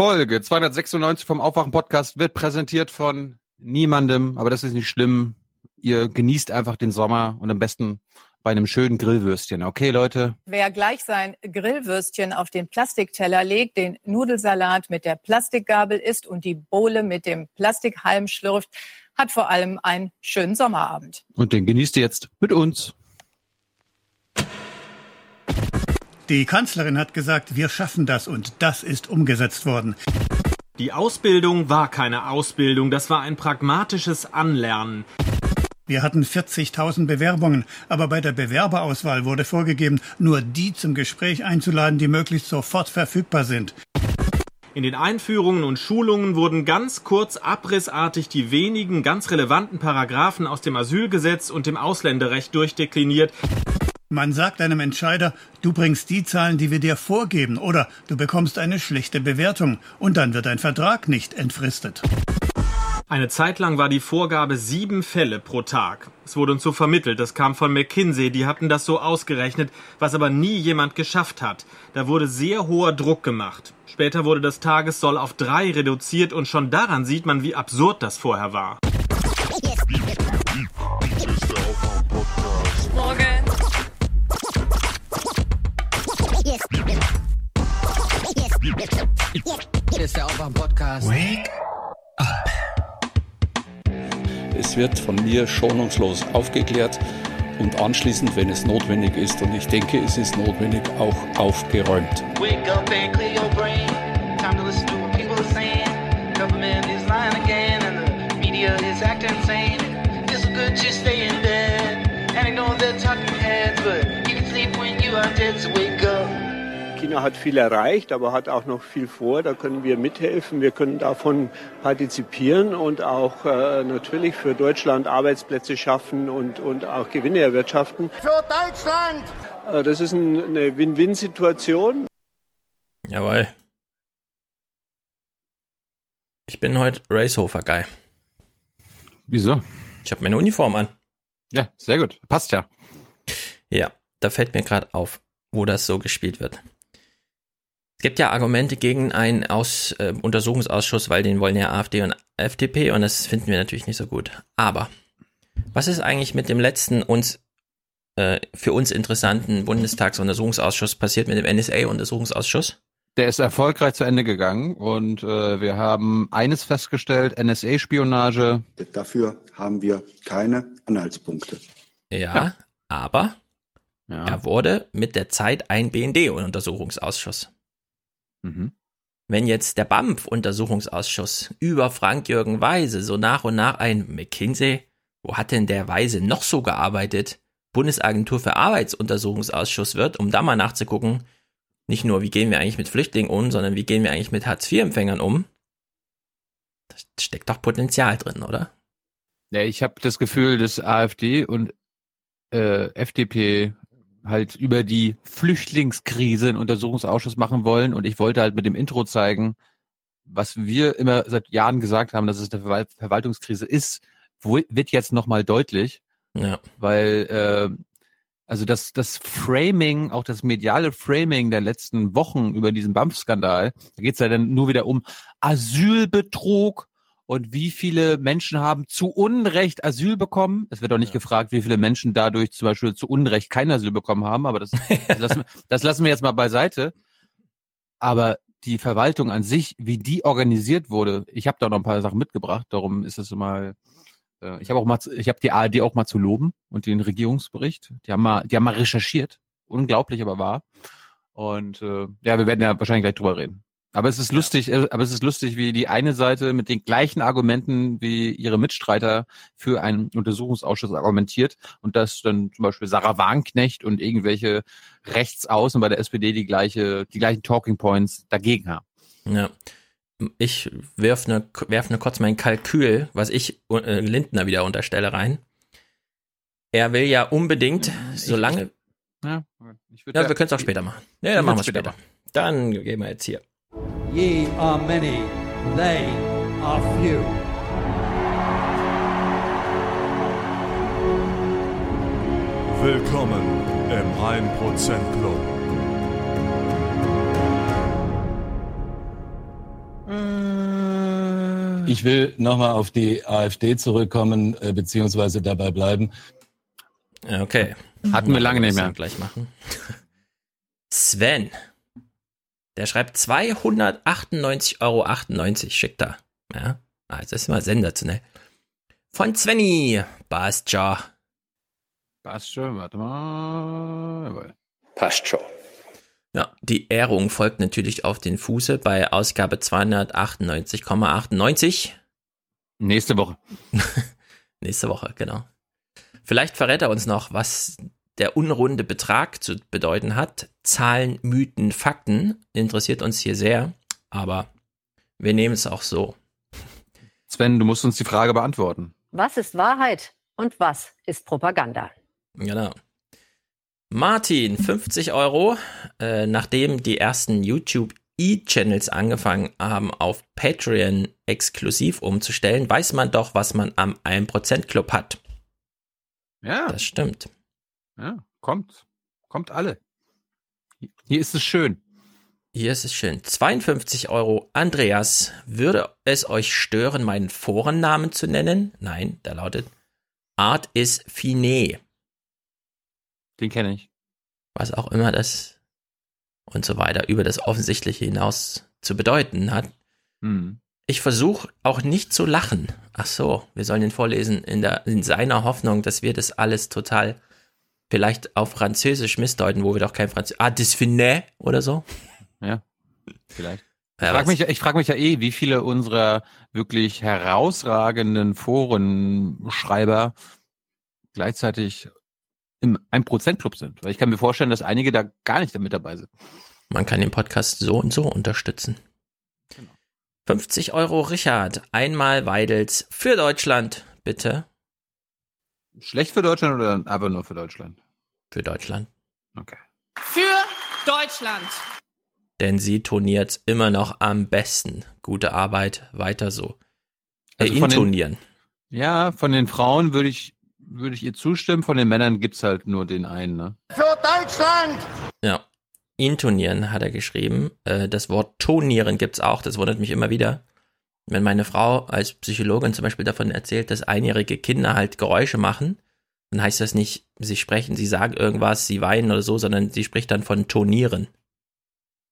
Folge 296 vom Aufwachen-Podcast wird präsentiert von niemandem, aber das ist nicht schlimm. Ihr genießt einfach den Sommer und am besten bei einem schönen Grillwürstchen. Okay, Leute? Wer gleich sein Grillwürstchen auf den Plastikteller legt, den Nudelsalat mit der Plastikgabel isst und die Bohle mit dem Plastikhalm schlürft, hat vor allem einen schönen Sommerabend. Und den genießt ihr jetzt mit uns. Die Kanzlerin hat gesagt, wir schaffen das und das ist umgesetzt worden. Die Ausbildung war keine Ausbildung, das war ein pragmatisches Anlernen. Wir hatten 40.000 Bewerbungen, aber bei der Bewerberauswahl wurde vorgegeben, nur die zum Gespräch einzuladen, die möglichst sofort verfügbar sind. In den Einführungen und Schulungen wurden ganz kurz abrissartig die wenigen ganz relevanten Paragraphen aus dem Asylgesetz und dem Ausländerrecht durchdekliniert. Man sagt einem Entscheider, du bringst die Zahlen, die wir dir vorgeben, oder du bekommst eine schlechte Bewertung, und dann wird ein Vertrag nicht entfristet. Eine Zeit lang war die Vorgabe sieben Fälle pro Tag. Es wurde uns so vermittelt, das kam von McKinsey, die hatten das so ausgerechnet, was aber nie jemand geschafft hat. Da wurde sehr hoher Druck gemacht. Später wurde das Tagessoll auf drei reduziert und schon daran sieht man, wie absurd das vorher war. Hier ist der Aufwach-Podcast. Wake up. Es wird von mir schonungslos aufgeklärt und anschließend, wenn es notwendig ist, und ich denke, es ist notwendig, auch aufgeräumt. Wake up and clear your brain. Time to listen to what people are saying. Government is lying again and the media is acting insane. It's good to stay in bed and ignore the talking heads, but you can sleep when you are dead, so wake up. China hat viel erreicht, aber hat auch noch viel vor. Da können wir mithelfen. Wir können davon partizipieren und auch äh, natürlich für Deutschland Arbeitsplätze schaffen und, und auch Gewinne erwirtschaften. Für Deutschland! Äh, das ist ein, eine Win-Win-Situation. Jawohl. Ich bin heute Racehofer-Guy. Wieso? Ich habe meine Uniform an. Ja, sehr gut. Passt ja. Ja, da fällt mir gerade auf, wo das so gespielt wird. Es gibt ja Argumente gegen einen Aus, äh, Untersuchungsausschuss, weil den wollen ja AfD und FDP und das finden wir natürlich nicht so gut. Aber was ist eigentlich mit dem letzten uns äh, für uns interessanten Bundestagsuntersuchungsausschuss passiert mit dem NSA-Untersuchungsausschuss? Der ist erfolgreich zu Ende gegangen und äh, wir haben eines festgestellt, NSA-Spionage. Dafür haben wir keine Anhaltspunkte. Ja, ja. aber Ja. er wurde mit der Zeit ein BND-Untersuchungsausschuss. Mhm. Wenn jetzt der BAMF-Untersuchungsausschuss über Frank-Jürgen Weise so nach und nach ein McKinsey, wo hat denn der Weise noch so gearbeitet, Bundesagentur für Arbeitsuntersuchungsausschuss wird, um da mal nachzugucken, nicht nur, wie gehen wir eigentlich mit Flüchtlingen um, sondern wie gehen wir eigentlich mit Hartz-IV-Empfängern um. Da steckt doch Potenzial drin, oder? Ja, ich habe das Gefühl, dass AfD und äh, FDP halt über die Flüchtlingskrise einen Untersuchungsausschuss machen wollen. Und ich wollte halt mit dem Intro zeigen, was wir immer seit Jahren gesagt haben, dass es eine Verwal Verwaltungskrise ist, wird jetzt nochmal deutlich, Ja. weil äh, also das, das Framing, auch das mediale Framing der letzten Wochen über diesen BAMF-Skandal, da geht es ja dann nur wieder um Asylbetrug und wie viele Menschen haben zu Unrecht Asyl bekommen. Es wird auch nicht Ja. gefragt, wie viele Menschen dadurch zum Beispiel zu Unrecht kein Asyl bekommen haben, aber das, das, lassen, wir- das lassen wir jetzt mal beiseite. Aber die Verwaltung an sich, wie die organisiert wurde, ich habe da noch ein paar Sachen mitgebracht, darum ist es mal, äh, ich habe auch mal, ich habe die ARD auch mal zu loben und den Regierungsbericht. Die haben mal, die haben mal recherchiert, unglaublich, aber wahr. Und äh, ja, wir werden ja wahrscheinlich gleich drüber reden. Aber es ist lustig, äh, aber es ist lustig, wie die eine Seite mit den gleichen Argumenten wie ihre Mitstreiter für einen Untersuchungsausschuss argumentiert und dass dann zum Beispiel Sarah Wagenknecht und irgendwelche Rechtsaußen bei der SPD die gleiche, die gleichen Talking Points dagegen haben. Ja. Ich werf ne, werf ne kurz mein Kalkül, was ich äh, Lindner wieder unterstelle, rein. Er will ja unbedingt, solange. Ja, ich Ja, wir können es auch später machen. Ja, dann machen wir es später später. Dann gehen wir jetzt hier. Ye are many, they are few. Willkommen im 1% Club. Ich will nochmal auf die AfD zurückkommen, äh, beziehungsweise dabei bleiben. Okay. Hatten wir lange nicht mehr. Gleich machen. Sven. Der schreibt 298,98 Euro. Schickt er. Ja. Ah, das ist mal sensationell. Von Svenny. Passt ja. Passt schon, warte mal. Passt schon. Ja, die Ehrung folgt natürlich auf den Fuße bei Ausgabe 298,98. Nächste Woche. Nächste Woche, genau. Vielleicht verrät er uns noch, was der unrunde Betrag zu bedeuten hat. Zahlen, Mythen, Fakten interessiert uns hier sehr, aber wir nehmen es auch so. Sven, du musst uns die Frage beantworten. Was ist Wahrheit und was ist Propaganda? Genau. Martin, 50 Euro. Äh, nachdem die ersten YouTube E-Channels angefangen haben, auf Patreon exklusiv umzustellen, weiß man doch, was man am 1% Club hat. Ja. Das stimmt. Ja, kommt. Kommt alle. Hier ist es schön. Hier ist es schön. 52 Euro. Andreas, würde es euch stören, meinen Forennamen zu nennen? Nein, der lautet Art is Fine. Den kenne ich. Was auch immer das und so weiter über das Offensichtliche hinaus zu bedeuten hat. Hm. Ich versuche auch nicht zu lachen. Ach so, wir sollen ihn vorlesen in, der, in seiner Hoffnung, dass wir das alles total vielleicht auf Französisch missdeuten, wo wir doch kein Französisch. Ah, das Fine oder so. Ja, vielleicht. Ich Ja, frage was- mich, ich frag mich ja eh, wie viele unserer wirklich herausragenden Forenschreiber gleichzeitig im 1%-Club sind. Weil ich kann mir vorstellen, dass einige da gar nicht mit dabei sind. Man kann den Podcast so und so unterstützen. 50 Euro Richard, einmal Weidels für Deutschland, bitte. Schlecht für Deutschland oder aber nur für Deutschland? Für Deutschland. Okay. Für Deutschland. Denn sie turniert immer noch am besten. Gute Arbeit, weiter so. Äh, Also den- intonieren. Ja, von den Frauen würde ich, würde ich ihr zustimmen, von den Männern gibt's halt nur den einen, ne? Für Deutschland. Ja. Intonieren hat er geschrieben. Äh, das Wort tonieren gibt's auch, das wundert mich immer wieder. Wenn meine Frau als Psychologin zum Beispiel davon erzählt, dass einjährige Kinder halt Geräusche machen, dann heißt das nicht, sie sprechen, sie sagen irgendwas, sie weinen oder so, sondern sie spricht dann von tonieren.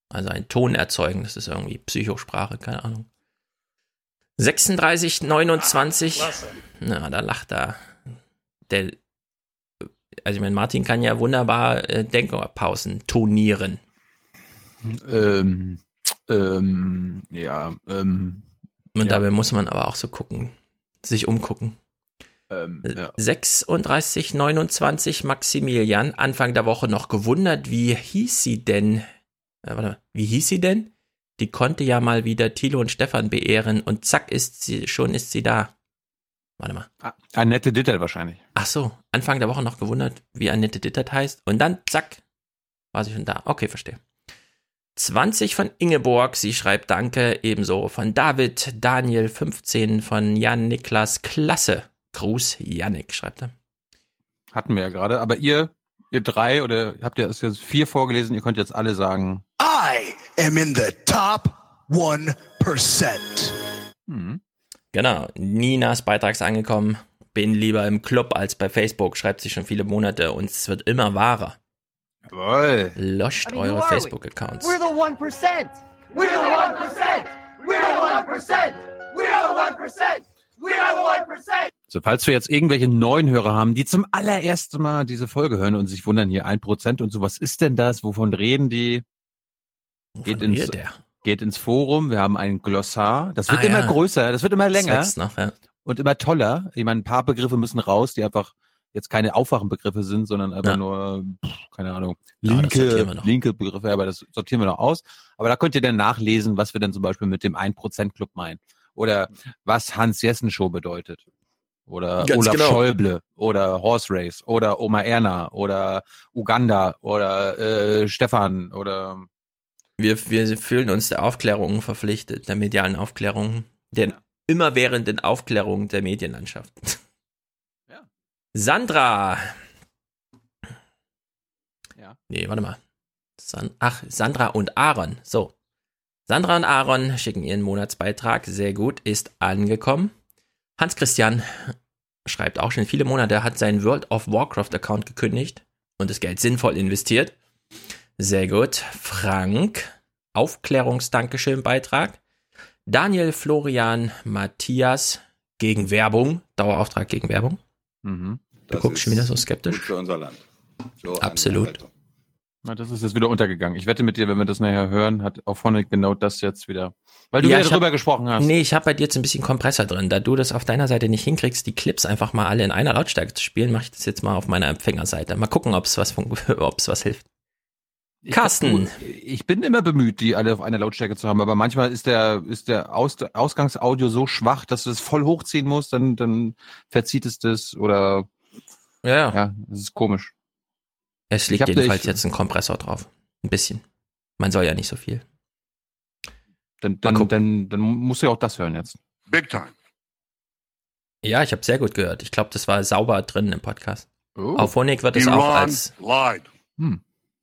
Also ein Ton erzeugen, das ist irgendwie Psychosprache, keine Ahnung. 36, 29. Na, da lacht er. Der, also ich meine, Martin kann ja wunderbar äh, Denkpausen tonieren. Ähm, ähm, ja, ähm, Und ja. dabei muss man aber auch so gucken, sich umgucken. ähm, ja. 36, 29 Maximilian, Anfang der Woche noch gewundert, wie hieß sie denn? Äh, warte mal, wie hieß sie denn? Die konnte ja mal wieder Thilo und Stefan beehren und zack ist sie, schon ist sie da. Warte mal. Ah, Annette Ditter wahrscheinlich. Ach so, Anfang der Woche noch gewundert, wie Annette Dittert heißt. Und dann, zack, war sie schon da. Okay, verstehe. 20 von Ingeborg, sie schreibt Danke, ebenso von David, Daniel 15, von Jan Niklas, klasse. Gruß, Yannick, schreibt er. Hatten wir ja gerade. Aber ihr, ihr drei oder habt ihr es jetzt vier vorgelesen, ihr könnt jetzt alle sagen. I am in the top 1%. Hm. Genau, Ninas Beitrag ist angekommen. Bin lieber im Club als bei Facebook, schreibt sie schon viele Monate und es wird immer wahrer. Jawohl. Loscht I mean, eure? Facebook-Accounts. We're the 1%. We're the 1%. We're the 1%. We're the 1%. We're the 1%. So, falls wir jetzt irgendwelche neuen Hörer haben, die zum allerersten Mal diese Folge hören und sich wundern, hier ein Prozent und so, was ist denn das? Wovon reden die? Geht Wovon ins, geht ins Forum, wir haben ein Glossar. Das wird Ah, immer ja. größer, das wird immer Das länger noch, ja. und immer toller. Ich meine, ein paar Begriffe müssen raus, die einfach jetzt keine Aufwachenbegriffe sind, sondern einfach Ja. nur, pff, keine Ahnung, Ja, linke, noch. linke Begriffe, aber das sortieren wir noch aus. Aber da könnt ihr dann nachlesen, was wir dann zum Beispiel mit dem 1%-Club meinen. Oder was Hans Jessen Show bedeutet. Oder Ganz Olaf genau. Schäuble oder Horse Race oder Oma Erna oder Uganda oder äh, Stefan oder Wir, wir fühlen uns der Aufklärung verpflichtet, der medialen Aufklärung, der immerwährenden Aufklärung der Medienlandschaft. Sandra. Ja. Nee, warte mal. San Ach, Sandra und Aaron. So. Sandra und Aaron schicken ihren Monatsbeitrag. Sehr gut, ist angekommen. Hans Christian schreibt auch schon viele Monate, hat seinen World of Warcraft Account gekündigt und das Geld sinnvoll investiert. Sehr gut. Frank, Aufklärungsdankeschön Beitrag. Daniel, Florian, Matthias gegen Werbung, Dauerauftrag gegen Werbung. Mhm. Du guckst schon wieder so skeptisch. Gut für unser Land. So Absolut. Na, das ist jetzt wieder untergegangen. Ich wette mit dir, wenn wir das nachher hören, hat auch vorne genau das jetzt wieder. Weil du Ja, wieder ich hab- drüber gesprochen hast. Nee, ich habe bei dir jetzt ein bisschen Kompressor drin. Da du das auf deiner Seite nicht hinkriegst, die Clips einfach mal alle in einer Lautstärke zu spielen, mache ich das jetzt mal auf meiner Empfängerseite. Mal gucken, ob es was, ob's was hilft. Ich- Carsten. du, Ich bin immer bemüht, die alle auf einer Lautstärke zu haben, aber manchmal ist der, ist der Aus, Ausgangsaudio so schwach, dass du es voll hochziehen musst, dann, dann verzieht es das oder Ja, ja. das ist komisch. Es liegt jedenfalls ich- jetzt ein Kompressor drauf. Ein bisschen. Man soll ja nicht so viel. Dann, dann, dann, dann musst du ja auch das hören jetzt. Big time. Ja, ich habe sehr gut gehört. Ich glaube, das war sauber drin im Podcast. Oh. Auf Honig wird es auch Iran als. lied. Hm.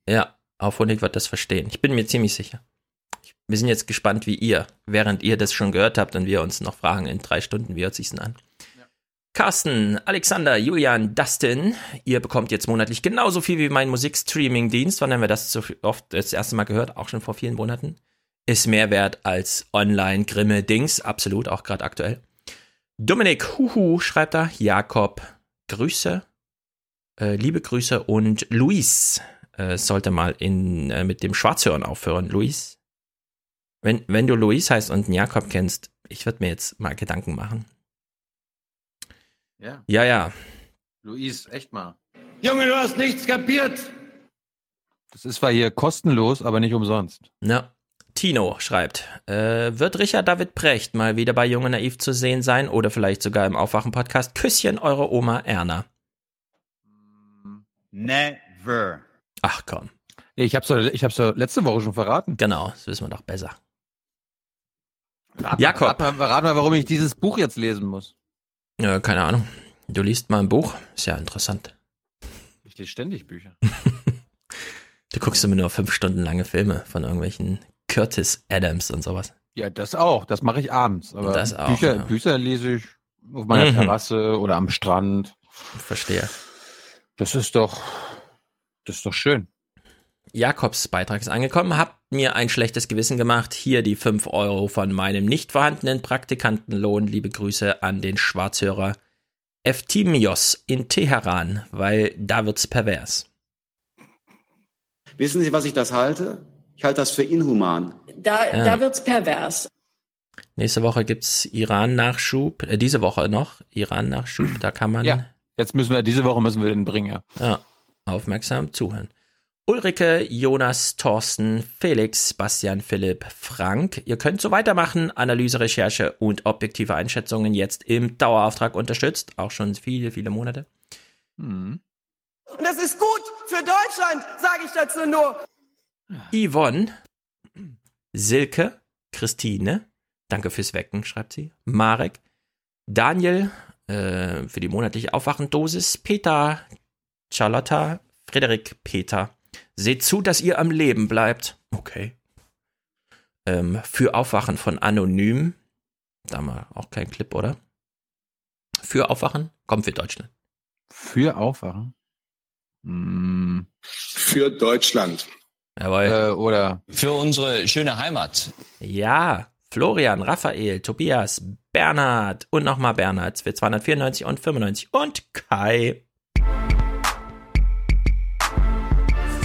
Ja, auf Honig wird das verstehen. Ich bin mir ziemlich sicher. Ich- Wir sind jetzt gespannt, wie ihr, während ihr das schon gehört habt und wir uns noch fragen in drei Stunden, wie hört sich's denn an? Carsten, Alexander, Julian, Dustin, ihr bekommt jetzt monatlich genauso viel wie mein Musikstreaming-Dienst. Wann haben wir das so oft das erste Mal gehört? Auch schon vor vielen Monaten. Ist mehr wert als Online-Grimme-Dings. Absolut, auch gerade aktuell. Dominik, huhu, schreibt er. Jakob, Grüße. Äh, liebe Grüße. Und Luis äh, sollte mal in, äh, mit dem Schwarzhören aufhören. Luis, wenn, wenn du Luis heißt und einen Jakob kennst, ich würde mir jetzt mal Gedanken machen. Ja. Ja, ja. Luis, echt mal. Junge, du hast nichts kapiert. Das ist zwar hier kostenlos, aber nicht umsonst. Na, Tino schreibt, äh, wird Richard David Precht mal wieder bei Junge Naiv zu sehen sein oder vielleicht sogar im Aufwachen-Podcast? Küsschen, eure Oma Erna. Never. Ach komm. Ich hab's doch, ich hab's doch letzte Woche schon verraten. Genau, das wissen wir doch besser. Rat, Jakob. Rat mal, rat mal, warum ich dieses Buch jetzt lesen muss. Ja, keine Ahnung. Du liest mal ein Buch. Ist ja interessant. Ich lese ständig Bücher. Du guckst immer nur fünf Stunden lange Filme von irgendwelchen Curtis Adams und sowas. Ja, das auch. Das mache ich abends. Aber Das auch, Bücher, ja. Bücher lese ich auf meiner Mhm. Terrasse oder am Strand. Verstehe. Das ist doch, das ist doch schön. Jakobs Beitrag ist angekommen. Habt mir ein schlechtes Gewissen gemacht. Hier die 5 Euro von meinem nicht vorhandenen Praktikantenlohn. Liebe Grüße an den Schwarzhörer Eftimios in Teheran, weil da wird's pervers. Wissen Sie, was ich das halte? Ich halte das für inhuman. Da, Ja. da wird's pervers. Nächste Woche gibt's Iran-Nachschub. Äh, diese Woche noch Iran-Nachschub. Da kann man Ja. Jetzt müssen wir, diese Woche müssen wir den bringen, ja. Ja, aufmerksam zuhören. Ulrike, Jonas, Thorsten, Felix, Bastian, Philipp, Frank. Ihr könnt so weitermachen. Analyse, Recherche und objektive Einschätzungen jetzt im Dauerauftrag unterstützt. Auch schon viele, viele Monate. Hm. Und das ist gut für Deutschland, sage ich dazu nur. Yvonne, Silke, Christine, danke fürs Wecken, schreibt sie. Marek, Daniel, äh, für die monatliche Aufwachendosis, Peter, Charlotta, Frederik, Peter. Seht zu, dass ihr am Leben bleibt. Okay. Ähm, für Aufwachen von Anonym. Da mal auch kein Clip, oder? Für Aufwachen kommt für Deutschland. Für Aufwachen? Hm. Für Deutschland. Jawohl. Äh, oder Für unsere schöne Heimat. Ja, Florian, Raphael, Tobias, Bernhard und nochmal Bernhard für 294 und 95 und Kai.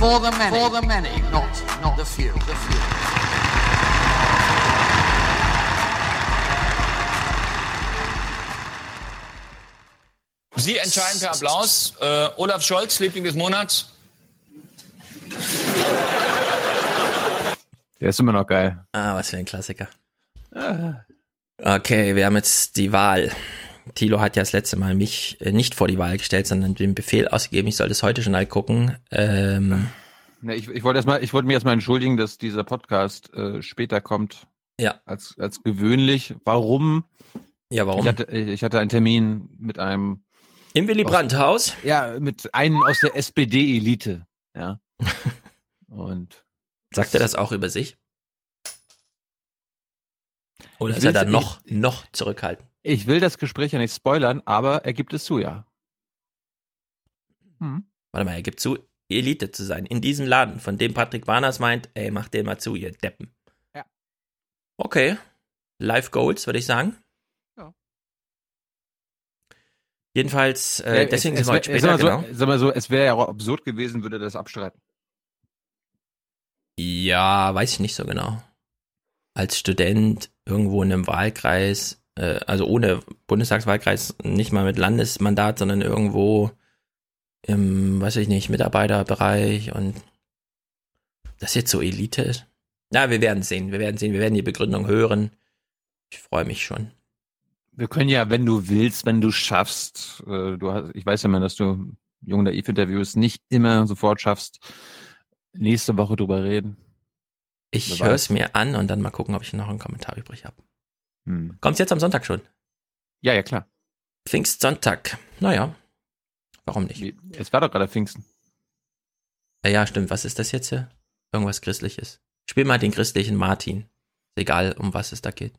For the many. For the many, not, not the few. The few. Sie entscheiden per Applaus. Äh, Olaf Scholz, Liebling des Monats. der ist immer noch geil. Ah, was für ein Klassiker. Okay, wir haben jetzt die Wahl. Thilo hat ja das letzte Mal mich äh, nicht vor die Wahl gestellt, sondern den Befehl ausgegeben, ich soll das heute schon gucken. Ähm, Ne, ich, ich wollte erstmal, ich wollte mich erstmal entschuldigen, dass dieser Podcast äh, später kommt ja, als, als gewöhnlich. Warum? ja, warum? Ich hatte, ich hatte einen Termin mit einem, Im Willy Brandt-Haus? ja, mit einem aus der SPD-Elite, ja. Und Sagt er das auch über sich? Oder ist er da noch, noch zurückhaltend? Ich will das Gespräch ja nicht spoilern, aber er gibt es zu, ja. Hm. Warte mal, er gibt zu, Elite zu sein. In diesem Laden, von dem Patrick Warners meint, ey, mach den mal zu, ihr Deppen. Ja. Okay. Live Goals, würde ich sagen. Ja. Jedenfalls, äh, Ja, deswegen es, sind wir es heute später, sag mal genau. so, sag mal so, es wäre ja auch absurd gewesen, würde er das abstreiten. Ja, weiß ich nicht so genau. Als Student irgendwo in einem Wahlkreis, äh, also ohne Bundestagswahlkreis, nicht mal mit Landesmandat, sondern irgendwo im, weiß ich nicht, Mitarbeiterbereich und das jetzt so Elite ist. Na, wir werden sehen, wir werden sehen, wir werden die Begründung hören. Ich freue mich schon. Wir können ja, wenn du willst, wenn du schaffst, äh, du hast, ich weiß ja mal, dass du Jung Naiv Interviews nicht immer sofort schaffst, nächste Woche drüber reden. Ich höre es mir an und dann mal gucken, ob ich noch einen Kommentar übrig habe. Hm. Kommt's jetzt am Sonntag schon? Ja, ja, klar. Pfingstsonntag. Naja, warum nicht? Es war doch gerade Pfingsten. Ja, ja, stimmt. Was ist das jetzt hier? Irgendwas Christliches. Spiel mal den christlichen Martin. Ist egal, um was es da geht.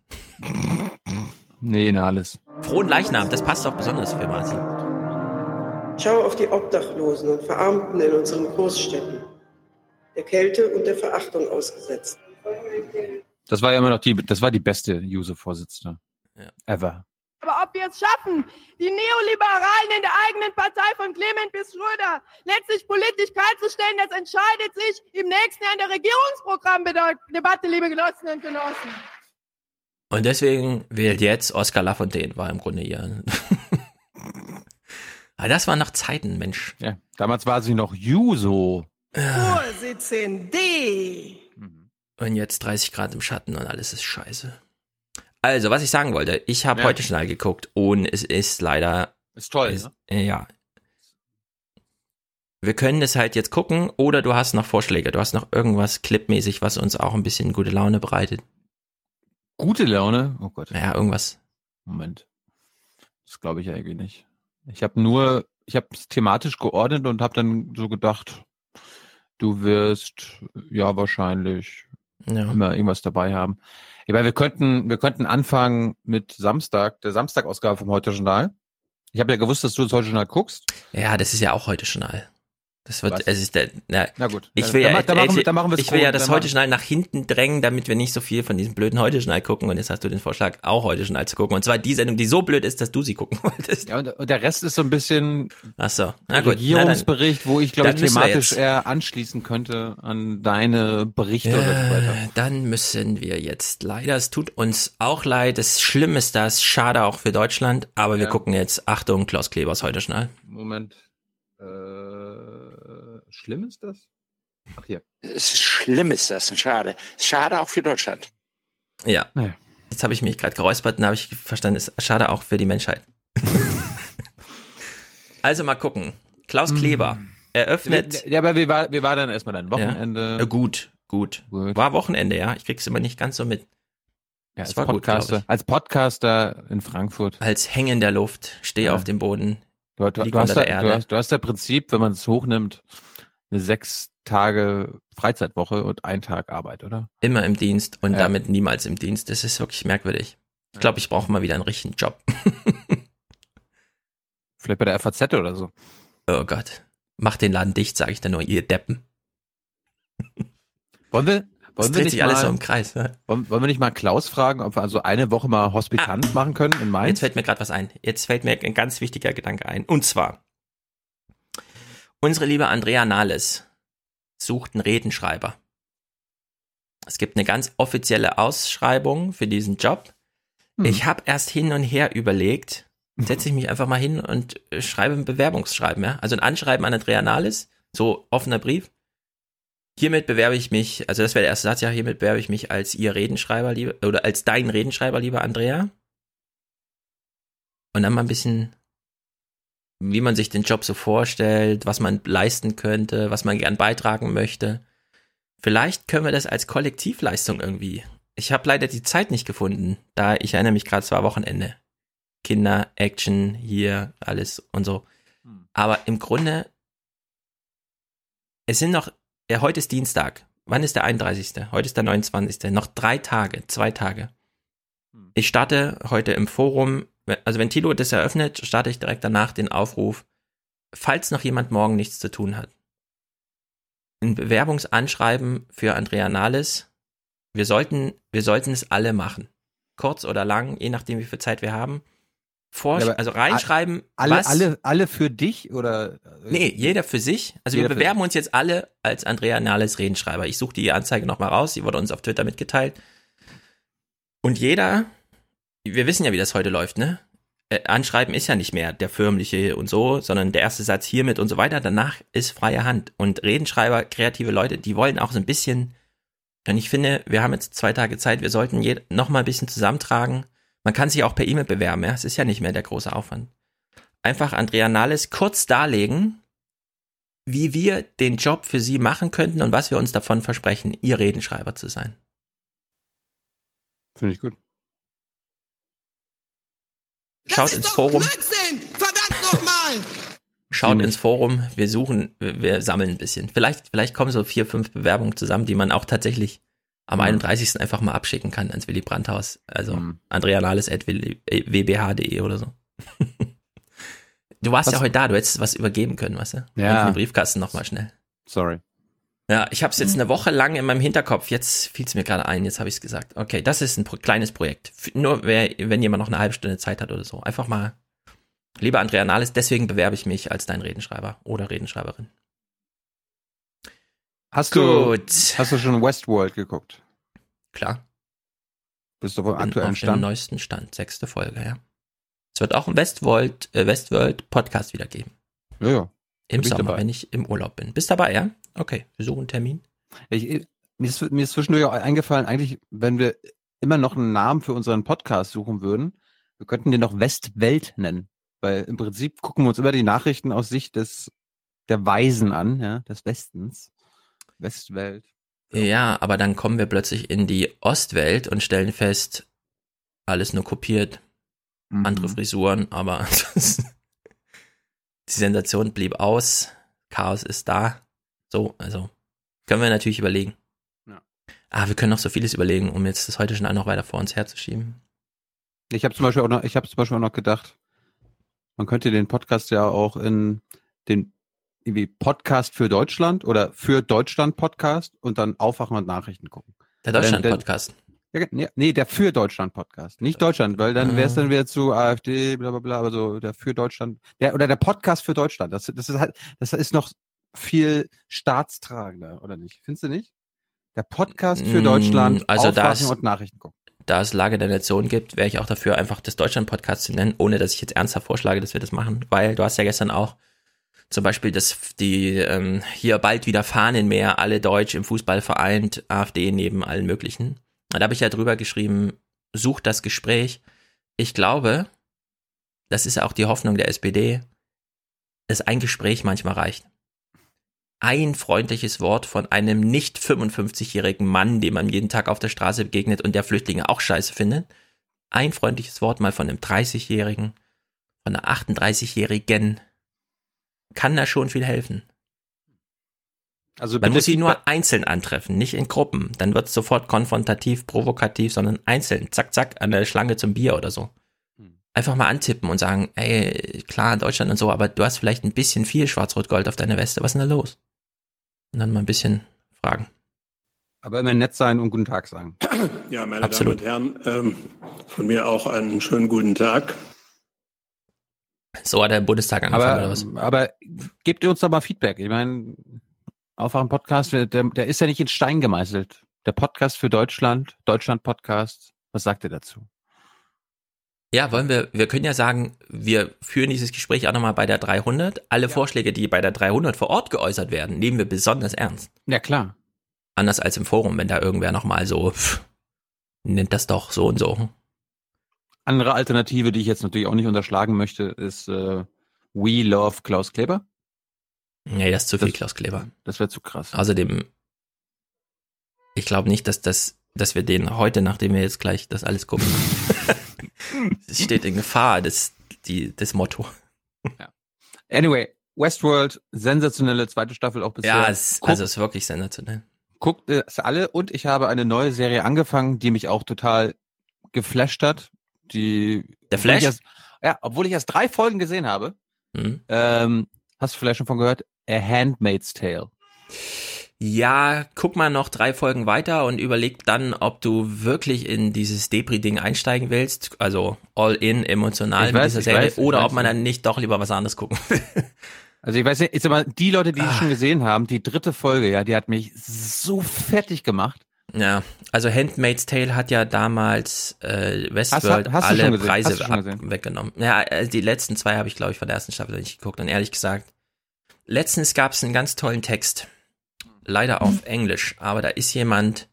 Nee, na alles. Frohen Leichnam, das passt doch besonders für Martin. Schau auf die Obdachlosen und Verarmten in unseren Großstädten. Der Kälte und der Verachtung ausgesetzt. Das war ja immer noch die, das war die beste Juso-Vorsitzende. Ever. Aber ob wir es schaffen, die Neoliberalen in der eigenen Partei von Clement bis Schröder letztlich politisch kaltzustellen, das entscheidet sich im nächsten Jahr in der Regierungsprogrammdebatte, liebe Genossinnen und Genossen. Und deswegen wählt jetzt Oskar Lafontaine, war im Grunde ihr. Aber das waren noch Zeiten, Mensch. Ja, damals war sie noch Juso. Vorsitzende. Und jetzt 30 Grad im Schatten und alles ist scheiße. Also, was ich sagen wollte, ich habe Ja. heute schnell geguckt und es ist leider. Ist toll, ist, ne? äh, Ja. Wir können es halt jetzt gucken oder du hast noch Vorschläge. Du hast noch irgendwas clipmäßig, was uns auch ein bisschen gute Laune bereitet. Gute Laune? Oh Gott. Ja, irgendwas. Moment. Das glaube ich eigentlich nicht. Ich habe nur, ich habe es thematisch geordnet und habe dann so gedacht, du wirst ja wahrscheinlich Ja. immer irgendwas dabei haben. Ich meine, wir könnten, wir könnten anfangen mit Samstag, der Samstagausgabe vom Heute Journal. Ich habe ja gewusst, dass du das Heute Journal guckst. Ja, das ist ja auch heute Journal. Das wird, Was? es ist der, na, Na gut. Ich will dann ja, dann machen wir- ich, dann machen wir ich will ja das dann heute Journal nach hinten drängen, damit wir nicht so viel von diesem blöden heute Journal gucken. Und jetzt hast du den Vorschlag, auch heute Journal zu gucken. Und zwar die Sendung, die so blöd ist, dass du sie gucken wolltest. Ja, und, der Rest ist so ein bisschen Ach so, na gut. Regierungsbericht, wo ich glaube ich dann wir thematisch eher anschließen könnte an deine Berichte oder so weiter. Äh, dann müssen wir jetzt leider, es tut uns auch leid, es schlimm ist das, schade auch für Deutschland, aber wir Ja. gucken jetzt, Achtung, Klaus Klebers heute Journal. Moment. Äh, schlimm ist das? Ach hier. Es ist schlimm ist das, schade. Schade auch für Deutschland. Ja. Nee. Jetzt habe ich mich gerade geräuspert und habe ich verstanden, es ist schade auch für die Menschheit. also mal gucken. Klaus Kleber eröffnet. Ja, aber wie war, wie war dann erstmal dein Ja. Wochenende? Äh, gut, gut, War Wochenende, ja. Ich krieg's immer nicht ganz so mit. Ja, als war gut, Podcaster, ich. als Podcaster in Frankfurt. Als Hängen in der Luft, stehe Ja. auf dem Boden. Du, du, du, hast unter da, der du, Erde. hast, du hast ja Prinzip, wenn man es hochnimmt, eine sechs Tage Freizeitwoche und ein Tag Arbeit, oder? Immer im Dienst und Ja. damit niemals im Dienst. Das ist wirklich merkwürdig. Ich glaube, ich brauche mal wieder einen richtigen Job. Vielleicht bei der FAZ oder so. Oh Gott. Macht den Laden dicht, sage ich dann nur, ihr Deppen. Wollen wir, Das wollen wir dreht nicht sich alles mal, so im Kreis. ne? wollen, wollen wir nicht mal Klaus fragen, ob wir also eine Woche mal Hospitant machen können in Mainz? Jetzt fällt mir gerade was ein. Jetzt fällt mir ein ganz wichtiger Gedanke ein. Und zwar, unsere liebe Andrea Nahles sucht einen Redenschreiber. Es gibt eine ganz offizielle Ausschreibung für diesen Job. Hm. Ich habe erst hin und her überlegt, setze ich mich einfach mal hin und äh, schreibe ein Bewerbungsschreiben, ja? Also ein Anschreiben an Andrea Nahles, so offener Brief. Hiermit bewerbe ich mich, also das wäre der erste Satz, ja, hiermit bewerbe ich mich als ihr Redenschreiber, liebe, oder als dein Redenschreiber, lieber Andrea. Und dann mal ein bisschen, wie man sich den Job so vorstellt, was man leisten könnte, was man gern beitragen möchte. Vielleicht können wir das als Kollektivleistung irgendwie. Ich habe leider die Zeit nicht gefunden, da ich erinnere mich gerade, es war Wochenende. Kinder, Action, hier, alles und so. Aber im Grunde, es sind noch, ja, heute ist Dienstag. Wann ist der 31.? Heute ist der 29. Noch drei Tage, zwei Tage. Ich starte heute im Forum, also wenn Tilo das eröffnet, starte ich direkt danach den Aufruf, falls noch jemand morgen nichts zu tun hat. Ein Bewerbungsanschreiben für Andrea Nahles. Wir sollten, wir sollten es alle machen. Kurz oder lang, je nachdem, wie viel Zeit wir haben. Vor, Ja, also reinschreiben, Alle, was, alle, alle für dich oder? Nee, jeder für sich. Also wir bewerben uns jetzt alle als Andrea Nahles Redenschreiber. Ich suche die Anzeige nochmal raus, die wurde uns auf Twitter mitgeteilt. Und jeder, wir wissen ja, wie das heute läuft, ne? Äh, Anschreiben ist ja nicht mehr der förmliche und so, sondern der erste Satz hiermit und so weiter. Danach ist freie Hand. Und Redenschreiber, kreative Leute, die wollen auch so ein bisschen, und ich finde, wir haben jetzt zwei Tage Zeit, wir sollten noch mal ein bisschen zusammentragen. Man kann sich auch per E-Mail bewerben, ja. Es ist ja nicht mehr der große Aufwand. Einfach Andrea Nahles kurz darlegen, wie wir den Job für sie machen könnten und was wir uns davon versprechen, ihr Redenschreiber zu sein. Finde ich gut. Schaut ins Forum, Verdammt nochmal! schaut ins Forum, wir suchen, wir, wir sammeln ein bisschen. Vielleicht, vielleicht kommen so vier, fünf Bewerbungen zusammen, die man auch tatsächlich am 31. einfach mal abschicken kann ans Willy Brandt-Haus. Also Mhm. andreanales.wbh.de oder so. Du warst Was- ja heute da, du hättest was übergeben können, weißt du? Ja. Auf den Briefkasten nochmal schnell. Sorry. Ja, ich habe es jetzt eine Woche lang in meinem Hinterkopf. Jetzt fiel es mir gerade ein, jetzt habe ich es gesagt. Okay, das ist ein pro kleines Projekt. Nur wer, wenn jemand noch eine halbe Stunde Zeit hat oder so. Einfach mal. Lieber Andrea Nahles, deswegen bewerbe ich mich als dein Redenschreiber oder Redenschreiberin. Hast Gut. du, hast du schon Westworld geguckt? Klar. Bist du auf dem Bin aktuellen auf dem Stand? neuesten Stand. Sechste Folge, ja. Es wird auch einen Westworld, äh, Westworld Podcast wieder geben. Ja, ja. Im Sommer, dabei. wenn ich im Urlaub bin. Bist dabei, ja? Okay, wir suchen einen Termin. Ich, mir, ist, mir ist zwischendurch auch eingefallen, eigentlich, wenn wir immer noch einen Namen für unseren Podcast suchen würden, wir könnten den noch Westwelt nennen. Weil im Prinzip gucken wir uns immer die Nachrichten aus Sicht des, der Weisen an, ja, des Westens. Westwelt. Ja, aber dann kommen wir plötzlich in die Ostwelt und stellen fest, alles nur kopiert, Mhm. andere Frisuren, aber die Sensation blieb aus, Chaos ist da. So, also können wir natürlich überlegen. Ja. Ah, wir können noch so vieles überlegen, um jetzt das heute schon auch noch weiter vor uns herzuschieben. Ich habe zum Beispiel auch noch, ich habe zum Beispiel auch noch gedacht, man könnte den Podcast ja auch in den irgendwie Podcast für Deutschland oder für Deutschland Podcast und dann Aufwachen und Nachrichten gucken. Der Denn- Deutschland-Podcast. Ja, nee, nee, der für Deutschland Podcast, nicht Deutschland, weil dann wäre es dann wieder zu AfD, bla bla bla, aber so der für Deutschland, der oder der Podcast für Deutschland. Das, das ist halt, das ist noch viel staatstragender, oder nicht? Findest du nicht? Der Podcast für Mm, Deutschland, also da ist- und Nachrichten gucken. Da es Lage der Nation gibt, wäre ich auch dafür, einfach das Deutschland-Podcast zu nennen, ohne dass ich jetzt ernsthaft vorschlage, dass wir das machen, weil du hast ja gestern auch zum Beispiel das, die ähm, hier bald wieder Fahnenmeer, alle Deutsch im Fußball vereint, AfD neben allen möglichen. Da habe ich ja drüber geschrieben, sucht das Gespräch. Ich glaube, das ist auch die Hoffnung der SPD, dass ein Gespräch manchmal reicht. Ein freundliches Wort von einem nicht 55-jährigen Mann, dem man jeden Tag auf der Straße begegnet und der Flüchtlinge auch scheiße findet. Ein freundliches Wort mal von einem 30-Jährigen, von einer 38-Jährigen, kann da schon viel helfen. Also Man muss sie nur einzeln antreffen, nicht in Gruppen. Dann wird es sofort konfrontativ, provokativ, sondern einzeln. Zack, zack, an der Schlange zum Bier oder so. Hm. Einfach mal antippen und sagen, ey, klar, Deutschland und so, aber du hast vielleicht ein bisschen viel Schwarz-Rot-Gold auf deiner Weste. Was ist denn da los? Und dann mal ein bisschen fragen. Aber immer nett sein und guten Tag sagen. Ja, meine Absolut. Damen und Herren, ähm, von mir auch einen schönen guten Tag. So hat der Bundestag angefangen, oder Aber, was? aber gebt uns doch mal Feedback. Ich meine, Aufwachen Podcast, der, der ist ja nicht in Stein gemeißelt. Der Podcast für Deutschland, Deutschland Podcast. Was sagt ihr dazu? Ja, wollen wir, wir können ja sagen, wir führen dieses Gespräch auch nochmal bei der 300. Alle Vorschläge, die bei der 300 vor Ort geäußert werden, nehmen wir besonders ernst. Ja, klar. Anders als im Forum, wenn da irgendwer nochmal so, pff, nennt das doch so und so. Andere Alternative, die ich jetzt natürlich auch nicht unterschlagen möchte, ist äh, We Love Klaus Kleber. Nee, das ist zu viel Das- Klaus Kleber. Das wäre zu krass. Außerdem, ich glaube nicht, dass das, dass wir den heute, nachdem wir jetzt gleich das alles gucken, es steht in Gefahr, das, die, das Motto. Anyway, Westworld, sensationelle zweite Staffel auch bisher. Ja, es, Guckt- also es ist wirklich sensationell. guckt es alle und ich habe eine neue Serie angefangen, die mich auch total geflasht hat. Die, Der Flash? Erst, ja, obwohl ich erst drei Folgen gesehen habe. Mhm. Ähm, hast du vielleicht schon von gehört? A Handmaid's Tale. Ja, guck mal noch drei Folgen weiter und überleg dann, ob du wirklich in dieses Depri-Ding einsteigen willst, also all in, emotional Ich mit weiß, dieser Serie, weiß, oder ob man dann nicht doch lieber was anderes gucken will. Also ich weiß nicht, ich sag mal, die Leute, die Ah. es schon gesehen haben, die dritte Folge, ja, die hat mich so fertig gemacht. Ja, also Handmaid's Tale hat ja damals äh, Hast Westworld hast schon alle? Preise Hast ab, weggenommen. Ja, äh, die letzten zwei habe ich, glaube ich, von der ersten Staffel nicht geguckt. Und ehrlich gesagt, letztens gab es einen ganz tollen Text. Leider auf Englisch, aber da ist jemand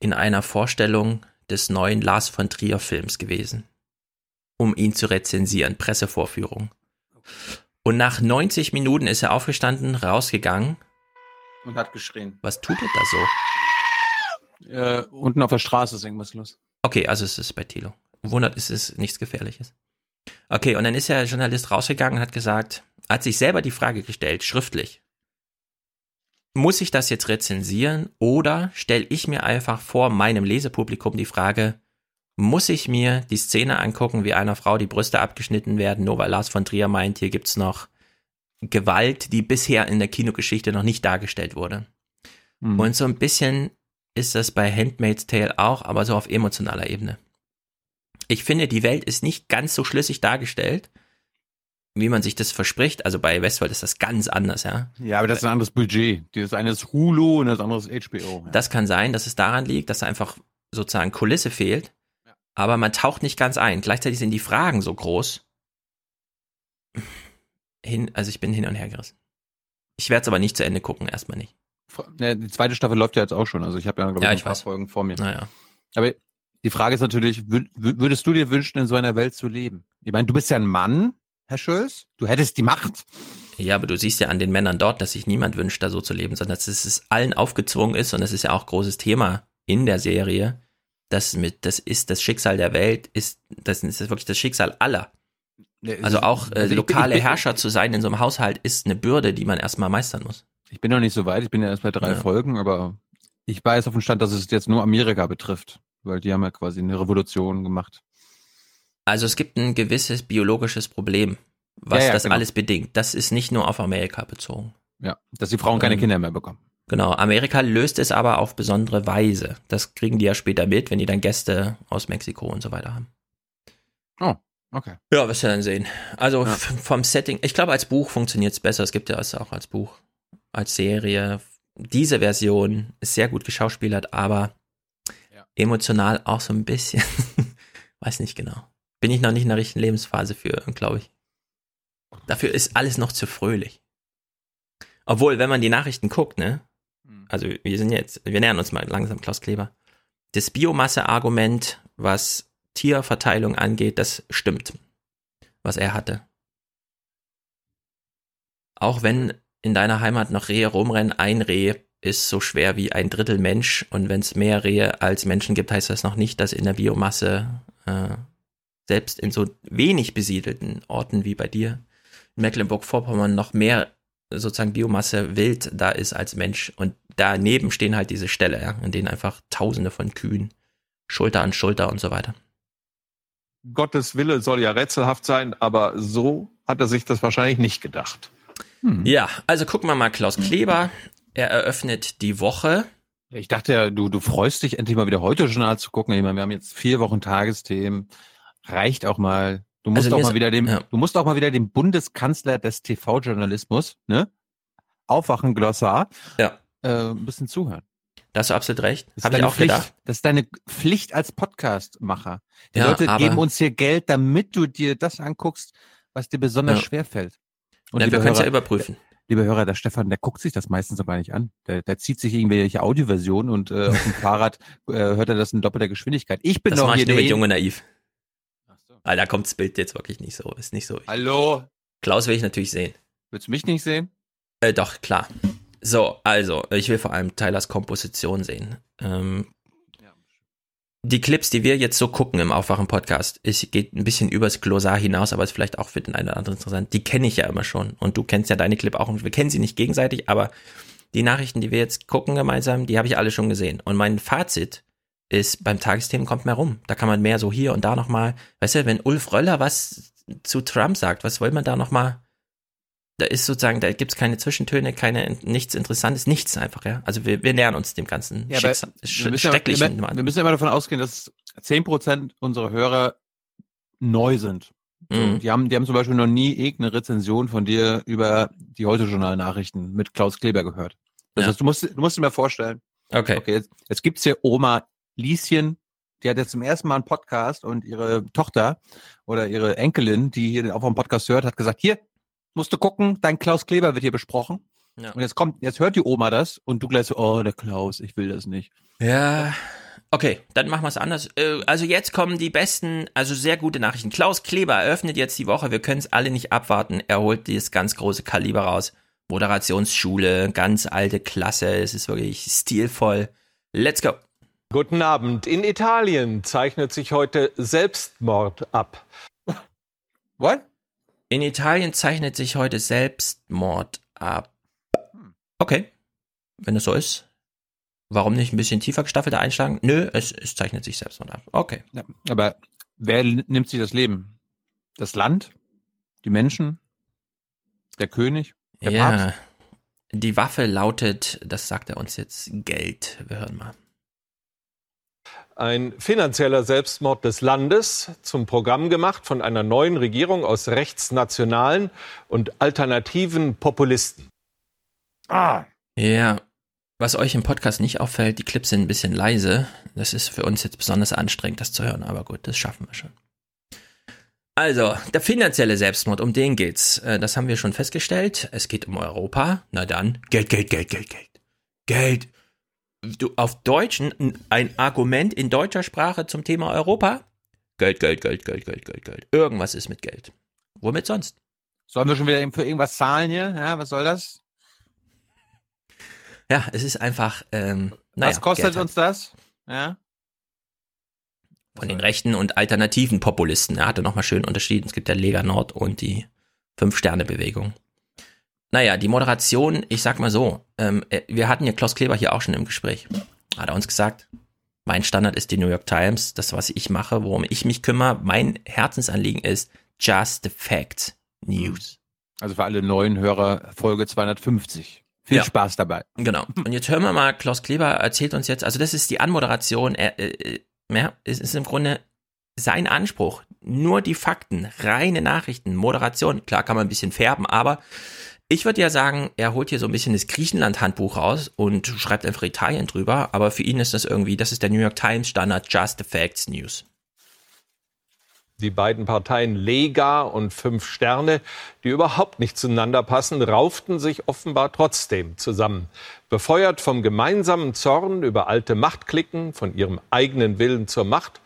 in einer Vorstellung des neuen Lars von Trier Films gewesen, um ihn zu rezensieren, Pressevorführung. Und nach 90 Minuten ist er aufgestanden, rausgegangen. Und hat geschrien. Was tut er da so? Äh, unten auf der Straße ist irgendwas los. Okay, also es ist bei Thilo. Wundert, es ist nichts Gefährliches. Okay, und dann ist der Journalist rausgegangen und hat gesagt, hat sich selber die Frage gestellt, schriftlich. Muss ich das jetzt rezensieren oder stelle ich mir einfach vor meinem Lesepublikum die Frage, muss ich mir die Szene angucken, wie einer Frau die Brüste abgeschnitten werden, nur weil Lars von Trier meint, hier gibt's noch Gewalt, die bisher in der Kinogeschichte noch nicht dargestellt wurde. Mhm. Und so ein bisschen ist das bei Handmaid's Tale auch, aber so auf emotionaler Ebene. Ich finde, die Welt ist nicht ganz so schlüssig dargestellt, wie man sich das verspricht. Also bei Westworld ist das ganz anders, ja. Ja, aber das ist ein anderes Budget. Das eine ist Hulu und das andere ist HBO. Ja. Das kann sein, dass es daran liegt, dass da einfach sozusagen Kulisse fehlt. Aber man taucht nicht ganz ein. Gleichzeitig sind die Fragen so groß. Hin, also ich bin hin und her gerissen. Ich werde es aber nicht zu Ende gucken, erstmal nicht. Ne, die zweite Staffel läuft ja jetzt auch schon. Also ich habe ja, glaube Ja, ich, ein paar weiß. Folgen vor mir. Naja. Aber die Frage ist natürlich, wü- wü- würdest du dir wünschen, in so einer Welt zu leben? Ich meine, du bist ja ein Mann, Herr Schulz. Du hättest die Macht. Ja, aber du siehst ja an den Männern dort, dass sich niemand wünscht, da so zu leben, sondern dass es allen aufgezwungen ist und das ist ja auch großes Thema in der Serie. Das mit, das ist das Schicksal der Welt, ist, das ist wirklich das Schicksal aller. Also auch äh, Also lokale Herrscher zu sein in so einem Haushalt ist eine Bürde, die man erstmal meistern muss. Ich bin noch nicht so weit. Ich bin ja erst bei drei Ja. Folgen, aber ich weiß auf dem Stand, dass es jetzt nur Amerika betrifft. Weil die haben ja quasi eine Revolution gemacht. Also es gibt ein gewisses biologisches Problem, was Ja, ja, das genau. alles bedingt. Das ist nicht nur auf Amerika bezogen. Ja, dass die Frauen keine Ähm, Kinder mehr bekommen. Genau, Amerika löst es aber auf besondere Weise. Das kriegen die ja später mit, wenn die dann Gäste aus Mexiko und so weiter haben. Oh, okay. Ja, wirst du dann sehen. Also f- vom Setting, ich glaube, als Buch funktioniert es besser. Es gibt ja es auch als Buch, als Serie. Diese Version ist sehr gut geschauspielert, aber emotional auch so ein bisschen, weiß nicht genau. Bin ich noch nicht in der richtigen Lebensphase für, glaube ich. Dafür ist alles noch zu fröhlich. Obwohl, wenn man die Nachrichten guckt, ne? Also wir sind jetzt, wir nähern uns mal langsam Klaus Kleber. Das Biomasse-Argument, was Tierverteilung angeht, das stimmt, was er hatte. Auch wenn in deiner Heimat noch Rehe rumrennen, ein Reh ist so schwer wie ein Drittel Mensch und wenn es mehr Rehe als Menschen gibt, heißt das noch nicht, dass in der Biomasse äh, selbst in so wenig besiedelten Orten wie bei dir in Mecklenburg-Vorpommern noch mehr sozusagen Biomasse wild da ist als Mensch und daneben stehen halt diese Ställe, ja, in denen einfach Tausende von Kühen Schulter an Schulter und so weiter. Gottes Wille soll ja rätselhaft sein, aber so hat er sich das wahrscheinlich nicht gedacht. Ja, also gucken wir mal Klaus Kleber. Er eröffnet die Woche. Ich dachte ja, du, du freust dich endlich mal wieder heute Journal zu gucken. Ich meine, wir haben jetzt vier Wochen Tagesthemen. Reicht auch mal. Du musst Also auch mal wieder dem, ja. du musst auch mal wieder dem Bundeskanzler des TV-Journalismus, ne? Aufwachen, Glossar. Ja. Äh, ein bisschen zuhören. Da hast du absolut recht. Das ist Habe ich deine auch Pflicht. gedacht. Das ist deine Pflicht als Podcast-Macher. Die Ja, Leute geben uns hier Geld, damit du dir das anguckst, was dir besonders Ja. schwer fällt. Ja, wir können es ja überprüfen. Liebe Hörer, der Stefan, der guckt sich das meistens aber nicht an. Der, der zieht sich irgendwelche Audioversionen und äh, auf dem Fahrrad äh, hört er das in doppelter Geschwindigkeit. Ich bin Das doch mache hier ich nur mit der- Jung und Naiv. Ah, da kommt das Bild jetzt wirklich nicht so. Ist nicht so. Hallo? Klaus will ich natürlich sehen. Willst du mich nicht sehen? Äh, doch, klar. So, also, ich will vor allem Tylers Komposition sehen. Ähm, die Clips, die wir jetzt so gucken im Aufwachen-Podcast, es geht ein bisschen übers Glossar hinaus, aber ist vielleicht auch für den einen oder anderen interessant. Die kenne ich ja immer schon. Und du kennst ja deine Clip auch. Wir kennen sie nicht gegenseitig, aber die Nachrichten, die wir jetzt gucken gemeinsam, die habe ich alle schon gesehen. Und mein Fazit ist beim Tagesthemen kommt mehr rum. Da kann man mehr so hier und da nochmal, weißt du, wenn Ulf Röller was zu Trump sagt, was will man da nochmal? Da ist sozusagen, da gibt's keine Zwischentöne, keine, nichts Interessantes, nichts einfach, ja. Also wir, wir nähern uns dem ganzen Ja, Schicksal, wir müssen, ja, wir, wir müssen immer davon ausgehen, dass 10% unserer Hörer neu sind. Mhm. Die haben, die haben zum Beispiel noch nie irgendeine Rezension von dir über die Heute-Journal-Nachrichten mit Klaus Kleber gehört. Das Ja. heißt, du musst, du musst dir mal vorstellen, Okay. okay, jetzt, jetzt gibt's hier Oma Lieschen, die hat jetzt zum ersten Mal einen Podcast und ihre Tochter oder ihre Enkelin, die hier auch vom Podcast hört, hat gesagt, hier, musst du gucken, dein Klaus Kleber wird hier besprochen. Ja. Und jetzt kommt, jetzt hört die Oma das und du gleich so, oh, der Klaus, ich will das nicht. Ja. Okay, dann machen wir es anders. Äh, Also jetzt kommen die besten, also sehr gute Nachrichten. Klaus Kleber eröffnet jetzt die Woche. Wir können es alle nicht abwarten. Er holt dieses ganz große Kaliber raus. Moderationsschule, ganz alte Klasse. Es ist wirklich stilvoll. Let's go. Guten Abend. In Italien zeichnet sich heute Selbstmord ab. What? In Italien zeichnet sich heute Selbstmord ab. Okay, wenn es so ist. Warum nicht ein bisschen tiefer gestaffelter einschlagen? Nö, es, es zeichnet sich Selbstmord ab. Okay. Ja, aber wer nimmt sich das Leben? Das Land? Die Menschen? Der König? Der ja. Papst? Die Waffe lautet, das sagt er uns jetzt, Geld. Wir hören mal. Ein finanzieller Selbstmord des Landes zum Programm gemacht von einer neuen Regierung aus rechtsnationalen und alternativen Populisten. Ah. Ja. Was euch im Podcast nicht auffällt, die Clips sind ein bisschen leise. Das ist für uns jetzt besonders anstrengend, das zu hören, aber gut, das schaffen wir schon. Also, der finanzielle Selbstmord, um den geht's. Äh, Das haben wir schon festgestellt. Es geht um Europa. Na dann, Geld, Geld, Geld, Geld, Geld. Geld. Du, auf Deutsch ein- Argument in deutscher Sprache zum Thema Europa? Geld, Geld, Geld, Geld, Geld, Geld, Geld. Irgendwas ist mit Geld. Womit sonst? Sollen wir schon wieder für irgendwas zahlen hier? Ja, was soll das? Ja, es ist einfach, ähm, naja, was kostet Geld uns das? Ja. von den rechten und alternativen Populisten. Er hatte nochmal schön unterschieden. Es gibt ja Lega Nord und die Fünf-Sterne-Bewegung. Naja, die Moderation, ich sag mal so, ähm, äh, wir hatten ja Klaus Kleber hier auch schon im Gespräch. Hat er uns gesagt, mein Standard ist die New York Times, das, was ich mache, worum ich mich kümmere, mein Herzensanliegen ist just the facts news. Also für alle neuen Hörer Folge 250. Viel Ja. Spaß dabei. Genau. Und jetzt hören wir mal, Klaus Kleber erzählt uns jetzt, also das ist die Anmoderation, er, äh, ja, es ist im Grunde sein Anspruch. Nur die Fakten, reine Nachrichten, Moderation. Klar kann man ein bisschen färben, aber ich würde ja sagen, er holt hier so ein bisschen das Griechenland-Handbuch raus und schreibt einfach Italien drüber, aber für ihn ist das irgendwie, das ist der New York Times Standard Just the Facts News. Die beiden Parteien Lega und Fünf Sterne, die überhaupt nicht zueinander passen, rauften sich offenbar trotzdem zusammen. Befeuert vom gemeinsamen Zorn über alte Machtklicken, von ihrem eigenen Willen zur Macht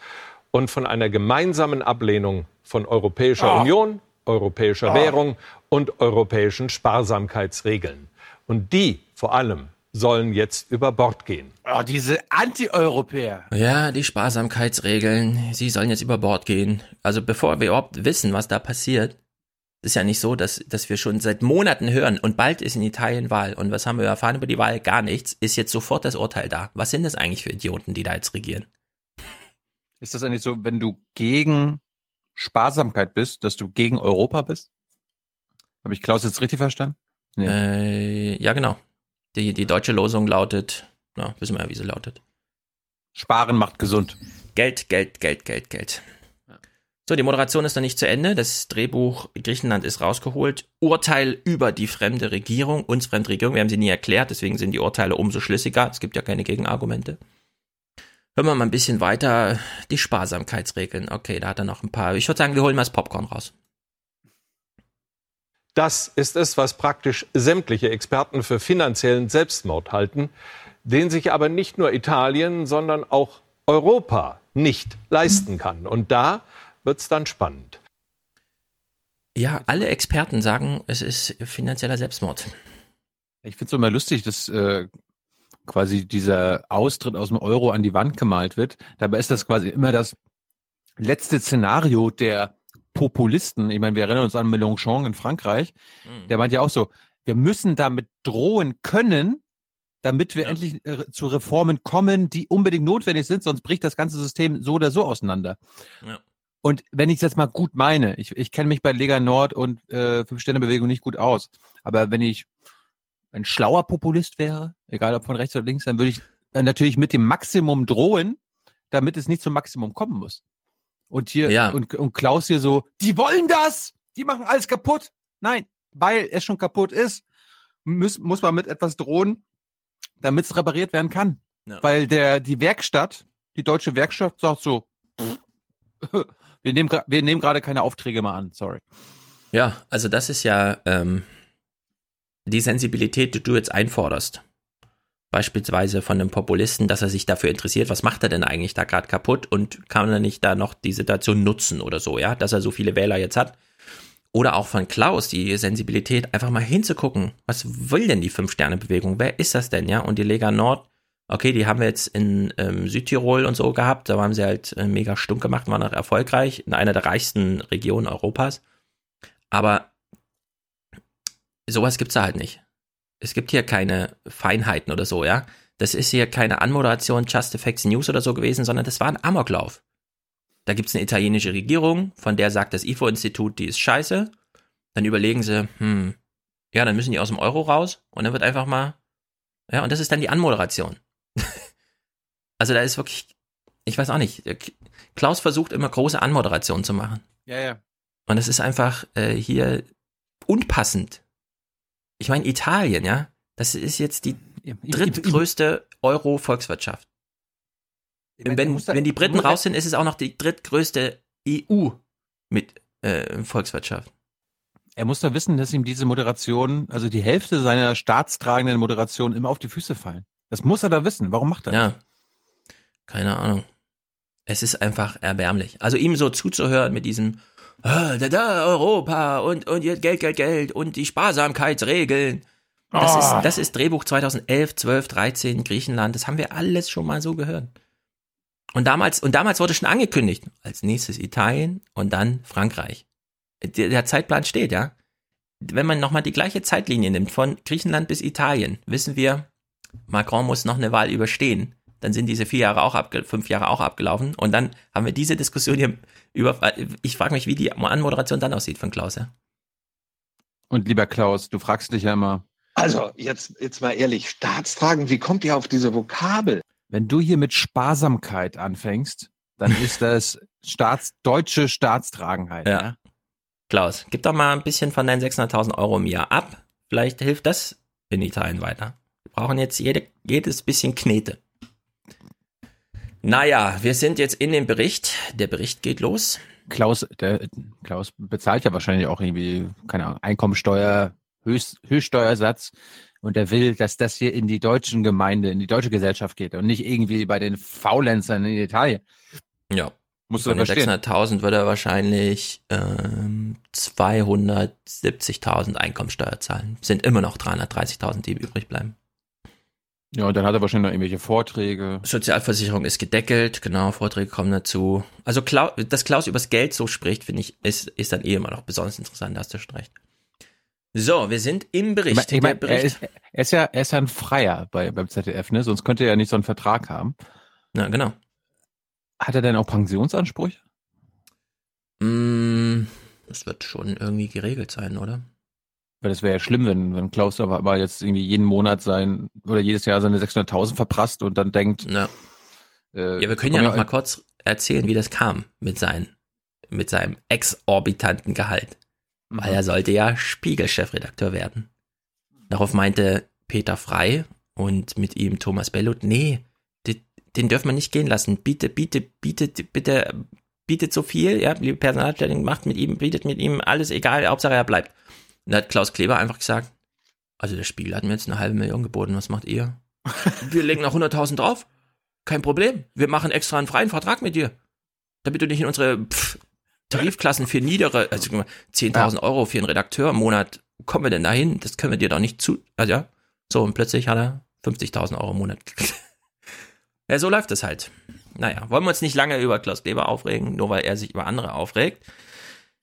und von einer gemeinsamen Ablehnung von Europäischer Ah. Union, europäischer Ah. Währung und europäischen Sparsamkeitsregeln. Und die vor allem sollen jetzt über Bord gehen. Oh, diese Anti-Europäer. Ja, die Sparsamkeitsregeln, sie sollen jetzt über Bord gehen. Also bevor wir überhaupt wissen, was da passiert, ist ja nicht so, dass, dass wir schon seit Monaten hören und bald ist in Italien Wahl. Und was haben wir erfahren über die Wahl? Gar nichts. Ist jetzt sofort das Urteil da. Was sind das eigentlich für Idioten, die da jetzt regieren? Ist das eigentlich so, wenn du gegen Sparsamkeit bist, dass du gegen Europa bist? Habe ich Klaus jetzt richtig verstanden? Äh, ja, genau. Die, die deutsche Losung lautet, na, wissen wir ja, wie sie lautet. Sparen macht gesund. Geld, Geld, Geld, Geld, Geld. So, die Moderation ist noch nicht zu Ende. Das Drehbuch Griechenland ist rausgeholt. Urteil über die fremde Regierung, uns fremde Regierung. Wir haben sie nie erklärt, deswegen sind die Urteile umso schlüssiger. Es gibt ja keine Gegenargumente. Hören wir mal ein bisschen weiter. Die Sparsamkeitsregeln. Okay, da hat er noch ein paar. Ich würde sagen, wir holen mal das Popcorn raus. Das ist es, was praktisch sämtliche Experten für finanziellen Selbstmord halten, den sich aber nicht nur Italien, sondern auch Europa nicht leisten kann. Und da wird's dann spannend. Ja, alle Experten sagen, es ist finanzieller Selbstmord. Ich finde es immer lustig, dass äh, quasi dieser Austritt aus dem Euro an die Wand gemalt wird. Dabei ist das quasi immer das letzte Szenario der Populisten. Ich meine, wir erinnern uns an Mélenchon in Frankreich. Der meint ja auch so, wir müssen damit drohen können, damit wir endlich äh, zu Reformen kommen, die unbedingt notwendig sind, sonst bricht das ganze System so oder so auseinander. Ja. Und wenn ich es jetzt mal gut meine, ich, ich kenne mich bei Lega Nord und äh, Fünf-Sterne-Bewegung nicht gut aus, aber wenn ich ein schlauer Populist wäre, egal ob von rechts oder links, dann würde ich äh, natürlich mit dem Maximum drohen, damit es nicht zum Maximum kommen muss. Und hier Ja. und, und Klaus hier so, die wollen das, die machen alles kaputt. Nein, weil es schon kaputt ist, muss, muss man mit etwas drohen, damit es repariert werden kann. Ja. Weil der die Werkstatt, die deutsche Werkstatt sagt so, pff, wir nehmen wir nehmen gerade keine Aufträge mehr an, sorry. Ja, also das ist ja ähm, die Sensibilität, die du jetzt einforderst. Beispielsweise von einem Populisten, dass er sich dafür interessiert, was macht er denn eigentlich da gerade kaputt und kann er nicht da noch die Situation nutzen oder so, ja, dass er so viele Wähler jetzt hat. Oder auch von Klaus, die Sensibilität, einfach mal hinzugucken, was will denn die Fünf-Sterne-Bewegung? Wer ist das denn, ja? Und die Lega Nord, okay, die haben wir jetzt in ähm, Südtirol und so gehabt, da haben sie halt äh, mega stunk gemacht, waren auch erfolgreich, in einer der reichsten Regionen Europas. Aber sowas gibt's da halt nicht. Es gibt hier keine Feinheiten oder so, ja. Das ist hier keine Anmoderation Just Effects News oder so gewesen, sondern das war ein Amoklauf. Da gibt's eine italienische Regierung, von der sagt das IFO-Institut, die ist scheiße. Dann überlegen sie, hm, ja, dann müssen die aus dem Euro raus und dann wird einfach mal, ja, und das ist dann die Anmoderation. also da ist wirklich, ich weiß auch nicht, Klaus versucht immer große Anmoderationen zu machen. Ja, ja. Und es ist einfach äh, hier unpassend. Ich meine, Italien, ja, das ist jetzt die drittgrößte Euro-Volkswirtschaft. Wenn, da- wenn die Briten da- raus sind, ist es auch noch die drittgrößte EU mit äh, Volkswirtschaft. Er muss doch wissen, dass ihm diese Moderation, also die Hälfte seiner staatstragenden Moderation immer auf die Füße fallen. Das muss er da wissen. Warum macht er Ja. das? Keine Ahnung. Es ist einfach erbärmlich. Also ihm so zuzuhören mit diesem da, da, Europa und, und jetzt Geld, Geld, Geld und die Sparsamkeitsregeln. Das, Ah. ist, das ist Drehbuch 2011, 12, 13, Griechenland. Das haben wir alles schon mal so gehört. Und damals, und damals wurde schon angekündigt, als nächstes Italien und dann Frankreich. Der, der Zeitplan steht, ja. Wenn man nochmal die gleiche Zeitlinie nimmt, von Griechenland bis Italien, wissen wir, Macron muss noch eine Wahl überstehen. Dann sind diese vier Jahre auch abge fünf Jahre auch abgelaufen. Und dann haben wir diese Diskussion hier über. Ich frage mich, wie die Anmoderation dann aussieht von Klaus. Ja? Und lieber Klaus, du fragst dich ja immer, Also, jetzt, jetzt mal ehrlich, Staatstragen, wie kommt ihr auf diese Vokabel? wenn du hier mit Sparsamkeit anfängst, dann ist das Staats, deutsche Staatstragenheit. Ja. Ja. Klaus, gib doch mal ein bisschen von deinen 600.000 Euro im Jahr ab. Vielleicht hilft das in Italien weiter. Wir brauchen jetzt jede, jedes bisschen Knete. Naja, wir sind jetzt in dem Bericht. Der Bericht geht los. Klaus, der, Klaus bezahlt ja wahrscheinlich auch irgendwie, keine Ahnung, Einkommensteuer, Höchst, Höchststeuersatz. Und er will, dass das hier in die deutschen Gemeinde, in die deutsche Gesellschaft geht und nicht irgendwie bei den Faulenzern in Italien. Ja. Musst du Von den verstehen. 600.000 würde er wahrscheinlich ähm, 270.000 Einkommensteuer zahlen. Sind immer noch 330.000, die übrig bleiben. Ja, und dann hat er wahrscheinlich noch irgendwelche Vorträge. Sozialversicherung ist gedeckelt, genau, Vorträge kommen dazu. Also, Klau dass Klaus übers Geld so spricht, finde ich, ist, ist dann eh immer noch besonders interessant, da hast du schon recht. So, wir sind im Bericht. Ich mein, ich mein, er, ist, er ist ja, er ist ja ein Freier bei, beim ZDF, ne? Sonst könnte er ja nicht so einen Vertrag haben. Ja, genau. Hat er denn auch Pensionsansprüche? Mm, das wird schon irgendwie geregelt sein, oder? Weil das wäre ja schlimm, wenn, wenn Klaus aber, aber jetzt irgendwie jeden Monat sein oder jedes Jahr seine 600.000 verprasst und dann denkt. Ja, äh, ja wir können ja noch mal kurz erzählen, wie das kam mit, seinen, mit seinem exorbitanten Gehalt. Weil er sollte ja Spiegel-Chefredakteur werden. Darauf meinte Peter Frei und mit ihm Thomas Bellut, nee, den, den dürfen wir nicht gehen lassen. Biete, biete, bietet, bitte, bietet so viel, ja, liebe Personalstellung, macht mit ihm, bietet mit ihm, alles egal, Hauptsache er bleibt. Und da hat Klaus Kleber einfach gesagt, also der Spiegel hat mir jetzt eine halbe Million geboten, was macht ihr? wir legen noch 100.000 drauf, kein Problem. Wir machen extra einen freien Vertrag mit dir, damit du nicht in unsere pff, Tarifklassen für niedere, also guck mal, 10.000 Euro für einen Redakteur im Monat, kommen wir denn dahin? Das können wir dir doch nicht zu, also ja. So, und plötzlich hat er 50.000 Euro im Monat gekriegt. ja, so läuft es halt. Naja, wollen wir uns nicht lange über Klaus Kleber aufregen, nur weil er sich über andere aufregt.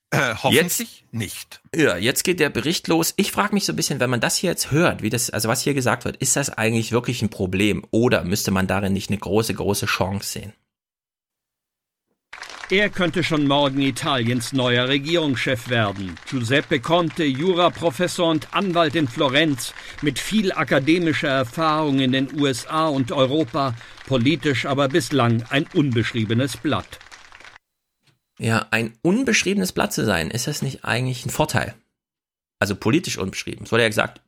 Äh, hoffentlich nicht. Ja, jetzt geht der Bericht los. Ich frage mich so ein bisschen, wenn man das hier jetzt hört, wie das, also was hier gesagt wird, ist das eigentlich wirklich ein Problem oder müsste man darin nicht eine große, große Chance sehen? Er könnte schon morgen Italiens neuer Regierungschef werden. Giuseppe Conte, Juraprofessor und Anwalt in Florenz, mit viel akademischer Erfahrung in den USA und Europa, politisch aber bislang ein unbeschriebenes Blatt. Ja, ein unbeschriebenes Blatt zu sein, ist das nicht eigentlich ein Vorteil? Also politisch unbeschrieben. Es wurde ja gesagt,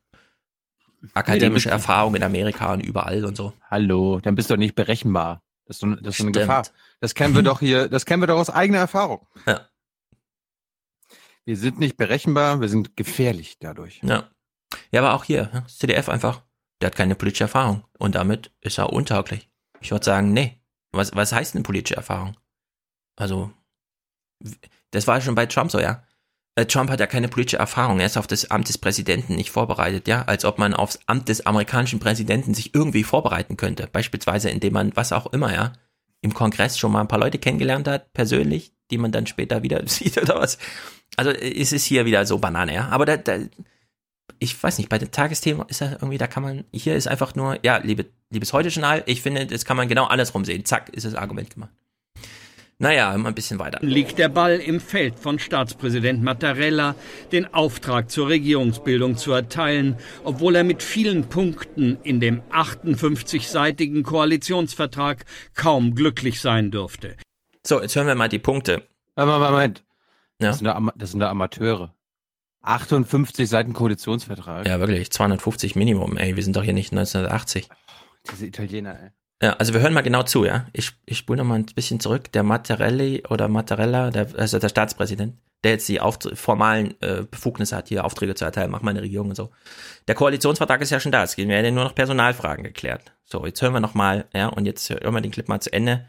akademische Nee, Erfahrung in Amerika und überall und so. Hallo, dann bist du doch nicht berechenbar. Das ist, so, das ist so eine. Gefahr. Das kennen wir doch hier, das kennen wir doch aus eigener Erfahrung. Ja. Wir sind nicht berechenbar, wir sind gefährlich dadurch. Ja. Ja, aber auch hier, das CDF einfach, der hat keine politische Erfahrung und damit ist er untauglich. Ich würde sagen, nee. Was, was heißt denn politische Erfahrung? Also, das war schon bei Trump so, ja. Äh, Trump hat ja keine politische Erfahrung. Er ist auf das Amt des Präsidenten nicht vorbereitet, ja. Als ob man aufs Amt des amerikanischen Präsidenten sich irgendwie vorbereiten könnte. Beispielsweise, indem man, was auch immer, ja, im Kongress schon mal ein paar Leute kennengelernt hat, persönlich, die man dann später wieder sieht oder was. Also, es ist hier wieder so Banane, ja. Aber da, da, ich weiß nicht, bei den Tagesthemen ist ja irgendwie, da kann man, hier ist einfach nur, ja, liebe, liebes Heute-Journal, ich finde, das kann man genau andersrum sehen. Zack, ist das Argument gemacht. Naja, mal ein bisschen weiter. Liegt der Ball im Feld von Staatspräsident Mattarella, den Auftrag zur Regierungsbildung zu erteilen, obwohl er mit vielen Punkten in dem 58-seitigen Koalitionsvertrag kaum glücklich sein dürfte. So, jetzt hören wir mal die Punkte. Moment, Moment. Ja. Das, sind da, das sind da Amateure. 58 Seiten Koalitionsvertrag. Ja, wirklich, 250 Minimum, ey, wir sind doch hier nicht 1980. Diese Italiener, ey. Ja, also wir hören mal genau zu, ja. Ich, ich spule noch mal ein bisschen zurück. Der Mattarelli oder Mattarella, der, also der Staatspräsident, der jetzt die Auft formalen äh, Befugnisse hat, hier Aufträge zu erteilen, mach mal eine Regierung und so. Der Koalitionsvertrag ist ja schon da. Es werden ja nur noch Personalfragen geklärt. So, jetzt hören wir noch mal, ja, und jetzt hören wir den Clip mal zu Ende.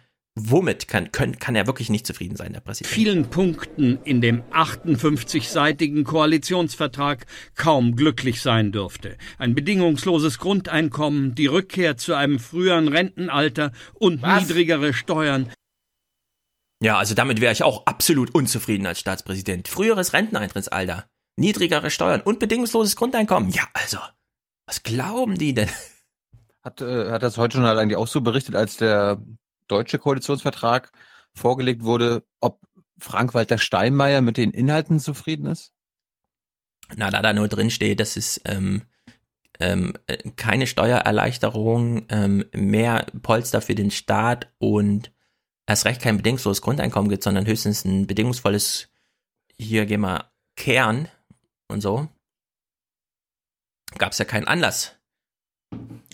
Womit kann, können, kann er wirklich nicht zufrieden sein, der Präsident? vielen Punkten in dem 58-seitigen Koalitionsvertrag kaum glücklich sein dürfte. Ein bedingungsloses Grundeinkommen, die Rückkehr zu einem früheren Rentenalter und niedrigere Steuern. Ja, also damit wäre ich auch absolut unzufrieden als Staatspräsident. Früheres Renteneintrittsalter, niedrigere Steuern und bedingungsloses Grundeinkommen. Ja, also, was glauben die denn? Hat, äh, hat das heute schon eigentlich auch so berichtet, als der deutsche Koalitionsvertrag vorgelegt wurde, ob Frank-Walter Steinmeier mit den Inhalten zufrieden ist? Na, da da nur drin steht, dass es ähm, ähm, äh, keine Steuererleichterung, ähm, mehr Polster für den Staat und erst recht kein bedingungsloses Grundeinkommen gibt, sondern höchstens ein bedingungsvolles, hier gehen wir Kern und so, gab es ja keinen Anlass.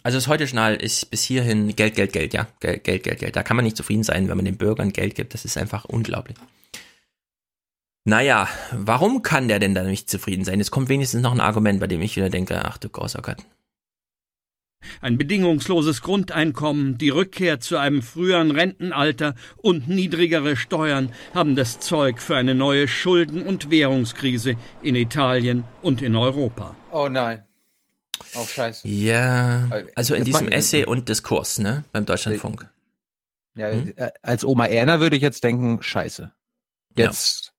Also das Heute-Journal ist bis hierhin Geld, Geld, Geld, ja. Geld, Geld, Geld, Geld. Da kann man nicht zufrieden sein, wenn man den Bürgern Geld gibt. Das ist einfach unglaublich. Naja, warum kann der denn da nicht zufrieden sein? Es kommt wenigstens noch ein Argument, bei dem ich wieder denke, ach du großer Gott. Ein bedingungsloses Grundeinkommen, die Rückkehr zu einem früheren Rentenalter und niedrigere Steuern haben das Zeug für eine neue Schulden- und Währungskrise in Italien und in Europa. Oh nein. Oh, scheiße. Ja, also in diesem Essay und Diskurs, ne, beim Deutschlandfunk. Ja, Hm? äh, als Oma Erna würde ich jetzt denken, scheiße. Jetzt,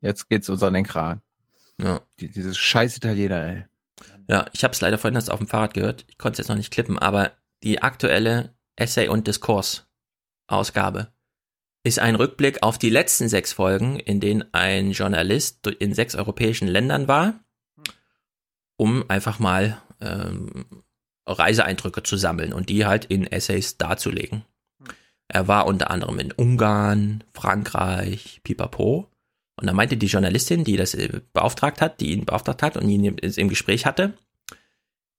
jetzt geht's uns an den Kran. Ja. Die, dieses scheiß Italiener, ey. Ja, ich habe es leider vorhin erst auf dem Fahrrad gehört. Ich konnte es jetzt noch nicht klippen, aber die aktuelle Essay- und Diskurs-Ausgabe ist ein Rückblick auf die letzten sechs Folgen, in denen ein Journalist in sechs europäischen Ländern war, um einfach mal ähm, Reiseeindrücke zu sammeln und die halt in Essays darzulegen. Er war unter anderem in Ungarn, Frankreich, Pipapo. Und da meinte die Journalistin, die das äh, beauftragt hat, die ihn beauftragt hat und ihn im, im Gespräch hatte,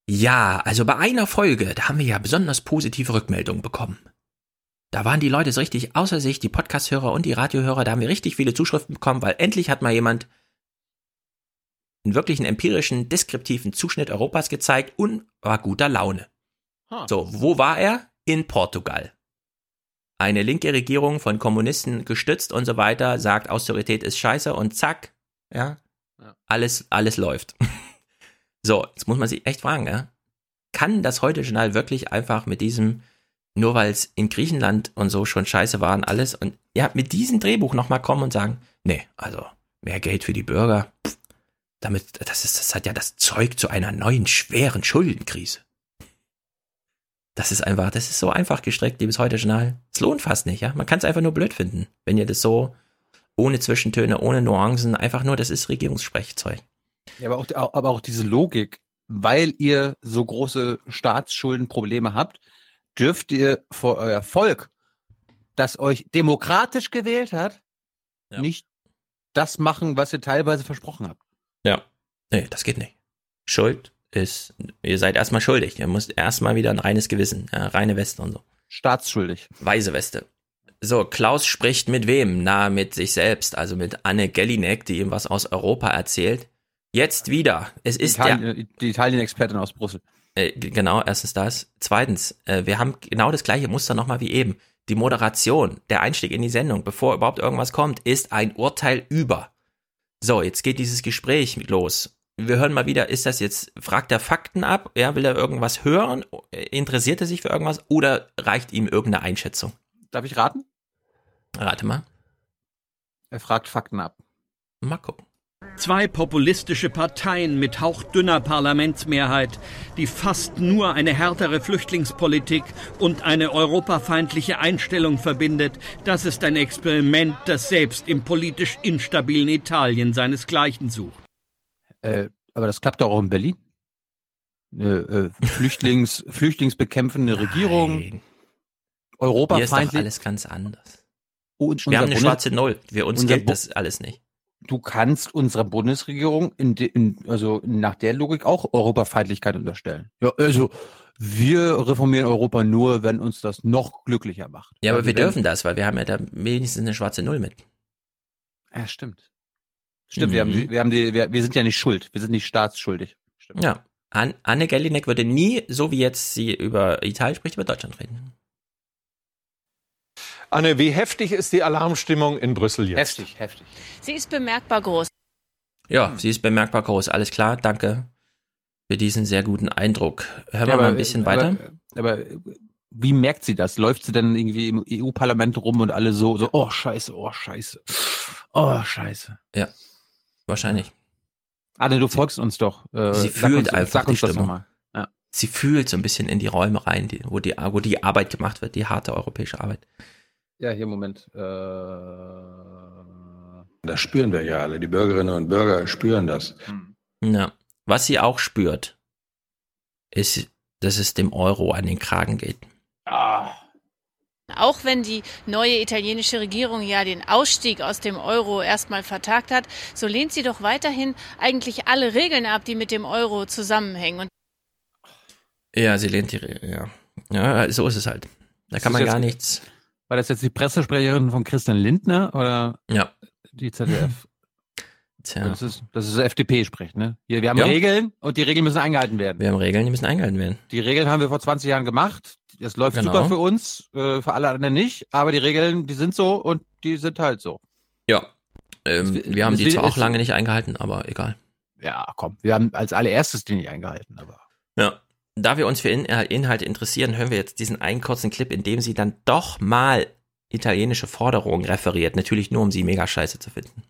ja, also bei einer Folge, da haben wir ja besonders positive Rückmeldungen bekommen. Da waren die Leute so richtig außer sich, die Podcast-Hörer und die Radiohörer, da haben wir richtig viele Zuschriften bekommen, weil endlich hat mal jemand einen wirklichen empirischen, deskriptiven Zuschnitt Europas gezeigt und war guter Laune. So, wo war er? In Portugal. Eine linke Regierung von Kommunisten gestützt und so weiter sagt, Austerität ist scheiße und zack, ja, alles, alles läuft. so, jetzt muss man sich echt fragen, ja, kann das Heute-Journal wirklich einfach mit diesem, nur weil es in Griechenland und so schon scheiße waren, alles und ja, mit diesem Drehbuch nochmal kommen und sagen, nee, also, mehr Geld für die Bürger. Pff, damit, das ist, das hat ja das Zeug zu einer neuen schweren Schuldenkrise. Das ist einfach, das ist so einfach gestrickt, liebes Heute-Journal. Es lohnt fast nicht, ja. Man kann es einfach nur blöd finden, wenn ihr das so ohne Zwischentöne, ohne Nuancen, einfach nur, das ist Regierungssprechzeug. Ja, aber auch, aber auch diese Logik, weil ihr so große Staatsschuldenprobleme habt, dürft ihr vor euer Volk, das euch demokratisch gewählt hat, Ja. nicht das machen, was ihr teilweise versprochen habt. Ja. Nee, das geht nicht. Schuld ist, ihr seid erstmal schuldig. Ihr müsst erstmal wieder ein reines Gewissen, ja, reine Weste und so. Staatsschuldig. Weise Weste. So, Klaus spricht mit wem? Na, mit sich selbst, also mit Anne Gellinek, die ihm was aus Europa erzählt. Jetzt wieder. Es ist der, Italien, die Italien-Expertin aus Brüssel. äh, genau, erstens das. Zweitens, äh, wir haben genau das gleiche Muster nochmal wie eben. Die Moderation, der Einstieg in die Sendung, bevor überhaupt irgendwas kommt, ist ein Urteil über. So, jetzt geht dieses Gespräch los. Wir hören mal wieder, ist das jetzt, fragt er Fakten ab? Ja, will er irgendwas hören? Interessiert er sich für irgendwas? Oder reicht ihm irgendeine Einschätzung? Darf ich raten? Rate mal. Er fragt Fakten ab. Mal gucken. Zwei populistische Parteien mit hauchdünner Parlamentsmehrheit, die fast nur eine härtere Flüchtlingspolitik und eine europafeindliche Einstellung verbindet, das ist ein Experiment, das selbst im politisch instabilen Italien seinesgleichen sucht. Äh, aber das klappt doch auch in Berlin. Äh, äh, Flüchtlings, Flüchtlingsbekämpfende Regierung, Hier ist doch Europafeindlich. alles ganz anders. Und Wir haben eine Bundes- schwarze Null. Wir uns gilt das alles nicht. Du kannst unserer Bundesregierung in, de, in also nach der Logik auch Europafeindlichkeit unterstellen. Ja, also wir reformieren Europa nur, wenn uns das noch glücklicher macht. Ja, aber Also wir dürfen das, weil wir haben ja da wenigstens eine schwarze Null mit. Ja, stimmt. Stimmt, wir, haben, Mhm. wir, haben die, wir, wir sind ja nicht schuld. Wir sind nicht staatsschuldig. Stimmt. Ja. An Anne Gellinek würde nie, so wie jetzt sie über Italien spricht, über Deutschland reden. Anne, wie heftig ist die Alarmstimmung in Brüssel jetzt? Heftig, heftig. Sie ist bemerkbar groß. Ja, sie ist bemerkbar groß. Alles klar, danke für diesen sehr guten Eindruck. Hören wir mal ein bisschen aber, weiter. Aber wie merkt sie das? Läuft sie dann irgendwie im EU-Parlament rum und alle so, so, oh Scheiße, oh Scheiße, oh Scheiße. Ja, wahrscheinlich. Anne, du folgst uns doch. Äh, Sie fühlt uns, einfach die Stimmung. nochmal. Ja. Sie fühlt so ein bisschen in die Räume rein, die, wo, die, wo die Arbeit gemacht wird, die harte europäische Arbeit. Ja, hier, Moment. Äh, Das spüren wir ja alle. Die Bürgerinnen und Bürger spüren das. Ja. Was sie auch spürt, ist, dass es dem Euro an den Kragen geht. Auch wenn die neue italienische Regierung ja den Ausstieg aus dem Euro erstmal vertagt hat, so lehnt sie doch weiterhin eigentlich alle Regeln ab, die mit dem Euro zusammenhängen. Und Ja, sie lehnt die, Re- ja. Ja, so ist es halt. Da kann man gar nichts. War das jetzt die Pressesprecherin von Christian Lindner oder Ja. die ZDF? Tja. Das ist, das ist FDP spricht, ne? Hier, wir haben Ja. Regeln und die Regeln müssen eingehalten werden. Wir haben Regeln, die müssen eingehalten werden. Die Regeln haben wir vor 20 Jahren gemacht. Das läuft Genau. super für uns, äh, für alle anderen nicht. Aber die Regeln, die sind so und die sind halt so. Ja. Ähm, Es- wir haben die zwar auch lange nicht eingehalten, aber egal. Ja, komm. Wir haben als allererstes die nicht eingehalten, aber. Ja. Da wir uns für In Inhalte interessieren, hören wir jetzt diesen einen kurzen Clip, in dem sie dann doch mal italienische Forderungen referiert. Natürlich nur, um sie mega scheiße zu finden.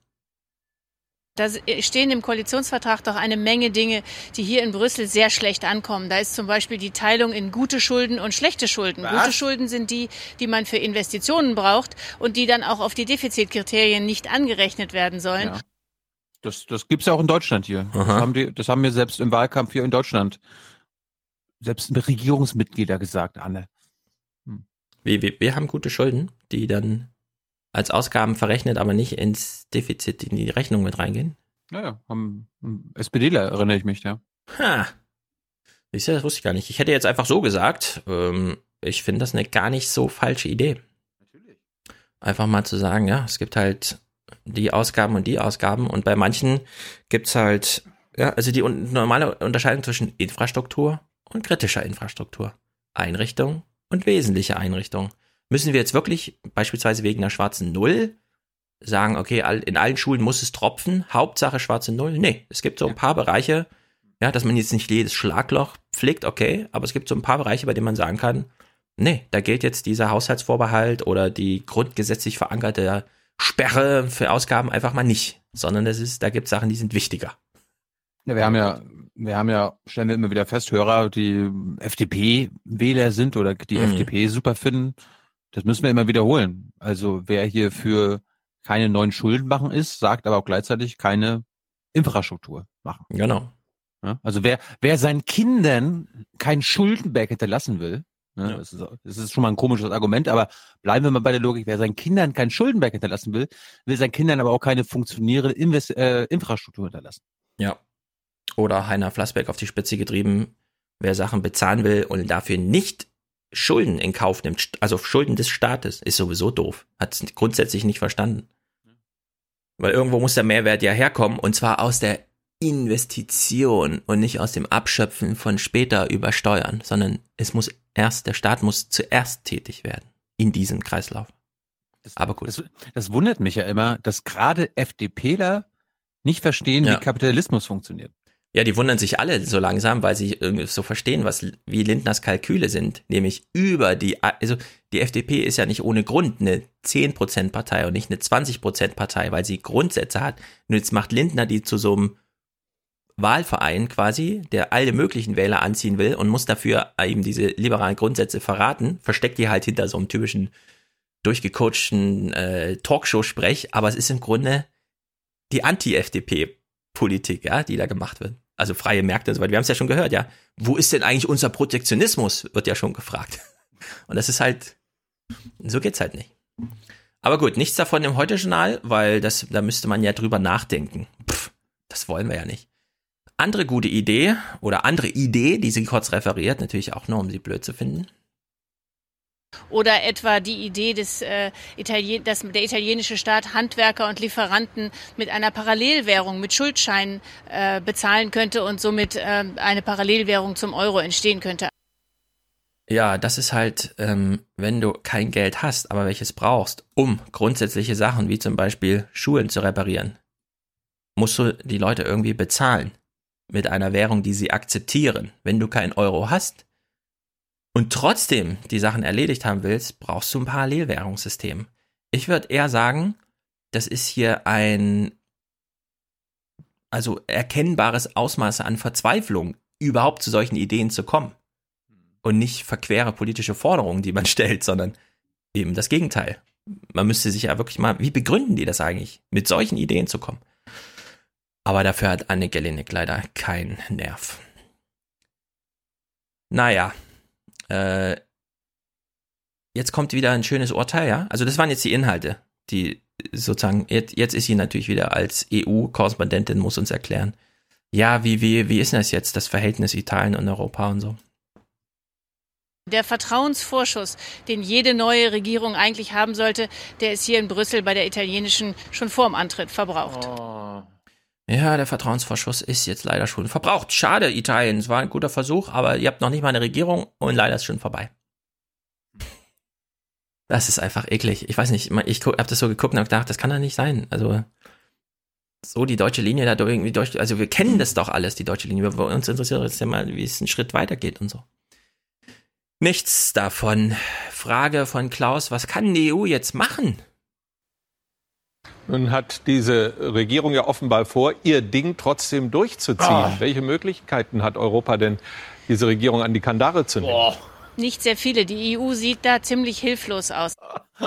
da stehen im Koalitionsvertrag doch eine Menge Dinge, die hier in Brüssel sehr schlecht ankommen. Da ist zum Beispiel die Teilung in gute Schulden und schlechte Schulden. Was? Gute Schulden sind die, die man für Investitionen braucht und die dann auch auf die Defizitkriterien nicht angerechnet werden sollen. Ja. Das, das gibt's ja auch in Deutschland hier. Das haben, die, das haben wir selbst im Wahlkampf hier in Deutschland. Selbst Regierungsmitglieder gesagt, Anne. Wir, wir, wir haben gute Schulden, die dann als Ausgaben verrechnet, aber nicht ins Defizit in die Rechnung mit reingehen. Naja, haben haben SPDler erinnere ich mich, ja. Ha. Siehst du, das wusste ich gar nicht. Ich hätte jetzt einfach so gesagt, ähm, ich finde das eine gar nicht so falsche Idee. Einfach mal zu sagen, ja, es gibt halt die Ausgaben und die Ausgaben und bei manchen gibt's halt, ja, also die un normale Unterscheidung zwischen Infrastruktur und kritischer Infrastruktur. Einrichtung und wesentliche Einrichtung. Müssen wir jetzt wirklich beispielsweise wegen einer schwarzen Null sagen, okay, in allen Schulen muss es tropfen, Hauptsache schwarze Null? Nee, es gibt so ein paar Bereiche, ja, dass man jetzt nicht jedes Schlagloch pflegt, okay, aber es gibt so ein paar Bereiche, bei denen man sagen kann, nee, da gilt jetzt dieser Haushaltsvorbehalt oder die grundgesetzlich verankerte Sperre für Ausgaben einfach mal nicht. sondern es ist, da gibt es Sachen, die sind wichtiger. Ja, wir haben ja, wir haben ja, stellen wir immer wieder fest, Hörer, die FDP-Wähler sind oder die Mhm. FDP super finden. Das müssen wir immer wiederholen. Also wer hier für keine neuen Schulden machen ist, sagt aber auch gleichzeitig keine Infrastruktur machen. Genau. Ja? Also wer, wer seinen Kindern kein Schuldenberg hinterlassen will, ne, das, ist, das ist schon mal ein komisches Argument, aber bleiben wir mal bei der Logik, wer seinen Kindern keinen Schuldenberg hinterlassen will, will seinen Kindern aber auch keine funktionierende Invest äh, Infrastruktur hinterlassen. Ja. Oder Heiner Flassbeck auf die Spitze getrieben, wer Sachen bezahlen will und dafür nicht Schulden in Kauf nimmt, also Schulden des Staates, ist sowieso doof. Hat es grundsätzlich nicht verstanden. Weil irgendwo muss der Mehrwert ja herkommen und zwar aus der Investition und nicht aus dem Abschöpfen von später über Steuern, sondern es muss erst, der Staat muss zuerst tätig werden in diesem Kreislauf. Aber gut. Das, das wundert mich ja immer, dass gerade FDPler nicht verstehen, Ja. wie Kapitalismus funktioniert. Ja, die wundern sich alle so langsam, weil sie irgendwie so verstehen, was wie Lindners Kalküle sind, nämlich über die also die FDP ist ja nicht ohne Grund eine 10% Partei und nicht eine 20% Partei, weil sie Grundsätze hat. Und jetzt macht Lindner die zu so einem Wahlverein quasi, der alle möglichen Wähler anziehen will und muss dafür eben diese liberalen Grundsätze verraten, versteckt die halt hinter so einem typischen durchgecoachten äh, Talkshow-Sprech, aber es ist im Grunde die Anti-FDP-Politik, ja, die da gemacht wird. Also freie Märkte und so weiter. Wir haben es ja schon gehört, ja. Wo ist denn eigentlich unser Protektionismus? Wird ja schon gefragt. Und das ist halt, so geht's halt nicht. Aber gut, nichts davon im Heute-Journal, weil das, da müsste man ja drüber nachdenken. Pff, das wollen wir ja nicht. Andere gute Idee oder andere Idee, die sie kurz referiert, natürlich auch nur, um sie blöd zu finden. Oder etwa die Idee, des, äh, Italien dass der italienische Staat Handwerker und Lieferanten mit einer Parallelwährung, mit Schuldscheinen äh, bezahlen könnte und somit äh, eine Parallelwährung zum Euro entstehen könnte. Ja, das ist halt, ähm, wenn du kein Geld hast, aber welches brauchst, um grundsätzliche Sachen wie zum Beispiel Schulen zu reparieren, musst du die Leute irgendwie bezahlen mit einer Währung, die sie akzeptieren. Wenn du kein Euro hast und trotzdem die Sachen erledigt haben willst, brauchst du ein Parallelwährungssystem. Ich würde eher sagen, das ist hier ein also erkennbares Ausmaß an Verzweiflung, überhaupt zu solchen Ideen zu kommen und nicht verquere politische Forderungen, die man stellt, sondern eben das Gegenteil. Man müsste sich ja wirklich mal, wie begründen die das eigentlich, mit solchen Ideen zu kommen? Aber dafür hat Anne Gellinek leider keinen Nerv. Naja, äh, jetzt kommt wieder ein schönes Urteil, ja? Also das waren jetzt die Inhalte, die sozusagen, jetzt, jetzt ist sie natürlich wieder als EU-Korrespondentin, muss uns erklären, ja, wie, wie, wie ist denn das jetzt, das Verhältnis Italien und Europa und so? Der Vertrauensvorschuss, den jede neue Regierung eigentlich haben sollte, der ist hier in Brüssel bei der italienischen schon vorm Antritt verbraucht. Ja, der Vertrauensvorschuss ist jetzt leider schon verbraucht. Schade, Italien. Es war ein guter Versuch, aber ihr habt noch nicht mal eine Regierung und leider ist schon vorbei. Das ist einfach eklig. Ich weiß nicht, ich habe das so geguckt und habe gedacht, das kann doch nicht sein. Also so die deutsche Linie da irgendwie durch. Also wir kennen das doch alles, die deutsche Linie. Bei uns interessiert jetzt ja mal, wie es einen Schritt weitergeht und so. Nichts davon. Frage von Klaus, was kann die EU jetzt machen? Nun hat diese Regierung ja offenbar vor, ihr Ding trotzdem durchzuziehen. Ah. Welche Möglichkeiten hat Europa denn, diese Regierung an die Kandare zu nehmen? Nicht sehr viele. Die EU sieht da ziemlich hilflos aus.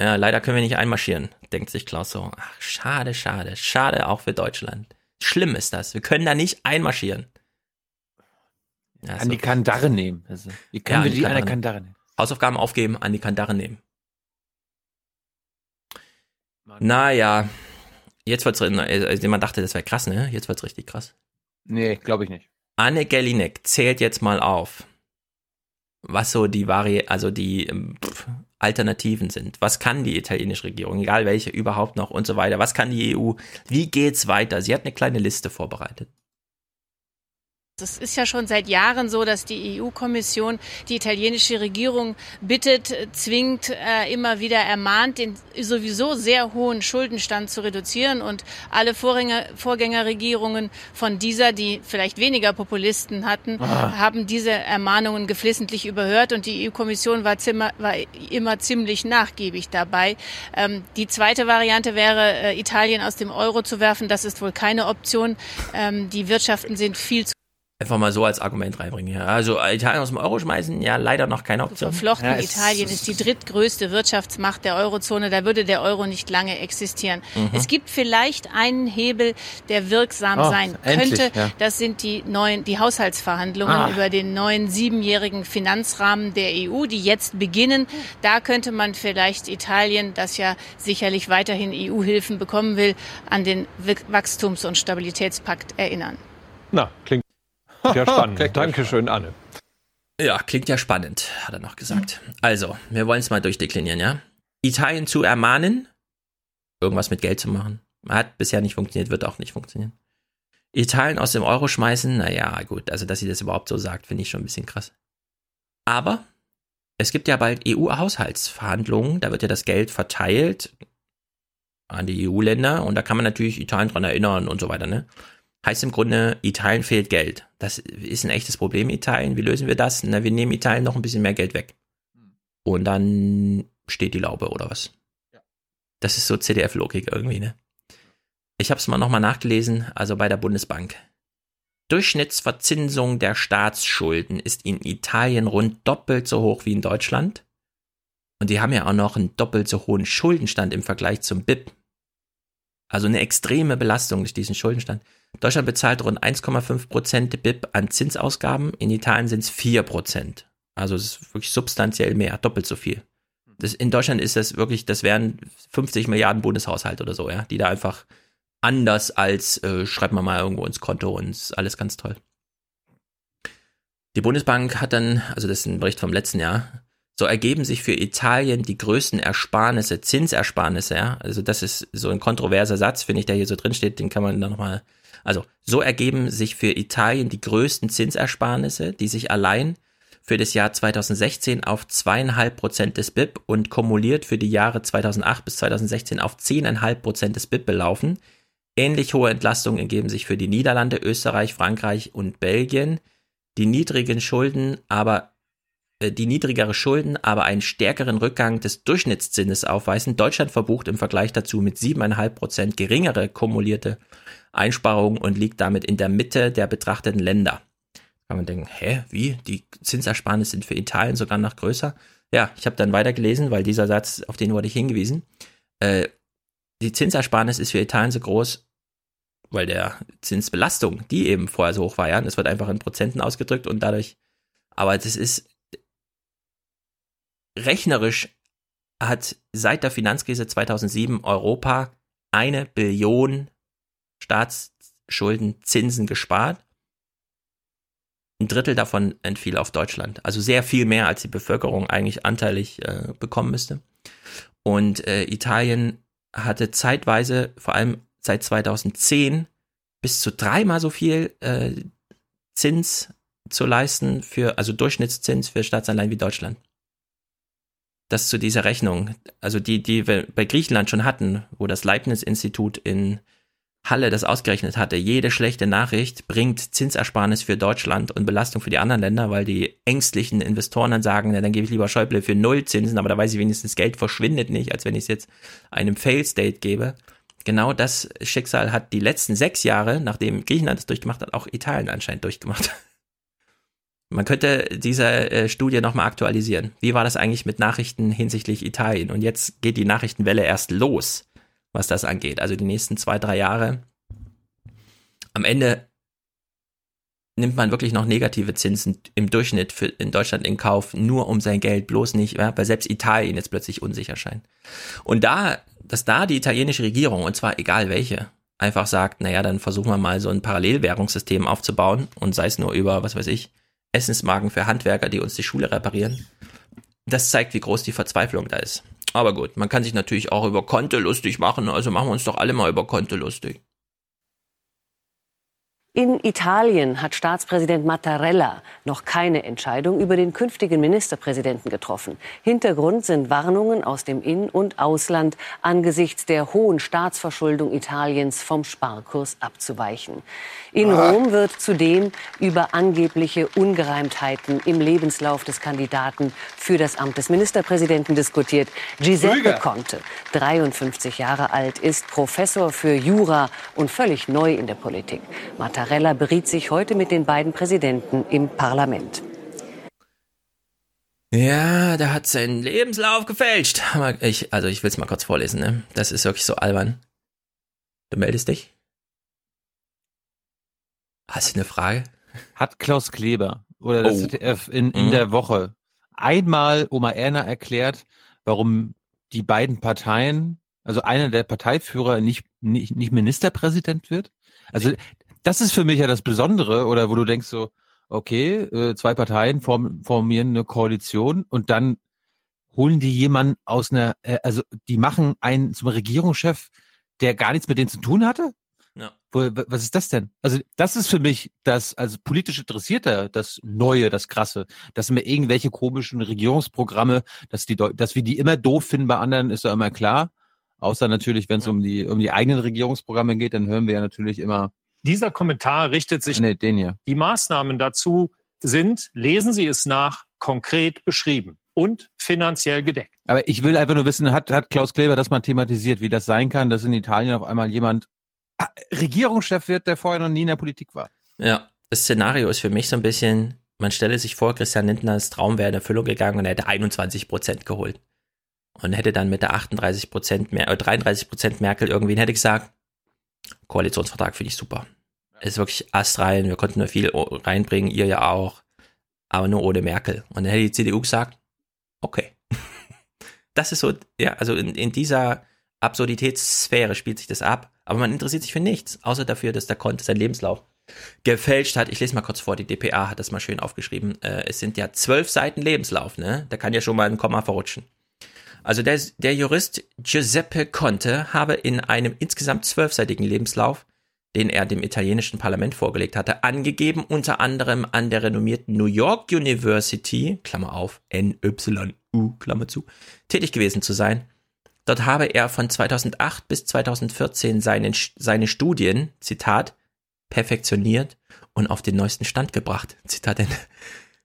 Ja, leider können wir nicht einmarschieren, denkt sich Klaus so. Ach, schade, schade, schade auch für Deutschland. Schlimm ist das. Wir können da nicht einmarschieren. Ja, An die Kandare nehmen. Also, wie können wir die an der Kandare nehmen? Hausaufgaben aufgeben, an die Kandare nehmen. Naja, jetzt wird's, also man dachte, das wäre krass, ne? Jetzt wird's richtig krass. Nee, glaube ich nicht. Anne Gellinek zählt jetzt mal auf, was so die Vari also die ähm, pff, Alternativen sind. Was kann die italienische Regierung, egal welche überhaupt noch und so weiter? Was kann die EU? Wie geht's weiter? Sie hat eine kleine Liste vorbereitet. Das ist ja schon seit Jahren so, dass die EU-Kommission die italienische Regierung bittet, zwingt, äh, immer wieder ermahnt, den sowieso sehr hohen Schuldenstand zu reduzieren. Und alle Vorgänger, Vorgängerregierungen von dieser, die vielleicht weniger Populisten hatten, Ah. haben diese Ermahnungen geflissentlich überhört. Und die EU-Kommission war, war immer ziemlich nachgiebig dabei. Ähm, die zweite Variante wäre, äh, Italien aus dem Euro zu werfen. Das ist wohl keine Option. Ähm, die Wirtschaften sind viel zu Einfach mal so als Argument reinbringen. Ja. Also Italien aus dem Euro schmeißen, ja, leider noch keine Option. verflochten. Ja, es- Italien ist die drittgrößte Wirtschaftsmacht der Eurozone. Da würde der Euro nicht lange existieren. Mhm. Es gibt vielleicht einen Hebel, der wirksam Oh, sein endlich, könnte. ja. Das sind die neuen, die Haushaltsverhandlungen Ah. über den neuen siebenjährigen Finanzrahmen der EU, die jetzt beginnen. Da könnte man vielleicht Italien, das ja sicherlich weiterhin EU-Hilfen bekommen will, an den Wach- Wachstums- und Stabilitätspakt erinnern. Na, klingt ja spannend. Dankeschön, Anne. Ja, klingt ja spannend, hat er noch gesagt. Also, wir wollen es mal durchdeklinieren, ja? Italien zu ermahnen, irgendwas mit Geld zu machen. Hat bisher nicht funktioniert, wird auch nicht funktionieren. Italien aus dem Euro schmeißen, naja, gut, also dass sie das überhaupt so sagt, finde ich schon ein bisschen krass. Aber es gibt ja bald EU-Haushaltsverhandlungen, da wird ja das Geld verteilt an die EU-Länder und da kann man natürlich Italien dran erinnern und so weiter, ne? Heißt im Grunde, Italien fehlt Geld. Das ist ein echtes Problem, Italien. Wie lösen wir das? Na, wir nehmen Italien noch ein bisschen mehr Geld weg. Und dann steht die Laube oder was? Das ist so CDF-Logik irgendwie, ne? Ich habe es mal nochmal nachgelesen, also bei der Bundesbank. Durchschnittsverzinsung der Staatsschulden ist in Italien rund doppelt so hoch wie in Deutschland. Und die haben ja auch noch einen doppelt so hohen Schuldenstand im Vergleich zum BIP. Also eine extreme Belastung durch diesen Schuldenstand. Deutschland bezahlt rund 1,5 Prozent BIP an Zinsausgaben. In Italien sind es 4 Prozent. Also es ist wirklich substanziell mehr, doppelt so viel. Das, in Deutschland ist das wirklich, das wären 50 Milliarden Bundeshaushalt oder so, ja, die da einfach anders als äh, schreibt man mal irgendwo ins Konto und alles ganz toll. Die Bundesbank hat dann, also das ist ein Bericht vom letzten Jahr, so ergeben sich für Italien die größten Ersparnisse, Zinsersparnisse, ja. Also das ist so ein kontroverser Satz, finde ich, der hier so drin steht, den kann man dann nochmal, also so ergeben sich für Italien die größten Zinsersparnisse, die sich allein für das Jahr 2016 auf zweieinhalb Prozent des BIP und kumuliert für die Jahre 2008 bis 2016 auf zehneinhalb Prozent des BIP belaufen. Ähnlich hohe Entlastungen ergeben sich für die Niederlande, Österreich, Frankreich und Belgien. Die niedrigen Schulden aber äh, die niedrigere Schulden, aber einen stärkeren Rückgang des Durchschnittszinses aufweisen. Deutschland verbucht im Vergleich dazu mit 7,5 Prozent geringere kumulierte Einsparungen und liegt damit in der Mitte der betrachteten Länder. Kann man denken, hä, wie? Die Zinsersparnisse sind für Italien sogar noch größer? Ja, ich habe dann weitergelesen, weil dieser Satz, auf den wurde ich hingewiesen. Äh, die Zinsersparnis ist für Italien so groß, weil der Zinsbelastung, die eben vorher so hoch war, ja, das wird einfach in Prozenten ausgedrückt und dadurch, aber das ist rechnerisch hat seit der Finanzkrise 2007 Europa eine Billion Staatsschulden Zinsen gespart. Ein Drittel davon entfiel auf Deutschland. Also sehr viel mehr, als die Bevölkerung eigentlich anteilig äh, bekommen müsste. Und äh, Italien hatte zeitweise, vor allem seit 2010, bis zu dreimal so viel äh, Zins zu leisten für, also Durchschnittszins für Staatsanleihen wie Deutschland. Das zu dieser Rechnung, also die, die wir bei Griechenland schon hatten, wo das Leibniz-Institut in Halle das ausgerechnet hatte, jede schlechte Nachricht bringt Zinsersparnis für Deutschland und Belastung für die anderen Länder, weil die ängstlichen Investoren dann sagen, na, dann gebe ich lieber Schäuble für null Zinsen, aber da weiß ich wenigstens, Geld verschwindet nicht, als wenn ich es jetzt einem Fail-State gebe. Genau das Schicksal hat die letzten sechs Jahre, nachdem Griechenland es durchgemacht hat, auch Italien anscheinend durchgemacht. Man könnte diese äh, Studie nochmal aktualisieren. Wie war das eigentlich mit Nachrichten hinsichtlich Italien? Und jetzt geht die Nachrichtenwelle erst los, was das angeht. Also die nächsten zwei, drei Jahre. Am Ende nimmt man wirklich noch negative Zinsen im Durchschnitt für, in Deutschland in Kauf, nur um sein Geld bloß nicht, ja, weil selbst Italien jetzt plötzlich unsicher scheint. Und da, dass da die italienische Regierung, und zwar egal welche, einfach sagt, naja, dann versuchen wir mal so ein Parallelwährungssystem aufzubauen und sei es nur über, was weiß ich, Essensmarken für Handwerker, die uns die Schule reparieren. Das zeigt, wie groß die Verzweiflung da ist. Aber gut, man kann sich natürlich auch über Konto lustig machen, also machen wir uns doch alle mal über Konto lustig. In Italien hat Staatspräsident Mattarella noch keine Entscheidung über den künftigen Ministerpräsidenten getroffen. Hintergrund sind Warnungen aus dem In- und Ausland angesichts der hohen Staatsverschuldung Italiens vom Sparkurs abzuweichen. In Rom wird zudem über angebliche Ungereimtheiten im Lebenslauf des Kandidaten für das Amt des Ministerpräsidenten diskutiert. Giuseppe. Conte, 53 Jahre alt, ist Professor für Jura und völlig neu in der Politik. Mattarella beriet sich heute mit den beiden Präsidenten im Parlament. Ja, der hat seinen Lebenslauf gefälscht. Ich, also ich will es mal kurz vorlesen, ne? Das ist wirklich so albern. Du meldest dich? Hast du eine Frage? Hat Klaus Kleber oder das Oh. ZDF in, in Mhm. der Woche einmal Oma Erna erklärt, warum die beiden Parteien, also einer der Parteiführer nicht, nicht, nicht Ministerpräsident wird? Also das ist für mich ja das Besondere, oder wo du denkst so, okay, äh, zwei Parteien form, formieren eine Koalition und dann holen die jemanden aus einer, äh, also die machen einen zum Regierungschef, der gar nichts mit denen zu tun hatte? Ja. Wo, was ist das denn? Also das ist für mich das, also politisch Interessierter, das Neue, das Krasse. Dass mir irgendwelche komischen Regierungsprogramme, dass die, dass wir die immer doof finden bei anderen, ist ja immer klar. Außer natürlich, wenn es um die, um die eigenen Regierungsprogramme geht, dann hören wir ja natürlich immer, Dieser Kommentar richtet sich, nee, den hier. die Maßnahmen dazu sind, lesen Sie es nach, konkret beschrieben und finanziell gedeckt. Aber ich will einfach nur wissen, hat, hat Klaus Kleber das mal thematisiert, wie das sein kann, dass in Italien auf einmal jemand ah, Regierungschef wird, der vorher noch nie in der Politik war? Ja, das Szenario ist für mich so ein bisschen, man stelle sich vor, Christian Lindners Traum wäre in Erfüllung gegangen und er hätte 21 Prozent geholt. Und hätte dann mit der 38 Prozent, äh, 33 Prozent Merkel irgendwie, hätte gesagt, Koalitionsvertrag finde ich super. Ist wirklich astrein, wir konnten nur viel reinbringen, ihr ja auch, aber nur ohne Merkel. Und dann hätte die CDU gesagt, okay. Das ist so, ja, also in, in dieser Absurditätssphäre spielt sich das ab, aber man interessiert sich für nichts, außer dafür, dass der Conte seinen Lebenslauf gefälscht hat. Ich lese mal kurz vor, die DPA hat das mal schön aufgeschrieben. Äh, es sind ja zwölf Seiten Lebenslauf, ne? Da kann ja schon mal ein Komma verrutschen. Also der, der Jurist Giuseppe Conte habe in einem insgesamt zwölfseitigen Lebenslauf, den er dem italienischen Parlament vorgelegt hatte, angegeben, unter anderem an der renommierten New York University, Klammer auf, NYU, Klammer zu, tätig gewesen zu sein. Dort habe er von 2008 bis 2014 seinen, seine Studien, Zitat, perfektioniert und auf den neuesten Stand gebracht. Zitat Ende.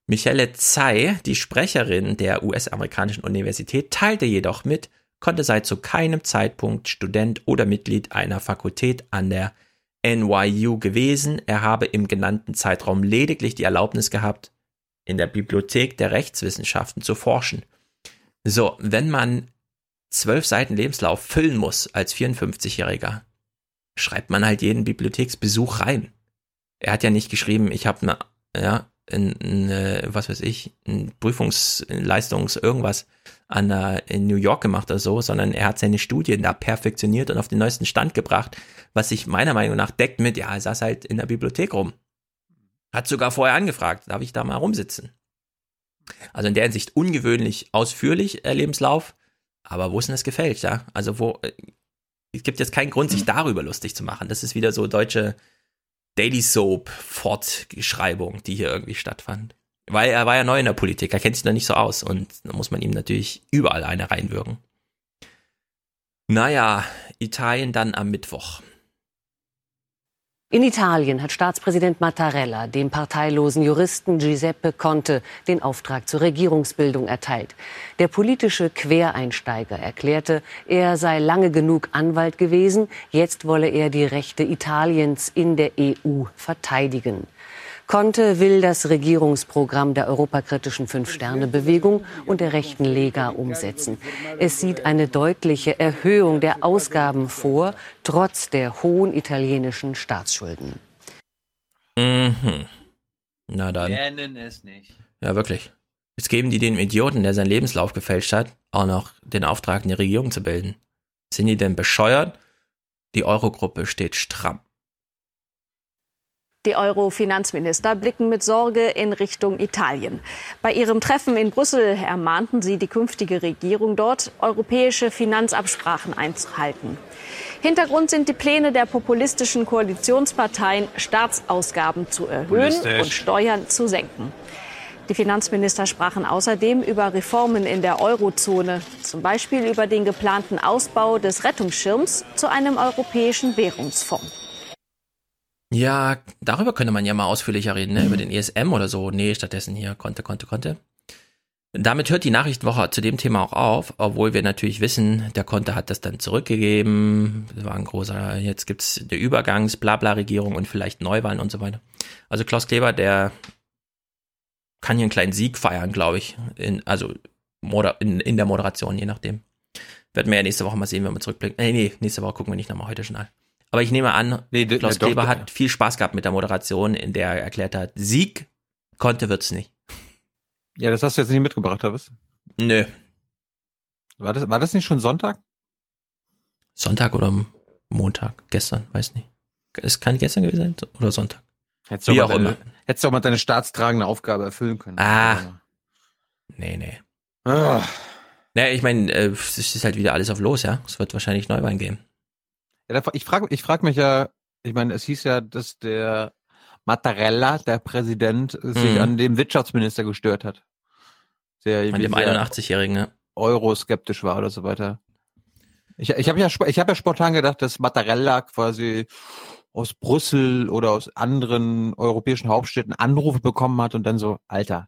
Michelle Tsai, die Sprecherin der US-amerikanischen Universität, teilte jedoch mit, konnte sei zu keinem Zeitpunkt Student oder Mitglied einer Fakultät an der NYU gewesen. Er habe im genannten Zeitraum lediglich die Erlaubnis gehabt, in der Bibliothek der Rechtswissenschaften zu forschen. So, wenn man zwölf Seiten Lebenslauf füllen muss als 54-Jähriger, schreibt man halt jeden Bibliotheksbesuch rein. Er hat ja nicht geschrieben, ich habe eine, ja, ein, ein, was weiß ich, ein Prüfungsleistungs irgendwas an der, in New York gemacht oder so, sondern er hat seine Studien da perfektioniert und auf den neuesten Stand gebracht, was sich meiner Meinung nach deckt mit, ja, er saß halt in der Bibliothek rum. Hat sogar vorher angefragt, darf ich da mal rumsitzen? Also in der Hinsicht ungewöhnlich ausführlich, äh, Lebenslauf, aber wo ist denn das gefälscht, ja? Also wo, äh, es gibt jetzt keinen Grund, sich darüber lustig zu machen. Das ist wieder so deutsche Daily Soap Fortschreibung, die hier irgendwie stattfand. Weil er war ja neu in der Politik, er kennt sich noch nicht so aus und da muss man ihm natürlich überall eine reinwirken. Naja, Italien dann am Mittwoch. In Italien hat Staatspräsident Mattarella dem parteilosen Juristen Giuseppe Conte den Auftrag zur Regierungsbildung erteilt. Der politische Quereinsteiger erklärte, er sei lange genug Anwalt gewesen, jetzt wolle er die Rechte Italiens in der EU verteidigen. Conte will das Regierungsprogramm der europakritischen Fünf-Sterne-Bewegung und der rechten Lega umsetzen. Es sieht eine deutliche Erhöhung der Ausgaben vor, trotz der hohen italienischen Staatsschulden. Mhm. Na dann. Nennen es nicht. Ja, wirklich. Jetzt geben die dem Idioten, der seinen Lebenslauf gefälscht hat, auch noch den Auftrag, eine Regierung zu bilden. Sind die denn bescheuert? Die Eurogruppe steht stramm. Die Euro-Finanzminister blicken mit Sorge in Richtung Italien. Bei ihrem Treffen in Brüssel ermahnten sie die künftige Regierung dort, europäische Finanzabsprachen einzuhalten. Hintergrund sind die Pläne der populistischen Koalitionsparteien, Staatsausgaben zu erhöhen und Steuern zu senken. Die Finanzminister sprachen außerdem über Reformen in der Eurozone, zum Beispiel über den geplanten Ausbau des Rettungsschirms zu einem europäischen Währungsfonds. Ja, darüber könnte man ja mal ausführlicher reden, ne? über den ESM oder so. Nee, stattdessen hier konnte, konnte, konnte. Damit hört die Nachrichtenwoche zu dem Thema auch auf, obwohl wir natürlich wissen, der Konter hat das dann zurückgegeben. Das war ein großer, jetzt gibt's eine Übergangs-Blabla-Regierung und vielleicht Neuwahlen und so weiter. Also Klaus Kleber, der kann hier einen kleinen Sieg feiern, glaube ich. In, also in, in der Moderation, je nachdem. Werden wir ja nächste Woche mal sehen, wenn wir zurückblicken. Nee, nee, nächste Woche gucken wir nicht nochmal heute schon an. Aber ich nehme an, Klaus ja, Kleber doch, hat viel Spaß gehabt mit der Moderation, in der er erklärt hat, Sieg konnte wird's nicht. Ja, das hast du jetzt nicht mitgebracht, Travis. Nö. War das, war das nicht schon Sonntag? Sonntag oder Montag, gestern, weiß nicht. Es kann gestern gewesen sein oder Sonntag. Hättest Wie auch mal immer. deine, hättest du auch mal deine staatstragende Aufgabe erfüllen können. Ah. Nee, nee. Ah. Naja, ich meine, äh, es ist halt wieder alles auf los, ja. Es wird wahrscheinlich Neuwahlen geben. Ja, ich frage ich frag mich ja, ich meine, es hieß ja, dass der Mattarella, der Präsident, sich Mhm. an dem Wirtschaftsminister gestört hat. Der An dem sehr 81-Jährigen, ne? Euroskeptisch war oder so weiter. Ich, ich habe ja, ich hab ja spontan gedacht, dass Mattarella quasi aus Brüssel oder aus anderen europäischen Hauptstädten Anrufe bekommen hat und dann so, Alter,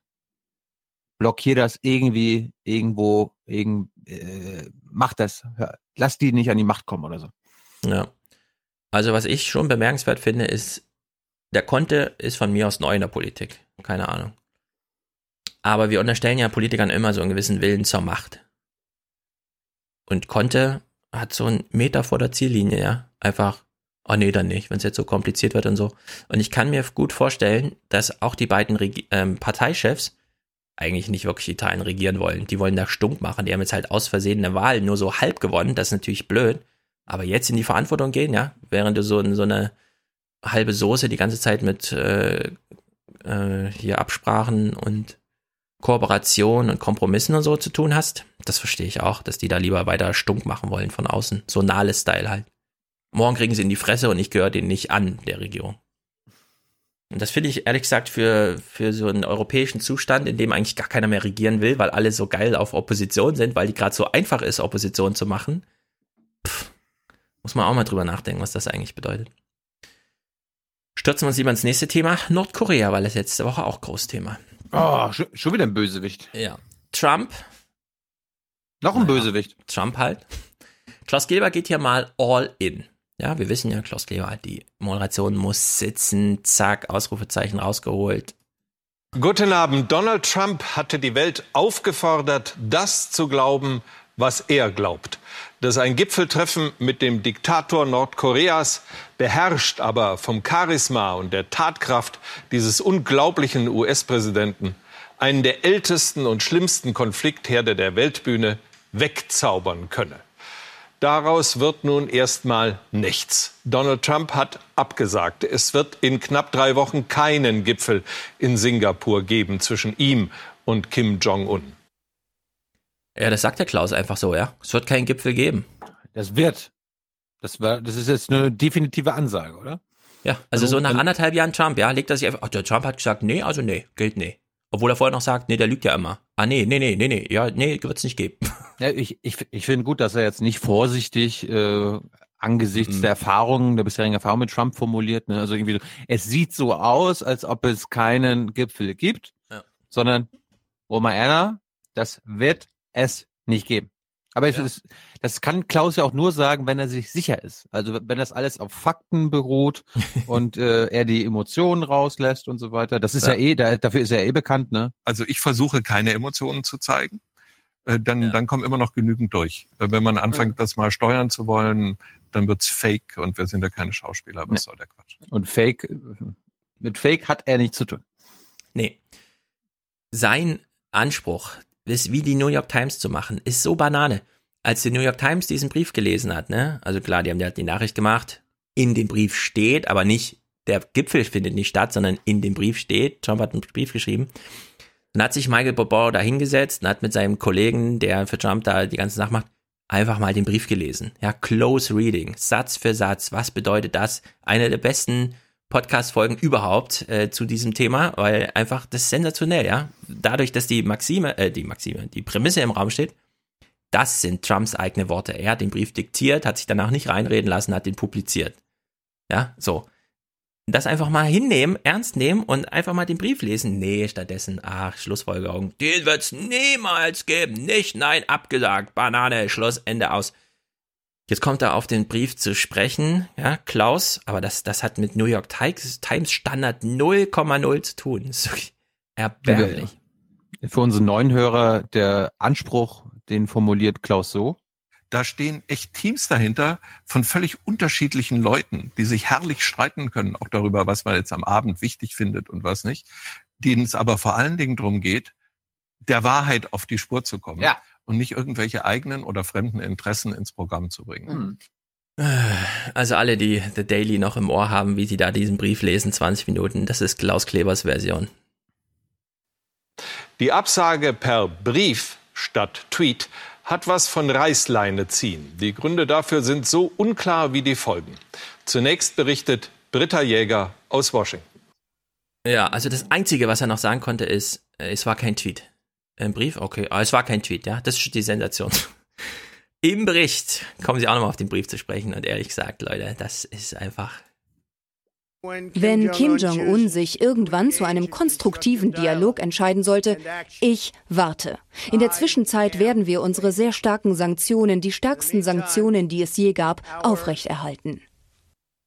blockier das irgendwie, irgendwo, irgend, äh, mach das, Hör- lass die nicht an die Macht kommen oder so. Ja. Also was ich schon bemerkenswert finde, ist, der Conte ist von mir aus neu in der Politik. Keine Ahnung. Aber wir unterstellen ja Politikern immer so einen gewissen Willen zur Macht. Und Conte hat so einen Meter vor der Ziellinie, ja. Einfach, oh nee, dann nicht, wenn es jetzt so kompliziert wird und so. Und ich kann mir gut vorstellen, dass auch die beiden Regi ähm, Parteichefs eigentlich nicht wirklich Italien regieren wollen. Die wollen da stunk machen. Die haben jetzt halt aus Versehen eine Wahl nur so halb gewonnen. Das ist natürlich blöd. Aber jetzt in die Verantwortung gehen, ja, während du so, so eine halbe Soße die ganze Zeit mit äh, äh, hier Absprachen und Kooperation und Kompromissen und so zu tun hast, das verstehe ich auch, dass die da lieber weiter stunk machen wollen von außen. So Nahles-Style halt. Morgen kriegen sie in die Fresse und ich gehöre denen nicht an, der Regierung. Und das finde ich ehrlich gesagt für, für so einen europäischen Zustand, in dem eigentlich gar keiner mehr regieren will, weil alle so geil auf Opposition sind, weil die gerade so einfach ist, Opposition zu machen. Pff, muss man auch mal drüber nachdenken, was das eigentlich bedeutet. Stürzen wir uns lieber ins nächste Thema. Nordkorea war das letzte Woche auch Großthema. Oh, schon, schon wieder ein Bösewicht. Ja. Trump. Noch ein Bösewicht. Trump halt. Klaus Kleber geht hier mal all in. Ja, wir wissen ja, Klaus Kleber hat die Moderation muss sitzen, zack, Ausrufezeichen rausgeholt. Guten Abend. Donald Trump hatte die Welt aufgefordert, das zu glauben, was er glaubt. Dass ein Gipfeltreffen mit dem Diktator Nordkoreas, beherrscht aber vom Charisma und der Tatkraft dieses unglaublichen US-Präsidenten, einen der ältesten und schlimmsten Konfliktherde der Weltbühne wegzaubern könne. Daraus wird nun erstmal nichts. Donald Trump hat abgesagt. Es wird in knapp drei Wochen keinen Gipfel in Singapur geben zwischen ihm und Kim Jong-un. Ja, das sagt der Klaus einfach so, ja. Es wird keinen Gipfel geben. Das wird. Das war, das ist jetzt eine definitive Ansage, oder? Ja, also so nach anderthalb Jahren Trump, ja, legt er sich einfach, ach, der Trump hat gesagt, nee, also nee, gilt nee. Obwohl er vorher noch sagt, nee, der lügt ja immer. Ah, nee, nee, nee, nee, nee, ja, nee, wird's nicht geben. Ja, ich ich, ich finde gut, dass er jetzt nicht vorsichtig äh, angesichts Mhm. der Erfahrungen, der bisherigen Erfahrung mit Trump formuliert. Ne? Also irgendwie so, es sieht so aus, als ob es keinen Gipfel gibt, Ja. sondern, Oma Erna, das wird es nicht geben. Aber es ist, das kann Klaus ja auch nur sagen, wenn er sich sicher ist. Also wenn das alles auf Fakten beruht und äh, er die Emotionen rauslässt und so weiter. Das ist ja, Ja. eh, da, dafür ist er eh bekannt, ne? Also ich versuche keine Emotionen zu zeigen. Äh, Dann, dann kommen immer noch genügend durch. Äh, Wenn man anfängt, das mal steuern zu wollen, dann wird's fake und wir sind ja keine Schauspieler. Was Nee. soll der Quatsch? Und Fake, mit Fake hat er nichts zu tun. Nee. Sein Anspruch, das wie die New York Times zu machen, ist so Banane. Als die New York Times diesen Brief gelesen hat, ne, also klar, die haben ja die Nachricht gemacht, in dem Brief steht, aber nicht der Gipfel findet nicht statt, sondern in dem Brief steht, Trump hat einen Brief geschrieben. Dann hat sich Michael Bobo da hingesetzt und hat mit seinem Kollegen, der für Trump da die ganze Sache macht, einfach mal den Brief gelesen. Ja, close reading, Satz für Satz. Was bedeutet das? Eine der besten Podcast-Folgen überhaupt äh, zu diesem Thema, weil einfach das ist sensationell, ja. Dadurch, dass die Maxime, äh, die Maxime, die Prämisse im Raum steht, das sind Trumps eigene Worte. Er hat den Brief diktiert, hat sich danach nicht reinreden lassen, hat den publiziert. Ja, so. Das einfach mal hinnehmen, ernst nehmen und einfach mal den Brief lesen. Nee, stattdessen, ach, Schlussfolgerung. Den wird's niemals geben. Nicht, nein, abgesagt. Banane, Schluss, Ende aus. Jetzt kommt er auf den Brief zu sprechen, ja, Klaus, aber das, das hat mit New York Times, Standard 0,0 zu tun. Das ist erbärmlich. Für unsere neuen Hörer, der Anspruch, den formuliert Klaus so. Da stehen echt Teams dahinter von völlig unterschiedlichen Leuten, die sich herrlich streiten können, auch darüber, was man jetzt am Abend wichtig findet und was nicht, denen es aber vor allen Dingen darum geht, der Wahrheit auf die Spur zu kommen Ja. Und nicht irgendwelche eigenen oder fremden Interessen ins Programm zu bringen. Also alle, die The Daily noch im Ohr haben, wie sie da diesen Brief lesen, 20 Minuten, das ist Klaus Klebers Version. Die Absage per Brief statt Tweet hat was von Reißleine ziehen. Die Gründe dafür sind so unklar wie die Folgen. Zunächst berichtet Britta Jäger aus Washington. Ja, also das Einzige, was er noch sagen konnte, ist, äh, es war kein Tweet. Ein Brief? Okay, aber es war kein Tweet, ja. Das ist die Sensation. Im Bericht kommen sie auch nochmal auf den Brief zu sprechen und ehrlich gesagt, Leute, das ist einfach. Wenn Kim Jong-un sich irgendwann zu einem konstruktiven Dialog entscheiden sollte, ich warte. In der Zwischenzeit werden wir unsere sehr starken Sanktionen, die stärksten Sanktionen, die es je gab, aufrechterhalten.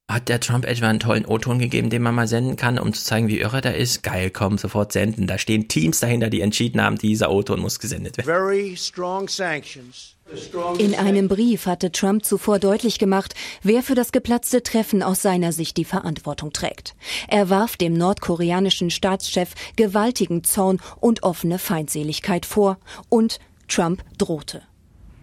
Hat der Trump etwa einen tollen O-Ton gegeben, den man mal senden kann, um zu zeigen, wie irre der ist? Geil, komm, sofort senden. Da stehen Teams dahinter, die entschieden haben, dieser O-Ton muss gesendet werden. Very strong sanctions. The strongest In einem Brief hatte Trump zuvor deutlich gemacht, wer für das geplatzte Treffen aus seiner Sicht die Verantwortung trägt. Er warf dem nordkoreanischen Staatschef gewaltigen Zorn und offene Feindseligkeit vor und Trump drohte.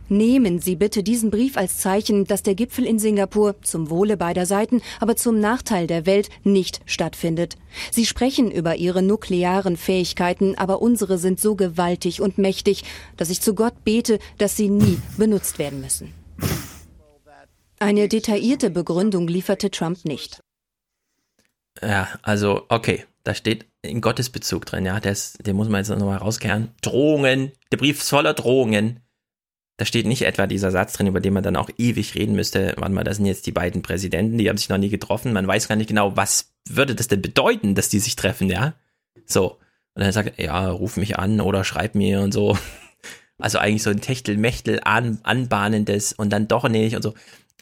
Nehmen Sie bitte diesen Brief als Zeichen, dass der Gipfel in Singapur zum Wohle beider Seiten, aber zum Nachteil der Welt nicht stattfindet. Sie sprechen über Ihre nuklearen Fähigkeiten, aber unsere sind so gewaltig und mächtig, dass ich zu Gott bete, dass sie nie benutzt werden müssen. Eine detaillierte Begründung lieferte Trump nicht. Ja, also, okay, da steht in Gottesbezug drin, ja, das, den muss man jetzt nochmal rauskehren. Drohungen, der Brief ist voller Drohungen. Da steht nicht etwa dieser Satz drin, über den man dann auch ewig reden müsste. Warte mal, das sind jetzt die beiden Präsidenten, die haben sich noch nie getroffen. Man weiß gar nicht genau, was würde das denn bedeuten, dass die sich treffen, ja? So. Und dann sagt er, ja, ruf mich an oder schreib mir und so. Also eigentlich so ein Techtelmechtel an, anbahnendes und dann doch nicht und so.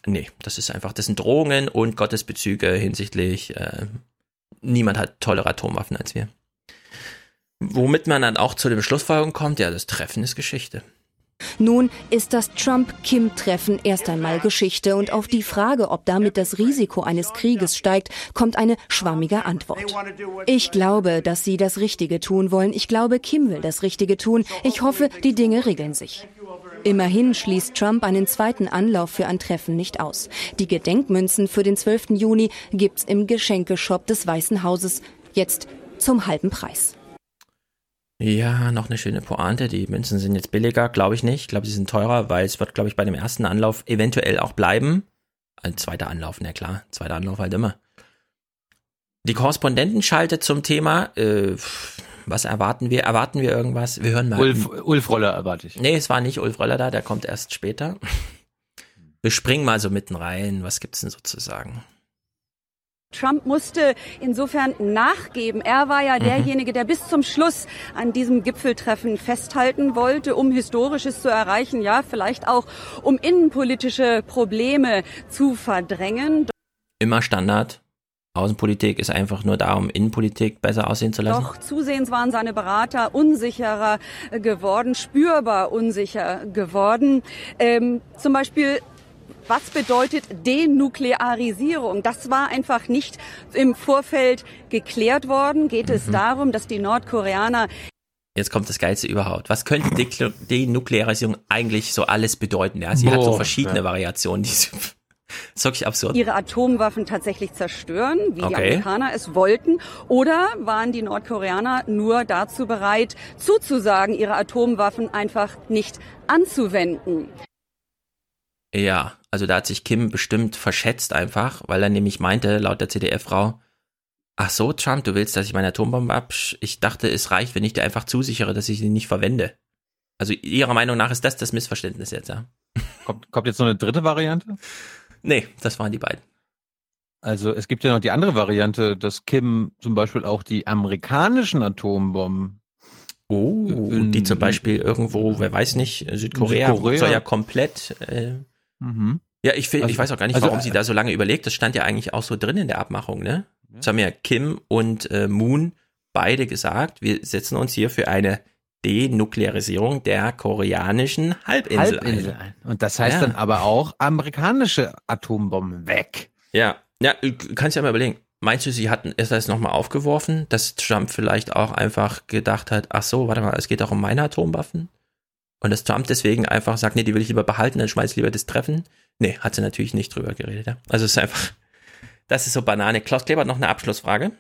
Nee, das ist einfach, das sind Drohungen und Gottesbezüge hinsichtlich, äh, niemand hat tollere Atomwaffen als wir. Womit man dann auch zu dem Schlussfolgerung kommt, ja, das Treffen ist Geschichte. Nun ist das Trump-Kim-Treffen erst einmal Geschichte und auf die Frage, ob damit das Risiko eines Krieges steigt, kommt eine schwammige Antwort. Ich glaube, dass sie das Richtige tun wollen. Ich glaube, Kim will das Richtige tun. Ich hoffe, die Dinge regeln sich. Immerhin schließt Trump einen zweiten Anlauf für ein Treffen nicht aus. Die Gedenkmünzen für den 12. Juni gibt's im Geschenkeshop des Weißen Hauses jetzt zum halben Preis. Ja, noch eine schöne Pointe. Die Münzen sind jetzt billiger, glaube ich nicht. Ich glaube, sie sind teurer, weil es wird, glaube ich, bei dem ersten Anlauf eventuell auch bleiben. Ein zweiter Anlauf, na klar, zweiter Anlauf halt immer. Die Korrespondenten schaltet zum Thema. Äh, was erwarten wir? Erwarten wir irgendwas? Wir hören mal. Ulf, Ulf Roller erwarte ich. Nee, es war nicht Ulf Röller da, der kommt erst später. Wir springen mal so mitten rein. Was gibt's denn sozusagen? Trump musste insofern nachgeben. Er war ja Mhm. derjenige, der bis zum Schluss an diesem Gipfeltreffen festhalten wollte, um Historisches zu erreichen, ja, vielleicht auch um innenpolitische Probleme zu verdrängen. Immer Standard. Außenpolitik ist einfach nur da, um Innenpolitik besser aussehen zu lassen. Doch zusehends waren seine Berater unsicherer geworden, spürbar unsicher geworden. Ähm, zum Beispiel was bedeutet Denuklearisierung? Das war einfach nicht im Vorfeld geklärt worden. Geht es darum, dass die Nordkoreaner Jetzt kommt das Geilste überhaupt. Was könnte Denuklearisierung eigentlich so alles bedeuten? Ja, sie hat so Boah, verschiedene ja. Variationen. Die sie ist wirklich absurd. ihre Atomwaffen tatsächlich zerstören, wie die Okay. Amerikaner es wollten? Oder waren die Nordkoreaner nur dazu bereit, zuzusagen, ihre Atomwaffen einfach nicht anzuwenden? Ja, also da hat sich Kim bestimmt verschätzt einfach, weil er nämlich meinte, laut der CDF-Frau, ach so, Trump, du willst, dass ich meine Atombombe absch... Ich dachte, es reicht, wenn ich dir einfach zusichere, dass ich sie nicht verwende. Also ihrer Meinung nach ist das das Missverständnis jetzt, ja? Kommt, kommt jetzt noch eine dritte Variante? Nee, das waren die beiden. Also es gibt ja noch die andere Variante, dass Kim zum Beispiel auch die amerikanischen Atombomben Oh, die zum Beispiel irgendwo, wer weiß nicht, Südkorea, Südkorea. soll ja komplett. Äh, Mhm. ja, ich, will, ich Also- weiß auch gar nicht, also, warum sie da so lange überlegt. Das stand ja eigentlich auch so drin in der Abmachung, ne? Das haben ja Kim und äh, Moon beide gesagt. Wir setzen uns hier für eine Denuklearisierung der koreanischen Halbinsel, Halbinsel ein. Und das heißt Ja. dann aber auch amerikanische Atombomben weg. Ja, ja, du kannst ja mal überlegen. Meinst du, sie hatten ist das nochmal aufgeworfen, dass Trump vielleicht auch einfach gedacht hat, ach so, warte mal, es geht auch um meine Atomwaffen? Und dass Trump deswegen einfach sagt, nee, die will ich lieber behalten, dann schmeiß ich lieber das Treffen? Nee, hat sie natürlich nicht drüber geredet. Ja? Also es ist einfach, das ist so Banane. Klaus Kleber hat noch eine Abschlussfrage.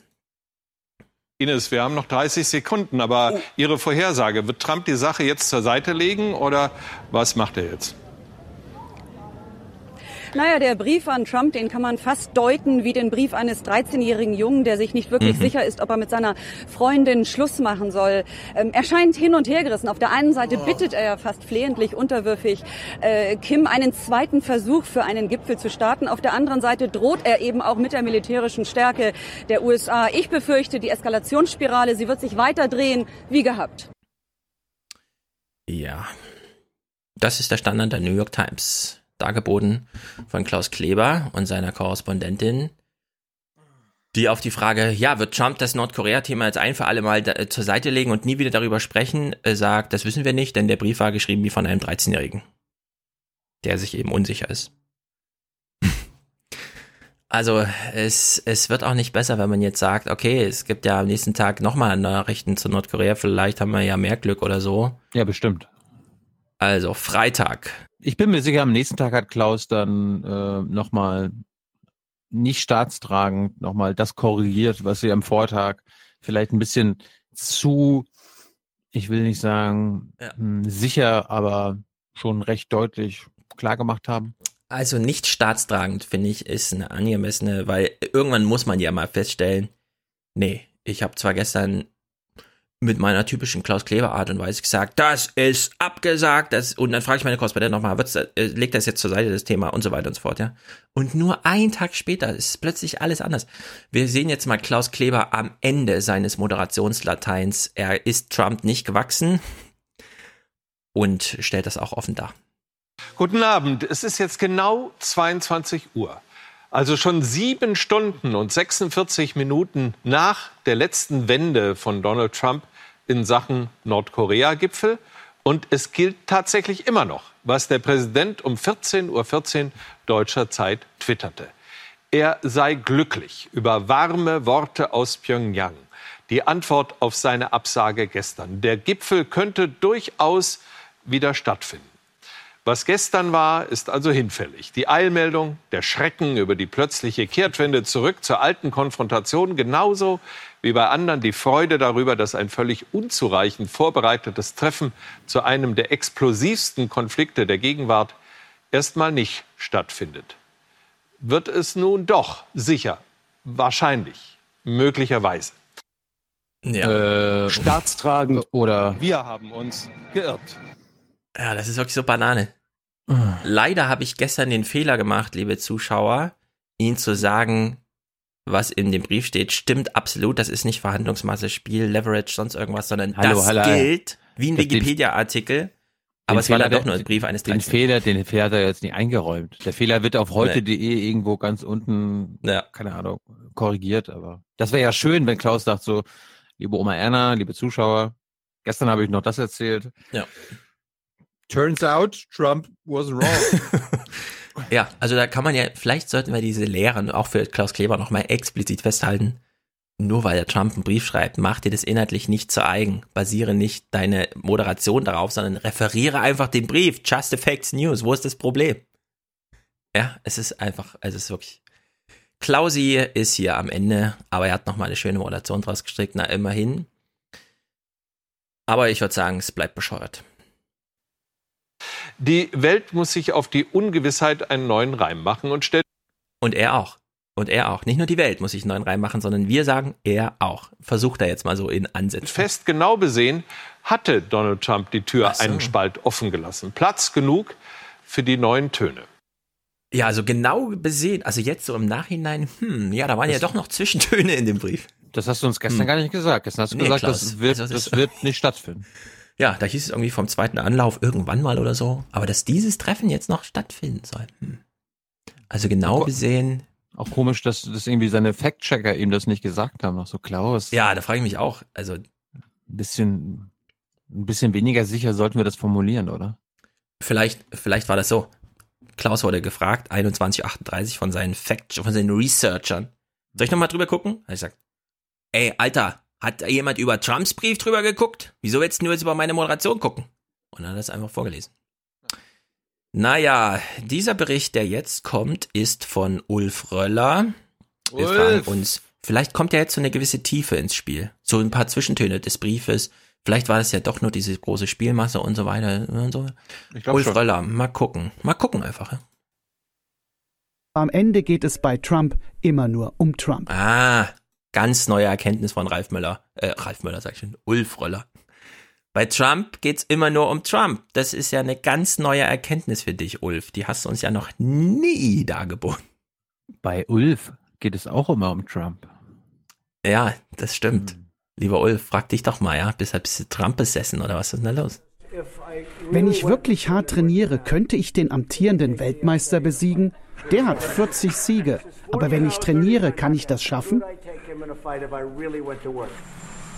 Ines, wir haben noch 30 Sekunden, aber Ihre Vorhersage, wird Trump die Sache jetzt zur Seite legen oder was macht er jetzt? Naja, der Brief an Trump, den kann man fast deuten wie den Brief eines 13-jährigen Jungen, der sich nicht wirklich Mhm. sicher ist, ob er mit seiner Freundin Schluss machen soll. Ähm, er scheint hin und her gerissen. Auf der einen Seite bittet er fast flehentlich, unterwürfig, äh, Kim einen zweiten Versuch für einen Gipfel zu starten. Auf der anderen Seite droht er eben auch mit der militärischen Stärke der USA. Ich befürchte, die Eskalationsspirale, sie wird sich weiter drehen, wie gehabt. Ja. Das ist der Standard der New York Times. Dargeboten von Klaus Kleber und seiner Korrespondentin, die auf die Frage, ja, wird Trump das Nordkorea-Thema jetzt ein für alle Mal da, äh, zur Seite legen und nie wieder darüber sprechen, äh, sagt, das wissen wir nicht, denn der Brief war geschrieben wie von einem 13-Jährigen, der sich eben unsicher ist. Also es, es wird auch nicht besser, wenn man jetzt sagt, okay, es gibt ja am nächsten Tag nochmal Nachrichten zu Nordkorea, vielleicht haben wir ja mehr Glück oder so. Ja, bestimmt. Also Freitag. Ich bin mir sicher, am nächsten Tag hat Klaus dann äh, nochmal nicht staatstragend nochmal das korrigiert, was sie am Vortag vielleicht ein bisschen zu, ich will nicht sagen mh, sicher, aber schon recht deutlich klar gemacht haben. Also nicht staatstragend, finde ich, ist eine angemessene, weil irgendwann muss man ja mal feststellen, nee, ich habe zwar gestern mit meiner typischen Klaus Kleber Art und Weise gesagt, das ist abgesagt, das, und dann frage ich meine Korrespondentin nochmal, wird's, äh, legt das jetzt zur Seite, das Thema und so weiter und so fort, ja. Und nur einen Tag später ist plötzlich alles anders. Wir sehen jetzt mal Klaus Kleber am Ende seines Moderationslateins. Er ist Trump nicht gewachsen und stellt das auch offen dar. Guten Abend. Es ist jetzt genau 22 Uhr. Also schon sieben Stunden und 46 Minuten nach der letzten Wende von Donald Trump in Sachen Nordkorea-Gipfel. Und es gilt tatsächlich immer noch, was der Präsident um 14.14 Uhr deutscher Zeit twitterte. Er sei glücklich über warme Worte aus Pyongyang. Die Antwort auf seine Absage gestern. Der Gipfel könnte durchaus wieder stattfinden. Was gestern war, ist also hinfällig. Die Eilmeldung, der Schrecken über die plötzliche Kehrtwende zurück zur alten Konfrontation, genauso wie bei anderen die Freude darüber, dass ein völlig unzureichend vorbereitetes Treffen zu einem der explosivsten Konflikte der Gegenwart erstmal nicht stattfindet. Wird es nun doch sicher, wahrscheinlich, möglicherweise. Ja. Äh, Staatstragend oder wir haben uns geirrt. Ja, das ist wirklich so Banane. Leider habe ich gestern den Fehler gemacht, liebe Zuschauer, Ihnen zu sagen, was in dem Brief steht, stimmt absolut. Das ist nicht Verhandlungsmasse, Spiel, Leverage, sonst irgendwas, sondern Hallo, das hallo. gilt wie ein Wikipedia-Artikel. Aber es war Fehler, dann doch der- nur ein Brief eines Den 13. Fehler, den Fehler hat er jetzt nicht eingeräumt. Der Fehler wird auf heute.de irgendwo ganz unten, keine Ahnung, korrigiert. Aber das wäre ja schön, wenn Klaus sagt so, liebe Oma Erna, liebe Zuschauer, gestern habe ich noch das erzählt. Ja. Turns out, Trump was wrong. Ja, also da kann man ja, vielleicht sollten wir diese Lehren auch für Klaus Kleber nochmal explizit festhalten. Nur weil der Trump einen Brief schreibt, mach dir das inhaltlich nicht zu eigen. Basiere nicht deine Moderation darauf, sondern referiere einfach den Brief. Just the facts news. Wo ist das Problem? Ja, es ist einfach, also es ist wirklich. Klausi ist hier am Ende, aber er hat nochmal eine schöne Moderation draus gestrickt, na immerhin. Aber ich würde sagen, es bleibt bescheuert. Die Welt muss sich auf die Ungewissheit einen neuen Reim machen und stellt. Und er auch. Und er auch. Nicht nur die Welt muss sich einen neuen Reim machen, sondern wir sagen, er auch. Versucht er jetzt mal so in Ansätzen. Fest genau besehen, hatte Donald Trump die Tür so. einen Spalt offen gelassen. Platz genug für die neuen Töne. Ja, also genau besehen, also jetzt so im Nachhinein, hm, ja, da waren ja doch noch Zwischentöne in dem Brief. Das hast du uns gestern Hm. gar nicht gesagt. Gestern hast du Nee, gesagt, Klaus, das, wird, also das- das wird nicht stattfinden. Ja, da hieß es irgendwie vom zweiten Anlauf irgendwann mal oder so. Aber dass dieses Treffen jetzt noch stattfinden soll. Hm. Also genau besehen. Auch komisch, dass, dass irgendwie seine Fact-Checker ihm das nicht gesagt haben. Noch so Klaus. Ja, da frage ich mich auch. Also ein bisschen, ein bisschen weniger sicher sollten wir das formulieren, oder? Vielleicht, vielleicht war das so. Klaus wurde gefragt, 2138 von seinen Fact, von seinen Researchern. Soll ich nochmal drüber gucken? Hat ich gesagt, ey, Alter, hat da jemand über Trumps Brief drüber geguckt? Wieso willst du nur jetzt über meine Moderation gucken? Und dann hat er es einfach vorgelesen. Naja, dieser Bericht, der jetzt kommt, ist von Ulf Röller. Wir Ulf! fragen uns, vielleicht kommt ja jetzt so eine gewisse Tiefe ins Spiel. So ein paar Zwischentöne des Briefes. Vielleicht war das ja doch nur diese große Spielmasse und so weiter und so. Ulf schon. Röller, mal gucken. Mal gucken einfach. ja. Am Ende geht es bei Trump immer nur um Trump. Ah, ganz neue Erkenntnis von Ralf Müller. Äh, Ralf Müller sag ich schon. Ulf Röller. Bei Trump geht's immer nur um Trump. Das ist ja eine ganz neue Erkenntnis für dich, Ulf. Die hast du uns ja noch nie dargeboten. Bei Ulf geht es auch immer um Trump. Ja, das stimmt. Lieber Ulf, frag dich doch mal, ja? Bist, bist du Trump besessen oder was ist denn da los? Wenn ich wirklich hart trainiere, könnte ich den amtierenden Weltmeister besiegen. Der hat 40 Siege. Aber wenn ich trainiere, kann ich das schaffen?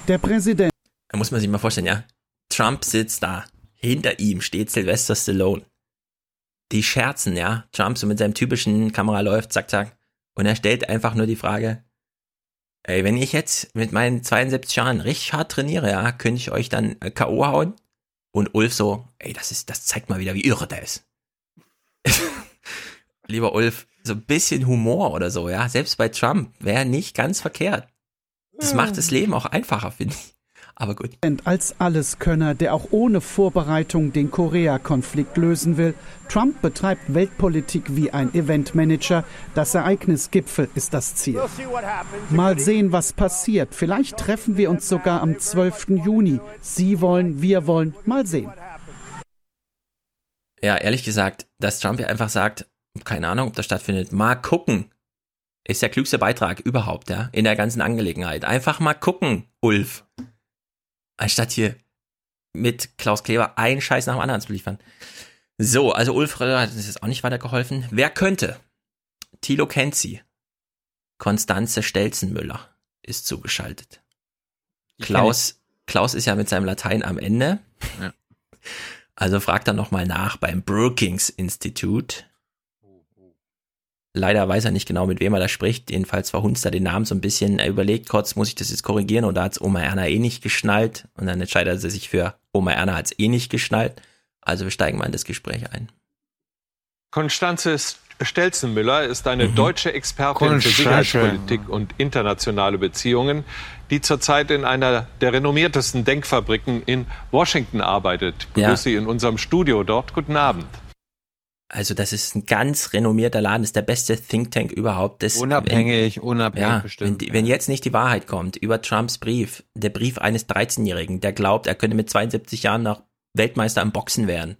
Der Präsident. Da muss man sich mal vorstellen, ja? Trump sitzt da. Hinter ihm steht Sylvester Stallone. Die scherzen, ja? Trump so mit seinem typischen Kamera läuft, zack, zack. Und er stellt einfach nur die Frage, ey, wenn ich jetzt mit meinen 72 Jahren richtig hart trainiere, ja, könnte ich euch dann äh, K.O. hauen? Und Ulf so, ey, das ist, das zeigt mal wieder, wie irre der ist. Lieber Ulf, so ein bisschen Humor oder so, ja, selbst bei Trump wäre nicht ganz verkehrt. Das macht das Leben auch einfacher, finde ich. Aber gut. als Alleskönner, der auch ohne Vorbereitung den Korea-Konflikt lösen will. Trump betreibt Weltpolitik wie ein Eventmanager. Das Ereignis Gipfel ist das Ziel. Mal sehen, was passiert. Vielleicht treffen wir uns sogar am 12. Juni. Sie wollen, wir wollen. Mal sehen. Ja, ehrlich gesagt, dass Trump ja einfach sagt, keine Ahnung, ob das stattfindet, mal gucken, ist der klügste Beitrag überhaupt, ja, in der ganzen Angelegenheit. Einfach mal gucken, Ulf. Anstatt hier mit Klaus Kleber einen Scheiß nach dem anderen zu liefern. So, also Ulf hat uns jetzt auch nicht weitergeholfen. Wer könnte? Thilo kennt sie. Konstanze Stelzenmüller ist zugeschaltet. Klaus, Klaus ist ja mit seinem Latein am Ende. Ja. Also fragt er nochmal nach beim Brookings Institut. Leider weiß er nicht genau, mit wem er da spricht. Jedenfalls verhunzt er den Namen so ein bisschen. Er überlegt kurz, muss ich das jetzt korrigieren? Und da hat's Oma Erna eh nicht geschnallt. Und dann entscheidet er sich für Oma Erna hat's eh nicht geschnallt. Also wir steigen mal in das Gespräch ein. Konstanze Stelzenmüller ist eine deutsche Expertin für. Sicherheitspolitik und internationale Beziehungen, die zurzeit in einer der renommiertesten Denkfabriken in Washington arbeitet. Ich begrüße Ja. Sie in unserem Studio dort. Guten Abend. Also das ist ein ganz renommierter Laden, das ist der beste Think Tank überhaupt. Das, Unabhängig, unabhängig ja, bestimmt. Wenn, wenn jetzt nicht die Wahrheit kommt über Trumps Brief, der Brief eines 13-Jährigen, der glaubt, er könnte mit 72 Jahren noch Weltmeister im Boxen werden,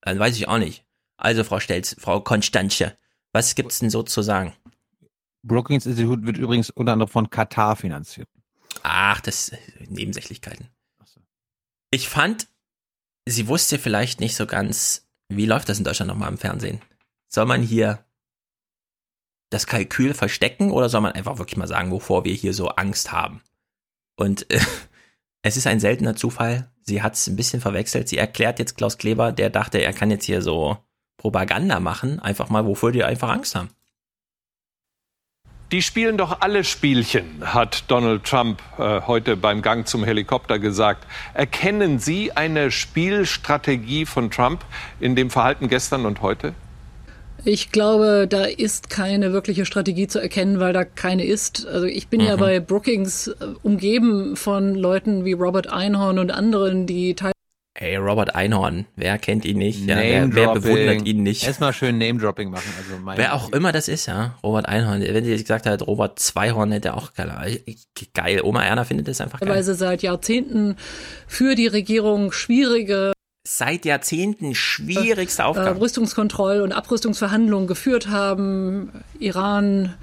dann weiß ich auch nicht. Also Frau Stelz, Frau Konstanze, was gibt's denn so zu sagen? Brookings Institut wird übrigens unter anderem von Katar finanziert. Ach, das Nebensächlichkeiten. Ich fand, sie wusste vielleicht nicht so ganz, wie läuft das in Deutschland nochmal im Fernsehen? Soll man hier das Kalkül verstecken oder soll man einfach wirklich mal sagen, wovor wir hier so Angst haben? Und äh, es ist ein seltener Zufall. Sie hat es ein bisschen verwechselt. Sie erklärt jetzt Klaus Kleber, der dachte, er kann jetzt hier so Propaganda machen, einfach mal, wovor die einfach Angst haben. Die spielen doch alle Spielchen, hat Donald Trump äh, heute beim Gang zum Helikopter gesagt. Erkennen Sie eine Spielstrategie von Trump in dem Verhalten gestern und heute? Ich glaube, da ist keine wirkliche Strategie zu erkennen, weil da keine ist. Also ich bin Mhm. ja bei Brookings äh, umgeben von Leuten wie Robert Einhorn und anderen, die teilweise Ey, Robert Einhorn, wer kennt ihn nicht? Ja, wer, wer bewundert ihn nicht? Erstmal schön Name-Dropping machen. Also mein Wer auch immer das ist, ja. Robert Einhorn. Wenn sie jetzt gesagt hat, Robert Zweihorn hätte auch geil. Geil. Oma Erna findet das einfach geil. seit Jahrzehnten für die Regierung schwierige Seit Jahrzehnten schwierigste äh, Aufgabe. Rüstungskontroll- und Abrüstungsverhandlungen geführt haben. Iran,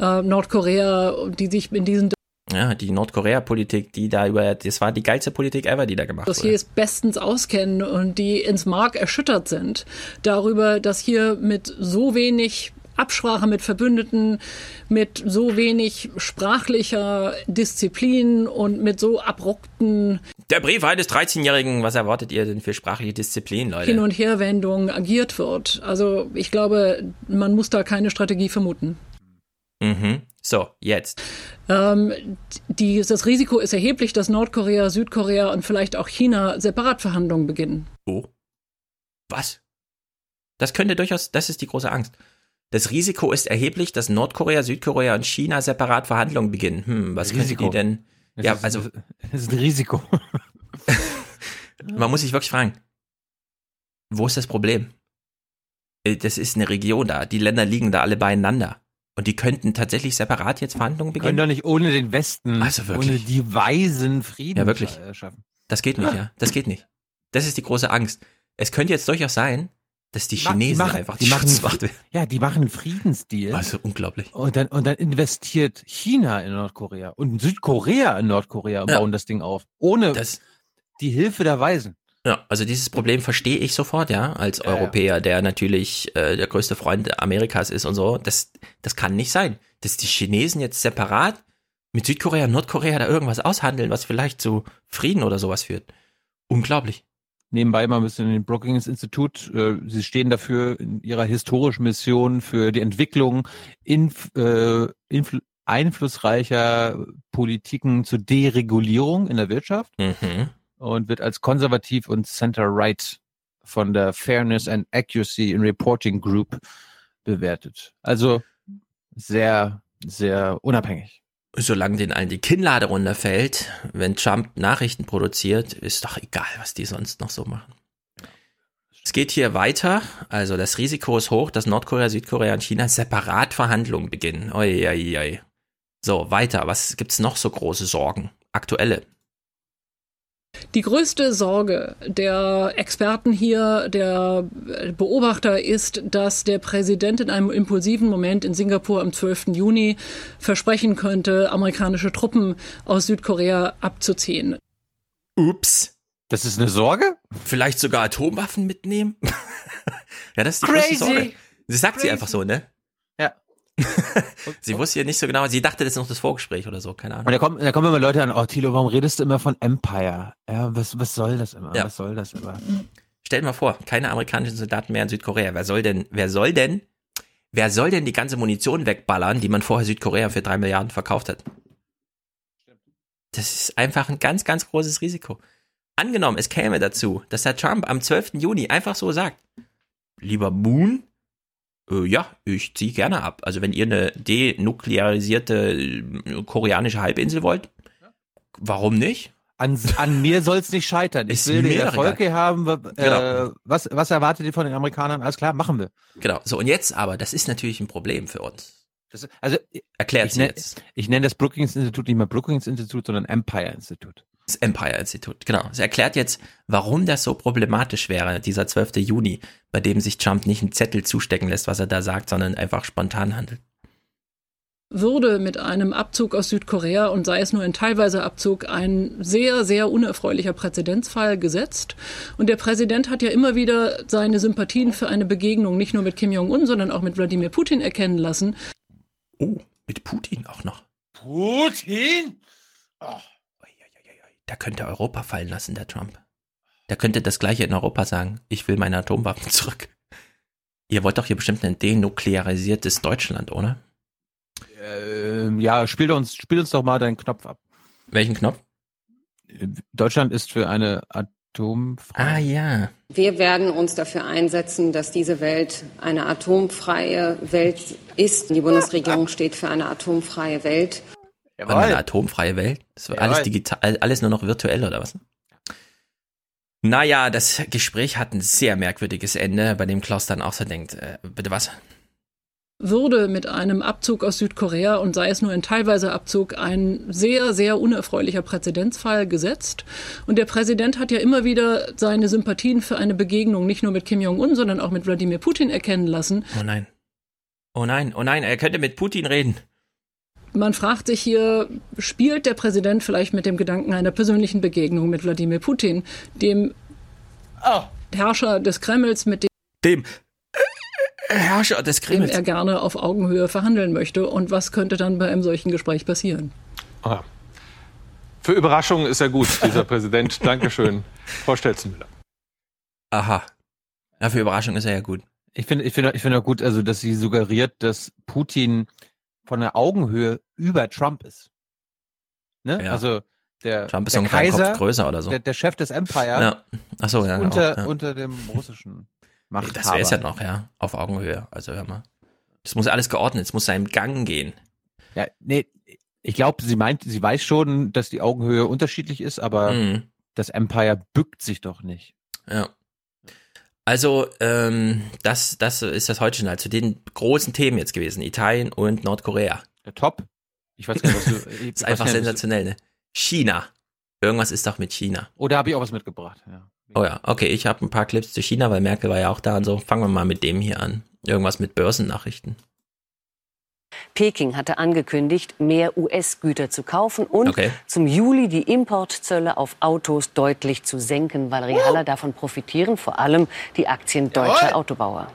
äh, Nordkorea, die sich in diesen Ja, die Nordkorea-Politik, die da über, das war die geilste Politik ever, die da gemacht wurde. Dossiers bestens auskennen und die ins Mark erschüttert sind darüber, dass hier mit so wenig Absprache mit Verbündeten, mit so wenig sprachlicher Disziplin und mit so abrupten Der Brief eines 13-Jährigen, was erwartet ihr denn für sprachliche Disziplin, Leute? Hin- und Herwendungen agiert wird. Also ich glaube, man muss da keine Strategie vermuten. Mhm. So, jetzt. Ähm, die, das Risiko ist erheblich, dass Nordkorea, Südkorea und vielleicht auch China Separatverhandlungen beginnen. Oh. Was? Das könnte durchaus, das ist die große Angst. Das Risiko ist erheblich, dass Nordkorea, Südkorea und China separat Verhandlungen beginnen. Hm, was Risiko. die denn? Das ja, ist- also Das ist ein Risiko. man muss sich wirklich fragen, wo ist das Problem? Äh, Das ist eine Region da, die Länder liegen da alle beieinander. Und die könnten tatsächlich separat jetzt Verhandlungen können beginnen? doch nicht ohne den Westen, Also wirklich. ohne die Weisen Frieden Ja, wirklich. äh, schaffen. Das geht nicht, ja. Das geht nicht. Das ist die große Angst. Es könnte jetzt durchaus sein, dass die Chinesen machen, einfach die die machen, werden. Ja, die machen einen Friedensdeal. Also unglaublich. Und dann, und dann investiert China in Nordkorea und Südkorea in Nordkorea und Ja. bauen das Ding auf. Ohne Das, die Hilfe der Weisen. Ja, also dieses Problem verstehe ich sofort, ja, als Ja, ja. Europäer, der natürlich äh, der größte Freund Amerikas ist und so. Das, das kann nicht sein, dass die Chinesen jetzt separat mit Südkorea und Nordkorea da irgendwas aushandeln, was vielleicht zu Frieden oder sowas führt. Unglaublich. Nebenbei mal ein bisschen in den Brookings Institut. Äh, sie stehen dafür in ihrer historischen Mission für die Entwicklung inf, äh, influ einflussreicher Politiken zur Deregulierung in der Wirtschaft Mhm. Und wird als konservativ und center-right von der Fairness and Accuracy in Reporting Group bewertet. Also sehr, sehr unabhängig. Solange denen allen die Kinnlade runterfällt, wenn Trump Nachrichten produziert, ist doch egal, was die sonst noch so machen. Es geht hier weiter. Also das Risiko ist hoch, dass Nordkorea, Südkorea und China separat Verhandlungen beginnen. Oi, oi, oi. So, weiter. Was gibt's noch so große Sorgen? Aktuelle. Die größte Sorge der Experten hier, der Beobachter ist, dass der Präsident in einem impulsiven Moment in Singapur am 12. Juni versprechen könnte, amerikanische Truppen aus Südkorea abzuziehen. Ups. Das ist eine Sorge? Vielleicht sogar Atomwaffen mitnehmen? ja, das ist die größte Crazy. Sorge. Sie sagt sie Crazy. einfach so, ne? Sie wusste ja nicht so genau, sie dachte, das ist noch das Vorgespräch oder so, keine Ahnung. Und da kommen, da kommen immer Leute an, oh Thilo, warum redest du immer von Empire? Ja, was, was soll das immer? Ja. Was soll das immer? Stell dir mal vor, keine amerikanischen Soldaten mehr in Südkorea. Wer soll denn, wer soll denn, wer soll denn die ganze Munition wegballern, die man vorher Südkorea für drei Milliarden verkauft hat? Das ist einfach ein ganz, ganz großes Risiko. Angenommen, es käme dazu, dass der Trump am 12. Juni einfach so sagt, lieber Moon, ja, ich ziehe gerne ab. Also wenn ihr eine denuklearisierte äh, koreanische Halbinsel wollt, warum nicht? An, an mir soll es nicht scheitern. Ich will den doch Erfolg egal. hier haben. Äh, Genau. was, was erwartet ihr von den Amerikanern? Alles klar, machen wir. Genau. So, und jetzt aber, das ist natürlich ein Problem für uns. Das, also, Erklärt ich, nenn- jetzt. ich nenne das Brookings Institut nicht mehr Brookings Institut, sondern Empire Institut. Das Empire-Institut, genau. Es erklärt jetzt, warum das so problematisch wäre, dieser 12. Juni, bei dem sich Trump nicht einen Zettel zustecken lässt, was er da sagt, sondern einfach spontan handelt. würde mit einem Abzug aus Südkorea und sei es nur ein teilweiser Abzug ein sehr, sehr unerfreulicher Präzedenzfall gesetzt. Und der Präsident hat ja immer wieder seine Sympathien für eine Begegnung nicht nur mit Kim Jong-un, sondern auch mit Wladimir Putin erkennen lassen. Oh, mit Putin auch noch. Putin? Da könnte Europa fallen lassen, der Trump. Der könnte das gleiche in Europa sagen. Ich will meine Atomwaffen zurück. Ihr wollt doch hier bestimmt ein denuklearisiertes Deutschland, oder? Ähm, ja, spiel uns, spiel uns doch mal deinen Knopf ab. Welchen Knopf? Deutschland ist für eine Atomfrei. Ah ja. Wir werden uns dafür einsetzen, dass diese Welt eine atomfreie Welt ist. Die Bundesregierung steht für eine atomfreie Welt. Jawohl. Eine atomfreie Welt? Das wird alles digital, alles nur noch virtuell oder was? Naja, das Gespräch hat ein sehr merkwürdiges Ende, bei dem Klaus dann auch so denkt, äh, bitte was? würde mit einem Abzug aus Südkorea und sei es nur ein teilweiser Abzug ein sehr, sehr unerfreulicher Präzedenzfall gesetzt. Und der Präsident hat ja immer wieder seine Sympathien für eine Begegnung nicht nur mit Kim Jong-un, sondern auch mit Wladimir Putin erkennen lassen. Oh nein. Oh nein, oh nein, er könnte mit Putin reden. Man fragt sich hier, spielt der Präsident vielleicht mit dem Gedanken einer persönlichen Begegnung mit Wladimir Putin, dem oh. Herrscher des Kremls, mit dem dem Herrscher des Kremls. er gerne auf Augenhöhe verhandeln möchte. Und was könnte dann bei einem solchen Gespräch passieren? Ah. Für Überraschungen ist er gut, dieser Präsident. Dankeschön, Frau Stelzenmüller. Aha. Ja, für Überraschungen ist er ja gut. Ich finde ich finde, ich finde auch gut, also, dass sie suggeriert, dass Putin von der Augenhöhe über Trump ist. Ne? Ja. Also, der, Trump ist der Kaiser, Kopf größer oder so. Der, der Chef des Empire Ja. Ach so, ja, genau, unter, ja. unter dem russischen Machthaber. Das wäre es ja noch, ja. Auf Augenhöhe. Also hör mal. Das muss alles geordnet, es muss seinem Gang gehen. Ja, nee, ich glaube, sie meint, sie weiß schon, dass die Augenhöhe unterschiedlich ist, aber Mhm. das Empire bückt sich doch nicht. Ja. Also, ähm, das, das ist das heute schon halt zu den großen Themen jetzt gewesen. Italien und Nordkorea. Ja, top. Ich weiß gar nicht, was du. ist einfach sensationell, ne? China. Irgendwas ist doch mit China. Oh, da habe ich auch was mitgebracht. Ja. Oh ja, okay, ich habe ein paar Clips zu China, weil Merkel war ja auch da und so. Fangen wir mal mit dem hier an. Irgendwas mit Börsennachrichten. Peking hatte angekündigt, mehr US-Güter zu kaufen und Okay. zum Juli die Importzölle auf Autos deutlich zu senken. Valerie Haller davon profitieren vor allem die Aktien deutscher Autobauer.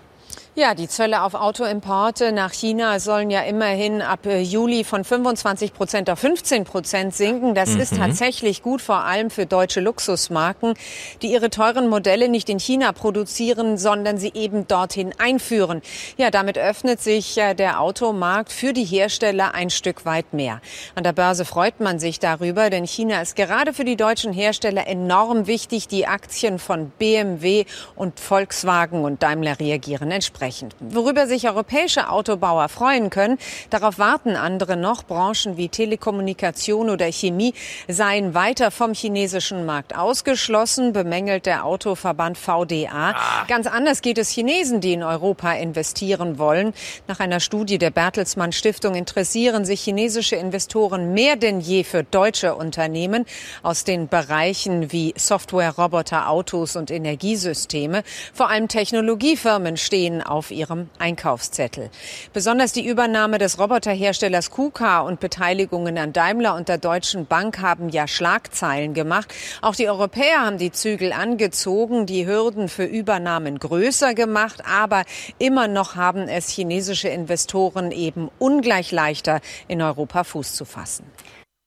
Ja, die Zölle auf Autoimporte nach China sollen ja immerhin ab äh, Juli von 25 Prozent auf 15 Prozent sinken. Das ist Mhm. tatsächlich gut, vor allem für deutsche Luxusmarken, die ihre teuren Modelle nicht in China produzieren, sondern sie eben dorthin einführen. Ja, damit öffnet sich äh, der Automarkt für die Hersteller ein Stück weit mehr. An der Börse freut man sich darüber, denn China ist gerade für die deutschen Hersteller enorm wichtig. Die Aktien von BMW und Volkswagen und Daimler reagieren entsprechend. Worüber sich europäische Autobauer freuen können, darauf warten andere noch. Branchen wie Telekommunikation oder Chemie seien weiter vom chinesischen Markt ausgeschlossen, bemängelt der Autoverband VDA. Ganz anders geht es Chinesen, die in Europa investieren wollen. Nach einer Studie der Bertelsmann Stiftung interessieren sich chinesische Investoren mehr denn je für deutsche Unternehmen aus den Bereichen wie Software, Roboter, Autos und Energiesysteme. Vor allem Technologiefirmen stehen auf ihrem Einkaufszettel. Besonders die Übernahme des Roboterherstellers KUKA und Beteiligungen an Daimler und der Deutschen Bank haben ja Schlagzeilen gemacht. Auch die Europäer haben die Zügel angezogen, die Hürden für Übernahmen größer gemacht, aber immer noch haben es chinesische Investoren eben ungleich leichter, in Europa Fuß zu fassen.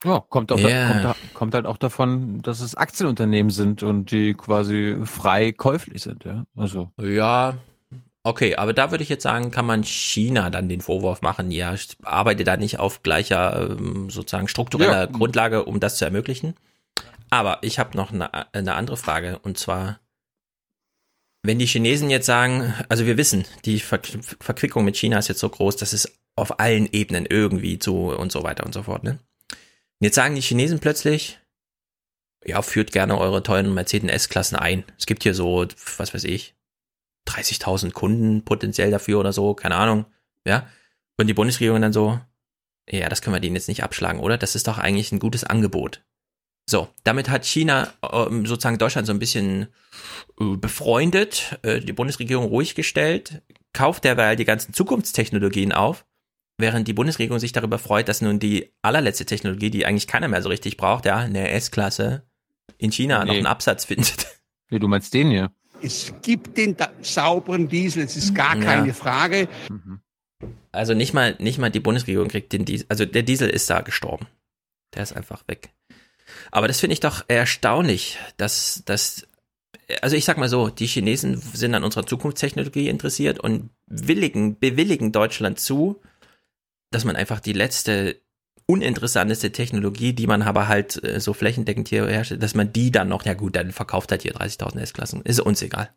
Ja, kommt, auch kommt, da- kommt halt auch davon, dass es Aktienunternehmen sind und die quasi frei käuflich sind, ja. Also. Ja, okay, aber da würde ich jetzt sagen, kann man China dann den Vorwurf machen, ja, arbeite da nicht auf gleicher ähm, sozusagen struktureller Ja. Grundlage, um das zu ermöglichen. Aber ich habe noch eine, eine andere Frage und zwar, wenn die Chinesen jetzt sagen, also wir wissen, die Ver Verquickung mit China ist jetzt so groß, dass es auf allen Ebenen irgendwie zu und so weiter und so fort, ne? Und jetzt sagen die Chinesen plötzlich, ja, führt gerne eure teuren Mercedes S-Klassen ein. Es gibt hier so, was weiß ich, 30.000 Kunden potenziell dafür oder so, keine Ahnung, ja. Und die Bundesregierung dann so, ja, das können wir denen jetzt nicht abschlagen, oder? Das ist doch eigentlich ein gutes Angebot. So, damit hat China ähm, sozusagen Deutschland so ein bisschen äh, befreundet, äh, die Bundesregierung ruhig gestellt, kauft derweil die ganzen Zukunftstechnologien auf, während die Bundesregierung sich darüber freut, dass nun die allerletzte Technologie, die eigentlich keiner mehr so richtig braucht, ja, eine S-Klasse in China noch Nee. einen Absatz findet. Nee, du meinst den hier. Es gibt den sauberen Diesel, es ist gar Ja. keine Frage. Also nicht mal, nicht mal die Bundesregierung kriegt den Diesel, also der Diesel ist da gestorben. Der ist einfach weg. Aber das finde ich doch erstaunlich, dass, dass, also ich sag mal so, die Chinesen sind an unserer Zukunftstechnologie interessiert und willigen, bewilligen Deutschland zu, dass man einfach die letzte uninteressanteste Technologie, die man aber halt äh, so flächendeckend hier herstellt, dass man die dann noch, ja gut, dann verkauft halt hier 30.000 S-Klassen. Ist uns egal.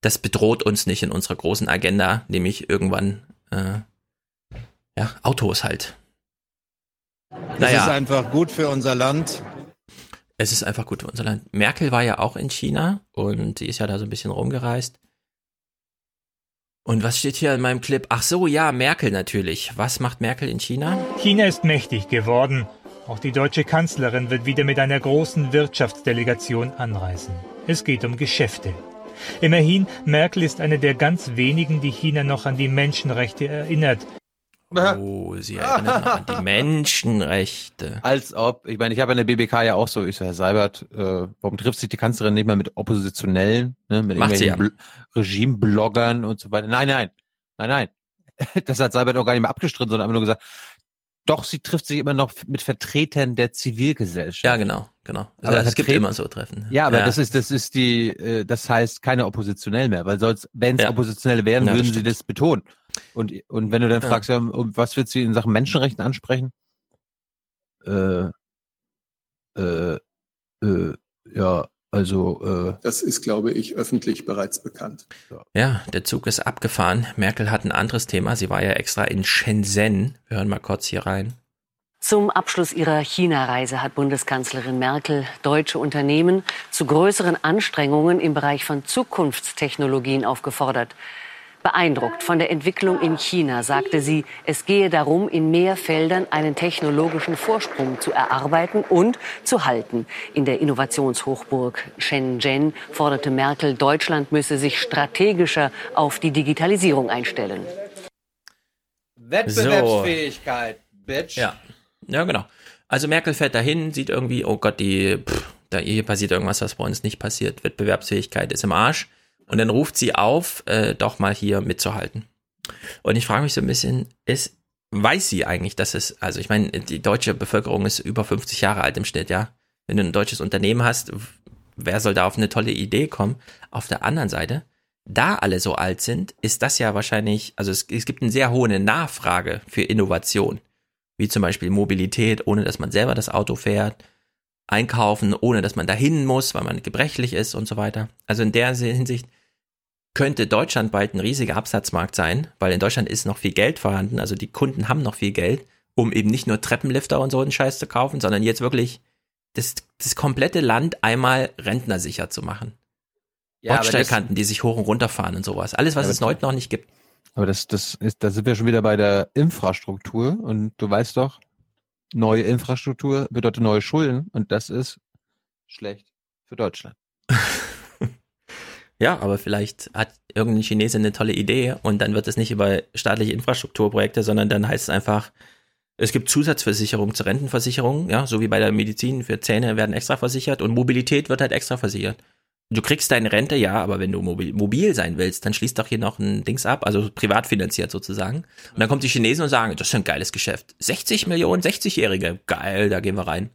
Das bedroht uns nicht in unserer großen Agenda, nämlich irgendwann, äh, ja, Autos halt. Das ist einfach gut für unser Land. Es ist einfach gut für unser Land. Merkel war ja auch in China und die ist ja da so ein bisschen rumgereist. Und was steht hier in meinem Clip? Ach so, ja, Merkel natürlich. Was macht Merkel in China? China ist mächtig geworden. Auch die deutsche Kanzlerin wird wieder mit einer großen Wirtschaftsdelegation anreisen. Es geht um Geschäfte. Immerhin, Merkel ist eine der ganz wenigen, die China noch an die Menschenrechte erinnert. Oh, sie erinnert noch an die Menschenrechte. Als ob, ich meine, ich habe in der BBK ja auch so, ich so, Herr Seibert, äh, warum trifft sich die Kanzlerin nicht mal mit Oppositionellen, ne, mit Macht irgendwelchen Bl- Regimebloggern und so weiter? Nein, nein, nein, nein. Das hat Seibert auch gar nicht mehr abgestritten, sondern einfach nur gesagt, doch, sie trifft sich immer noch mit Vertretern der Zivilgesellschaft. Ja, genau, genau. Aber es gibt immer so Treffen. Ja, aber Ja. das ist, das ist die, äh, das heißt keine Oppositionell mehr, weil sonst, wenn es Ja. Oppositionelle wären, Ja, würden sie das betonen. Und, und wenn du dann Ja. fragst, ja, um was willst du in Sachen Menschenrechten ansprechen? Äh, äh, äh, ja, also, äh, Das ist, glaube ich, öffentlich bereits bekannt. Ja, der Zug ist abgefahren. Merkel hat ein anderes Thema. Sie war ja extra in Shenzhen. Wir hören mal kurz hier rein. Zum Abschluss ihrer China-Reise hat Bundeskanzlerin Merkel deutsche Unternehmen zu größeren Anstrengungen im Bereich von Zukunftstechnologien aufgefordert. Beeindruckt von der Entwicklung in China sagte sie, es gehe darum, in mehr Feldern einen technologischen Vorsprung zu erarbeiten und zu halten. In der Innovationshochburg Shenzhen forderte Merkel, Deutschland müsse sich strategischer auf die Digitalisierung einstellen. Wettbewerbsfähigkeit, Bitch. Ja, ja, genau. Also Merkel fährt dahin, sieht irgendwie, oh Gott, die, pff, da hier passiert irgendwas, was bei uns nicht passiert. Wettbewerbsfähigkeit ist im Arsch. Und dann ruft sie auf, äh, doch mal hier mitzuhalten. Und ich frage mich so ein bisschen, ist, weiß sie eigentlich, dass es, also ich meine, die deutsche Bevölkerung ist über 50 Jahre alt im Schnitt, ja. Wenn du ein deutsches Unternehmen hast, wer soll da auf eine tolle Idee kommen? Auf der anderen Seite, da alle so alt sind, ist das ja wahrscheinlich, also es, es gibt eine sehr hohe Nachfrage für Innovation, wie zum Beispiel Mobilität, ohne dass man selber das Auto fährt, einkaufen, ohne dass man dahin muss, weil man gebrechlich ist und so weiter. Also in der Hinsicht könnte Deutschland bald ein riesiger Absatzmarkt sein, weil in Deutschland ist noch viel Geld vorhanden, also die Kunden haben noch viel Geld, um eben nicht nur Treppenlifter und so einen Scheiß zu kaufen, sondern jetzt wirklich das, das komplette Land einmal rentnersicher zu machen. Ja, Bordsteinkanten, die sich hoch und runter fahren und sowas. Alles, was Ja, es heute noch nicht gibt. Aber das, das ist, da sind wir schon wieder bei der Infrastruktur und du weißt doch, neue Infrastruktur bedeutet neue Schulden und das ist schlecht für Deutschland. Ja, aber vielleicht hat irgendein Chinese eine tolle Idee und dann wird es nicht über staatliche Infrastrukturprojekte, sondern dann heißt es einfach, es gibt Zusatzversicherung zur Rentenversicherung, ja, so wie bei der Medizin für Zähne werden extra versichert und Mobilität wird halt extra versichert. Du kriegst deine Rente, ja, aber wenn du mobil, mobil sein willst, dann schließt doch hier noch ein Dings ab, also privat finanziert sozusagen. Und dann kommen die Chinesen und sagen, das ist ein geiles Geschäft. 60 Millionen 60-Jährige, geil, da gehen wir rein.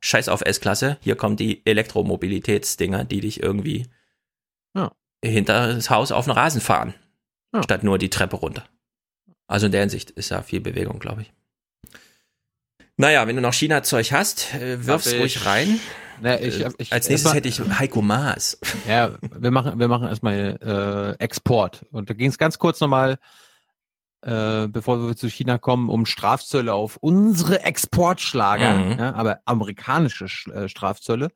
Scheiß auf S-Klasse, hier kommen die Elektromobilitätsdinger, die dich irgendwie. Hinter das Haus auf den Rasen fahren, statt nur die Treppe runter. Also in der Hinsicht ist da viel Bewegung, glaube ich. Naja, wenn du noch China-Zeug hast, äh, wirf's ruhig rein. Na, ich, Äh, ich, Als nächstes erstmal- hätte ich Heiko Maas. Ja, wir machen, wir machen erstmal äh, Export. Und da ging es ganz kurz nochmal, äh, bevor wir zu China kommen, um Strafzölle auf unsere Exportschlager, Mhm. ja, aber amerikanische Sch- äh, Strafzölle.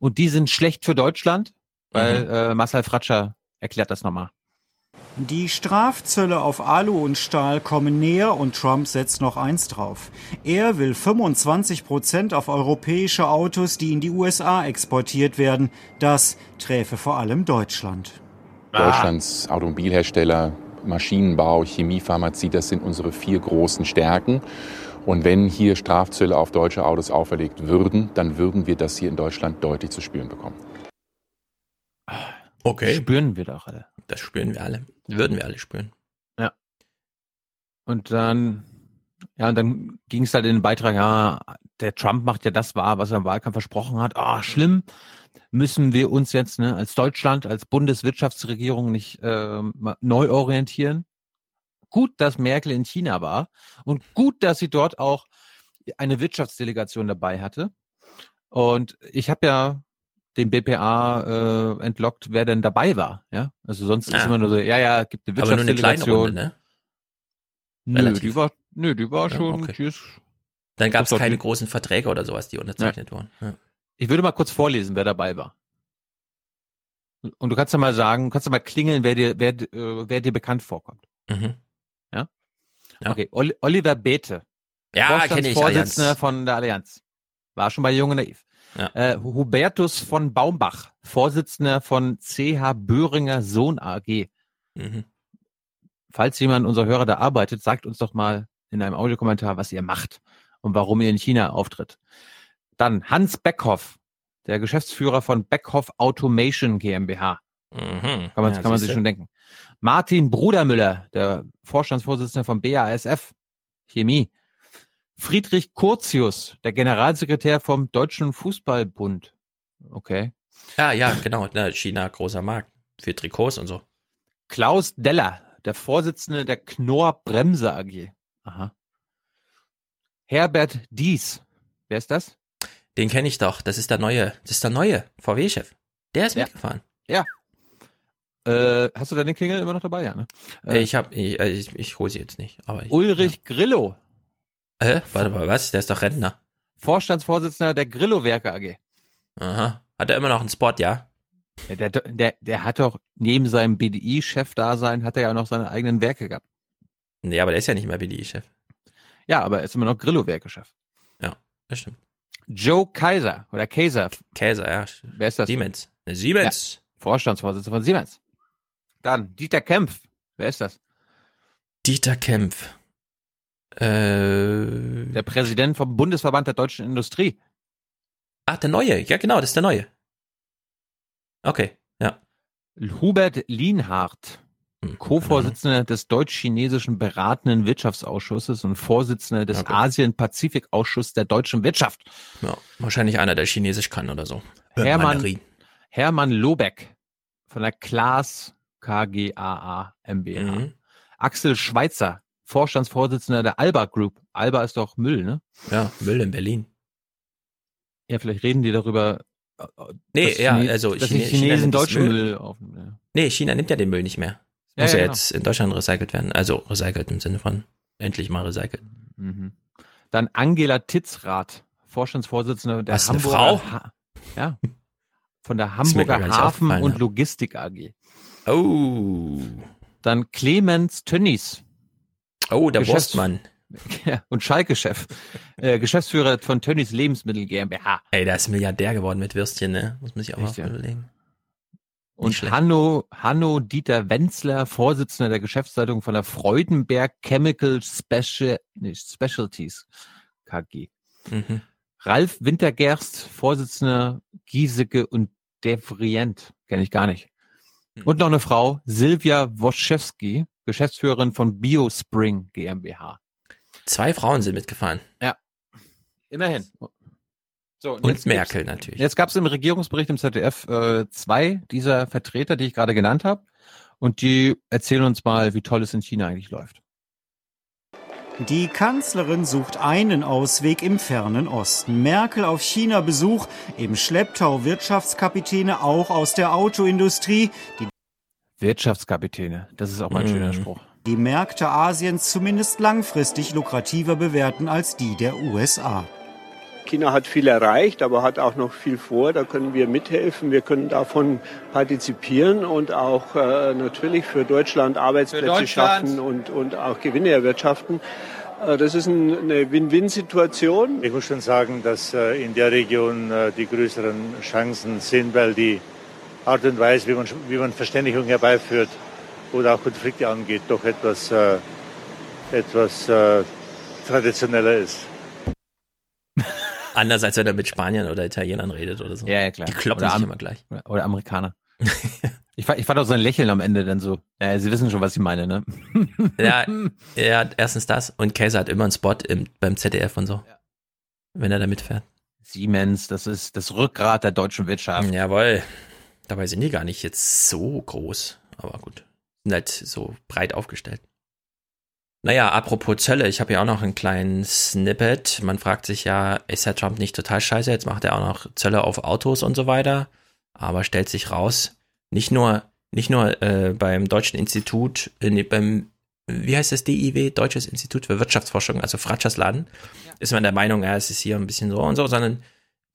Und die sind schlecht für Deutschland, weil Mhm. äh, Marcel Fratscher erklärt das nochmal. Die Strafzölle auf Alu und Stahl kommen näher und Trump setzt noch eins drauf. Er will 25 Prozent auf europäische Autos, die in die USA exportiert werden. Das träfe vor allem Deutschland. Deutschlands Automobilhersteller, Maschinenbau, Chemie, Pharmazie, das sind unsere vier großen Stärken. Und wenn hier Strafzölle auf deutsche Autos auferlegt würden, dann würden wir das hier in Deutschland deutlich zu spüren bekommen. Okay. Spüren wir doch alle. Das spüren wir alle. Würden wir alle spüren. Ja. Und dann, ja, und dann ging es halt in den Beitrag, ja, der Trump macht ja das wahr, was er im Wahlkampf versprochen hat. Ah, schlimm. Müssen wir uns jetzt ne, als Deutschland, als Bundeswirtschaftsregierung nicht ähm, neu orientieren? gut, dass Merkel in China war und gut, dass sie dort auch eine Wirtschaftsdelegation dabei hatte. Und ich habe ja den BPA äh, entlockt, wer denn dabei war. Ja, also sonst Ja. ist immer nur so, ja, ja, gibt eine Aber nur eine kleine Wirtschaftsdelegation. Runde, ne? Nö, Relativ. die war, nö, die war Ja, schon. okay. Die ist, Dann gab es keine die- großen Verträge oder sowas, die unterzeichnet wurden. Ja. Ich würde mal kurz vorlesen, wer dabei war. Und du kannst ja mal sagen, kannst du mal klingeln, wer dir, wer, äh, wer dir bekannt vorkommt. Mhm. Ja? Ja. Okay, Oli- Oliver Bethe. Ja, kenne ich, Vorsitzender von der Allianz. War schon bei Jung und Naiv. Ja. Äh, Hubertus von Baumbach, Vorsitzender von CH Böhringer Sohn AG. Mhm. Falls jemand unserer Hörer da arbeitet, sagt uns doch mal in einem Audiokommentar, was ihr macht und warum ihr in China auftritt. Dann Hans Beckhoff, der Geschäftsführer von Beckhoff Automation GmbH. Mhm. Kann man, Ja, kann man sich schon denken. Martin Brudermüller, der Vorstandsvorsitzende von BASF Chemie. Friedrich Curtius, der Generalsekretär vom Deutschen Fußballbund. Okay. Ja, ja, genau. China, großer Markt. Für Trikots und so. Klaus Deller, der Vorsitzende der Knorr Bremse AG. Aha. Herbert Dies. Wer ist das? Den kenne ich doch. Das ist der neue, das ist der neue VW-Chef. Der ist Ja. mitgefahren. Ja. Äh, hast du deine Klingel immer noch dabei? Ja, ne? Äh, ich habe, ich, äh, ich, ich hole sie jetzt nicht. Aber ich, Ulrich Grillo, Hä? Warte mal, was? Der ist doch Rentner. Vorstandsvorsitzender der Grillo-Werke AG. Aha. Hat er immer noch einen Spot, ja? Ja, Der, der, der hat doch neben seinem BDI-Chef-Dasein, hat er ja auch noch seine eigenen Werke gehabt. Nee, aber der ist ja nicht mehr BDI-Chef. Ja, aber er ist immer noch Grillo-Werke-Chef. Ja, das stimmt. Joe Kaiser oder Kaiser. Käser, ja. Wer ist das? Siemens. Ne, Siemens. Vorstandsvorsitzender von Siemens. Dann Dieter Kempf. Wer ist das? Dieter Kempf. Äh, Der Präsident vom Bundesverband der deutschen Industrie. ach, der Neue. Ja, genau, das ist der Neue. Okay, ja. Hubert Lienhardt, Hm, Co-Vorsitzender des deutsch-chinesischen beratenden Wirtschaftsausschusses und Vorsitzender des Okay. Asien-Pazifik-Ausschusses der deutschen Wirtschaft. ja. Wahrscheinlich einer, der Chinesisch kann oder so. Hermann. Hermann Lobeck von der Klaas KGaA MBH. Mhm. Axel Schweitzer, Vorstandsvorsitzender der Alba Group. Alba ist doch Müll, ne? Ja, Müll in Berlin. Ja, vielleicht reden die darüber. äh, Nee, ja, Chine- also dass Chine- Chinesen deutschen Müll. Müll aufnehmen. Ja. Nee, China nimmt ja den Müll nicht mehr. Ja, Muss ja, ja, genau. jetzt in Deutschland recycelt werden. Also recycelt im Sinne von endlich mal recycelt. Mhm. Dann Angela Titzrath, Vorstandsvorsitzende der Was, eine Hamburger Frau? Ha ja, von der Hamburger Hafen und. Logistik AG. Oh. Dann Clemens Tönnies Oh, der Geschäfts- Wurstmann. ja, und Schalke-Chef, äh, Geschäftsführer von Tönnies Lebensmittel GmbH. Ey, der ist Milliardär geworden mit Würstchen, ne? Muss man sich auch Echt, mal überlegen. Und. Hanno, Hanno Dieter Wenzler, Vorsitzender der Geschäftsleitung von der Freudenberg Chemical Special, nicht, Specialties KG. Mhm. Ralf Wintergerst, Vorsitzender Giesecke und Devrient, kenne ich gar nicht. Hm. Und noch eine Frau, Silvia Woschewski, Geschäftsführerin von BioSpring GmbH. Zwei Frauen sind mitgefahren. Immerhin. So, Und jetzt Merkel natürlich. Jetzt gab es im Regierungsbericht im ZDF äh, zwei dieser Vertreter, die ich gerade genannt habe. Und die erzählen uns mal, wie toll es in China eigentlich läuft. Die Kanzlerin sucht einen Ausweg im fernen Osten. Merkel auf China-Besuch, im Schlepptau Wirtschaftskapitäne auch aus der Autoindustrie, die Wirtschaftskapitäne, das ist auch mal ein schöner Mhm. Spruch. die Märkte Asiens zumindest langfristig lukrativer bewerten als die der USA. China hat viel erreicht, aber hat auch noch viel vor. Da können wir mithelfen. Wir können davon partizipieren und auch äh, natürlich für Deutschland Arbeitsplätze Für Deutschland. schaffen und, und auch Gewinne erwirtschaften. Äh, das ist ein, eine Win-Win-Situation. Ich muss schon sagen, dass äh, in der Region äh, die größeren Chancen sind, weil die Art und Weise, wie man, wie man Verständigung herbeiführt oder auch Konflikte angeht, doch etwas, äh, etwas äh, traditioneller ist. Anders als wenn er mit Spaniern oder Italienern redet oder so. Ja, ja, klar. Die kloppen Oder sich Am- immer gleich. Oder, Amerikaner. ich, fand, ich fand auch sein Lächeln am Ende dann so. Ja, Sie wissen schon, was ich meine, ne? Ja, ja, erstens das. Und Käse hat immer einen Spot im, beim ZDF und so. Wenn er da mitfährt. Siemens, das ist das Rückgrat der deutschen Wirtschaft. Jawohl. Dabei sind die gar nicht jetzt so groß. Aber gut. Sind halt so breit aufgestellt. Naja, apropos Zölle, ich habe ja auch noch einen kleinen Snippet. Man fragt sich ja, ist Herr Trump nicht total scheiße? Jetzt macht er auch noch Zölle auf Autos und so weiter. Aber stellt sich raus, nicht nur, nicht nur äh, beim Deutschen Institut, äh, beim, wie heißt das, DIW, Deutsches Institut für Wirtschaftsforschung, also Fratschers-Laden, ja. ist man der Meinung, ja, es ist hier ein bisschen so und so, sondern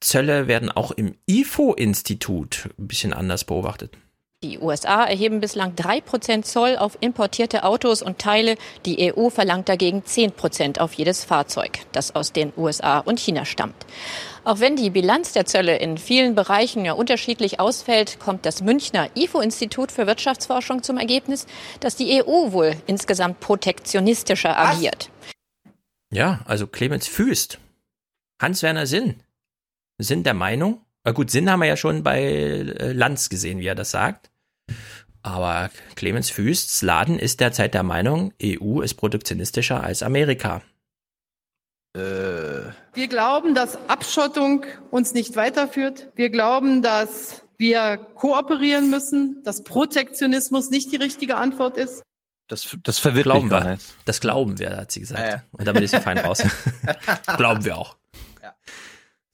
Zölle werden auch im IFO-Institut ein bisschen anders beobachtet. Die USA erheben bislang 3% Zoll auf importierte Autos und Teile. Die EU verlangt dagegen 10% auf jedes Fahrzeug, das aus den USA und China stammt. Auch wenn die Bilanz der Zölle in vielen Bereichen ja unterschiedlich ausfällt, kommt das Münchner IFO-Institut für Wirtschaftsforschung zum Ergebnis, dass die EU wohl insgesamt protektionistischer agiert. Ja, also Clemens Füst, Hans-Werner Sinn sind der Meinung, na gut, Sinn haben wir ja schon bei äh, Lanz gesehen, wie er das sagt. Aber Clemens Füsts Laden ist derzeit der Meinung, EU ist protektionistischer als Amerika. Äh. Wir glauben, dass Abschottung uns nicht weiterführt. Wir glauben, dass wir kooperieren müssen, dass Protektionismus nicht die richtige Antwort ist. Das, das verwirrt glauben mich wir. Das glauben wir, hat sie gesagt. Ja, ja. Und damit ist sie fein raus. glauben wir auch.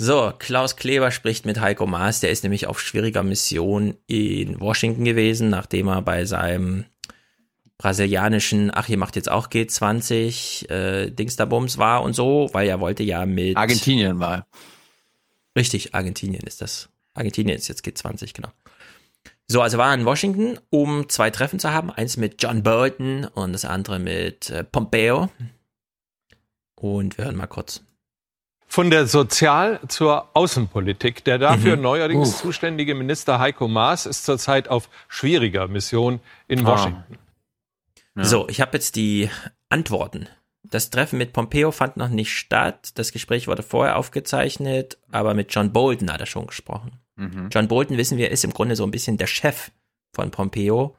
So, Klaus Kleber spricht mit Heiko Maas, der ist nämlich auf schwieriger Mission in Washington gewesen, nachdem er bei seinem brasilianischen, ach, ihr macht jetzt auch G20, äh, Dingsterbums war und so, weil er wollte ja mit Argentinien war. Richtig, Argentinien ist das. Argentinien ist jetzt G20, genau. So, also war er in Washington, um zwei Treffen zu haben. Eins mit John Bolton und das andere mit äh, Pompeo. Und wir hören mal kurz. Von der Sozial- zur Außenpolitik. Der dafür mhm. neuerdings uh. zuständige Minister Heiko Maas ist zurzeit auf schwieriger Mission in ah. Washington. Ja. So, ich habe jetzt die Antworten. Das Treffen mit Pompeo fand noch nicht statt. Das Gespräch wurde vorher aufgezeichnet, aber mit John Bolton hat er schon gesprochen. Mhm. John Bolton, wissen wir, ist im Grunde so ein bisschen der Chef von Pompeo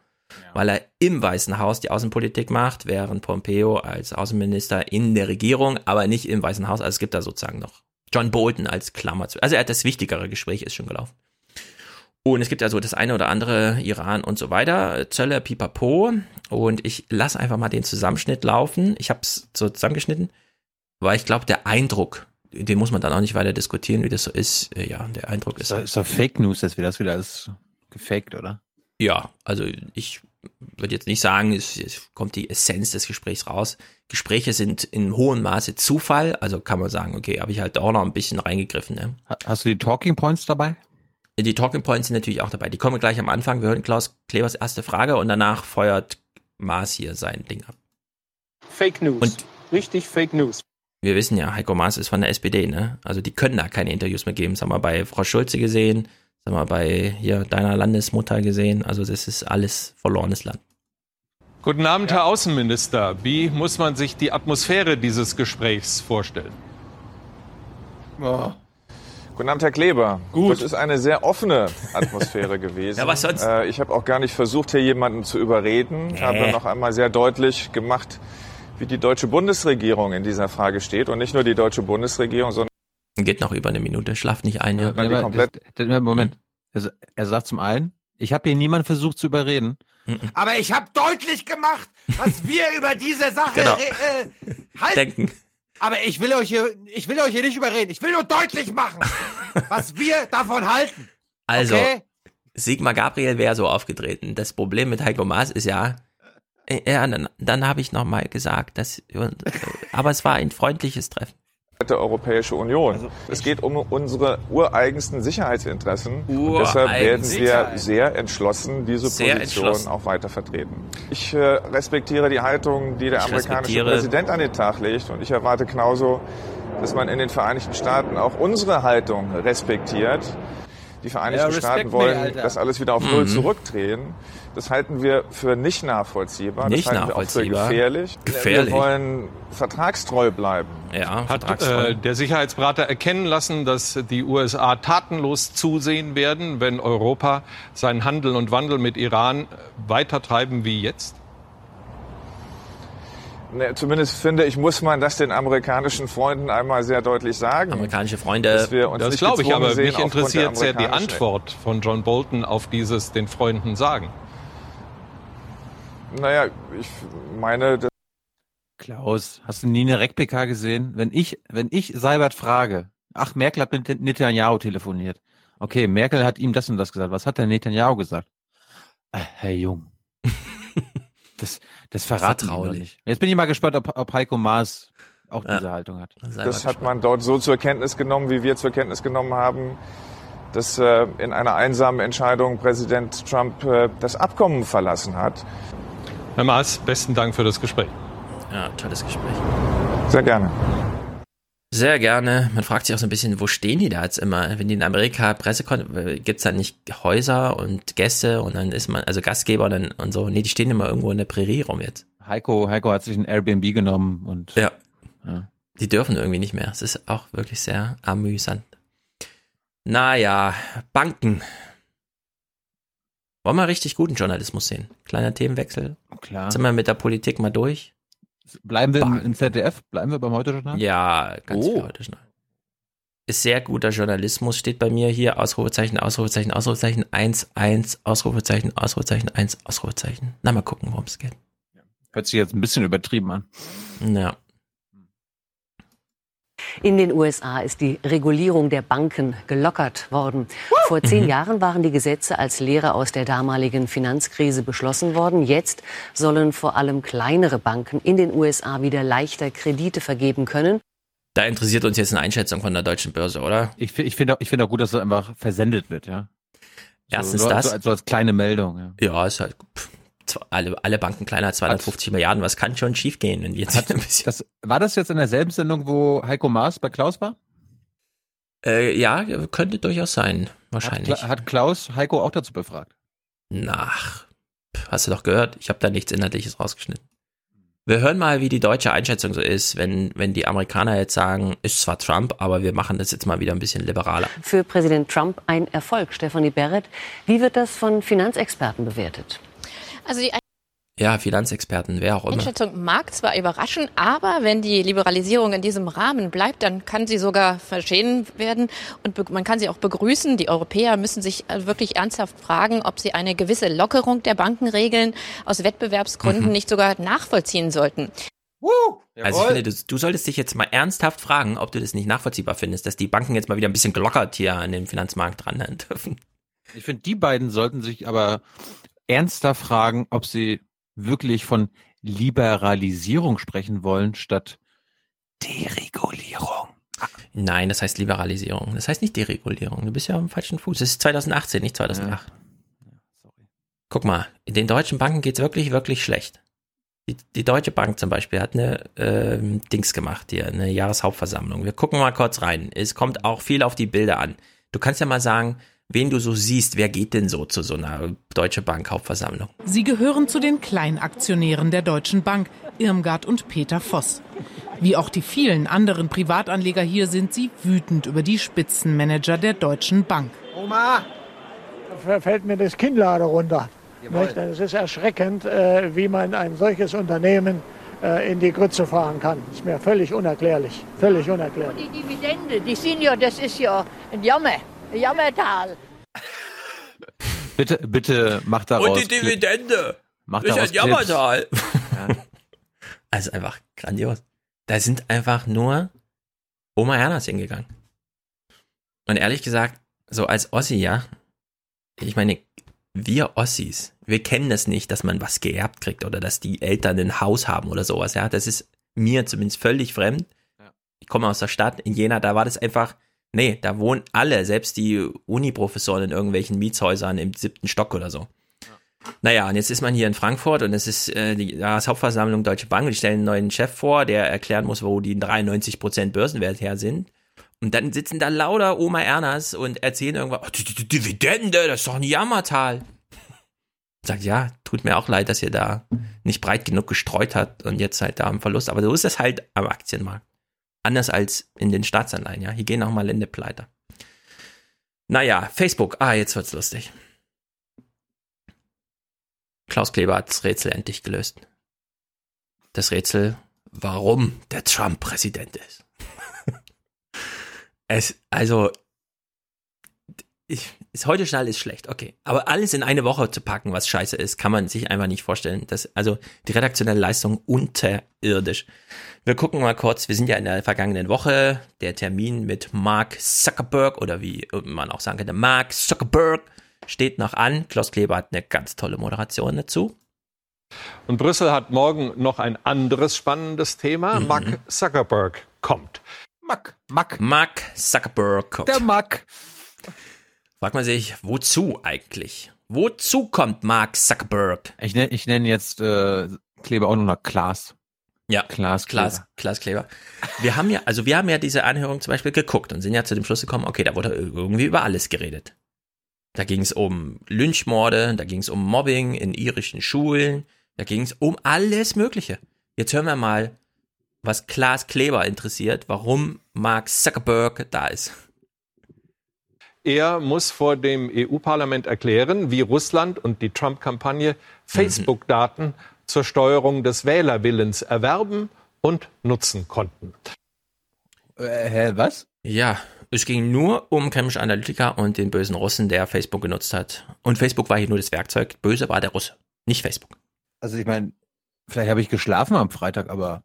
weil er im Weißen Haus die Außenpolitik macht, während Pompeo als Außenminister in der Regierung, aber nicht im Weißen Haus. Also es gibt da sozusagen noch John Bolton als Klammer zu. Also er hat das wichtigere Gespräch ist schon gelaufen. Und es gibt also das eine oder andere, Iran und so weiter, Zölle, Pipapo. Und ich lasse einfach mal den Zusammenschnitt laufen. Ich habe es so zusammengeschnitten, weil ich glaube, der Eindruck, den muss man dann auch nicht weiter diskutieren, wie das so ist. Ja, der Eindruck ist. Ist doch Fake News, dass wir das wieder alles gefaked, oder? Ja, also ich würde jetzt nicht sagen, es, es, kommt die Essenz des Gesprächs raus. Gespräche sind in hohem Maße Zufall, also kann man sagen, okay, habe ich halt auch noch ein bisschen reingegriffen. Ne? Hast du die Talking Points dabei? Die Talking Points sind natürlich auch dabei. Die kommen gleich am Anfang. Wir hören Klaus Klebers erste Frage und danach feuert Maas hier sein Ding ab. Fake News. Und Richtig Fake News. Wir wissen ja, Heiko Maas ist von der SPD, ne? Also die können da keine Interviews mehr geben. Das haben wir bei Frau Schulze gesehen sag mal, bei hier deiner Landesmutter gesehen. Also das ist alles verlorenes Land. Guten Abend, Herr Außenminister. Wie muss man sich die Atmosphäre dieses Gesprächs vorstellen? Oh. Guten Abend, Herr Kleber. Gut. Das ist eine sehr offene Atmosphäre gewesen. ja, was sonst? Äh, ich habe auch gar nicht versucht, hier jemanden zu überreden. Ich nee. habe noch einmal sehr deutlich gemacht, wie die deutsche Bundesregierung in dieser Frage steht. Und nicht nur die deutsche Bundesregierung, sondern Geht noch über eine Minute, schlaft nicht ein. Ja. ja das, Moment. Er, er sagt zum einen, ich habe hier niemanden versucht zu überreden. Aber ich habe deutlich gemacht, was wir über diese Sache genau. äh, halten. Denken. Aber ich will euch hier, ich will euch hier nicht überreden. Ich will nur deutlich machen, was wir davon halten. Also, okay? Sigmar Gabriel wäre so aufgetreten. Das Problem mit Heiko Maas ist ja, äh, ja, dann, dann habe ich nochmal gesagt, dass, aber es war ein freundliches Treffen der Europäische Union. Also es geht um unsere ureigensten Sicherheitsinteressen. Ureigen deshalb werden wir sehr entschlossen diese sehr Position auch weiter vertreten. Ich äh, respektiere die Haltung, die der ich amerikanische Präsident an den Tag legt. Und ich erwarte genauso, dass man in den Vereinigten Staaten auch unsere Haltung respektiert. Die Vereinigten ja, Staaten wollen das alles wieder auf Null mhm. zurückdrehen. Das halten wir für nicht nachvollziehbar. Nicht das halten nachvollziehbar. Wir auch für gefährlich. gefährlich. Wir wollen vertragstreu bleiben. Ja, Hat äh, der Sicherheitsberater erkennen lassen, dass die USA tatenlos zusehen werden, wenn Europa seinen Handel und Wandel mit Iran weitertreiben wie jetzt? Ne, zumindest finde ich, muss man das den amerikanischen Freunden einmal sehr deutlich sagen. Amerikanische Freunde. das glaube ich, aber mich interessiert sehr die Antwort von John Bolton auf dieses den Freunden sagen. Naja, ich meine, Klaus, hast du nie eine RecPK gesehen? Wenn ich, wenn ich Seibert frage, ach, Merkel hat mit Netanyahu telefoniert. Okay, Merkel hat ihm das und das gesagt. Was hat der Netanyahu gesagt? Äh, Herr Jung. das, das verraten wir nicht. Jetzt bin ich mal gespannt, ob, ob Heiko Maas auch ja. diese Haltung hat. Das hat man dort so zur Kenntnis genommen, wie wir zur Kenntnis genommen haben, dass äh, in einer einsamen Entscheidung Präsident Trump äh, das Abkommen verlassen hat. Herr Maas, besten Dank für das Gespräch. Ja, tolles Gespräch. Sehr gerne. Sehr gerne. Man fragt sich auch so ein bisschen, wo stehen die da jetzt immer? Wenn die in Amerika Presse gibt es da nicht Häuser und Gäste und dann ist man, also Gastgeber und, dann, und so. Nee, die stehen immer irgendwo in der Prärie rum jetzt. Heiko, Heiko hat sich ein Airbnb genommen und. Ja. ja. Die dürfen irgendwie nicht mehr. Es ist auch wirklich sehr amüsant. Naja, Banken. Wollen wir richtig guten Journalismus sehen? Kleiner Themenwechsel. Klar. Sind wir mit der Politik mal durch? Bleiben wir im, im ZDF? Bleiben wir beim Heute-Journal? Ja, ganz oh. Heute-Journal. Ist sehr guter Journalismus, steht bei mir hier. Ausrufezeichen, Ausrufezeichen, Ausrufezeichen, 1, 1, Ausrufezeichen, Ausrufezeichen, 1, Ausrufezeichen. Na, mal gucken, worum es geht. Hört sich jetzt ein bisschen übertrieben an. Ja. In den USA ist die Regulierung der Banken gelockert worden. Vor zehn mhm. Jahren waren die Gesetze als Lehre aus der damaligen Finanzkrise beschlossen worden. Jetzt sollen vor allem kleinere Banken in den USA wieder leichter Kredite vergeben können. Da interessiert uns jetzt eine Einschätzung von der deutschen Börse, oder? Ich, ich finde ich find auch gut, dass es einfach versendet wird, ja. Erstens so, das. So, so als kleine Meldung, ja. Ja, ist halt. Pff alle, alle Banken kleiner als 250 Hat, Milliarden. Was kann schon schiefgehen, wenn wir jetzt Hat, ein bisschen das, War das jetzt in derselben Sendung, wo Heiko Maas bei Klaus war? Äh, ja, könnte durchaus sein, wahrscheinlich. Hat, hat Klaus Heiko auch dazu befragt? Nach, hast du doch gehört, ich habe da nichts Inhaltliches rausgeschnitten. Wir hören mal, wie die deutsche Einschätzung so ist, wenn, wenn die Amerikaner jetzt sagen, ist zwar Trump, aber wir machen das jetzt mal wieder ein bisschen liberaler. Für Präsident Trump ein Erfolg. Stephanie Barrett, wie wird das von Finanzexperten bewertet? Also die ja, Finanzexperten, wer auch immer. Einschätzung mag zwar überraschen, aber wenn die Liberalisierung in diesem Rahmen bleibt, dann kann sie sogar verschehen werden und man kann sie auch begrüßen. Die Europäer müssen sich äh, wirklich ernsthaft fragen, ob sie eine gewisse Lockerung der Bankenregeln aus Wettbewerbsgründen mhm. nicht sogar nachvollziehen sollten. also ich finde, du, du, solltest dich jetzt mal ernsthaft fragen, ob du das nicht nachvollziehbar findest, dass die Banken jetzt mal wieder ein bisschen gelockert hier an dem Finanzmarkt dran dürfen. Ich finde, die beiden sollten sich aber ernster fragen, ob sie wirklich von Liberalisierung sprechen wollen, statt Deregulierung. Nein, das heißt Liberalisierung. Das heißt nicht Deregulierung. Du bist ja am falschen Fuß. Das ist 2018, nicht 2008. Ja. Guck mal, in den deutschen Banken geht's wirklich, wirklich schlecht. Die, die Deutsche Bank zum Beispiel hat eine ähm, Dings gemacht hier, eine Jahreshauptversammlung. Wir gucken mal kurz rein. Es kommt auch viel auf die Bilder an. Du kannst ja mal sagen, wen du so siehst. Wer geht denn so zu so einer Deutsche Bank Hauptversammlung? Sie gehören zu den Kleinaktionären der Deutschen Bank, Irmgard und Peter Voss. Wie auch die vielen anderen Privatanleger hier sind sie wütend über die Spitzenmanager der Deutschen Bank. Oma, da fällt mir das Kinnlade runter. Es ist erschreckend, äh, wie man ein solches Unternehmen äh, in die Grütze fahren kann. Das ist mir völlig unerklärlich. Völlig unerklärlich. Und die Dividende, die sind ja, das ist ja ein Jammer. Jammertal. bitte, bitte mach daraus. Und die Dividende. Mach ist ein Jammertal. Ja. Also einfach grandios. Da sind einfach nur Oma Ernas hingegangen. Und ehrlich gesagt, so als Ossi, ja, ich meine, wir Ossis, wir kennen das nicht, dass man was geerbt kriegt oder dass die Eltern ein Haus haben oder sowas, ja. Das ist mir zumindest völlig fremd. Ich komme aus der Stadt in Jena, da war das einfach, Nee, da wohnen alle, selbst die Uni-Professoren in irgendwelchen Mietshäusern im siebten Stock oder so. Naja, und jetzt ist man hier in Frankfurt und es ist äh, die Jahreshauptversammlung Deutsche Bank die stellen einen neuen Chef vor, der erklären muss, wo die 93% Börsenwert her sind. Und dann sitzen da lauter Oma Ernas und erzählen irgendwas, oh, die, die, die Dividende, das ist doch ein Jammertal. Sagt, ja, tut mir auch leid, dass ihr da nicht breit genug gestreut habt und jetzt halt da am Verlust. Aber so ist das halt am Aktienmarkt. Anders als in den Staatsanleihen, ja. Hier gehen auch mal Lände pleite. Naja, Facebook. Ah, jetzt wird's lustig. Klaus Kleber hat das Rätsel endlich gelöst. Das Rätsel, warum der Trump Präsident ist. es, also, ich, ist heute schnell ist schlecht, okay. Aber alles in eine Woche zu packen, was scheiße ist, kann man sich einfach nicht vorstellen. Das, also die redaktionelle Leistung unterirdisch. Wir gucken mal kurz, wir sind ja in der vergangenen Woche, der Termin mit Mark Zuckerberg oder wie man auch sagen könnte, Mark Zuckerberg steht noch an. Klaus Kleber hat eine ganz tolle Moderation dazu. Und Brüssel hat morgen noch ein anderes spannendes Thema. Mhm. Mark Zuckerberg kommt. Mark, Mark. Mark Zuckerberg kommt. Der Mark. Fragt man sich, wozu eigentlich? Wozu kommt Mark Zuckerberg? Ich nenne ich nenn jetzt äh, Kleber auch nur noch Klaas. Ja, Klaas Kleber. Klaas, Klaas Kleber. Wir haben ja, also wir haben ja diese Anhörung zum Beispiel geguckt und sind ja zu dem Schluss gekommen, okay, da wurde irgendwie über alles geredet. Da ging es um Lynchmorde, da ging es um Mobbing in irischen Schulen, da ging es um alles Mögliche. Jetzt hören wir mal, was Klaas Kleber interessiert, warum Mark Zuckerberg da ist. Er muss vor dem EU-Parlament erklären, wie Russland und die Trump-Kampagne Facebook-Daten mhm. zur Steuerung des Wählerwillens erwerben und nutzen konnten. Äh, hä, was? Ja, es ging nur um Cambridge Analytica und den bösen Russen, der Facebook genutzt hat. Und Facebook war hier nur das Werkzeug. Böse war der Russe, nicht Facebook also ich meine, vielleicht habe ich geschlafen am Freitag, aber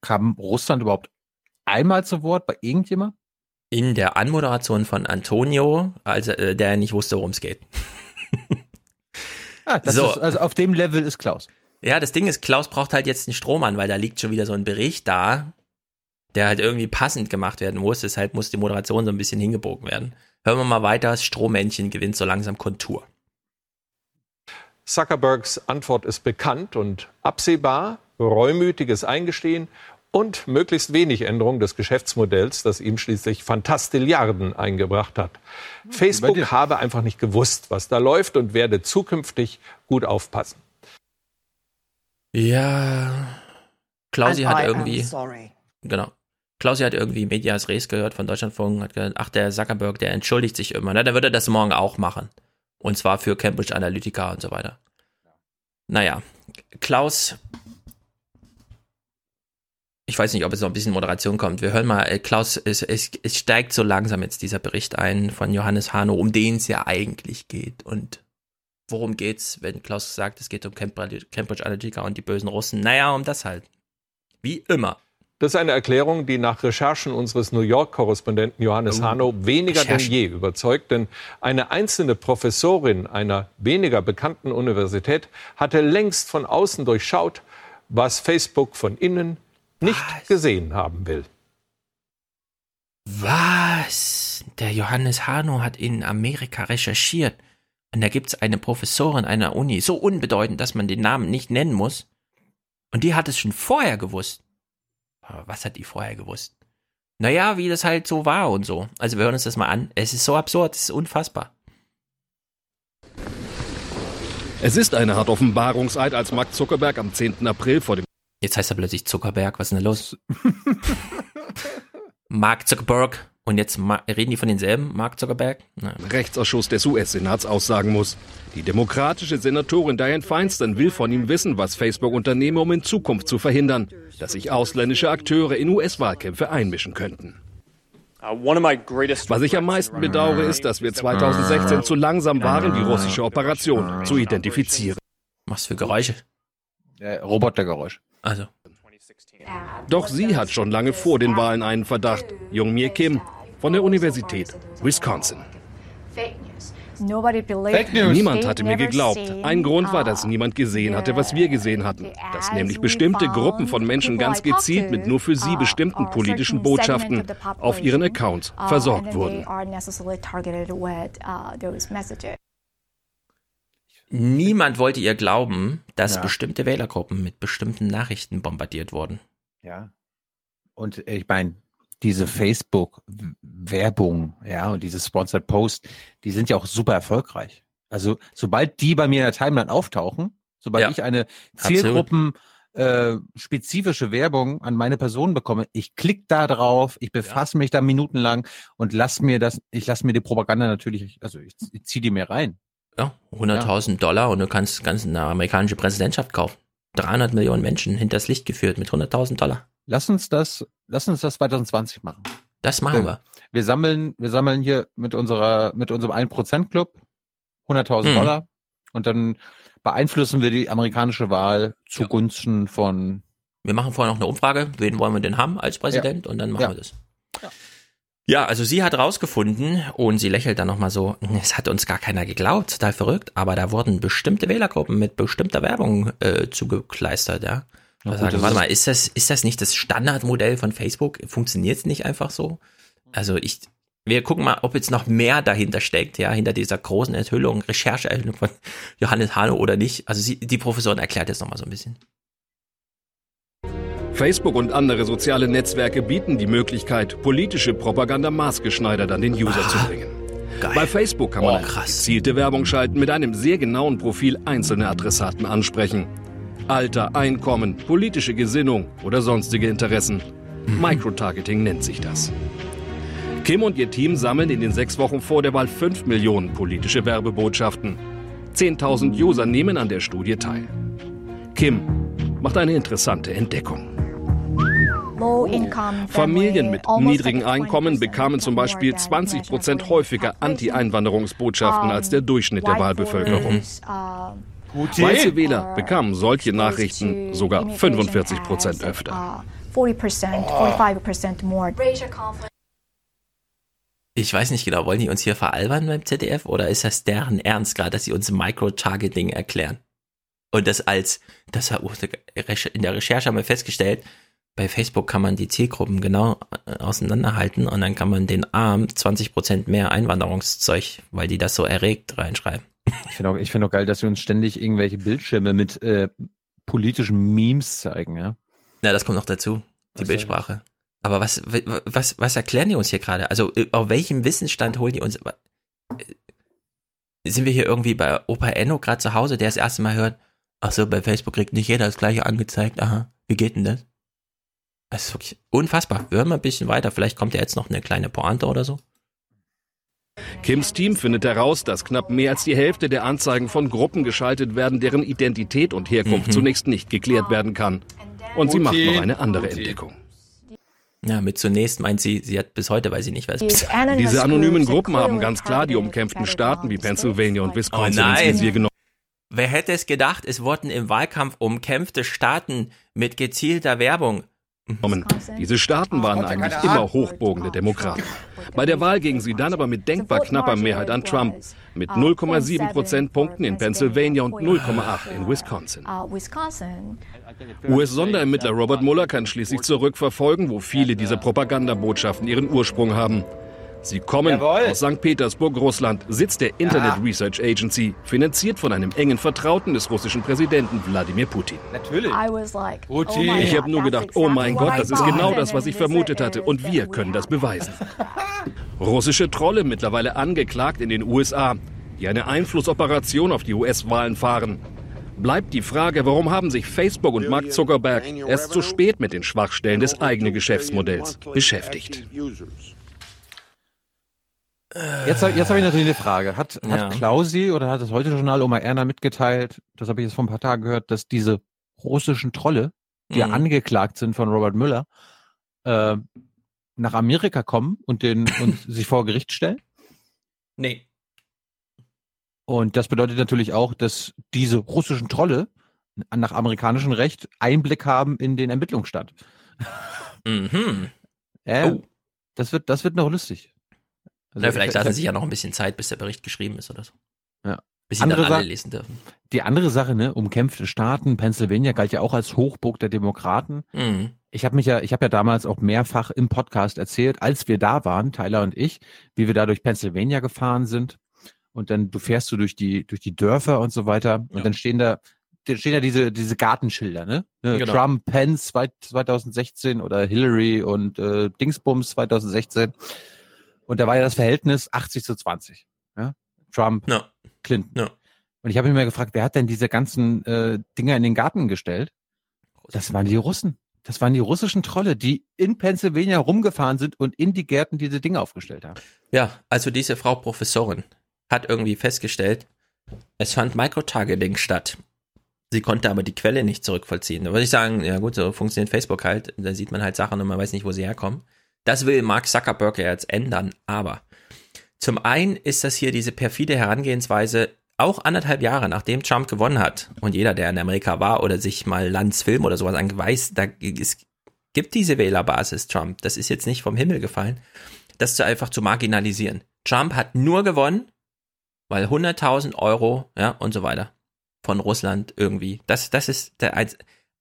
kam Russland überhaupt einmal zu Wort bei irgendjemand? In der Anmoderation von Antonio, also äh, der nicht wusste, worum es geht. ah, so. Ist, also auf dem Level ist Klaus. Ja, das Ding ist, Klaus braucht halt jetzt einen Strohmann, weil da liegt schon wieder so ein Bericht da, der halt irgendwie passend gemacht werden muss. Deshalb muss die Moderation so ein bisschen hingebogen werden. Hören wir mal weiter. Das Strohmännchen gewinnt so langsam Kontur. Zuckerbergs Antwort ist bekannt und absehbar, reumütiges Eingestehen und möglichst wenig Änderung des Geschäftsmodells, das ihm schließlich Fantastilliarden eingebracht hat. Facebook habe einfach nicht gewusst, was da läuft und werde zukünftig gut aufpassen. Ja, Klausi hat irgendwie. Genau. Klausi hat irgendwie Medias Res gehört von Deutschlandfunk, hat gesagt, ach, der Zuckerberg, der entschuldigt sich immer. Ne? Der würde das morgen auch machen. Und zwar für Cambridge Analytica und so weiter. Naja, Klaus, ich weiß nicht, ob es noch ein bisschen Moderation kommt. Wir hören mal, äh, Klaus, es, es, es steigt so langsam jetzt dieser Bericht ein von Johannes Hano, um den es ja eigentlich geht. Und worum geht's, wenn Klaus sagt, es geht um Cambridge Analytica und die bösen Russen? Naja, um das halt. Wie immer. Das ist eine Erklärung, die nach Recherchen unseres New York-Korrespondenten Johannes oh, Hano weniger Recherchen. denn je überzeugt. Denn eine einzelne Professorin einer weniger bekannten Universität hatte längst von außen durchschaut, was Facebook von innen nicht was? gesehen haben will. Was? Der Johannes Hano hat in Amerika recherchiert. Und da gibt es eine Professorin einer Uni, so unbedeutend, dass man den Namen nicht nennen muss. Und die hat es schon vorher gewusst. Aber was hat die vorher gewusst? Naja, wie das halt so war und so. Also wir hören uns das mal an. Es ist so absurd, es ist unfassbar. Es ist eine Art Offenbarungseid, als Mark Zuckerberg am 10. April vor dem. Jetzt heißt er plötzlich Zuckerberg, was ist denn da los? Mark Zuckerberg und jetzt reden die von denselben, Mark Zuckerberg? Nein. Rechtsausschuss des US-Senats aussagen muss. Die demokratische Senatorin Dianne Feinstein will von ihm wissen, was Facebook unternehme, um in Zukunft zu verhindern, dass sich ausländische Akteure in US-Wahlkämpfe einmischen könnten. Was ich am meisten bedauere, ist, dass wir 2016 zu langsam waren, die russische Operation zu identifizieren. Was für Geräusche? Äh, Robotergeräusch. Also. Doch sie hat schon lange vor den Wahlen einen Verdacht. Jung Mir Kim von der Universität Wisconsin. Niemand hatte mir geglaubt. Ein Grund war, dass niemand gesehen hatte, was wir gesehen hatten. Dass nämlich bestimmte Gruppen von Menschen ganz gezielt mit nur für sie bestimmten politischen Botschaften auf ihren Accounts versorgt wurden. Niemand wollte ihr glauben, dass ja. bestimmte Wählergruppen mit bestimmten Nachrichten bombardiert wurden. Ja. Und ich meine, diese Facebook-Werbung, ja, und diese Sponsored Post, die sind ja auch super erfolgreich. Also, sobald die bei mir in der Timeline auftauchen, sobald ja. ich eine Zielgruppen äh, spezifische Werbung an meine Person bekomme, ich klicke da drauf, ich befasse ja. mich da minutenlang und lass mir das, ich lasse mir die Propaganda natürlich, also ich, ich ziehe die mir rein. Ja, 100.000 ja. Dollar und du kannst ganz eine amerikanische Präsidentschaft kaufen. 300 Millionen Menschen hinters Licht geführt mit 100.000 Dollar. Lass uns das, lass uns das 2020 machen. Das machen wir. wir sammeln, wir sammeln hier mit unserer, mit unserem 1% Club 100.000 mhm. Dollar und dann beeinflussen wir die amerikanische Wahl zugunsten ja. von. Wir machen vorher noch eine Umfrage, wen wollen wir denn haben als Präsident ja. und dann machen wir das. Ja. Ja, also sie hat rausgefunden und sie lächelt dann nochmal so, es hat uns gar keiner geglaubt, total verrückt, aber da wurden bestimmte Wählergruppen mit bestimmter Werbung äh, zugekleistert, ja. ja gut, warte mal, ist das, ist das nicht das Standardmodell von Facebook? Funktioniert es nicht einfach so? Also ich, wir gucken mal, ob jetzt noch mehr dahinter steckt, ja, hinter dieser großen Enthüllung, Rechercheerhüllung von Johannes Hano oder nicht. Also sie, die Professorin erklärt jetzt nochmal so ein bisschen. Facebook und andere soziale Netzwerke bieten die Möglichkeit, politische Propaganda maßgeschneidert an den User ah, zu bringen. Geil. Bei Facebook kann man oh, gezielte Werbung schalten, mit einem sehr genauen Profil einzelne Adressaten ansprechen. Alter, Einkommen, politische Gesinnung oder sonstige Interessen. Mhm. Microtargeting nennt sich das. Kim und ihr Team sammeln in den sechs Wochen vor der Wahl 5 Millionen politische Werbebotschaften. 10.000 User nehmen an der Studie teil. Kim macht eine interessante Entdeckung. Familien mit niedrigen Einkommen bekamen zum Beispiel 20 Prozent häufiger Anti-Einwanderungsbotschaften als der Durchschnitt der Wahlbevölkerung. Weiße Wähler bekamen solche Nachrichten sogar 45 Prozent öfter. Ich weiß nicht genau, wollen die uns hier veralbern beim ZDF oder ist das deren Ernst gerade, dass sie uns Micro-Targeting erklären? Und das als, das in der Recherche haben wir festgestellt, bei Facebook kann man die Zielgruppen genau äh, auseinanderhalten und dann kann man den Arm 20% mehr Einwanderungszeug, weil die das so erregt reinschreiben. Ich finde auch, ich finde auch geil, dass wir uns ständig irgendwelche Bildschirme mit äh, politischen Memes zeigen, ja. Ja, das kommt noch dazu, die was Bildsprache. Aber was, was, was erklären die uns hier gerade? Also, äh, auf welchem Wissensstand holen die uns? Äh, sind wir hier irgendwie bei Opa Enno gerade zu Hause, der das erste Mal hört, ach so, bei Facebook kriegt nicht jeder das gleiche angezeigt, aha, wie geht denn das? Das ist wirklich unfassbar. Wir hören mal ein bisschen weiter. Vielleicht kommt ja jetzt noch eine kleine Pointe oder so. Kims Team findet heraus, dass knapp mehr als die Hälfte der Anzeigen von Gruppen geschaltet werden, deren Identität und Herkunft mhm. zunächst nicht geklärt werden kann. Und sie macht noch eine andere Entdeckung. Ja, mit zunächst meint sie, sie hat bis heute weiß sie nicht, was. Diese anonymen Gruppen haben ganz klar die umkämpften Staaten wie Pennsylvania und Wisconsin oh ins Visier genommen. Wer hätte es gedacht, es wurden im Wahlkampf umkämpfte Staaten mit gezielter Werbung diese Staaten waren eigentlich immer hochbogende Demokraten. Bei der Wahl gingen sie dann aber mit denkbar knapper Mehrheit an Trump, mit 0,7 Prozentpunkten in Pennsylvania und 0,8 in Wisconsin. US-Sonderermittler Robert Mueller kann schließlich zurückverfolgen, wo viele dieser Propagandabotschaften ihren Ursprung haben. Sie kommen Jawohl. aus St. Petersburg, Russland, Sitz der Internet ja. Research Agency, finanziert von einem engen Vertrauten des russischen Präsidenten Wladimir Putin. Natürlich. Like, Putin. Oh ich habe nur gedacht, oh mein Gott, das ist genau das, was ich vermutet hatte. Und wir können das beweisen. Russische Trolle mittlerweile angeklagt in den USA, die eine Einflussoperation auf die US-Wahlen fahren. Bleibt die Frage, warum haben sich Facebook und Mark Zuckerberg erst zu spät mit den Schwachstellen des eigenen Geschäftsmodells beschäftigt. Jetzt, jetzt habe ich natürlich eine Frage. Hat, ja. hat Klausi oder hat das heute Journal Oma Erna mitgeteilt, das habe ich jetzt vor ein paar Tagen gehört, dass diese russischen Trolle, die mhm. angeklagt sind von Robert Müller, äh, nach Amerika kommen und, den, und sich vor Gericht stellen? Nee. Und das bedeutet natürlich auch, dass diese russischen Trolle nach amerikanischem Recht Einblick haben in den Ermittlungsstand. Mhm. Äh, oh. Das wird, das wird noch lustig. Also Na, vielleicht lassen sich ja noch ein bisschen Zeit, bis der Bericht geschrieben ist oder so. Ja. Bis sie andere dann alle lesen dürfen. Die andere Sache, ne, umkämpfte Staaten, Pennsylvania galt ja auch als Hochburg der Demokraten. Mhm. Ich habe mich ja, ich habe ja damals auch mehrfach im Podcast erzählt, als wir da waren, Tyler und ich, wie wir da durch Pennsylvania gefahren sind. Und dann du fährst du durch die durch die Dörfer und so weiter und dann stehen da da stehen ja diese diese Gartenschilder, ne? ne genau. Trump, Pence 2016 oder Hillary und äh, Dingsbums 2016. Und da war ja das Verhältnis 80 zu 20. Ja? Trump, no. Clinton. No. Und ich habe mich mal gefragt, wer hat denn diese ganzen äh, Dinger in den Garten gestellt? Das waren die Russen. Das waren die russischen Trolle, die in Pennsylvania rumgefahren sind und in die Gärten diese Dinge aufgestellt haben. Ja, also diese Frau Professorin hat irgendwie festgestellt, es fand Microtargeting statt. Sie konnte aber die Quelle nicht zurückvollziehen. Da würde ich sagen, ja gut, so funktioniert Facebook halt. Da sieht man halt Sachen und man weiß nicht, wo sie herkommen. Das will Mark Zuckerberg ja jetzt ändern, aber zum einen ist das hier diese perfide Herangehensweise, auch anderthalb Jahre nachdem Trump gewonnen hat und jeder, der in Amerika war oder sich mal Landsfilm oder sowas angeht, weiß, da es gibt diese Wählerbasis Trump. Das ist jetzt nicht vom Himmel gefallen, das zu einfach zu marginalisieren. Trump hat nur gewonnen, weil 100.000 Euro, ja, und so weiter von Russland irgendwie. Das, das ist der,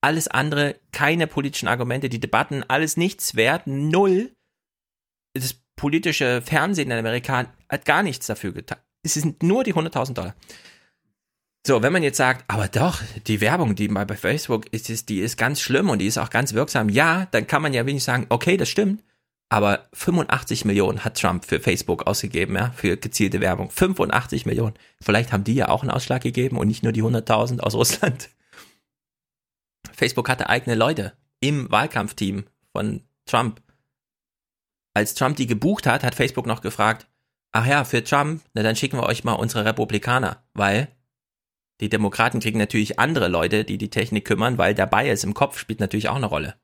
alles andere, keine politischen Argumente, die Debatten, alles nichts wert, null. Das politische Fernsehen in Amerika hat gar nichts dafür getan. Es sind nur die 100.000 Dollar. So, wenn man jetzt sagt, aber doch, die Werbung, die bei Facebook ist, ist, die ist ganz schlimm und die ist auch ganz wirksam, ja, dann kann man ja wenig sagen, okay, das stimmt. Aber 85 Millionen hat Trump für Facebook ausgegeben, ja, für gezielte Werbung. 85 Millionen. Vielleicht haben die ja auch einen Ausschlag gegeben und nicht nur die 100.000 aus Russland. Facebook hatte eigene Leute im Wahlkampfteam von Trump. Als Trump die gebucht hat, hat Facebook noch gefragt, ach ja, für Trump, na dann schicken wir euch mal unsere Republikaner, weil die Demokraten kriegen natürlich andere Leute, die die Technik kümmern, weil der Bias im Kopf spielt natürlich auch eine Rolle.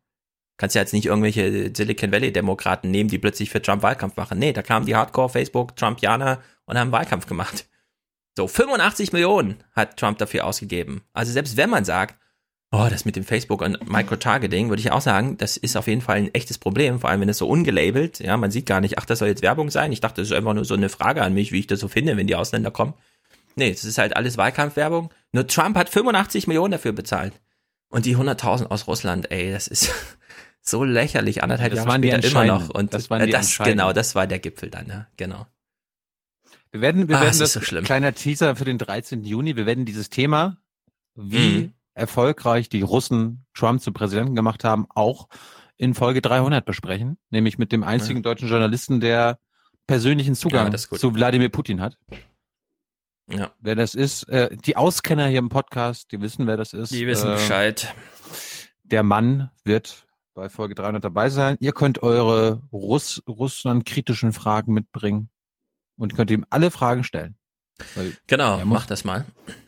Kannst ja jetzt nicht irgendwelche Silicon Valley Demokraten nehmen, die plötzlich für Trump Wahlkampf machen. Nee, da kamen die Hardcore Facebook Trumpianer und haben Wahlkampf gemacht. So, 85 Millionen hat Trump dafür ausgegeben. Also selbst wenn man sagt, oh, das mit dem Facebook und Microtargeting, würde ich auch sagen, das ist auf jeden Fall ein echtes Problem, vor allem wenn es so ungelabelt, ja, man sieht gar nicht, ach, das soll jetzt Werbung sein. Ich dachte, das ist einfach nur so eine Frage an mich, wie ich das so finde, wenn die Ausländer kommen. Nee, es ist halt alles Wahlkampfwerbung. Nur Trump hat 85 Millionen dafür bezahlt. Und die 100.000 aus Russland, ey, das ist so lächerlich, anderthalb das Jahre waren später die immer noch. Und das, waren die das genau, das war der Gipfel dann, ja, genau. Wir werden, wir Ah, werden das ist so schlimm. kleiner Teaser für den 13. Juni. Wir werden dieses Thema, wie Mhm. Erfolgreich die Russen Trump zum Präsidenten gemacht haben, auch in Folge 300 besprechen, nämlich mit dem einzigen deutschen Journalisten, der persönlichen Ja, Zugang gut. zu Wladimir Putin hat. Ja. Wer das ist, äh, die Auskenner hier im Podcast, die wissen, wer das ist. Die wissen äh, Bescheid. Der Mann wird bei Folge 300 dabei sein. Ihr könnt eure Russ Russland-kritischen Fragen mitbringen und könnt ihm alle Fragen stellen. Weil Genau, er muss- mach das mal.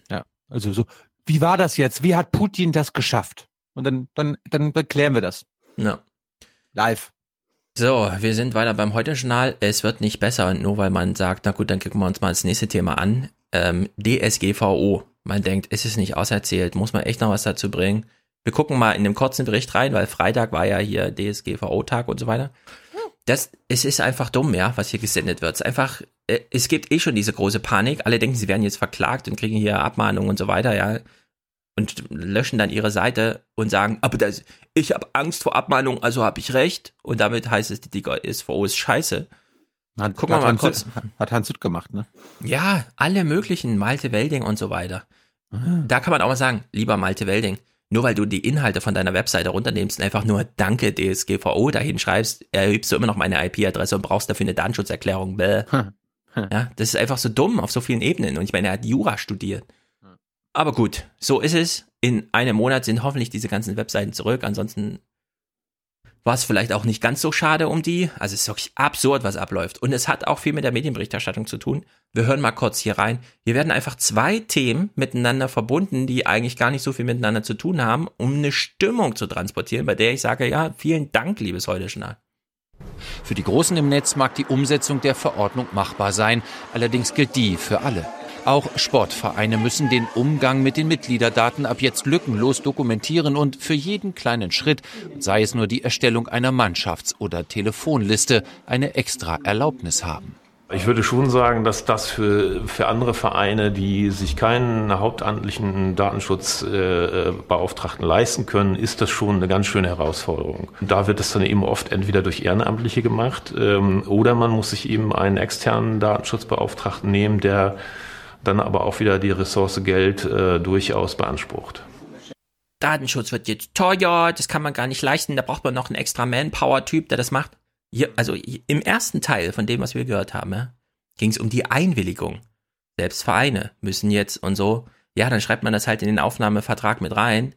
Ja, also so, wie war das jetzt? Wie hat Putin das geschafft? Und dann, dann, dann klären wir das. Ja. Live. So, wir sind weiter beim Heute-Journal. Es wird nicht besser, und nur weil man sagt, na gut, dann gucken wir uns mal das nächste Thema an. Ähm, DSGVO. Man denkt, ist es nicht auserzählt? Muss man echt noch was dazu bringen? Wir gucken mal in dem kurzen Bericht rein, weil Freitag war ja hier DSGVO-Tag und so weiter. Das, es ist einfach dumm, ja, was hier gesendet wird. Es ist einfach, äh, es gibt eh schon diese große Panik. Alle denken, sie werden jetzt verklagt und kriegen hier Abmahnungen und so weiter, ja. Und löschen dann ihre Seite und sagen, aber das, ich habe Angst vor Abmahnung, also habe ich recht. Und damit heißt es, die DSGVO ist scheiße. Hat, Gucken wir hat mal Hans, kurz. Hat Hans Hütt gemacht, ne? Ja, alle möglichen, Malte Welding und so weiter. Da kann man auch mal sagen, lieber Malte Welding, nur weil du die Inhalte von deiner Webseite runternimmst und einfach nur Danke DSGVO dahin schreibst, erhebst du immer noch meine IP-Adresse und brauchst dafür eine Datenschutzerklärung. Bäh. Ja, das ist einfach so dumm auf so vielen Ebenen. Und ich meine, er hat Jura studiert. Aber gut, so ist es. In einem Monat sind hoffentlich diese ganzen Webseiten zurück. Ansonsten war es vielleicht auch nicht ganz so schade um die. Also es ist wirklich absurd, was abläuft. Und es hat auch viel mit der Medienberichterstattung zu tun. Wir hören mal kurz hier rein. Hier werden einfach zwei Themen miteinander verbunden, die eigentlich gar nicht so viel miteinander zu tun haben, um eine Stimmung zu transportieren, bei der ich sage, ja, vielen Dank, liebes Heute-Journal. Für die Großen im Netz mag die Umsetzung der Verordnung machbar sein. Allerdings gilt die für alle. Auch Sportvereine müssen den Umgang mit den Mitgliederdaten ab jetzt lückenlos dokumentieren und für jeden kleinen Schritt, sei es nur die Erstellung einer Mannschafts- oder Telefonliste, eine extra Erlaubnis haben. Ich würde schon sagen, dass das für, für andere Vereine, die sich keinen hauptamtlichen Datenschutzbeauftragten leisten können, ist das schon eine ganz schöne Herausforderung. Da wird es dann eben oft entweder durch Ehrenamtliche gemacht ähm, oder man muss sich eben einen externen Datenschutzbeauftragten nehmen, der dann aber auch wieder die Ressource Geld äh, durchaus beansprucht. Datenschutz wird jetzt teuer, das kann man gar nicht leisten, da braucht man noch einen extra Manpower-Typ, der das macht. Hier, also im ersten Teil von dem, was wir gehört haben, ja, ging es um die Einwilligung. Selbst Vereine müssen jetzt und so, ja, dann schreibt man das halt in den Aufnahmevertrag mit rein.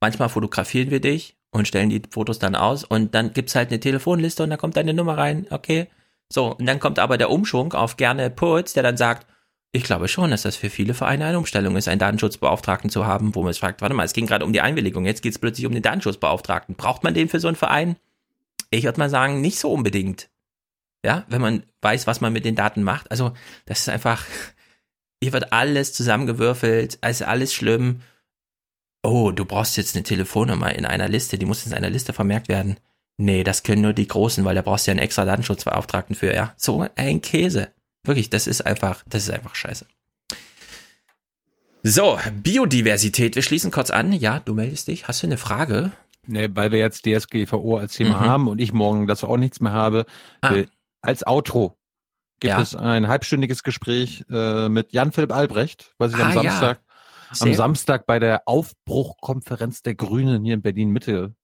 Manchmal fotografieren wir dich und stellen die Fotos dann aus und dann gibt's halt eine Telefonliste und da kommt deine Nummer rein, okay. So, und dann kommt aber der Umschwung auf gerne Putz, der dann sagt, ich glaube schon, dass das für viele Vereine eine Umstellung ist, einen Datenschutzbeauftragten zu haben, wo man sich fragt, warte mal, es ging gerade um die Einwilligung, jetzt geht es plötzlich um den Datenschutzbeauftragten. Braucht man den für so einen Verein? Ich würde mal sagen, nicht so unbedingt. Ja, wenn man weiß, was man mit den Daten macht. Also, das ist einfach, hier wird alles zusammengewürfelt, ist alles schlimm. Oh, du brauchst jetzt eine Telefonnummer in einer Liste, die muss in einer Liste vermerkt werden. Nee, das können nur die Großen, weil da brauchst du ja einen extra Datenschutzbeauftragten für, ja. So ein Käse. Wirklich, das ist einfach, das ist einfach scheiße. So, Biodiversität. Wir schließen kurz an. Ja, du meldest dich. Hast du eine Frage? Nee, weil wir jetzt DSGVO als Thema mhm. haben und ich morgen dazu auch nichts mehr habe. Ah. Als Outro gibt ja. es ein halbstündiges Gespräch äh, mit Jan-Philipp Albrecht, was ich ah, am Samstag, ja. am Samstag bei der Aufbruchkonferenz der Grünen hier in Berlin Mitte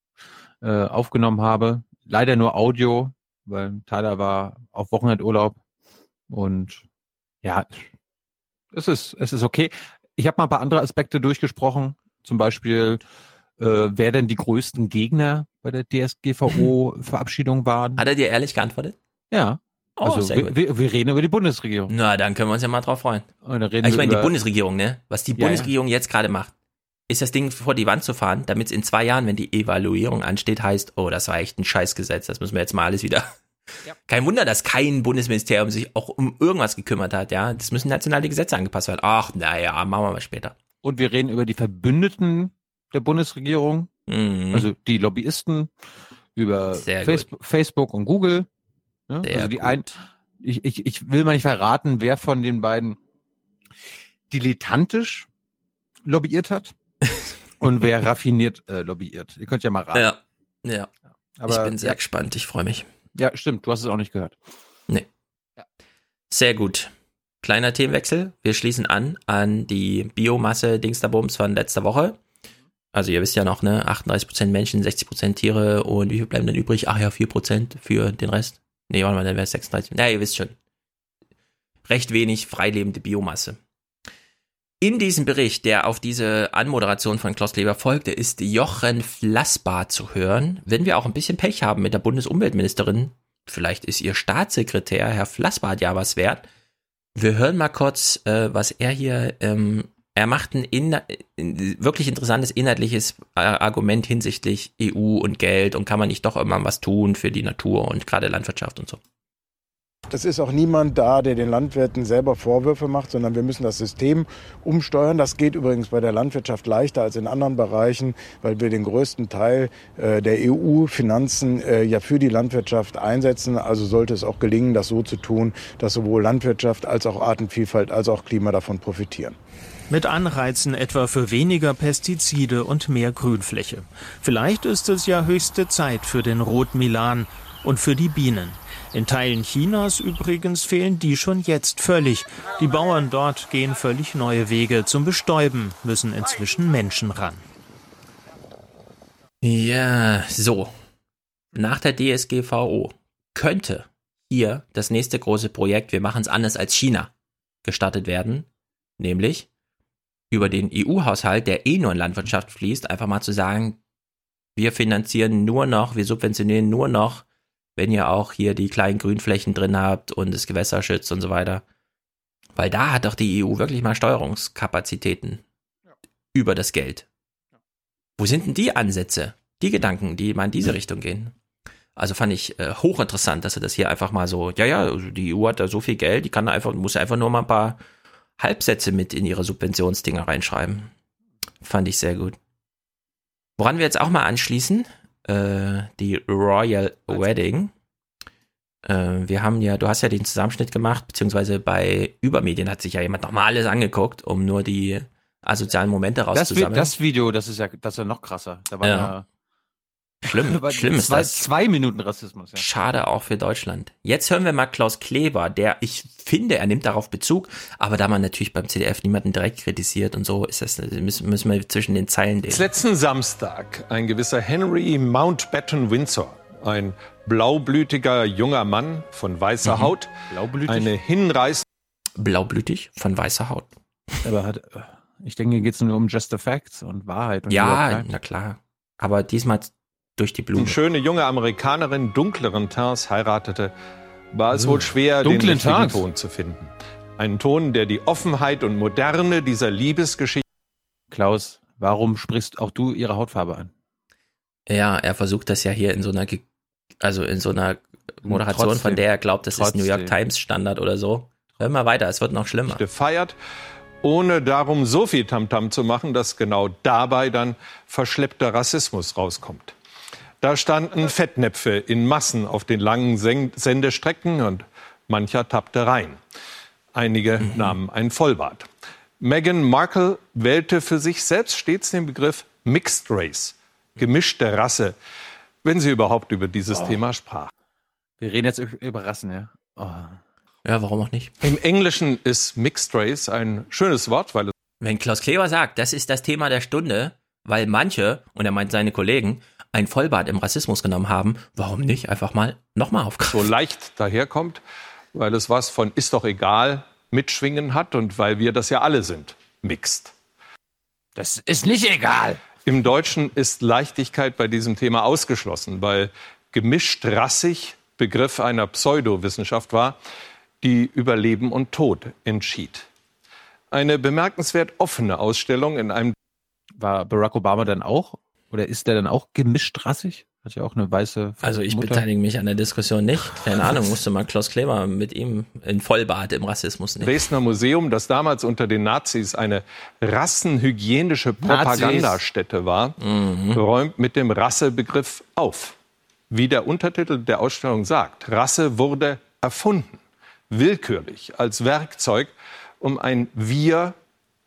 äh, aufgenommen habe. Leider nur Audio, weil Tyler war auf Wochenendurlaub und ja, es ist, es ist okay. Ich habe mal ein paar andere Aspekte durchgesprochen, zum Beispiel, äh, wer denn die größten Gegner bei der DSGVO-Verabschiedung waren. Hat er dir ehrlich geantwortet? Ja. Oh, also wir, wir, reden über die Bundesregierung. Na, dann können wir uns ja mal drauf freuen. ich meine, die Bundesregierung, ne? Was die Bundesregierung ja, ja. jetzt gerade macht, ist das Ding vor die Wand zu fahren, damit es in zwei Jahren, wenn die Evaluierung ansteht, heißt, oh, das war echt ein Scheißgesetz, das müssen wir jetzt mal alles wieder. Ja. Kein Wunder, dass kein Bundesministerium sich auch um irgendwas gekümmert hat, ja. Das müssen nationale Gesetze angepasst werden. Ach, naja, machen wir mal später. Und wir reden über die Verbündeten der Bundesregierung, mhm. also die Lobbyisten, über Facebook, Facebook und Google. Ja? also die ein, ich, ich, ich will mal nicht verraten, wer von den beiden dilettantisch lobbyiert hat und wer raffiniert äh, lobbyiert. Ihr könnt ja mal raten. Ja, ja. Aber, ich bin sehr ja. gespannt, ich freue mich. Ja, stimmt, du hast es auch nicht gehört. Nee. Ja. Sehr gut. Kleiner Themenwechsel. Wir schließen an an die Biomasse Dingsterbums von letzter Woche. Also ihr wisst ja noch, ne, 38% Menschen, 60% Tiere und wie viel bleiben dann übrig? Ach ja, 4% für den Rest. Nee, warte mal, dann wäre es 36. Ja, ihr wisst schon. Recht wenig freilebende Biomasse. In diesem Bericht, der auf diese Anmoderation von Klaus Kleber folgte, ist Jochen Flassbar zu hören. Wenn wir auch ein bisschen Pech haben mit der Bundesumweltministerin, vielleicht ist ihr Staatssekretär, Herr Flassbar, ja was wert. Wir hören mal kurz, äh, was er hier, ähm, er macht ein in, wirklich interessantes inhaltliches äh, Argument hinsichtlich EU und Geld und kann man nicht doch immer was tun für die Natur und gerade Landwirtschaft und so. Es ist auch niemand da, der den Landwirten selber Vorwürfe macht, sondern wir müssen das System umsteuern. Das geht übrigens bei der Landwirtschaft leichter als in anderen Bereichen, weil wir den größten Teil äh, der EU-Finanzen äh, ja für die Landwirtschaft einsetzen. Also sollte es auch gelingen, das so zu tun, dass sowohl Landwirtschaft als auch Artenvielfalt als auch Klima davon profitieren mit Anreizen etwa für weniger Pestizide und mehr Grünfläche. Vielleicht ist es ja höchste Zeit für den Rotmilan und für die Bienen. In Teilen Chinas übrigens fehlen die schon jetzt völlig. Die Bauern dort gehen völlig neue Wege. Zum Bestäuben müssen inzwischen Menschen ran. Ja, so. Nach der DSGVO könnte hier das nächste große Projekt, wir machen es anders als China, gestartet werden. Nämlich über den EU-Haushalt, der eh nur in Landwirtschaft fließt, einfach mal zu sagen, wir finanzieren nur noch, wir subventionieren nur noch wenn ihr auch hier die kleinen Grünflächen drin habt und das Gewässer schützt und so weiter. Weil da hat doch die EU wirklich mal Steuerungskapazitäten ja. über das Geld. Wo sind denn die Ansätze, die Gedanken, die mal in diese Richtung gehen? Also fand ich äh, hochinteressant, dass er das hier einfach mal so, ja, ja, also die EU hat da so viel Geld, die kann einfach, muss einfach nur mal ein paar Halbsätze mit in ihre Subventionsdinger reinschreiben. Fand ich sehr gut. Woran wir jetzt auch mal anschließen, äh, die Royal Wedding. Äh, wir haben ja, du hast ja den Zusammenschnitt gemacht, beziehungsweise bei Übermedien hat sich ja jemand nochmal alles angeguckt, um nur die asozialen Momente rauszusammeln. Das, das Video, das ist ja, das ist ja noch krasser. Da war ja. ja Schlimm, schlimm ist zwei, das. Zwei Minuten Rassismus. Ja. Schade auch für Deutschland. Jetzt hören wir mal Klaus Kleber, der, ich finde, er nimmt darauf Bezug, aber da man natürlich beim CDF niemanden direkt kritisiert und so, ist das, müssen, müssen wir zwischen den Zeilen lesen. Letzten Samstag ein gewisser Henry Mountbatten Windsor, ein blaublütiger junger Mann von weißer mhm. Haut, Blaublütig? eine hinreißende Blaublütig von weißer Haut. Aber hat, ich denke, geht es nur um Just the Facts und Wahrheit. Und ja, na klar. Aber diesmal durch die Blume. Eine schöne junge Amerikanerin dunkleren Tons heiratete, war es wohl schwer, den richtigen. Ton zu finden. Einen Ton, der die Offenheit und Moderne dieser Liebesgeschichte. Klaus, warum sprichst auch du ihre Hautfarbe an? Ja, er versucht das ja hier in so einer Also in so einer Moderation, trotzdem, von der er glaubt, das trotzdem. ist New York Times Standard oder so. Hör mal weiter, es wird noch schlimmer. Gefeiert, ohne darum so viel Tamtam -Tam zu machen, dass genau dabei dann verschleppter Rassismus rauskommt. Da standen Fettnäpfe in Massen auf den langen Sendestrecken und mancher tappte rein. Einige mhm. nahmen ein Vollbad. Meghan Markle wählte für sich selbst stets den Begriff Mixed Race, gemischte Rasse, wenn sie überhaupt über dieses oh. Thema sprach. Wir reden jetzt über Rassen, ja. Oh. Ja, warum auch nicht? Im Englischen ist Mixed Race ein schönes Wort, weil es. Wenn Klaus Kleber sagt, das ist das Thema der Stunde, weil manche, und er meint seine Kollegen, ein Vollbad im Rassismus genommen haben, warum nicht einfach mal nochmal aufgreifen? So leicht daherkommt, weil es was von ist doch egal mitschwingen hat und weil wir das ja alle sind. Mixed. Das ist nicht egal. Im Deutschen ist Leichtigkeit bei diesem Thema ausgeschlossen, weil gemischt rassig Begriff einer Pseudowissenschaft war, die über Leben und Tod entschied. Eine bemerkenswert offene Ausstellung in einem. War Barack Obama dann auch oder ist der dann auch gemischt rassig? Hat ja auch eine weiße. Also ich Mutter. beteilige mich an der Diskussion nicht. Keine Ahnung, musste mal Klaus Kleber mit ihm in Vollbart im Rassismus nehmen. Dresdner Museum, das damals unter den Nazis eine rassenhygienische Propagandastätte war, mhm. räumt mit dem Rassebegriff auf. Wie der Untertitel der Ausstellung sagt, Rasse wurde erfunden willkürlich als Werkzeug, um ein Wir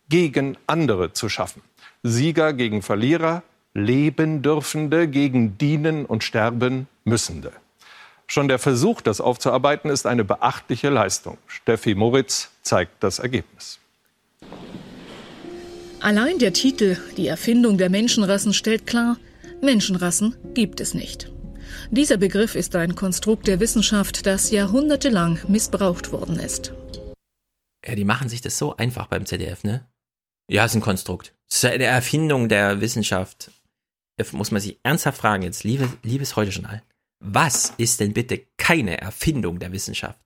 gegen andere zu schaffen. Sieger gegen Verlierer, leben dürfende gegen dienen und sterben müssende. Schon der Versuch, das aufzuarbeiten, ist eine beachtliche Leistung. Steffi Moritz zeigt das Ergebnis. Allein der Titel Die Erfindung der Menschenrassen stellt klar, Menschenrassen gibt es nicht. Dieser Begriff ist ein Konstrukt der Wissenschaft, das jahrhundertelang missbraucht worden ist. Ja, die machen sich das so einfach beim ZDF, ne? Ja, ist ein Konstrukt. Es ist eine Erfindung der Wissenschaft. Da muss man sich ernsthaft fragen jetzt, liebe, liebes Heute-Journal, was ist denn bitte keine Erfindung der Wissenschaft?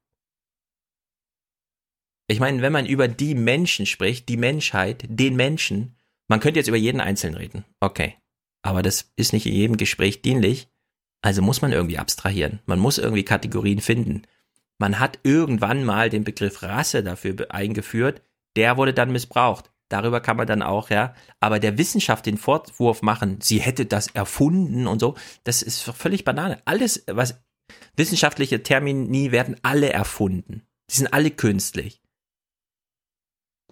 Ich meine, wenn man über die Menschen spricht, die Menschheit, den Menschen, man könnte jetzt über jeden Einzelnen reden. Okay. Aber das ist nicht in jedem Gespräch dienlich. Also muss man irgendwie abstrahieren. Man muss irgendwie Kategorien finden. Man hat irgendwann mal den Begriff Rasse dafür eingeführt. Der wurde dann missbraucht. Darüber kann man dann auch, ja. Aber der Wissenschaft den Vorwurf machen, sie hätte das erfunden und so, das ist völlig Banane. Alles, was wissenschaftliche Termini werden alle erfunden. Die sind alle künstlich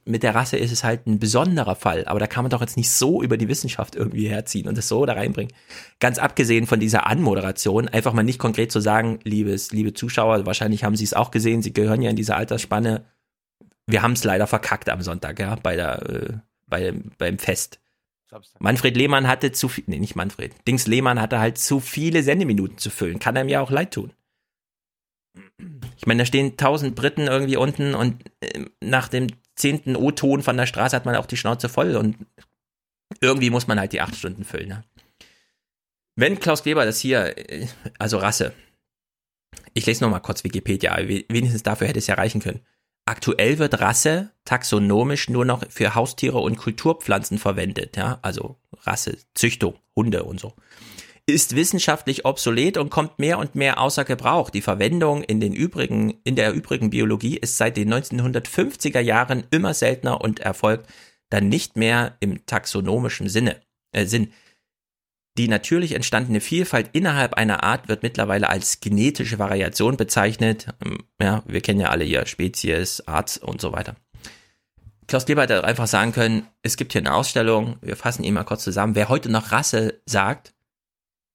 mit der Rasse ist es halt ein besonderer Fall, aber da kann man doch jetzt nicht so über die Wissenschaft irgendwie herziehen und das so da reinbringen. Ganz abgesehen von dieser Anmoderation, einfach mal nicht konkret zu sagen, liebes, liebe Zuschauer, wahrscheinlich haben Sie es auch gesehen, Sie gehören ja in diese Altersspanne. Wir haben es leider verkackt am Sonntag, ja, bei der, äh, bei, beim Fest. Manfred Lehmann hatte zu viel, nee, nicht Manfred, Dings Lehmann hatte halt zu viele Sendeminuten zu füllen. Kann einem ja auch leid tun. Ich meine, da stehen tausend Briten irgendwie unten und äh, nach dem zehnten O-Ton von der Straße hat man auch die Schnauze voll und irgendwie muss man halt die acht Stunden füllen. Ne? Wenn Klaus Kleber das hier, äh, also Rasse, ich lese nochmal kurz Wikipedia, wenigstens dafür hätte es ja reichen können. Aktuell wird Rasse taxonomisch nur noch für Haustiere und Kulturpflanzen verwendet, ja, also Rasse, Züchtung, Hunde und so ist wissenschaftlich obsolet und kommt mehr und mehr außer Gebrauch. Die Verwendung in den übrigen, in der übrigen Biologie ist seit den 1950er Jahren immer seltener und erfolgt dann nicht mehr im taxonomischen Sinne, äh, Sinn. Die natürlich entstandene Vielfalt innerhalb einer Art wird mittlerweile als genetische Variation bezeichnet. Ähm, ja, wir kennen ja alle hier Spezies, Art und so weiter. Klaus Kleber hätte einfach sagen können, es gibt hier eine Ausstellung, wir fassen ihn mal kurz zusammen. Wer heute noch Rasse sagt,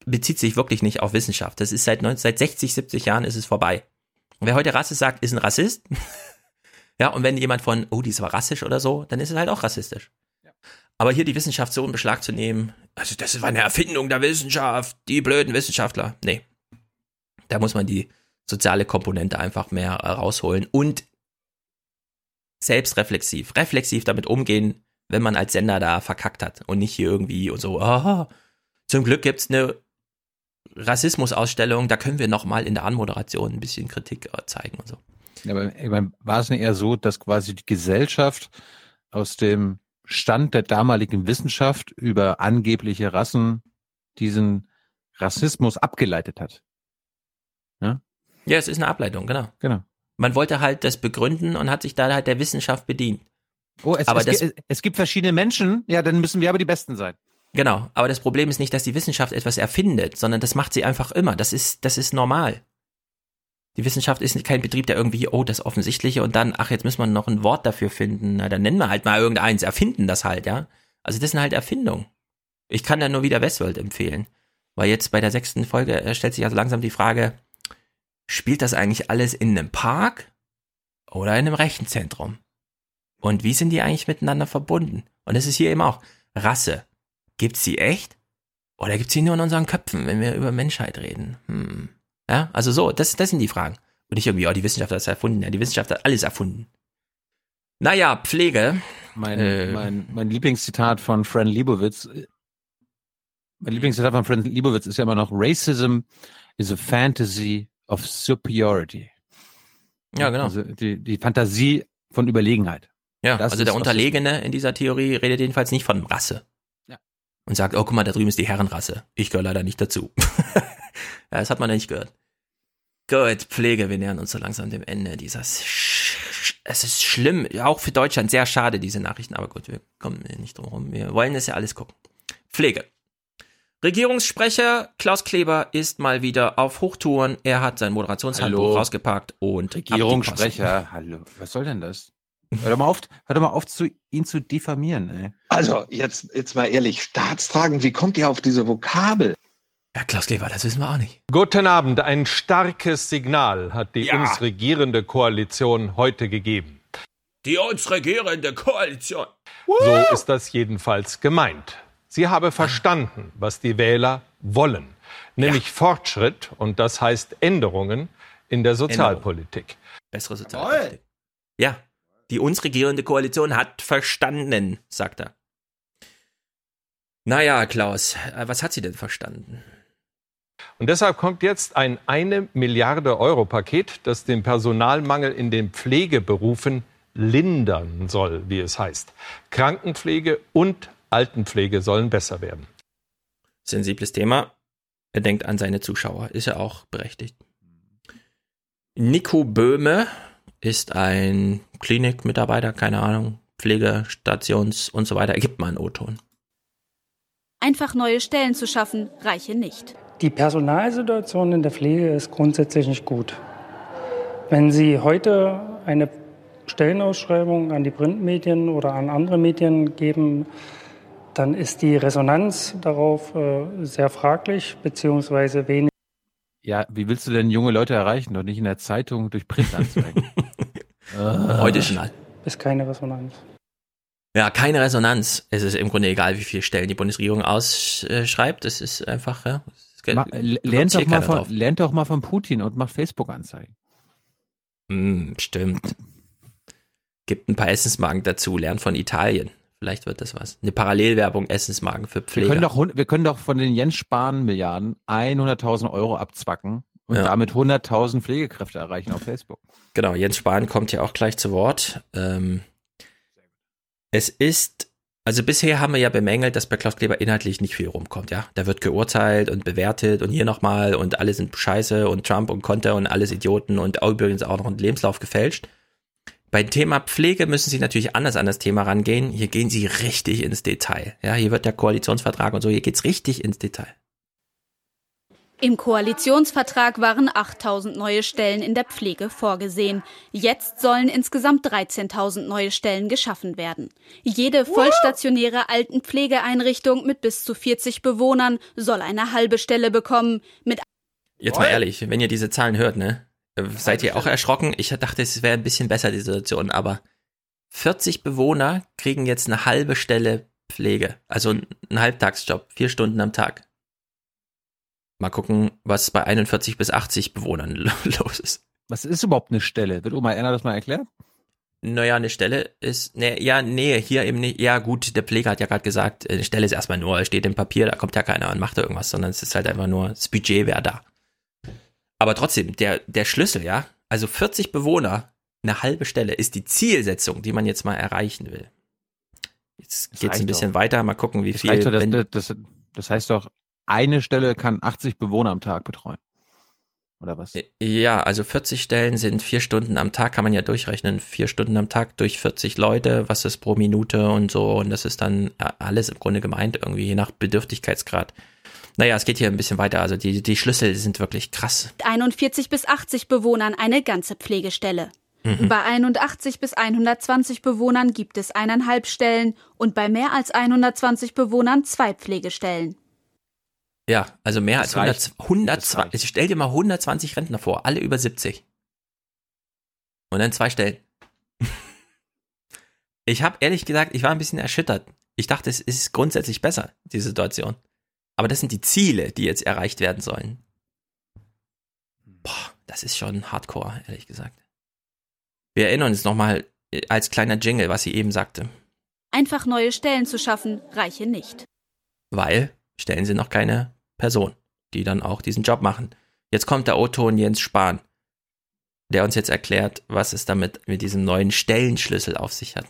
bezieht sich wirklich nicht auf Wissenschaft. Das ist seit, 19, seit 60, 70 Jahren ist es vorbei. wer heute Rasse sagt, ist ein Rassist. ja, und wenn jemand von, oh, die ist aber rassisch oder so, dann ist es halt auch rassistisch. Aber hier die Wissenschaft so in Beschlag zu nehmen, also das war eine Erfindung der Wissenschaft, die blöden Wissenschaftler. Nee. Da muss man die soziale Komponente einfach mehr rausholen und selbstreflexiv, reflexiv damit umgehen, wenn man als Sender da verkackt hat und nicht hier irgendwie und so, aha, zum Glück gibt's eine Rassismusausstellung, da können wir nochmal in der Anmoderation ein bisschen Kritik äh, zeigen und so. Ja, aber ich meine, war es nicht eher so, dass quasi die Gesellschaft aus dem Stand der damaligen Wissenschaft über angebliche Rassen diesen Rassismus abgeleitet hat? Ja, ja es ist eine Ableitung, genau. Genau. Man wollte halt das begründen und hat sich da halt der Wissenschaft bedient. Oh, es, aber es, das, es gibt verschiedene Menschen, ja, dann müssen wir aber die Besten sein. Genau, aber das Problem ist nicht, dass die Wissenschaft etwas erfindet, sondern das macht sie einfach immer. Das ist, das ist normal. Die Wissenschaft ist kein Betrieb, der irgendwie, oh, das Offensichtliche und dann, ach, jetzt müssen wir noch ein Wort dafür finden. Na, dann nennen wir halt mal irgendeins, erfinden das halt, ja. Also das sind halt Erfindungen. Ich kann da nur wieder Westworld empfehlen. Weil jetzt bei der sechsten Folge äh, stellt sich also langsam die Frage, spielt das eigentlich alles in einem Park oder in einem Rechenzentrum? Und wie sind die eigentlich miteinander verbunden? Und es ist hier eben auch Rasse. Gibt's sie echt? Oder gibt's sie nur in unseren Köpfen, wenn wir über Menschheit reden? Hm. Ja, also so, das, das sind die Fragen. Und nicht irgendwie, oh, die Wissenschaft hat es erfunden. Ja, die Wissenschaft hat alles erfunden. Naja, Pflege. Mein, äh, mein, mein Lieblingszitat von Fran Liebowitz. Mein Lieblingszitat von Fran Liebowitz ist ja immer noch, Racism is a fantasy of superiority. Ja, genau. Also die, die Fantasie von Überlegenheit. Ja, das also der Unterlegene in dieser Theorie redet jedenfalls nicht von Rasse. Ja. Und sagt, oh, guck mal, da drüben ist die Herrenrasse. Ich gehöre leider nicht dazu. ja, das hat man nicht gehört. Gut, Pflege, wir nähern uns so langsam dem Ende dieses. Es ist schlimm, auch für Deutschland sehr schade, diese Nachrichten, aber gut, wir kommen nicht drum herum. Wir wollen es ja alles gucken. Pflege. Regierungssprecher Klaus Kleber ist mal wieder auf Hochtouren. Er hat sein Moderationshandbuch rausgepackt und Regierungssprecher, hallo, was soll denn das? Hör doch mal auf, hör doch mal auf zu, ihn zu diffamieren, ey. Also, jetzt, jetzt mal ehrlich, staatstragend, wie kommt ihr auf diese Vokabel? Ja, Klaus Kleber, das wissen wir auch nicht. Guten Abend. Ein starkes Signal hat die ja. uns regierende Koalition heute gegeben. Die uns regierende Koalition. So ist das jedenfalls gemeint. Sie habe verstanden, was die Wähler wollen, nämlich ja. Fortschritt und das heißt Änderungen in der Sozialpolitik. Bessere Sozialpolitik. Ja, die uns regierende Koalition hat verstanden, sagt er. Naja, Klaus, äh, was hat sie denn verstanden? Und deshalb kommt jetzt ein eine Milliarde Euro Paket, das den Personalmangel in den Pflegeberufen lindern soll, wie es heißt. Krankenpflege und Altenpflege sollen besser werden. Sensibles Thema. Er denkt an seine Zuschauer. Ist ja auch berechtigt. Nico Böhme ist ein Klinikmitarbeiter, keine Ahnung, Pflegestations und so weiter. Er gibt mal einen O-Ton. Einfach neue Stellen zu schaffen, reiche nicht. Die Personalsituation in der Pflege ist grundsätzlich nicht gut. Wenn Sie heute eine Stellenausschreibung an die Printmedien oder an andere Medien geben, dann ist die Resonanz darauf äh, sehr fraglich, beziehungsweise wenig. Ja, wie willst du denn junge Leute erreichen? Doch nicht in der Zeitung durch Printanzeigen. Heute schon. Ist keine Resonanz. Ja, keine Resonanz. Es ist im Grunde egal, wie viele Stellen die Bundesregierung ausschreibt. Es ist einfach, ja. Ma, lernt, doch mal von, lernt doch mal von Putin und macht Facebook-Anzeigen. Mm, stimmt. Gibt ein paar Essensmarken dazu, lernt von Italien. Vielleicht wird das was. Eine Parallelwerbung Essensmarken für Pflege. Wir können doch, wir können doch von den Jens Spahn Milliarden 100.000 Euro abzwacken und ja. damit 100.000 Pflegekräfte erreichen auf Facebook. Genau, Jens Spahn kommt ja auch gleich zu Wort. Ähm, es ist, also bisher haben wir ja bemängelt, dass bei Klaus Kleber inhaltlich nicht viel rumkommt, ja. Da wird geurteilt und bewertet und hier nochmal und alle sind scheiße und Trump und Konter und alles Idioten und übrigens auch noch ein Lebenslauf gefälscht. Beim Thema Pflege müssen Sie natürlich anders an das Thema rangehen. Hier gehen Sie richtig ins Detail. Ja, hier wird der Koalitionsvertrag und so, hier geht's richtig ins Detail. Im Koalitionsvertrag waren 8000 neue Stellen in der Pflege vorgesehen. Jetzt sollen insgesamt 13.000 neue Stellen geschaffen werden. Jede vollstationäre Altenpflegeeinrichtung mit bis zu 40 Bewohnern soll eine halbe Stelle bekommen. Mit Jetzt mal ehrlich, wenn ihr diese Zahlen hört, ne? Seid ihr auch erschrocken? Ich dachte, es wäre ein bisschen besser, die Situation, aber 40 Bewohner kriegen jetzt eine halbe Stelle Pflege. Also einen Halbtagsjob, vier Stunden am Tag. Mal gucken, was bei 41 bis 80 Bewohnern los ist. Was ist überhaupt eine Stelle? Wird Oma Erna das mal erklärt? Naja, eine Stelle ist, ne, ja, nee, hier eben nicht. Ja, gut, der Pfleger hat ja gerade gesagt, eine Stelle ist erstmal nur, steht im Papier, da kommt ja keiner und macht irgendwas, sondern es ist halt einfach nur, das Budget wäre da. Aber trotzdem, der, der Schlüssel, ja, also 40 Bewohner, eine halbe Stelle ist die Zielsetzung, die man jetzt mal erreichen will. Jetzt das geht's ein bisschen doch. weiter, mal gucken, wie das viel. Doch, das, das, das heißt doch, eine Stelle kann 80 Bewohner am Tag betreuen. Oder was? Ja, also 40 Stellen sind vier Stunden am Tag, kann man ja durchrechnen. Vier Stunden am Tag durch 40 Leute, was ist pro Minute und so. Und das ist dann alles im Grunde gemeint, irgendwie je nach Bedürftigkeitsgrad. Naja, es geht hier ein bisschen weiter. Also die, die Schlüssel sind wirklich krass. 41 bis 80 Bewohnern eine ganze Pflegestelle. Mhm. Bei 81 bis 120 Bewohnern gibt es eineinhalb Stellen und bei mehr als 120 Bewohnern zwei Pflegestellen. Ja, also mehr das als 100, 120. Also stell dir mal 120 Rentner vor, alle über 70. Und dann zwei Stellen. ich habe ehrlich gesagt, ich war ein bisschen erschüttert. Ich dachte, es ist grundsätzlich besser, die Situation. Aber das sind die Ziele, die jetzt erreicht werden sollen. Boah, das ist schon hardcore, ehrlich gesagt. Wir erinnern uns nochmal äh, als kleiner Jingle, was sie eben sagte. Einfach neue Stellen zu schaffen, reiche nicht. Weil Stellen sie noch keine Person, die dann auch diesen Job machen. Jetzt kommt der O-Ton Jens Spahn, der uns jetzt erklärt, was es damit mit diesem neuen Stellenschlüssel auf sich hat.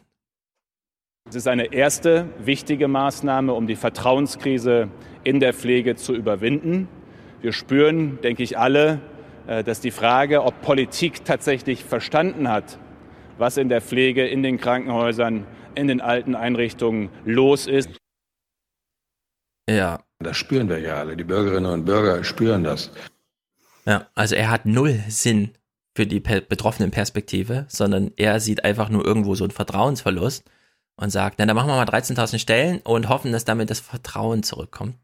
Es ist eine erste wichtige Maßnahme, um die Vertrauenskrise in der Pflege zu überwinden. Wir spüren, denke ich, alle, äh, dass die Frage, ob Politik tatsächlich verstanden hat, was in der Pflege, in den Krankenhäusern, in den alten Einrichtungen los ist. Ja, das spüren wir ja alle. Die Bürgerinnen und Bürger spüren das. Ja, also er hat null Sinn für die betroffenen Perspektive, sondern er sieht einfach nur irgendwo so einen Vertrauensverlust und sagt, na, dann machen wir mal 13.000 Stellen und hoffen, dass damit das Vertrauen zurückkommt.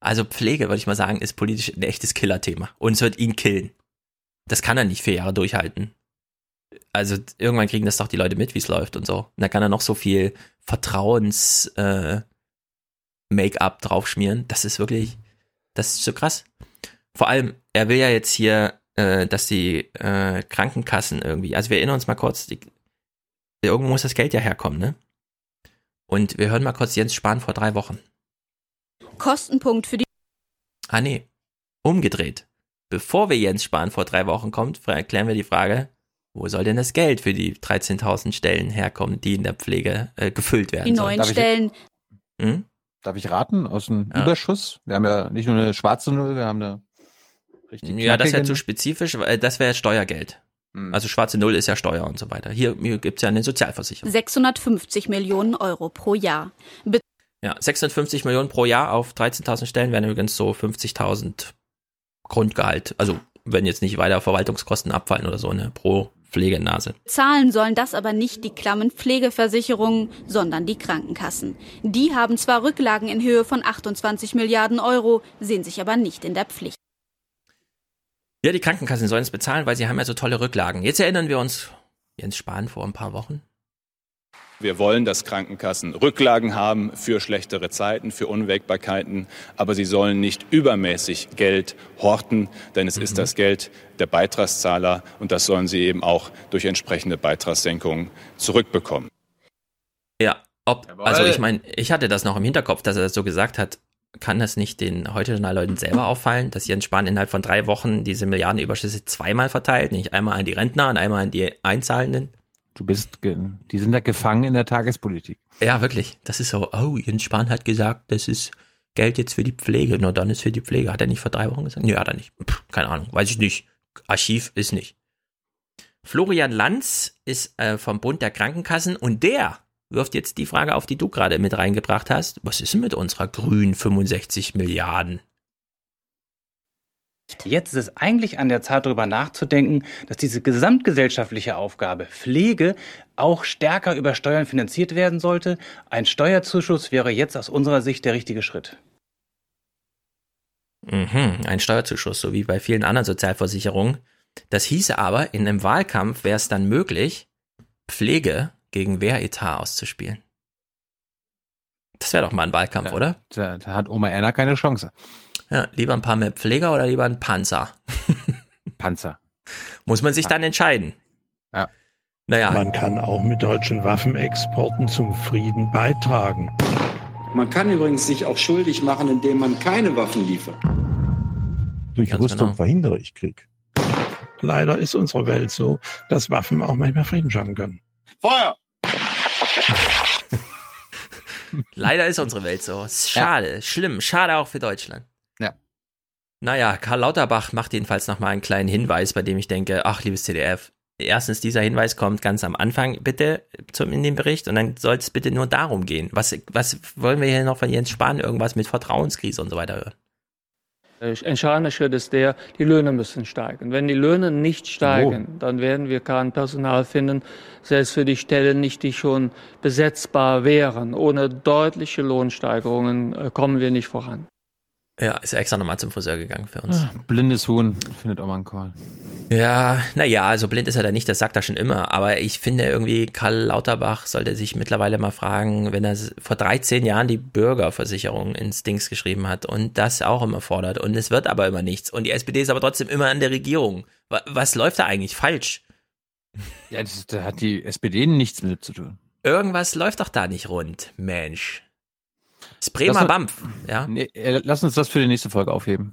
Also Pflege, würde ich mal sagen, ist politisch ein echtes Killerthema und es wird ihn killen. Das kann er nicht vier Jahre durchhalten. Also irgendwann kriegen das doch die Leute mit, wie es läuft und so. Und da kann er noch so viel Vertrauens äh, draufschmieren. Das ist wirklich, das ist so krass. Vor allem, er will ja jetzt hier, äh, dass die äh, Krankenkassen irgendwie, also wir erinnern uns mal kurz, die, irgendwo muss das Geld ja herkommen, ne? Und wir hören mal kurz Jens Spahn vor drei Wochen. Kostenpunkt für die. Ah, nee. Umgedreht. Bevor wir Jens Spahn vor drei Wochen kommt, erklären wir die Frage, wo soll denn das Geld für die 13.000 Stellen herkommen, die in der Pflege äh, gefüllt werden Die neuen sollen? Stellen. Hm? Darf ich raten? Aus dem ja. Überschuss? Wir haben ja nicht nur eine schwarze Null, wir haben eine richtig Ja, das wäre zu spezifisch, weil das wäre Steuergeld. Hm. Also schwarze Null ist ja Steuer und so weiter. Hier, hier gibt es ja eine Sozialversicherung. 650 Millionen Euro pro Jahr. Be ja, 650 Millionen pro Jahr auf 13.000 Stellen wären übrigens so 50.000 Grundgehalt. Also wenn jetzt nicht weiter Verwaltungskosten abfallen oder so, ne, pro Pflegenase. Zahlen sollen das aber nicht die klammen Pflegeversicherungen, sondern die Krankenkassen. Die haben zwar Rücklagen in Höhe von 28 Milliarden Euro, sehen sich aber nicht in der Pflicht. Ja, die Krankenkassen sollen es bezahlen, weil sie haben ja so tolle Rücklagen. Jetzt erinnern wir uns Jens Spahn vor ein paar Wochen. Wir wollen, dass Krankenkassen Rücklagen haben für schlechtere Zeiten, für Unwägbarkeiten, aber sie sollen nicht übermäßig Geld horten, denn es mhm. ist das Geld der Beitragszahler und das sollen sie eben auch durch entsprechende Beitragssenkungen zurückbekommen. Ja, ob, also ich meine, ich hatte das noch im Hinterkopf, dass er das so gesagt hat. Kann das nicht den heute Leuten selber auffallen, dass Jens Spahn innerhalb von drei Wochen diese Milliardenüberschüsse zweimal verteilt, nicht einmal an die Rentner und einmal an die Einzahlenden? Du bist, die sind da gefangen in der Tagespolitik. Ja, wirklich. Das ist so, oh, Jens Spahn hat gesagt, das ist Geld jetzt für die Pflege. Nur dann ist für die Pflege. Hat er nicht vor drei Wochen gesagt? Nee, hat er nicht. Pff, keine Ahnung, weiß ich nicht. Archiv ist nicht. Florian Lanz ist äh, vom Bund der Krankenkassen und der wirft jetzt die Frage auf, die du gerade mit reingebracht hast. Was ist denn mit unserer grünen 65 Milliarden? Jetzt ist es eigentlich an der Zeit, darüber nachzudenken, dass diese gesamtgesellschaftliche Aufgabe Pflege auch stärker über Steuern finanziert werden sollte. Ein Steuerzuschuss wäre jetzt aus unserer Sicht der richtige Schritt. Mhm, ein Steuerzuschuss, so wie bei vielen anderen Sozialversicherungen. Das hieße aber, in einem Wahlkampf wäre es dann möglich, Pflege gegen Wehretat auszuspielen. Das wäre doch mal ein Wahlkampf, ja, oder? Da, da hat Oma Erna keine Chance. Ja, lieber ein paar mehr Pfleger oder lieber ein Panzer? Panzer. Muss man sich dann entscheiden. Ja. Naja. Man kann auch mit deutschen Waffenexporten zum Frieden beitragen. Man kann übrigens sich auch schuldig machen, indem man keine Waffen liefert. Durch Ganz Rüstung genau. verhindere ich Krieg. Leider ist unsere Welt so, dass Waffen auch manchmal Frieden schaffen können. Feuer! Leider ist unsere Welt so. Schade, ja. schlimm, schade auch für Deutschland. Naja, Karl Lauterbach macht jedenfalls nochmal einen kleinen Hinweis, bei dem ich denke, ach, liebes CDF, erstens, dieser Hinweis kommt ganz am Anfang bitte zum, in dem Bericht und dann soll es bitte nur darum gehen. Was, was wollen wir hier noch von Jens Spahn irgendwas mit Vertrauenskrise und so weiter hören? Entscheidender Schritt ist der, die Löhne müssen steigen. Wenn die Löhne nicht steigen, oh. dann werden wir kein Personal finden, selbst für die Stellen nicht, die schon besetzbar wären. Ohne deutliche Lohnsteigerungen äh, kommen wir nicht voran. Ja, ist extra nochmal zum Friseur gegangen für uns. Ah, blindes Huhn findet auch mal einen Call. Ja, naja, also blind ist er da nicht, das sagt er schon immer. Aber ich finde irgendwie, Karl Lauterbach sollte sich mittlerweile mal fragen, wenn er vor 13 Jahren die Bürgerversicherung ins Dings geschrieben hat und das auch immer fordert. Und es wird aber immer nichts. Und die SPD ist aber trotzdem immer an der Regierung. Was läuft da eigentlich falsch? Ja, das, da hat die SPD nichts mit zu tun. Irgendwas läuft doch da nicht rund, Mensch. Das Bremer lass, Bampf, ja. Nee, äh, lass uns das für die nächste Folge aufheben.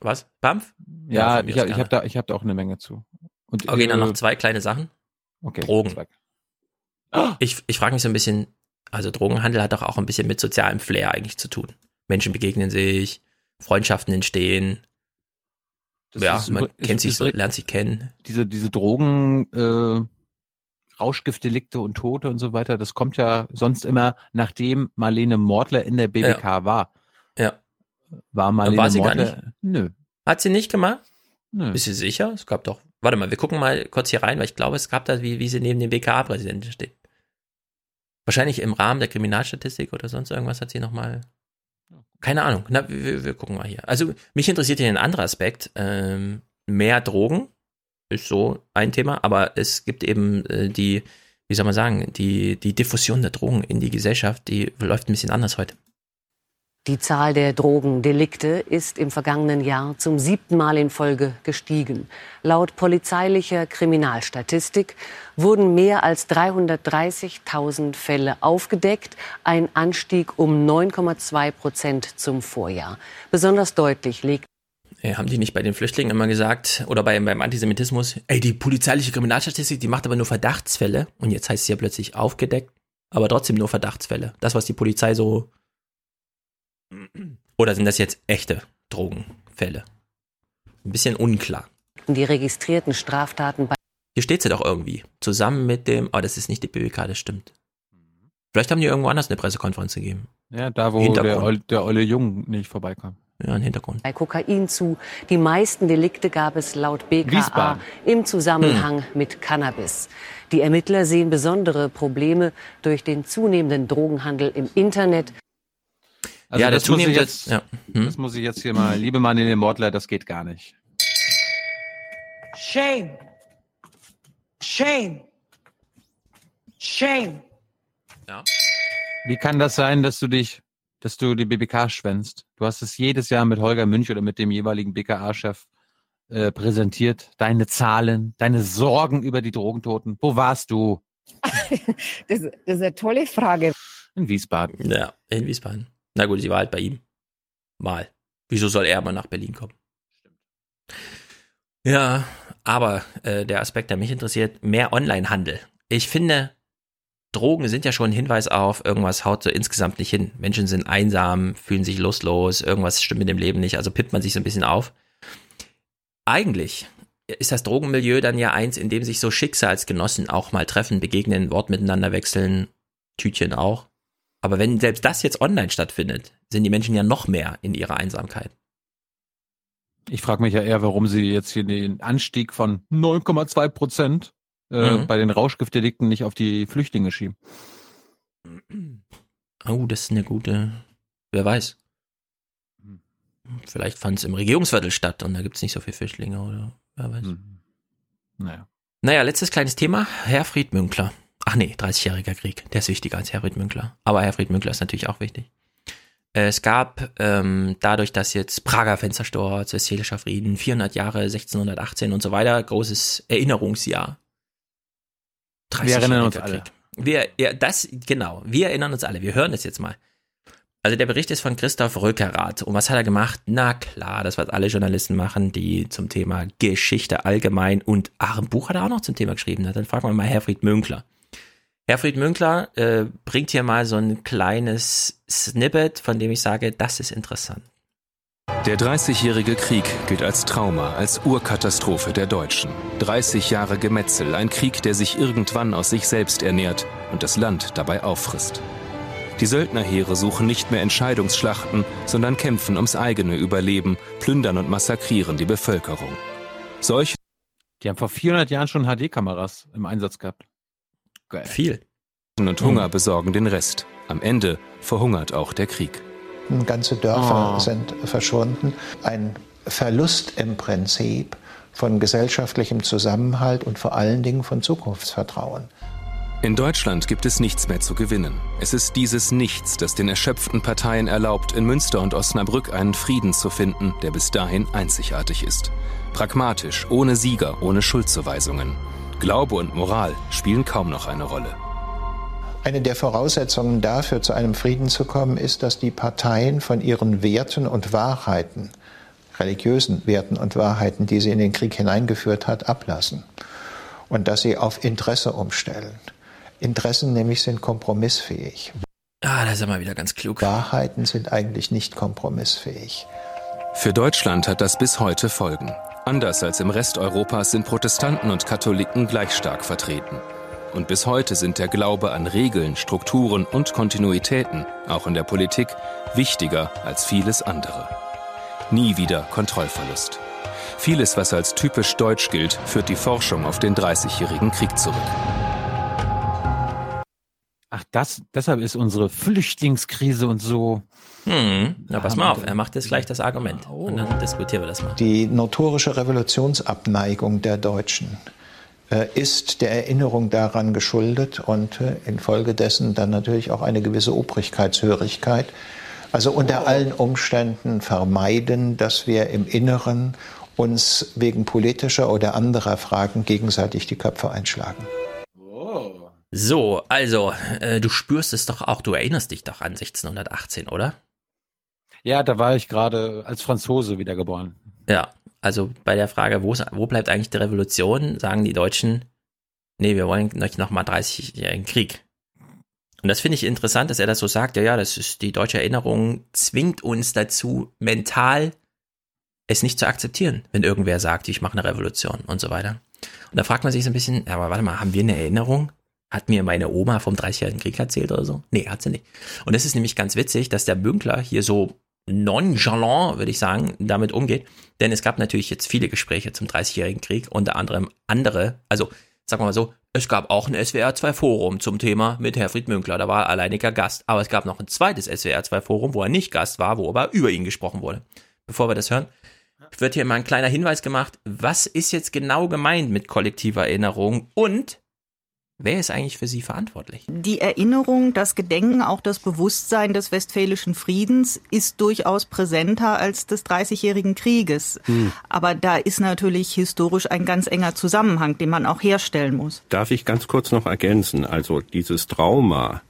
Was? Bampf? Ja, ja ich, ich habe da, ich hab da auch eine Menge zu. Und, okay, äh, dann noch zwei kleine Sachen. Okay. Drogen. Ich, ich frage mich so ein bisschen, also Drogenhandel hat doch auch ein bisschen mit sozialem Flair eigentlich zu tun. Menschen begegnen sich, Freundschaften entstehen. Das ja, ist, man ist, kennt sich, so, lernt sich kennen. Diese, diese Drogen, äh, Rauschgiftdelikte und Tote und so weiter, das kommt ja sonst immer, nachdem Marlene Mordler in der BBK ja. war. Ja. War Marlene war sie Mordler? Gar nicht? Nö. Hat sie nicht gemacht? Nö. Bist du sicher? Es gab doch. Warte mal, wir gucken mal kurz hier rein, weil ich glaube, es gab da, wie, wie sie neben dem BKA-Präsidenten steht. Wahrscheinlich im Rahmen der Kriminalstatistik oder sonst irgendwas hat sie nochmal. Keine Ahnung. Na, wir, wir, gucken mal hier. Also, mich interessiert hier ein anderer Aspekt. Ähm, mehr Drogen ist so ein Thema, aber es gibt eben äh, die, wie soll man sagen, die, die Diffusion der Drogen in die Gesellschaft, die läuft ein bisschen anders heute. Die Zahl der Drogendelikte ist im vergangenen Jahr zum siebten Mal in Folge gestiegen. Laut polizeilicher Kriminalstatistik wurden mehr als 330.000 Fälle aufgedeckt, ein Anstieg um 9,2 Prozent zum Vorjahr. Besonders deutlich liegt äh, haben die nicht bei den Flüchtlingen immer gesagt oder bei, beim Antisemitismus, ey, die polizeiliche Kriminalstatistik, die macht aber nur Verdachtsfälle und jetzt heißt es ja plötzlich aufgedeckt, aber trotzdem nur Verdachtsfälle. Das, was die Polizei so. Oder sind das jetzt echte Drogenfälle? Ein bisschen unklar. Die registrierten Straftaten bei. Hier steht sie doch irgendwie. Zusammen mit dem. Oh, das ist nicht die BBK, das stimmt. Vielleicht haben die irgendwo anders eine Pressekonferenz gegeben. Ja, da wo der, der Olle Jung nicht vorbeikam ja, ein Hintergrund. Bei Kokain zu. Die meisten Delikte gab es laut BKA Wiesbaden. im Zusammenhang hm. mit Cannabis. Die Ermittler sehen besondere Probleme durch den zunehmenden Drogenhandel im Internet. Also ja, das, muss ich jetzt, ja. hm? das muss ich jetzt hier mal, liebe Mann Mordler, das geht gar nicht. Shame. Shame. Shame. Ja. Wie kann das sein, dass du dich dass du die BBK schwänzt. Du hast es jedes Jahr mit Holger Münch oder mit dem jeweiligen BKA-Chef äh, präsentiert. Deine Zahlen, deine Sorgen über die Drogentoten. Wo warst du? das, das, ist eine tolle Frage. In Wiesbaden. Ja, in Wiesbaden. Na gut, sie war halt bei ihm. Mal. Wieso soll er mal nach Berlin kommen? Stimmt. Ja, aber äh, der Aspekt, der mich interessiert, mehr Onlinehandel. Ich finde, Drogen sind ja schon ein Hinweis auf, irgendwas haut so insgesamt nicht hin. Menschen sind einsam, fühlen sich lustlos, irgendwas stimmt mit dem Leben nicht, also pippt man sich so ein bisschen auf. Eigentlich ist das Drogenmilieu dann ja eins, in dem sich so Schicksalsgenossen auch mal treffen, begegnen, Wort miteinander wechseln, Tütchen auch. Aber wenn selbst das jetzt online stattfindet, sind die Menschen ja noch mehr in ihrer Einsamkeit. Ich frage mich ja eher, warum sie jetzt hier den Anstieg von 9,2 Prozent äh, mhm. bei den Rauschgiftdelikten nicht auf die Flüchtlinge schieben. Oh, das ist eine gute. Wer weiß. Vielleicht fand es im Regierungsviertel statt und da gibt es nicht so viele Flüchtlinge oder wer weiß. Mhm. Naja. Naja, letztes kleines Thema. Herfried Münkler. Ach nee, 30-jähriger Krieg. Der ist wichtiger als Herfried Münkler. Aber Herfried Münkler ist natürlich auch wichtig. Es gab ähm, dadurch, dass jetzt Prager Fenstersturz, Westfälischer Frieden, 400 Jahre, 1618 und so weiter, großes Erinnerungsjahr wir erinnern uns alle. Wir, ja, das, genau. Wir erinnern uns alle. Wir hören es jetzt mal. Also der Bericht ist von Christoph Rückerath. Und was hat er gemacht? Na klar, das, was alle Journalisten machen, die zum Thema Geschichte allgemein und ach, ein Buch hat er auch noch zum Thema geschrieben. Dann fragen wir mal Herfried Münkler. Herfried Münkler äh, bringt hier mal so ein kleines Snippet, von dem ich sage, das ist interessant. Der Dreißigjährige Krieg gilt als Trauma, als Urkatastrophe der Deutschen. 30 Jahre Gemetzel, ein Krieg, der sich irgendwann aus sich selbst ernährt und das Land dabei auffrisst. Die Söldnerheere suchen nicht mehr Entscheidungsschlachten, sondern kämpfen ums eigene Überleben, plündern und massakrieren die Bevölkerung. Solche die haben vor 400 Jahren schon HD-Kameras im Einsatz gehabt. Geil. Viel. Und Hunger besorgen den Rest. Am Ende verhungert auch der Krieg. Ganze Dörfer oh. sind verschwunden. Ein Verlust im Prinzip von gesellschaftlichem Zusammenhalt und vor allen Dingen von Zukunftsvertrauen. In Deutschland gibt es nichts mehr zu gewinnen. Es ist dieses Nichts, das den erschöpften Parteien erlaubt, in Münster und Osnabrück einen Frieden zu finden, der bis dahin einzigartig ist. Pragmatisch, ohne Sieger, ohne Schuldzuweisungen. Glaube und Moral spielen kaum noch eine Rolle. Eine der Voraussetzungen dafür, zu einem Frieden zu kommen, ist, dass die Parteien von ihren Werten und Wahrheiten, religiösen Werten und Wahrheiten, die sie in den Krieg hineingeführt hat, ablassen. Und dass sie auf Interesse umstellen. Interessen nämlich sind kompromissfähig. Ah, da ist er mal wieder ganz klug. Wahrheiten sind eigentlich nicht kompromissfähig. Für Deutschland hat das bis heute Folgen. Anders als im Rest Europas sind Protestanten und Katholiken gleich stark vertreten. Und bis heute sind der Glaube an Regeln, Strukturen und Kontinuitäten, auch in der Politik, wichtiger als vieles andere. Nie wieder Kontrollverlust. Vieles, was als typisch deutsch gilt, führt die Forschung auf den Dreißigjährigen Krieg zurück. Ach, das, deshalb ist unsere Flüchtlingskrise und so. Hm, na, pass mal auf, er macht jetzt gleich das Argument. Oh. Und dann diskutieren wir das mal. Die notorische Revolutionsabneigung der Deutschen ist der Erinnerung daran geschuldet und äh, infolgedessen dann natürlich auch eine gewisse Obrigkeitshörigkeit. Also unter oh. allen Umständen vermeiden, dass wir im Inneren uns wegen politischer oder anderer Fragen gegenseitig die Köpfe einschlagen. So, also, äh, du spürst es doch auch, du erinnerst dich doch an 1618, oder? Ja, da war ich gerade als Franzose wiedergeboren. Ja, also bei der Frage, wo, wo bleibt eigentlich die Revolution, sagen die Deutschen, nee, wir wollen euch nochmal 30-jährigen Krieg. Und das finde ich interessant, dass er das so sagt. Ja, ja, das ist die deutsche Erinnerung, zwingt uns dazu, mental es nicht zu akzeptieren, wenn irgendwer sagt, ich mache eine Revolution und so weiter. Und da fragt man sich so ein bisschen, ja, aber warte mal, haben wir eine Erinnerung? Hat mir meine Oma vom 30-jährigen Krieg erzählt oder so? Nee, hat sie nicht. Und es ist nämlich ganz witzig, dass der Bünkler hier so nonchalant, würde ich sagen, damit umgeht. Denn es gab natürlich jetzt viele Gespräche zum 30-jährigen Krieg, unter anderem andere, also sagen wir mal so, es gab auch ein SWR 2 Forum zum Thema mit Herfried Münkler, da war er alleiniger Gast. Aber es gab noch ein zweites SWR 2 Forum, wo er nicht Gast war, wo aber über ihn gesprochen wurde. Bevor wir das hören, wird hier mal ein kleiner Hinweis gemacht, was ist jetzt genau gemeint mit kollektiver Erinnerung und Wer ist eigentlich für Sie verantwortlich? Die Erinnerung, das Gedenken, auch das Bewusstsein des Westfälischen Friedens ist durchaus präsenter als des Dreißigjährigen Krieges. Hm. Aber da ist natürlich historisch ein ganz enger Zusammenhang, den man auch herstellen muss. Darf ich ganz kurz noch ergänzen? Also dieses Trauma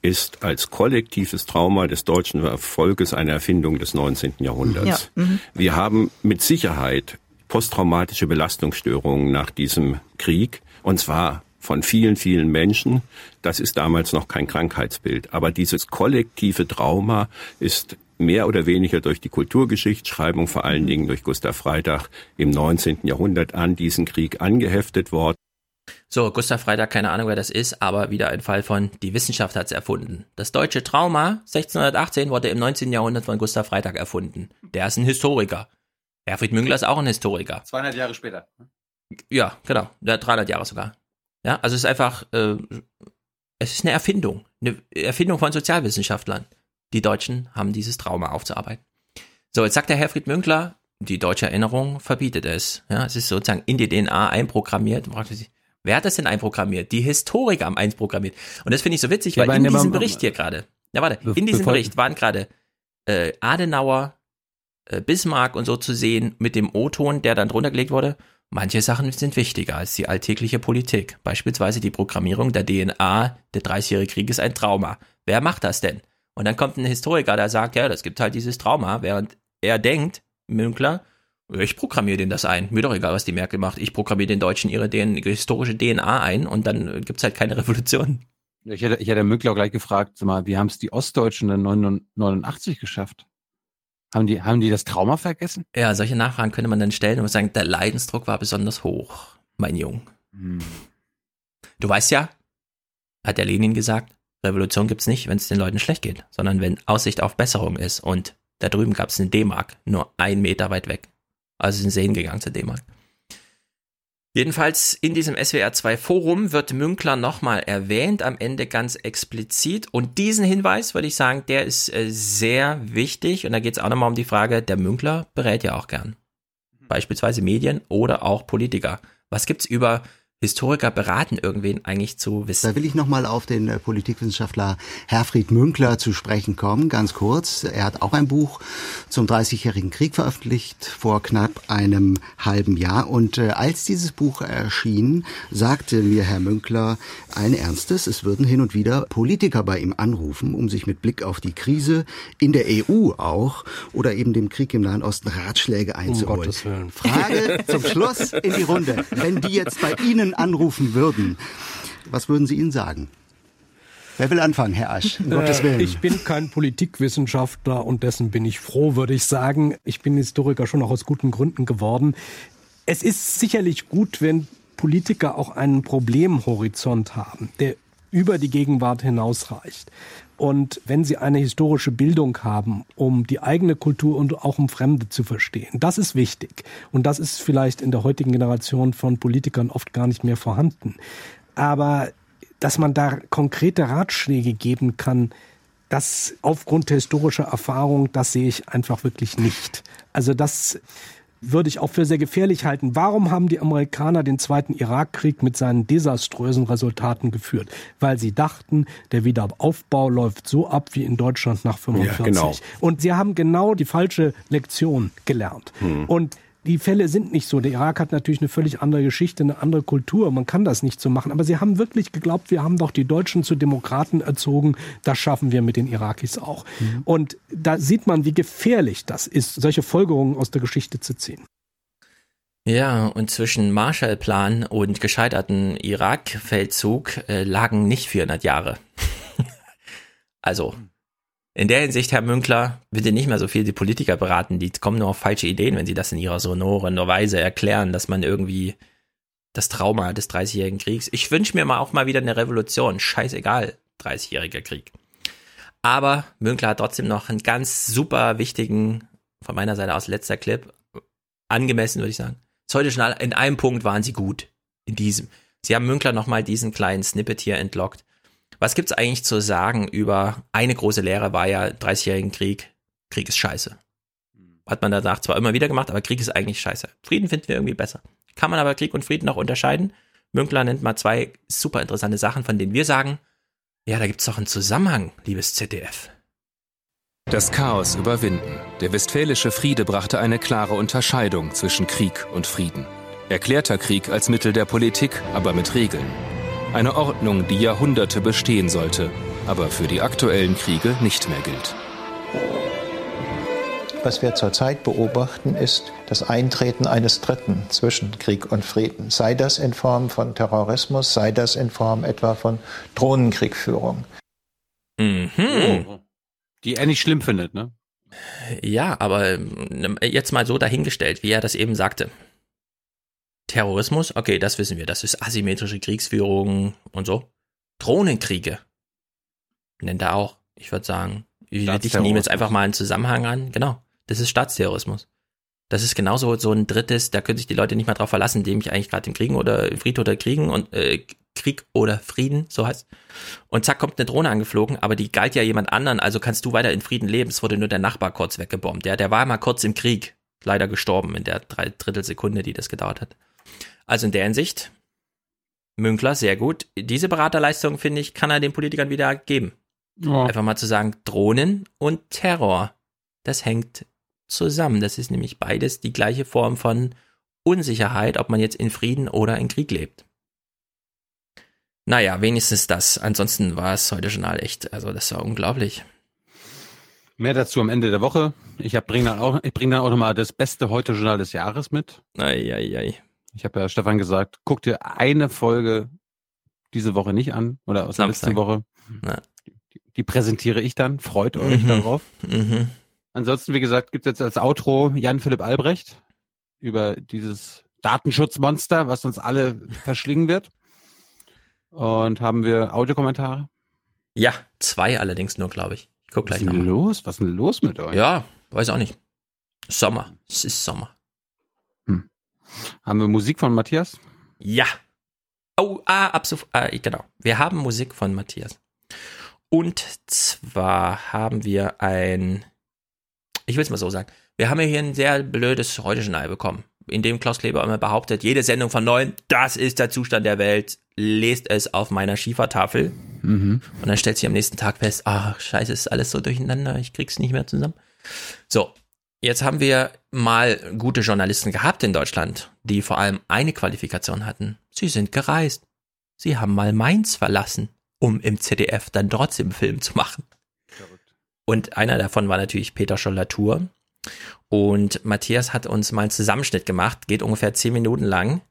ist als kollektives Trauma des deutschen Volkes eine Erfindung des 19. Jahrhunderts. Ja. Mhm. Wir haben mit Sicherheit posttraumatische Belastungsstörungen nach diesem Krieg. Und zwar von vielen, vielen Menschen. Das ist damals noch kein Krankheitsbild. Aber dieses kollektive Trauma ist mehr oder weniger durch die Kulturgeschichtsschreibung, vor allen Dingen durch Gustav Freitag im 19. Jahrhundert an diesen Krieg angeheftet worden. So, Gustav Freitag, keine Ahnung, wer das ist, aber wieder ein Fall von, die Wissenschaft hat es erfunden. Das deutsche Trauma 1618 wurde im 19. Jahrhundert von Gustav Freitag erfunden. Der ist ein Historiker. Herfried Müngler ist auch ein Historiker. 200 Jahre später. Ja, genau. 300 Jahre sogar. Ja, also es ist einfach, äh, es ist eine Erfindung, eine Erfindung von Sozialwissenschaftlern. Die Deutschen haben dieses Trauma aufzuarbeiten. So, jetzt sagt der Herfried Münkler, die deutsche Erinnerung verbietet es. Ja, es ist sozusagen in die DNA einprogrammiert. Wer hat das denn einprogrammiert? Die Historiker haben einprogrammiert. Und das finde ich so witzig, weil in diesem Bericht hier gerade, ja warte, in diesem Bericht waren gerade äh, Adenauer, äh, Bismarck und so zu sehen mit dem O-Ton, der dann drunter gelegt wurde. Manche Sachen sind wichtiger als die alltägliche Politik. Beispielsweise die Programmierung der DNA, der 30-jährige Krieg ist ein Trauma. Wer macht das denn? Und dann kommt ein Historiker, der sagt, ja, das gibt halt dieses Trauma, während er denkt, Münkler, ich programmiere den das ein. Mir doch egal, was die Merkel macht. Ich programmiere den Deutschen ihre DNA, historische DNA ein und dann gibt's halt keine Revolution. Ich hätte, ich hätte Münkler auch gleich gefragt, sag mal, wie haben es die Ostdeutschen dann 89 geschafft? Haben die, haben die das Trauma vergessen? Ja, solche Nachfragen könnte man dann stellen und sagen, der Leidensdruck war besonders hoch, mein Jung. Hm. Du weißt ja, hat der Lenin gesagt, Revolution gibt's nicht, wenn es den Leuten schlecht geht, sondern wenn Aussicht auf Besserung ist. Und da drüben gab's eine D-Mark, nur einen Meter weit weg. Also sind Seen gegangen zur D-Mark. Jedenfalls in diesem SWR2 Forum wird Münkler nochmal erwähnt, am Ende ganz explizit. Und diesen Hinweis würde ich sagen, der ist äh, sehr wichtig. Und da geht es auch nochmal um die Frage, der Münkler berät ja auch gern. Beispielsweise Medien oder auch Politiker. Was gibt's über Historiker beraten irgendwen eigentlich zu wissen. Da will ich nochmal auf den äh, Politikwissenschaftler Herfried Münkler zu sprechen kommen, ganz kurz. Er hat auch ein Buch zum Dreißigjährigen Krieg veröffentlicht vor knapp einem halben Jahr. Und äh, als dieses Buch erschien, sagte mir Herr Münkler ein Ernstes, es würden hin und wieder Politiker bei ihm anrufen, um sich mit Blick auf die Krise in der EU auch oder eben dem Krieg im Nahen Osten Ratschläge einzuholen. Um Frage zum Schluss in die Runde. Wenn die jetzt bei Ihnen Ihnen anrufen würden, was würden Sie ihnen sagen? Wer will anfangen, Herr Asch? Um Gottes äh. Ich bin kein Politikwissenschaftler und dessen bin ich froh, würde ich sagen. Ich bin Historiker schon auch aus guten Gründen geworden. Es ist sicherlich gut, wenn Politiker auch einen Problemhorizont haben, der über die Gegenwart hinausreicht. Und wenn sie eine historische Bildung haben, um die eigene Kultur und auch um Fremde zu verstehen, das ist wichtig. Und das ist vielleicht in der heutigen Generation von Politikern oft gar nicht mehr vorhanden. Aber dass man da konkrete Ratschläge geben kann, das aufgrund historischer Erfahrung, das sehe ich einfach wirklich nicht. Also das würde ich auch für sehr gefährlich halten. Warum haben die Amerikaner den zweiten Irakkrieg mit seinen desaströsen Resultaten geführt? Weil sie dachten, der Wiederaufbau läuft so ab wie in Deutschland nach 45. Ja, genau. Und sie haben genau die falsche Lektion gelernt. Hm. Und die Fälle sind nicht so. Der Irak hat natürlich eine völlig andere Geschichte, eine andere Kultur. Man kann das nicht so machen. Aber sie haben wirklich geglaubt, wir haben doch die Deutschen zu Demokraten erzogen. Das schaffen wir mit den Irakis auch. Mhm. Und da sieht man, wie gefährlich das ist, solche Folgerungen aus der Geschichte zu ziehen. Ja, und zwischen Marshallplan und gescheiterten Irak-Feldzug äh, lagen nicht 400 Jahre. also, in der Hinsicht, Herr Münkler, bitte nicht mehr so viel die Politiker beraten. Die kommen nur auf falsche Ideen, wenn sie das in ihrer sonoren Weise erklären, dass man irgendwie das Trauma des 30-jährigen Kriegs. Ich wünsche mir mal auch mal wieder eine Revolution. Scheißegal, 30-jähriger Krieg. Aber Münkler hat trotzdem noch einen ganz super wichtigen, von meiner Seite aus letzter Clip, angemessen würde ich sagen. Heute schon in einem Punkt waren sie gut. In diesem. Sie haben Münkler nochmal diesen kleinen Snippet hier entlockt. Was gibt's eigentlich zu sagen über eine große Lehre war ja 30-jährigen Krieg. Krieg ist scheiße. Hat man danach zwar immer wieder gemacht, aber Krieg ist eigentlich scheiße. Frieden finden wir irgendwie besser. Kann man aber Krieg und Frieden noch unterscheiden? Münkler nennt mal zwei super interessante Sachen, von denen wir sagen, ja, da gibt's doch einen Zusammenhang, liebes ZDF. Das Chaos überwinden. Der Westfälische Friede brachte eine klare Unterscheidung zwischen Krieg und Frieden. Erklärter Krieg als Mittel der Politik, aber mit Regeln. Eine Ordnung, die Jahrhunderte bestehen sollte, aber für die aktuellen Kriege nicht mehr gilt. Was wir zurzeit beobachten, ist das Eintreten eines Dritten zwischen Krieg und Frieden. Sei das in Form von Terrorismus, sei das in Form etwa von Drohnenkriegführung. Mhm. Oh. Die er nicht schlimm findet, ne? Ja, aber ähm, jetzt mal so dahingestellt, wie er das eben sagte. Terrorismus, okay, das wissen wir. Das ist asymmetrische Kriegsführung und so. Drohnenkriege. Nennt er auch. Ich würde sagen, ich nehme jetzt einfach mal einen Zusammenhang an. Genau. Das ist Staatsterrorismus. Das ist genauso so ein drittes, da können sich die Leute nicht mehr drauf verlassen, dem ich eigentlich gerade im Kriegen oder Fried oder Kriegen und äh, Krieg oder Frieden, so heißt. Und zack, kommt eine Drohne angeflogen, aber die galt ja jemand anderen, also kannst du weiter in Frieden leben. Es wurde nur der Nachbar kurz weggebombt. Ja, der war mal kurz im Krieg, leider gestorben in der drei Drittel Sekunde, die das gedauert hat. Also in der Hinsicht, Münkler, sehr gut. Diese Beraterleistung, finde ich, kann er den Politikern wieder geben. Ja. Einfach mal zu sagen, Drohnen und Terror, das hängt zusammen. Das ist nämlich beides die gleiche Form von Unsicherheit, ob man jetzt in Frieden oder in Krieg lebt. Naja, wenigstens das. Ansonsten war es heute Journal echt, also das war unglaublich. Mehr dazu am Ende der Woche. Ich bringe dann auch, ich bringe dann auch nochmal das beste heute Journal des Jahres mit. Ei, ei, ei. Ich habe ja Stefan gesagt, guck dir eine Folge diese Woche nicht an oder aus der letzten Woche. Die, die, präsentiere ich dann. Freut euch mhm. darauf. Mhm. Ansonsten, wie gesagt, gibt es jetzt als Outro Jan-Philipp Albrecht über dieses Datenschutzmonster, was uns alle verschlingen wird. Und haben wir Audiokommentare? Ja, zwei allerdings nur, glaube ich. Ich guck gleich Was ist denn los? Was ist denn los mit euch? Ja, weiß auch nicht. Sommer. Es ist Sommer. Haben wir Musik von Matthias? Ja. Oh, ah, ab so, ah, genau. Wir haben Musik von Matthias. Und zwar haben wir ein, ich will es mal so sagen, wir haben hier ein sehr blödes Heute-Journal bekommen, in dem Klaus Kleber immer behauptet, jede Sendung von neun, das ist der Zustand der Welt, lest es auf meiner Schiefertafel. Mhm. Und dann stellt sich am nächsten Tag fest, ach, scheiße, ist alles so durcheinander, ich krieg's nicht mehr zusammen. So, jetzt haben wir mal gute Journalisten gehabt in Deutschland, die vor allem eine Qualifikation hatten. Sie sind gereist. Sie haben mal Mainz verlassen, um im ZDF dann trotzdem Film zu machen. Und einer davon war natürlich Peter Scholl-Latour. Und Matthias hat uns mal einen Zusammenschnitt gemacht, geht ungefähr zehn Minuten lang,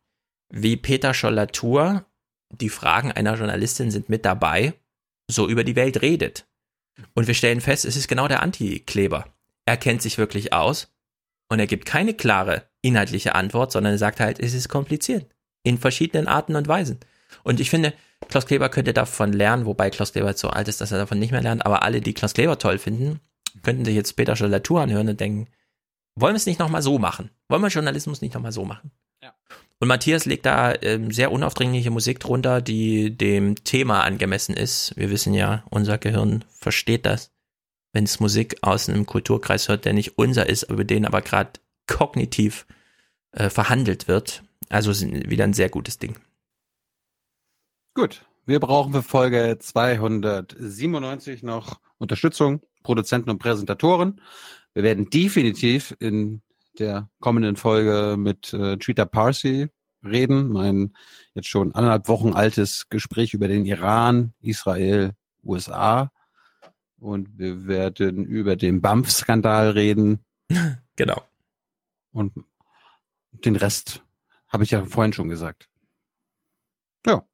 wie Peter Scholl-Latour, die Fragen einer Journalistin sind mit dabei, so über die Welt redet. Und wir stellen fest, es ist genau der Anti-Kleber. Er kennt sich wirklich aus und er gibt keine klare inhaltliche Antwort, sondern er sagt halt, es ist kompliziert. In verschiedenen Arten und Weisen. Und ich finde, Klaus Kleber könnte davon lernen, wobei Klaus Kleber jetzt so alt ist, dass er davon nicht mehr lernt, aber alle, die Klaus Kleber toll finden, könnten sich jetzt Peter Scholl-Latour anhören und denken, wollen wir es nicht nochmal so machen? Wollen wir Journalismus nicht nochmal so machen? Ja. Und Matthias legt da ähm, sehr unaufdringliche Musik drunter, die dem Thema angemessen ist. Wir wissen ja, unser Gehirn versteht das, wenn es Musik aus einem Kulturkreis hört, der nicht unser ist, über den aber gerade kognitiv äh, verhandelt wird. Also wieder ein sehr gutes Ding. Gut. Wir brauchen für Folge 297 noch Unterstützung, Produzenten und Präsentatoren. Wir werden definitiv in der kommenden Folge mit äh, Trita Parsi reden. Mein jetzt schon anderthalb Wochen altes Gespräch über den Iran, Israel, USA. Und wir werden über den BAMF-Skandal reden. Genau. Und den Rest habe ich ja vorhin schon gesagt. Ja,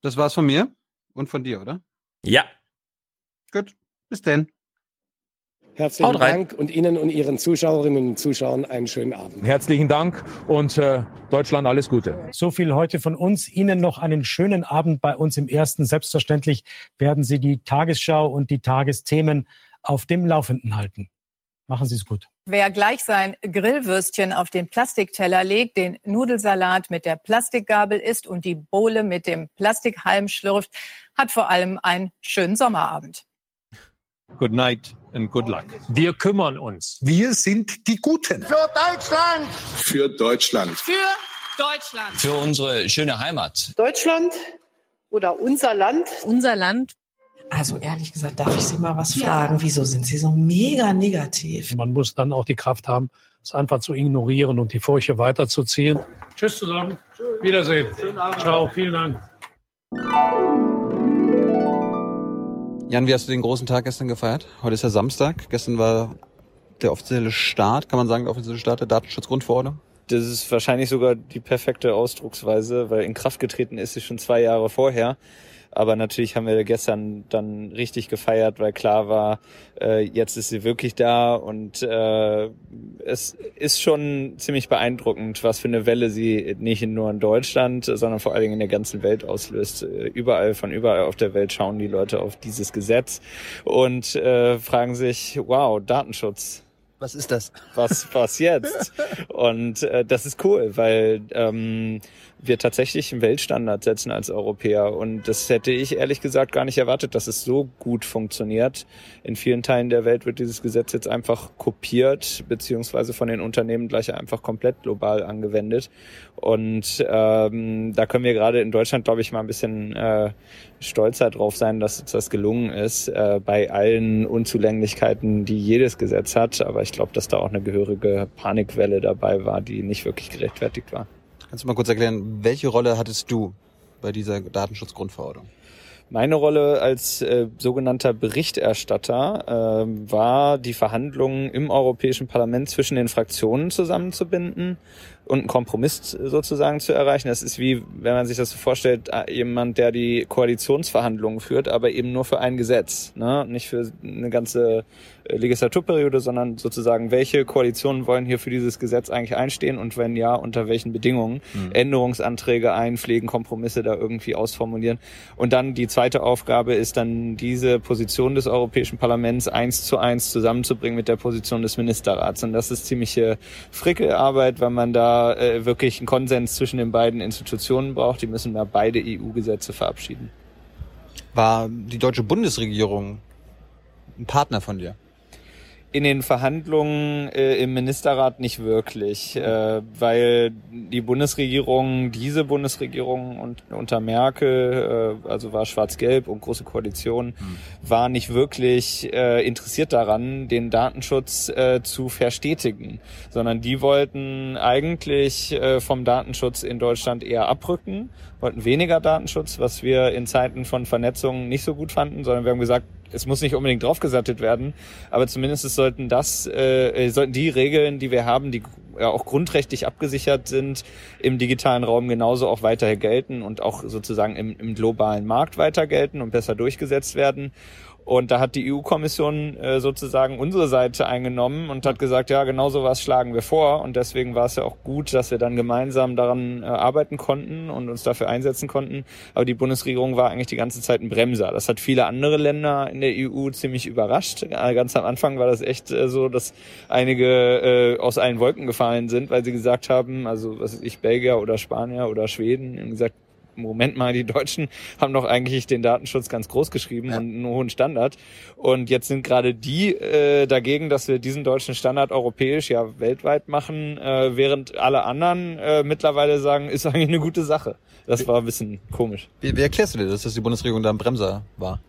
das war's von mir und von dir, oder? Ja. Gut, bis denn. Herzlichen Haut rein. Dank und Ihnen und Ihren Zuschauerinnen und Zuschauern einen schönen Abend. Herzlichen Dank und äh, Deutschland alles Gute. So viel heute von uns. Ihnen noch einen schönen Abend bei uns im Ersten. Selbstverständlich werden Sie die Tagesschau und die Tagesthemen auf dem Laufenden halten. Machen Sie es gut. Wer gleich sein Grillwürstchen auf den Plastikteller legt, den Nudelsalat mit der Plastikgabel isst und die Bohle mit dem Plastikhalm schlürft, hat vor allem einen schönen Sommerabend. Good night and good luck. Wir kümmern uns. Wir sind die Guten. Für Deutschland! Für Deutschland. Für Deutschland. Für unsere schöne Heimat. Deutschland oder unser Land. Unser Land. Also ehrlich gesagt, darf ich Sie mal was fragen? Wieso sind Sie so mega negativ? Man muss dann auch die Kraft haben, es einfach zu ignorieren und die Furche weiterzuziehen. Tschüss zusammen. Wiedersehen. Ciao, vielen Dank. Jan, wie hast du den großen Tag gestern gefeiert? Heute ist ja Samstag. Gestern war der offizielle Start, kann man sagen, der offizielle Start der Datenschutzgrundverordnung. Das ist wahrscheinlich sogar die perfekte Ausdrucksweise, weil in Kraft getreten ist sie schon zwei Jahre vorher. Aber natürlich haben wir gestern dann richtig gefeiert, weil klar war, äh, jetzt ist sie wirklich da und äh, es ist schon ziemlich beeindruckend, was für eine Welle sie nicht nur in Deutschland, sondern vor allen Dingen in der ganzen Welt auslöst. Äh, Überall, von überall auf der Welt schauen die Leute auf dieses Gesetz und äh, fragen sich, wow, Datenschutz. Was ist das? Was, was jetzt? Und äh, das ist cool, weil ähm, wir tatsächlich einen Weltstandard setzen als Europäer. Und das hätte ich ehrlich gesagt gar nicht erwartet, dass es so gut funktioniert. In vielen Teilen der Welt wird dieses Gesetz jetzt einfach kopiert, beziehungsweise von den Unternehmen gleich einfach komplett global angewendet. Und ähm, da können wir gerade in Deutschland, glaube ich, mal ein bisschen äh, stolzer drauf sein, dass uns das gelungen ist, äh, bei allen Unzulänglichkeiten, die jedes Gesetz hat. Aber ich glaube, dass da auch eine gehörige Panikwelle dabei war, die nicht wirklich gerechtfertigt war. Kannst du mal kurz erklären, welche Rolle hattest du bei dieser Datenschutzgrundverordnung? Meine Rolle als äh, sogenannter Berichterstatter äh, war, die Verhandlungen im Europäischen Parlament zwischen den Fraktionen zusammenzubinden und einen Kompromiss sozusagen zu erreichen. Das ist wie, wenn man sich das so vorstellt, äh, jemand, der die Koalitionsverhandlungen führt, aber eben nur für ein Gesetz, ne? nicht für eine ganze äh, Legislaturperiode, sondern sozusagen, welche Koalitionen wollen hier für dieses Gesetz eigentlich einstehen und wenn ja, unter welchen Bedingungen. Mhm. Änderungsanträge einpflegen, Kompromisse da irgendwie ausformulieren. Und dann die zweite Aufgabe ist dann diese Position des Europäischen Parlaments eins zu eins zusammenzubringen mit der Position des Ministerrats. Und das ist ziemliche Frickelarbeit, weil man da äh, wirklich einen Konsens zwischen den beiden Institutionen braucht. Die müssen da beide EU-Gesetze verabschieden. War die deutsche Bundesregierung ein Partner von dir? In den Verhandlungen äh, im Ministerrat nicht wirklich, äh, weil die Bundesregierung, diese Bundesregierung und, unter Merkel, äh, also war Schwarz-Gelb und große Koalition, mhm. war nicht wirklich äh, interessiert daran, den Datenschutz äh, zu verstetigen, sondern die wollten eigentlich äh, vom Datenschutz in Deutschland eher abrücken, wollten weniger Datenschutz, was wir in Zeiten von Vernetzung nicht so gut fanden, sondern wir haben gesagt, es muss nicht unbedingt draufgesattet werden, aber zumindest sollten das, äh, sollten die Regeln, die wir haben, die ja auch grundrechtlich abgesichert sind, im digitalen Raum genauso auch weiter gelten und auch sozusagen im, im globalen Markt weiter gelten und besser durchgesetzt werden. Und da hat die EU-Kommission äh, sozusagen unsere Seite eingenommen und hat gesagt, ja, genau so was schlagen wir vor. Und deswegen war es ja auch gut, dass wir dann gemeinsam daran äh, arbeiten konnten und uns dafür einsetzen konnten. Aber die Bundesregierung war eigentlich die ganze Zeit ein Bremser. Das hat viele andere Länder in der EU ziemlich überrascht. Äh, ganz am Anfang war das echt äh, so, dass einige äh, aus allen Wolken gefallen sind, weil sie gesagt haben, also was ist ich, Belgier oder Spanier oder Schweden, gesagt, Moment mal, die Deutschen haben doch eigentlich den Datenschutz ganz groß geschrieben ja. und einen hohen Standard. Und jetzt sind gerade die äh, dagegen, dass wir diesen deutschen Standard europäisch, ja weltweit machen, äh, während alle anderen äh, mittlerweile sagen, ist eigentlich eine gute Sache. Das war ein bisschen komisch. Wie, wie erklärst du dir das, dass die Bundesregierung da ein Bremser war?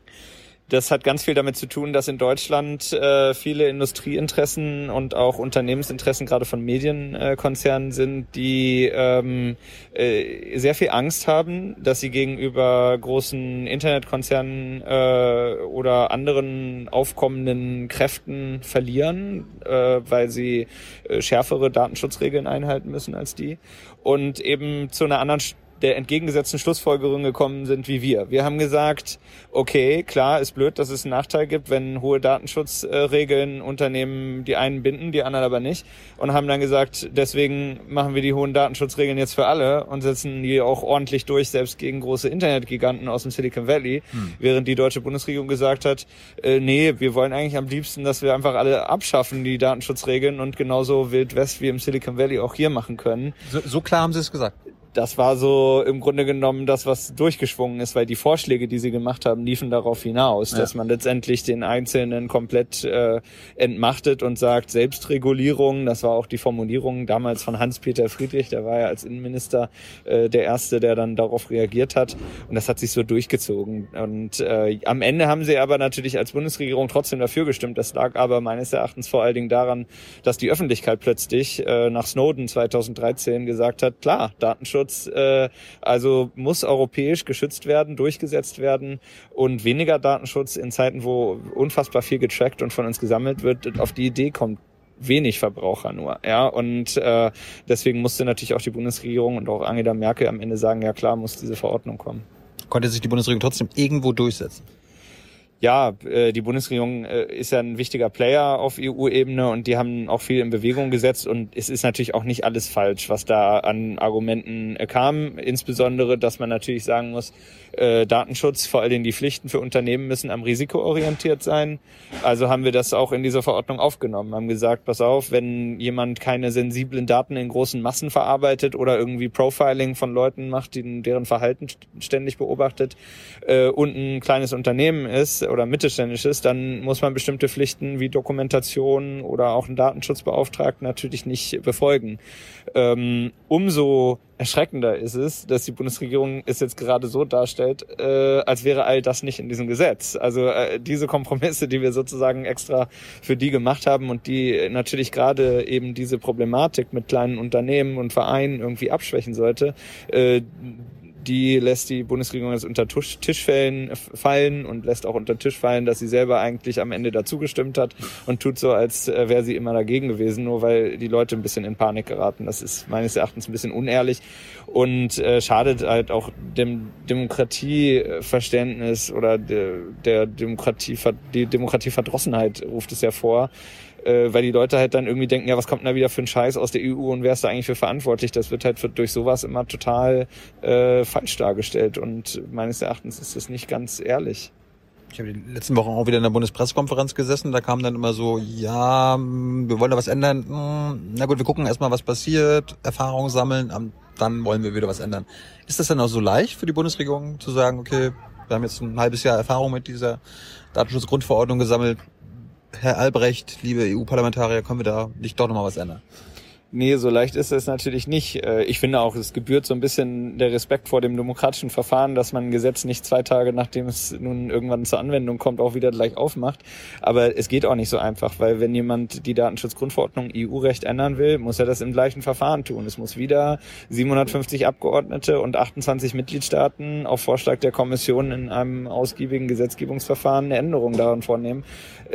Das hat ganz viel damit zu tun, dass in Deutschland äh, viele Industrieinteressen und auch Unternehmensinteressen gerade von Medienkonzernen äh, sind, die ähm, äh, sehr viel Angst haben, dass sie gegenüber großen Internetkonzernen äh, oder anderen aufkommenden Kräften verlieren, äh, weil sie äh, schärfere Datenschutzregeln einhalten müssen als die. Und eben zu einer anderen der entgegengesetzten Schlussfolgerung gekommen sind wie wir. Wir haben gesagt, okay, klar, ist blöd, dass es einen Nachteil gibt, wenn hohe Datenschutzregeln Unternehmen die einen binden, die anderen aber nicht. Und haben dann gesagt, deswegen machen wir die hohen Datenschutzregeln jetzt für alle und setzen die auch ordentlich durch, selbst gegen große Internetgiganten aus dem Silicon Valley. Hm. Während die deutsche Bundesregierung gesagt hat, äh, nee, wir wollen eigentlich am liebsten, dass wir einfach alle abschaffen, die Datenschutzregeln und genauso Wild West wie im Silicon Valley auch hier machen können. So, so klar haben sie es gesagt das war so im Grunde genommen das, was durchgeschwungen ist, weil die Vorschläge, die sie gemacht haben, liefen darauf hinaus, ja. dass man letztendlich den Einzelnen komplett äh, entmachtet und sagt, Selbstregulierung, das war auch die Formulierung damals von Hans-Peter Friedrich, der war ja als Innenminister äh, der Erste, der dann darauf reagiert hat und das hat sich so durchgezogen. Und äh, am Ende haben sie aber natürlich als Bundesregierung trotzdem dafür gestimmt. Das lag aber meines Erachtens vor allen Dingen daran, dass die Öffentlichkeit plötzlich äh, nach Snowden 2013 gesagt hat, klar, Datenschutz Datenschutz äh, also muss europäisch geschützt werden, durchgesetzt werden und weniger Datenschutz in Zeiten, wo unfassbar viel getrackt und von uns gesammelt wird, auf die Idee kommt wenig Verbraucher nur, ja und äh, deswegen musste natürlich auch die Bundesregierung und auch Angela Merkel am Ende sagen, ja klar, muss diese Verordnung kommen. Konnte sich die Bundesregierung trotzdem irgendwo durchsetzen? Ja, äh, die Bundesregierung äh, ist ja ein wichtiger Player auf EU-Ebene und die haben auch viel in Bewegung gesetzt und es ist natürlich auch nicht alles falsch, was da an Argumenten äh, kam. Insbesondere, dass man natürlich sagen muss, Datenschutz, vor allem die Pflichten für Unternehmen müssen am Risiko orientiert sein. Also haben wir das auch in dieser Verordnung aufgenommen, haben gesagt, pass auf, wenn jemand keine sensiblen Daten in großen Massen verarbeitet oder irgendwie Profiling von Leuten macht, die, deren Verhalten ständig beobachtet und ein kleines Unternehmen ist, oder mittelständisch ist, dann muss man bestimmte Pflichten wie Dokumentation oder auch einen Datenschutzbeauftragten natürlich nicht befolgen. Ähm, umso erschreckender ist es, dass die Bundesregierung es jetzt gerade so darstellt, äh, als wäre all das nicht in diesem Gesetz. Also äh, diese Kompromisse, die wir sozusagen extra für die gemacht haben und die natürlich gerade eben diese Problematik mit kleinen Unternehmen und Vereinen irgendwie abschwächen sollte, äh, die lässt die Bundesregierung jetzt unter Tisch, fallen, und lässt auch unter Tisch fallen, dass sie selber eigentlich am Ende dazu gestimmt hat und tut so, als äh, wäre sie immer dagegen gewesen, nur weil die Leute ein bisschen in Panik geraten. Das ist meines Erachtens ein bisschen unehrlich und äh, schadet halt auch dem Demokratieverständnis oder der, der Demokratie, die Demokratieverdrossenheit ruft es ja vor äh, weil die Leute halt dann irgendwie denken, ja, was kommt denn da wieder für ein Scheiß aus der EU und wer ist da eigentlich für verantwortlich? Das wird halt für, durch sowas immer total äh, falsch dargestellt und meines Erachtens ist das nicht ganz ehrlich. Ich habe die letzten Wochen auch wieder in der Bundespressekonferenz gesessen. Da kam dann immer so, ja, wir wollen da was ändern. Hm, na gut, wir gucken erstmal, was passiert, Erfahrungen sammeln, dann wollen wir wieder was ändern. Ist das dann auch so leicht für die Bundesregierung zu sagen, okay, wir haben jetzt ein halbes Jahr Erfahrung mit dieser Datenschutzgrundverordnung gesammelt, Herr Albrecht, liebe EU-Parlamentarier, können wir da nicht doch nochmal was ändern? Nee, so leicht ist es natürlich nicht. Äh, ich finde auch, es gebührt so ein bisschen der Respekt vor dem demokratischen Verfahren, dass man ein Gesetz nicht zwei Tage, nachdem es nun irgendwann zur Anwendung kommt, auch wieder gleich aufmacht. Aber es geht auch nicht so einfach, weil wenn jemand die Datenschutzgrundverordnung EU-Recht ändern will, muss er das im gleichen Verfahren tun. Es muss wieder 750 Abgeordnete und 28 Mitgliedstaaten auf Vorschlag der Kommission in einem ausgiebigen Gesetzgebungsverfahren eine Änderung daran vornehmen.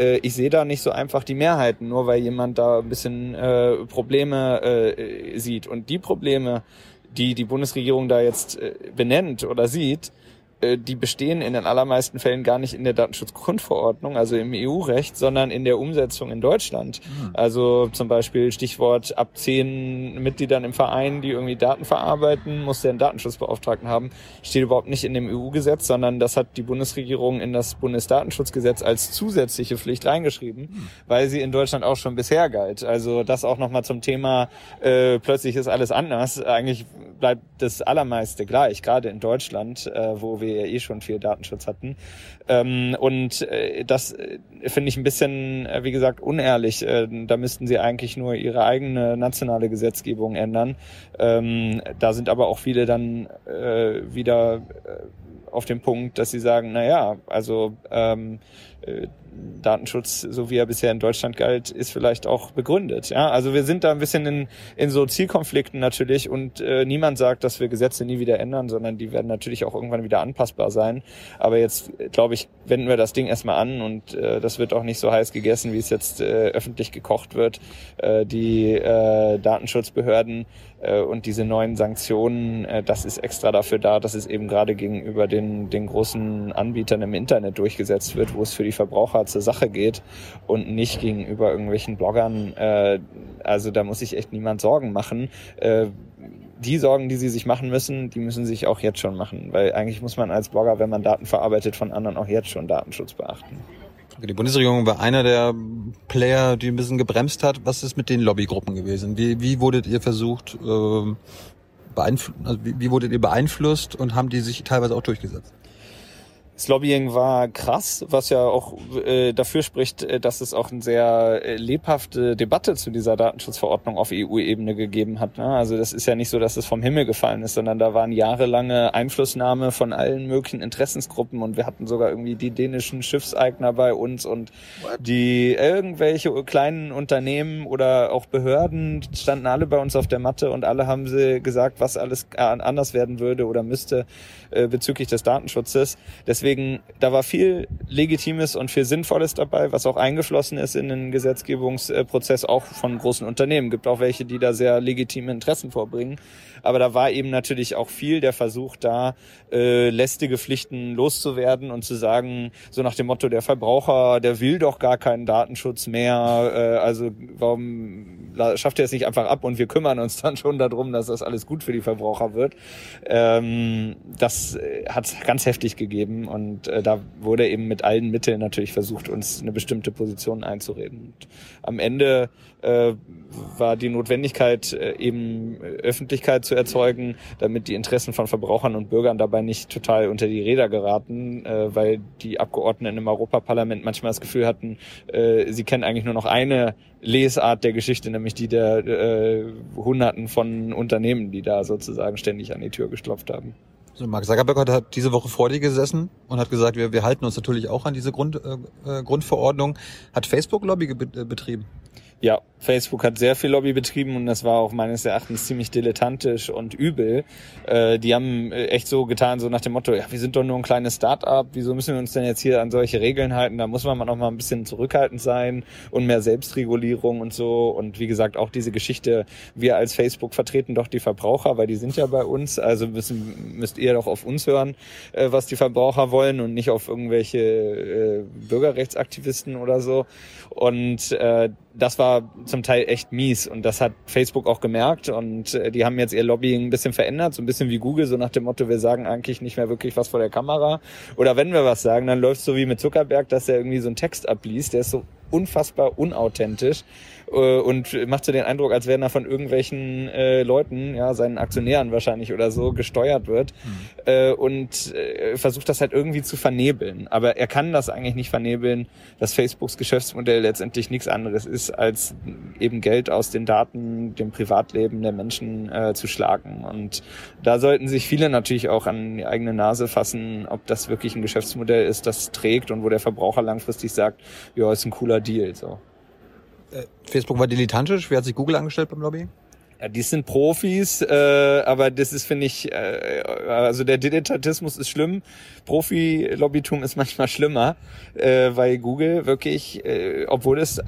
Äh, ich sehe da nicht so einfach die Mehrheiten, nur weil jemand da ein bisschen äh, Probleme äh, sieht. Und die Probleme, die die Bundesregierung da jetzt äh, benennt oder sieht, äh, die bestehen in den allermeisten Fällen gar nicht in der Datenschutzgrundverordnung, also im EU-Recht, sondern in der Umsetzung in Deutschland. Mhm. Also zum Beispiel Stichwort ab zehn Mitgliedern im Verein, die irgendwie Daten verarbeiten, muss der einen Datenschutzbeauftragten haben, steht überhaupt nicht in dem EU-Gesetz, sondern das hat die Bundesregierung in das Bundesdatenschutzgesetz als zusätzliche Pflicht reingeschrieben, mhm. weil sie in Deutschland auch schon bisher galt. Also das auch nochmal zum Thema, äh, plötzlich ist alles anders. Eigentlich bleibt das Allermeiste gleich, gerade in Deutschland, äh, wo wir wir ja eh schon viel Datenschutz hatten. Ähm, und äh, das äh, finde ich ein bisschen, äh, wie gesagt, unehrlich. Äh, da müssten sie eigentlich nur ihre eigene nationale Gesetzgebung ändern. Ähm, da sind aber auch viele dann äh, wieder äh, auf dem Punkt, dass sie sagen, na ja, also ähm, äh, Datenschutz, so wie er bisher in Deutschland galt, ist vielleicht auch begründet. Ja, also wir sind da ein bisschen in, in so Zielkonflikten natürlich und äh, niemand sagt, dass wir Gesetze nie wieder ändern, sondern die werden natürlich auch irgendwann wieder anpassbar sein. Aber jetzt, glaube ich, wenden wir das Ding erstmal an und äh, das wird auch nicht so heiß gegessen, wie es jetzt äh, öffentlich gekocht wird. Äh, die äh, Datenschutzbehörden äh, und diese neuen Sanktionen, äh, das ist extra dafür da, dass es eben gerade gegenüber den, den großen Anbietern im Internet durchgesetzt wird, wo es für die Verbraucher zur Sache geht und nicht gegenüber irgendwelchen Bloggern. Äh, also da muss sich echt niemand Sorgen machen. Äh, die Sorgen, die sie sich machen müssen, die müssen sich auch jetzt schon machen, weil eigentlich muss man als Blogger, wenn man Daten verarbeitet von anderen, auch jetzt schon Datenschutz beachten. Die Bundesregierung war einer der Player, die ein bisschen gebremst hat. Was ist mit den Lobbygruppen gewesen? Wie, wie wurdet ihr versucht, äh, beeinflusst, also wie, wie wurdet ihr beeinflusst und haben die sich teilweise auch durchgesetzt? Das Lobbying war krass, was ja auch äh, dafür spricht, äh, dass es auch eine sehr äh, lebhafte Debatte zu dieser Datenschutzverordnung auf EU-Ebene gegeben hat. Ne? Also das ist ja nicht so, dass es vom Himmel gefallen ist, sondern da waren jahrelange Einflussnahme von allen möglichen Interessensgruppen und wir hatten sogar irgendwie die dänischen Schiffseigner bei uns und die irgendwelche kleinen Unternehmen oder auch Behörden standen alle bei uns auf der Matte und alle haben sie gesagt, was alles anders werden würde oder müsste äh, bezüglich des Datenschutzes. Deswegen, da war viel Legitimes und viel Sinnvolles dabei, was auch eingeflossen ist in den Gesetzgebungsprozess auch von großen Unternehmen. Gibt auch welche, die da sehr legitime Interessen vorbringen. Aber da war eben natürlich auch viel der Versuch da, äh, lästige Pflichten loszuwerden und zu sagen, so nach dem Motto, der Verbraucher, der will doch gar keinen Datenschutz mehr. Äh, also warum schafft er es nicht einfach ab und wir kümmern uns dann schon darum, dass das alles gut für die Verbraucher wird. Ähm, das äh, hat ganz heftig gegeben und äh, da wurde eben mit allen Mitteln natürlich versucht, uns eine bestimmte Position einzureden. Und am Ende äh, war die Notwendigkeit, äh, eben Öffentlichkeit zu erzeugen, damit die Interessen von Verbrauchern und Bürgern dabei nicht total unter die Räder geraten, äh, weil die Abgeordneten im Europaparlament manchmal das Gefühl hatten, äh, sie kennen eigentlich nur noch eine Lesart der Geschichte, nämlich die der äh, Hunderten von Unternehmen, die da sozusagen ständig an die Tür geklopft haben. So, Mark Zuckerberg hat diese Woche vor dir gesessen und hat gesagt, wir, wir halten uns natürlich auch an diese Grund, äh, Grundverordnung. Hat Facebook Lobby betrieben? Ja, Facebook hat sehr viel Lobby betrieben und das war auch meines Erachtens ziemlich dilettantisch und übel. Äh, die haben äh, echt so getan, so nach dem Motto, ja, wir sind doch nur ein kleines Start-up, wieso müssen wir uns denn jetzt hier an solche Regeln halten? Da muss man noch mal ein bisschen zurückhaltend sein und mehr Selbstregulierung und so. Und wie gesagt, auch diese Geschichte, wir als Facebook vertreten doch die Verbraucher, weil die sind ja bei uns, also müssen, müsst ihr doch auf uns hören, äh, was die Verbraucher wollen und nicht auf irgendwelche äh, Bürgerrechtsaktivisten oder so. Und äh, das war zum Teil echt mies und das hat Facebook auch gemerkt und äh, die haben jetzt ihr Lobbying ein bisschen verändert, so ein bisschen wie Google, so nach dem Motto, wir sagen eigentlich nicht mehr wirklich was vor der Kamera. Oder wenn wir was sagen, dann läuft so wie mit Zuckerberg, dass er irgendwie so einen Text abliest, der ist so unfassbar unauthentisch und macht so den Eindruck, als wenn er von irgendwelchen äh, Leuten, ja, seinen Aktionären wahrscheinlich oder so, gesteuert wird mhm. äh, und äh, versucht das halt irgendwie zu vernebeln. Aber er kann das eigentlich nicht vernebeln, dass Facebooks Geschäftsmodell letztendlich nichts anderes ist, als eben Geld aus den Daten, dem Privatleben der Menschen äh, zu schlagen. Und da sollten sich viele natürlich auch an die eigene Nase fassen, ob das wirklich ein Geschäftsmodell ist, das trägt und wo der Verbraucher langfristig sagt, ja, ist ein cooler Deal. So. Äh, Facebook war dilettantisch. Wie hat sich Google angestellt beim Lobby? Ja, die sind Profis, äh, aber das ist, finde ich, äh, also der Dilettantismus ist schlimm. Profi-Lobbytum ist manchmal schlimmer, äh, weil Google wirklich, äh, obwohl es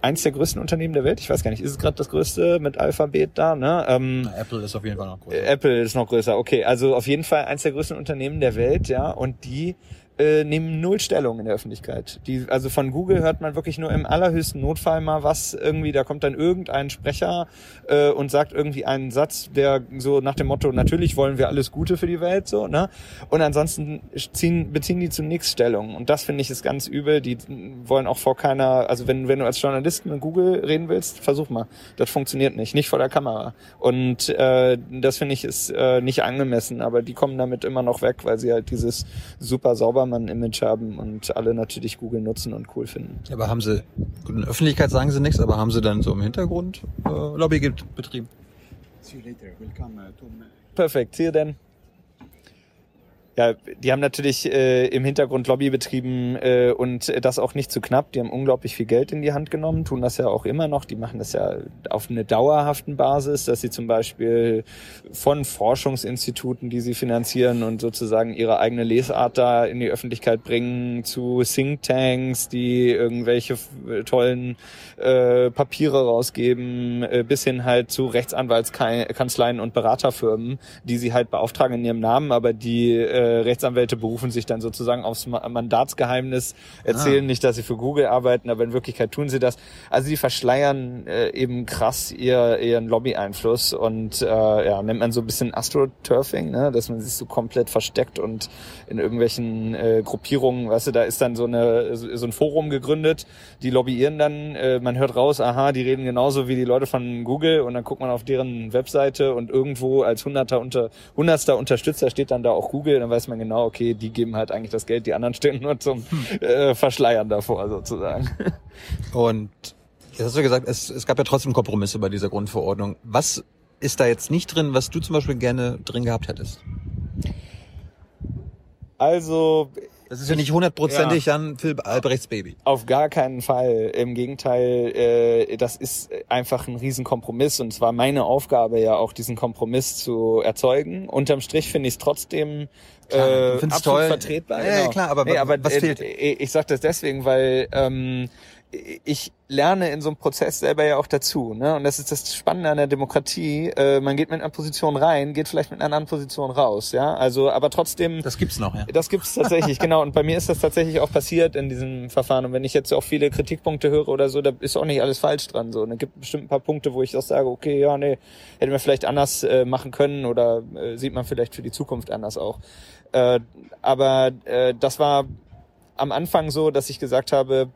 eins der größten Unternehmen der Welt, ich weiß gar nicht, ist es gerade das größte mit Alphabet da, ne? Ähm, Na, Apple ist auf jeden Fall noch größer. Apple ist noch größer, okay. Also auf jeden Fall eins der größten Unternehmen der Welt, ja, und die äh, nehmen null Stellung in der Öffentlichkeit. Die, also von Google hört man wirklich nur im allerhöchsten Notfall mal was irgendwie, da kommt dann irgendein Sprecher äh, und sagt irgendwie einen Satz, der so nach dem Motto, natürlich wollen wir alles Gute für die Welt, so, ne? Und ansonsten ziehen, beziehen die zu nichts Stellung. Und das finde ich ist ganz übel. Die wollen auch vor keiner, also wenn, wenn du als Journalist mit Google reden willst, versuch mal. Das funktioniert nicht, nicht vor der Kamera. Und äh, das finde ich ist äh, nicht angemessen, aber die kommen damit immer noch weg, weil sie halt dieses super sauber Ballermann-Image haben und alle natürlich Google nutzen und cool finden. Aber haben sie, gut, in der Öffentlichkeit sagen sie nichts, aber haben sie dann so im Hintergrund äh, Lobby betrieben? See you later. Welcome uh, to Perfekt. See you then. Ja, die haben natürlich äh, im Hintergrund Lobby betrieben äh, und das auch nicht zu knapp. Die haben unglaublich viel Geld in die Hand genommen, tun das ja auch immer noch. Die machen das ja auf eine dauerhaften Basis, dass sie zum Beispiel von Forschungsinstituten, die sie finanzieren und sozusagen ihre eigene Lesart da in die Öffentlichkeit bringen, zu Thinktanks, die irgendwelche tollen äh, Papiere rausgeben, äh, bis hin halt zu Rechtsanwaltskanzleien und Beraterfirmen, die sie halt beauftragen in ihrem Namen, aber die äh, Rechtsanwälte berufen sich dann sozusagen aufs Mandatsgeheimnis, erzählen ah. nicht, dass sie für Google arbeiten, aber in Wirklichkeit tun sie das. Also die verschleiern äh, eben krass ihr, ihren Lobby-Einfluss und äh, ja, nennt man so ein bisschen Astroturfing, ne? dass man sich so komplett versteckt und in irgendwelchen äh, Gruppierungen, weißt du, da ist dann so eine so ein Forum gegründet, die lobbyieren dann, äh, man hört raus, aha, die reden genauso wie die Leute von Google und dann guckt man auf deren Webseite und irgendwo als hunderter unter hundertster Unterstützer steht dann da auch Google, dann weiß man genau, okay, die geben halt eigentlich das Geld, die anderen stehen nur zum äh, Verschleiern davor sozusagen. Und jetzt hast du gesagt, es, es gab ja trotzdem Kompromisse bei dieser Grundverordnung. Was ist da jetzt nicht drin, was du zum Beispiel gerne drin gehabt hättest? Also das ist ja nicht hundertprozentig ja. dann Phil Albrechts Baby. Auf gar keinen Fall. Im Gegenteil, äh, das ist einfach ein Riesenkompromiss und es war meine Aufgabe ja auch, diesen Kompromiss zu erzeugen. Unterm Strich finde ich es trotzdem klar, äh, absolut toll. vertretbar. Ja, genau. klar, aber, nee, aber was fehlt? Äh, ich sage das deswegen, weil ähm, ich lerne in so einem Prozess selber ja auch dazu. Ne? Und das ist das Spannende an der Demokratie. Äh, man geht mit einer Position rein, geht vielleicht mit einer anderen Position raus. Ja, also aber trotzdem. Das gibt's noch, ja. Das gibt's tatsächlich, genau. Und bei mir ist das tatsächlich auch passiert in diesem Verfahren. Und wenn ich jetzt auch viele Kritikpunkte höre oder so, da ist auch nicht alles falsch dran. So, und es gibt bestimmt ein paar Punkte, wo ich auch sage, okay, ja, nee, hätten wir vielleicht anders äh, machen können oder äh, sieht man vielleicht für die Zukunft anders auch. Äh, aber äh, das war am Anfang so, dass ich gesagt habe,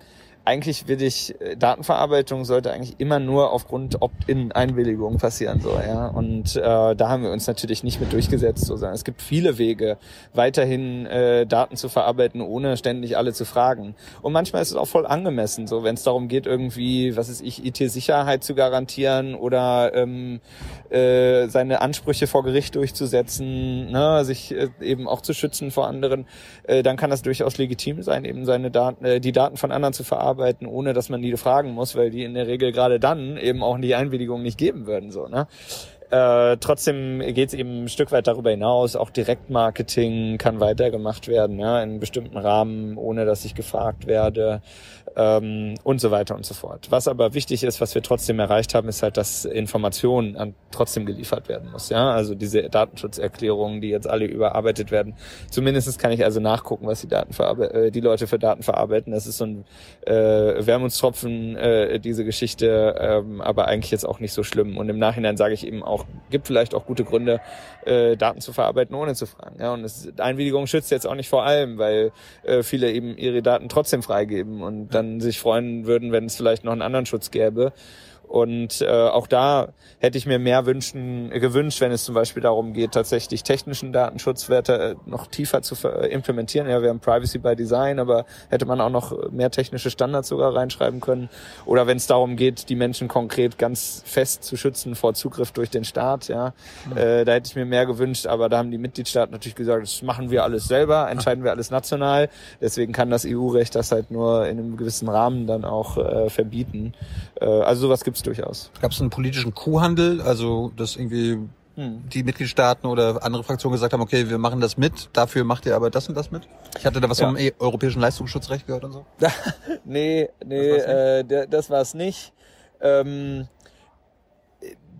eigentlich will ich, äh, Datenverarbeitung sollte eigentlich immer nur aufgrund Opt-in-Einwilligung passieren, so, ja. Und äh, da haben wir uns natürlich nicht mit durchgesetzt, so sagen. Es gibt viele Wege, weiterhin äh, Daten zu verarbeiten, ohne ständig alle zu fragen. Und manchmal ist es auch voll angemessen, so, wenn es darum geht, irgendwie, was ist ich, IT-Sicherheit zu garantieren oder ähm, äh, seine Ansprüche vor Gericht durchzusetzen, ne, sich äh, eben auch zu schützen vor anderen, äh, dann kann das durchaus legitim sein, eben seine Daten, äh, die Daten von anderen zu verarbeiten verarbeiten, ohne dass man die fragen muss, weil die in der Regel gerade dann eben auch die Einwilligung nicht geben würden. So, ne? Äh, trotzdem geht es eben ein Stück weit darüber hinaus. Auch Direktmarketing kann weitergemacht werden, ja, in bestimmten Rahmen, ohne dass ich gefragt werde ähm, und so weiter und so fort. Was aber wichtig ist, was wir trotzdem erreicht haben, ist halt, dass Informationen an, trotzdem geliefert werden muss. Ja, also diese Datenschutzerklärungen, die jetzt alle überarbeitet werden. Zumindest kann ich also nachgucken, was die Daten äh, die Leute für Daten verarbeiten. Das ist so ein äh, Wermutstropfen äh, diese Geschichte, ähm, aber eigentlich jetzt auch nicht so schlimm. Und im Nachhinein sage ich eben auch, gibt vielleicht auch gute Gründe, äh, Daten zu verarbeiten, ohne zu fragen. Ja, und das, Einwilligung schützt jetzt auch nicht vor allem, weil äh, viele eben ihre Daten trotzdem freigeben und dann sich freuen würden, wenn es vielleicht noch einen anderen Schutz gäbe. Und äh, auch da hätte ich mir mehr wünschen, gewünscht, wenn es zum Beispiel darum geht, tatsächlich technischen Datenschutzwerte äh, noch tiefer zu implementieren. Ja, wir haben Privacy by Design, aber hätte man auch noch mehr technische Standards sogar reinschreiben können. Oder wenn es darum geht, die Menschen konkret ganz fest zu schützen vor Zugriff durch den Staat. Ja, mhm. äh, da hätte ich mir mehr gewünscht, aber da haben die Mitgliedstaaten natürlich gesagt, das machen wir alles selber, entscheiden wir alles national. Deswegen kann das EU-Recht das halt nur in einem gewissen Rahmen dann auch äh, verbieten. Äh, also sowas gibt's durchaus. Gab es einen politischen Kuhhandel, also dass irgendwie hm. die Mitgliedstaaten oder andere Fraktionen gesagt haben, okay, wir machen das mit, dafür macht ihr aber das und das mit? Ich hatte da was ja. vom e- europäischen Leistungsschutzrecht gehört und so. nee, nee, das war es nicht. Äh, nicht. Ähm,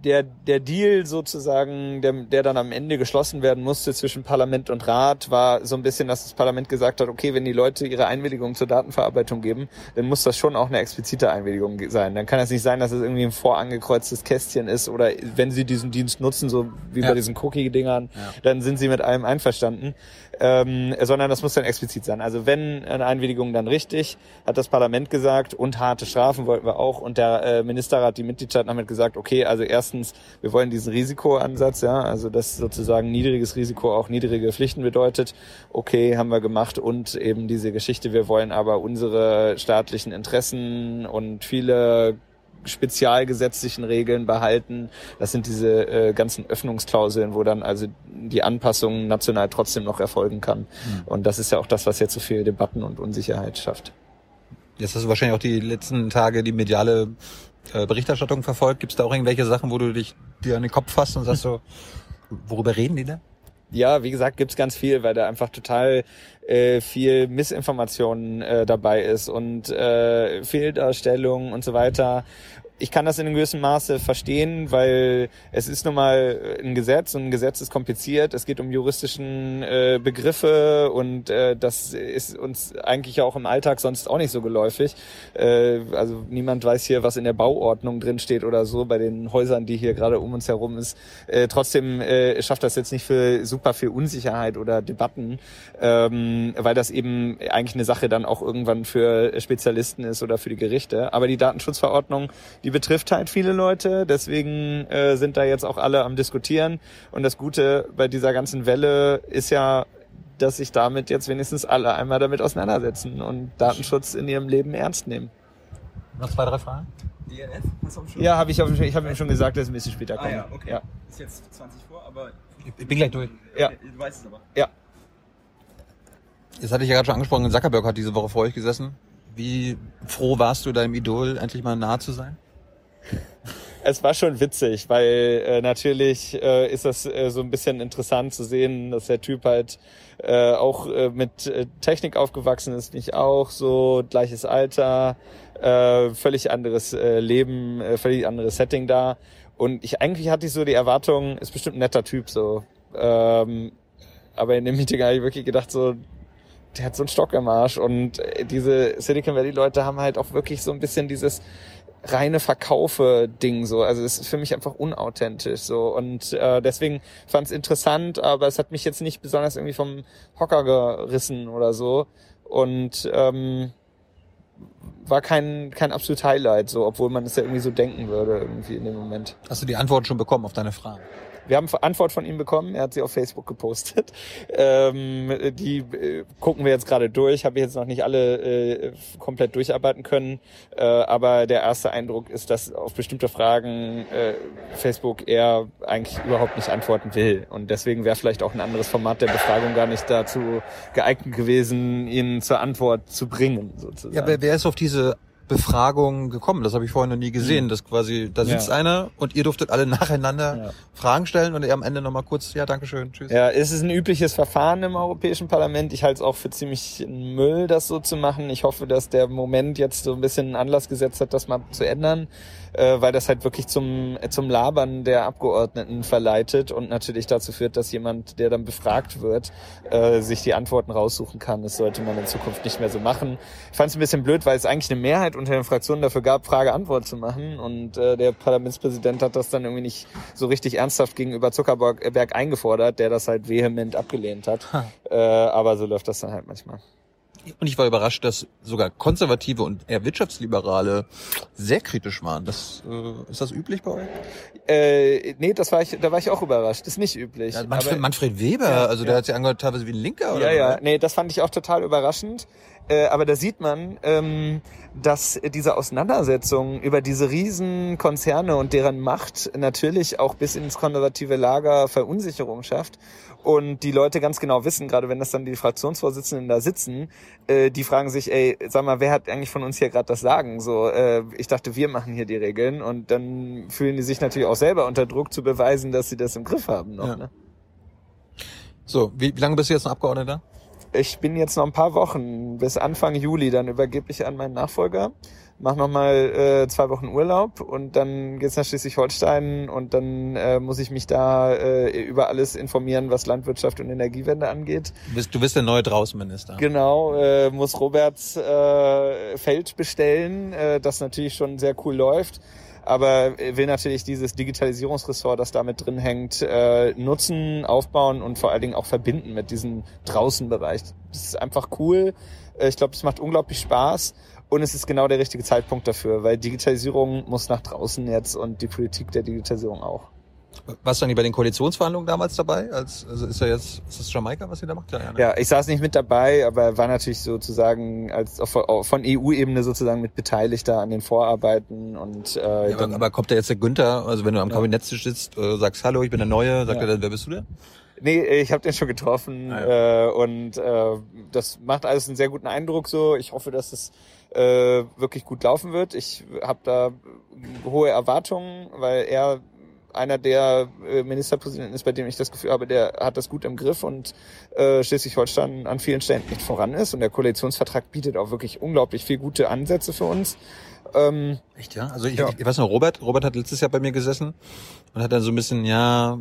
der, der Deal sozusagen, der, der dann am Ende geschlossen werden musste zwischen Parlament und Rat, war so ein bisschen, dass das Parlament gesagt hat, okay, wenn die Leute ihre Einwilligung zur Datenverarbeitung geben, dann muss das schon auch eine explizite Einwilligung sein. Dann kann es nicht sein, dass es irgendwie ein vorangekreuztes Kästchen ist oder wenn sie diesen Dienst nutzen, so wie ja. bei diesen Cookie-Dingern, ja. dann sind sie mit allem einverstanden ähm, sondern das muss dann explizit sein. Also wenn eine Einwilligung dann richtig, hat das Parlament gesagt und harte Strafen wollten wir auch. Und der äh, Ministerrat, die Mitgliedstaaten haben halt gesagt, okay, also erstens, wir wollen diesen Risikoansatz, ja, also dass sozusagen niedriges Risiko auch niedrige Pflichten bedeutet, okay, haben wir gemacht. Und eben diese Geschichte, wir wollen aber unsere staatlichen Interessen und viele spezialgesetzlichen Regeln behalten. Das sind diese äh, ganzen Öffnungsklauseln, wo dann also die Anpassung national trotzdem noch erfolgen kann. Mhm. Und das ist ja auch das, was jetzt so viel Debatten und Unsicherheit schafft. Jetzt hast du wahrscheinlich auch die letzten Tage die mediale äh, Berichterstattung verfolgt. Gibt es da auch irgendwelche Sachen, wo du dich dir an den Kopf fasst und sagst so, worüber reden die da? ja, wie gesagt, gibt's ganz viel, weil da einfach total äh, viel Missinformationen äh, dabei ist und äh, Fehldarstellungen und so weiter ich kann das in einem gewissen Maße verstehen, weil es ist nun mal ein Gesetz und ein Gesetz ist kompliziert. Es geht um juristischen äh, Begriffe und äh, das ist uns eigentlich auch im Alltag sonst auch nicht so geläufig. Äh, also niemand weiß hier, was in der Bauordnung drin steht oder so bei den Häusern, die hier gerade um uns herum ist. Äh, trotzdem äh, schafft das jetzt nicht für super viel Unsicherheit oder Debatten, ähm, weil das eben eigentlich eine Sache dann auch irgendwann für Spezialisten ist oder für die Gerichte. Aber die Datenschutzverordnung, die betrifft halt viele Leute. Deswegen äh, sind da jetzt auch alle am diskutieren. Und das Gute bei dieser ganzen Welle ist ja, dass sich damit jetzt wenigstens alle einmal damit auseinandersetzen und Datenschutz in ihrem Leben ernst nehmen. Noch zwei, drei Fragen? DNF? Hast du schon? Ja, habe ich, ich habe ihm schon gesagt, dass es ein bisschen später kommt. Ah ja, okay. Ja. Ist jetzt 20 vor, aber... Ich bin gleich durch. Ja. Du weißt es aber. Ja. Jetzt hatte ich ja gerade schon angesprochen, Zuckerberg hat diese Woche vor euch gesessen. Wie froh warst du, deinem Idol endlich mal nahe zu sein? Es war schon witzig, weil äh, natürlich äh, ist das äh, so ein bisschen interessant zu sehen, dass der Typ halt äh, auch äh, mit äh, Technik aufgewachsen ist, nicht auch so gleiches Alter, äh, völlig anderes äh, Leben, äh, völlig anderes Setting da. Und ich eigentlich hatte ich so die Erwartung, ist bestimmt ein netter Typ so. Ähm, aber in dem Meeting habe ich wirklich gedacht so, der hat so einen Stock im Arsch und äh, diese Silicon Valley Leute haben halt auch wirklich so ein bisschen dieses reine Verkaufe-Ding so. Also es ist für mich einfach unauthentisch so. Und äh, deswegen fand es interessant, aber es hat mich jetzt nicht besonders irgendwie vom Hocker gerissen oder so. Und ähm, war kein, kein absolut Highlight, so, obwohl man es ja irgendwie so denken würde, irgendwie in dem Moment. Hast du die Antwort schon bekommen auf deine Frage? Wir haben Antwort von ihm bekommen, er hat sie auf Facebook gepostet. Ähm, die äh, gucken wir jetzt gerade durch, habe ich jetzt noch nicht alle äh, komplett durcharbeiten können, äh, aber der erste Eindruck ist, dass auf bestimmte Fragen äh, Facebook eher eigentlich überhaupt nicht antworten will. Und deswegen wäre vielleicht auch ein anderes Format der Befragung gar nicht dazu geeignet gewesen, ihn zur Antwort zu bringen. Sozusagen. Ja, wer, wer ist auf diese Befragung gekommen. Das habe ich vorhin noch nie gesehen. Das quasi, da sitzt Ja. einer und ihr durftet alle nacheinander Fragen stellen und er am Ende nochmal kurz, ja, Dankeschön, tschüss. Ja, es ist ein übliches Verfahren im Europäischen Parlament. Ich halte es auch für ziemlich Müll, das so zu machen. Ich hoffe, dass der Moment jetzt so ein bisschen einen Anlass gesetzt hat, das mal zu ändern, äh, weil das halt wirklich zum, zum Labern der Abgeordneten verleitet und natürlich dazu führt, dass jemand, der dann befragt wird, äh, sich die Antworten raussuchen kann. Das sollte man in Zukunft nicht mehr so machen. Ich fand es ein bisschen blöd, weil es eigentlich eine Mehrheit unter den Fraktionen dafür gab, Frage-Antwort zu machen und äh, der Parlamentspräsident hat das dann irgendwie nicht so richtig ernsthaft gegenüber Zuckerberg eingefordert, der das halt vehement abgelehnt hat. Äh, aber so läuft das dann halt manchmal. Und ich war überrascht, dass sogar Konservative und eher Wirtschaftsliberale sehr kritisch waren. Das, äh, ist das üblich bei euch? Äh, nee, das war ich, da war ich auch überrascht. Ist nicht üblich. Ja, Manfred, Manfred Weber, Ja, also der hat sich angehört teilweise wie ein Linker oder Ja, ja, nee, das fand ich auch total überraschend. Äh, aber da sieht man, ähm, dass diese Auseinandersetzung über diese riesen Konzerne und deren Macht natürlich auch bis ins konservative Lager Verunsicherung schafft. Und die Leute ganz genau wissen, gerade wenn das dann die Fraktionsvorsitzenden da sitzen, äh, die fragen sich, ey, sag mal, wer hat eigentlich von uns hier gerade das Sagen? So, äh, ich dachte, wir machen hier die Regeln und dann fühlen die sich natürlich auch selber unter Druck zu beweisen, dass sie das im Griff haben noch. Ja. Ne? So, wie, wie lange bist du jetzt ein Abgeordneter? Ich bin jetzt noch ein paar Wochen bis Anfang Juli, dann übergebe ich an meinen Nachfolger, mach noch mal äh, zwei Wochen Urlaub und dann geht's nach Schleswig-Holstein und dann äh, muss ich mich da äh, über alles informieren, was Landwirtschaft und Energiewende angeht. Du bist, du bist der neue Draußenminister. Genau, äh, muss Roberts äh, Feld bestellen, äh, das natürlich schon sehr cool läuft. Aber will natürlich dieses Digitalisierungsressort, das damit drin hängt, äh, nutzen, aufbauen und vor allen Dingen auch verbinden mit diesem Draußenbereich. Das ist einfach cool. Äh, Ich glaube, es macht unglaublich Spaß und es ist genau der richtige Zeitpunkt dafür, weil Digitalisierung muss nach draußen jetzt und die Politik der Digitalisierung auch. Warst du eigentlich bei den Koalitionsverhandlungen damals dabei? Als, also ist er jetzt, ist das Jamaika, was ihr da macht? Ja, ja, ne? Ja, ich saß nicht mit dabei, aber war natürlich sozusagen als von EU-Ebene sozusagen mit beteiligt da an den Vorarbeiten und äh, Ja, aber, aber kommt da jetzt der Günther, also wenn du am Ja. Kabinettisch sitzt, äh, sagst Hallo, ich bin der Neue, sagt er dann, wer bist du denn? Nee, ich habe den schon getroffen äh, und äh, das macht alles einen sehr guten Eindruck so. Ich hoffe, dass es äh, wirklich gut laufen wird. Ich habe da hohe Erwartungen, weil er einer der äh, Ministerpräsidenten ist, bei dem ich das Gefühl habe, der hat das gut im Griff und äh, Schleswig-Holstein an vielen Stellen nicht voran ist. Und der Koalitionsvertrag bietet auch wirklich unglaublich viel gute Ansätze für uns. Ähm, Echt, ja? Also ich, ich, ich weiß noch, Robert, Robert hat letztes Jahr bei mir gesessen und hat dann so ein bisschen, ja,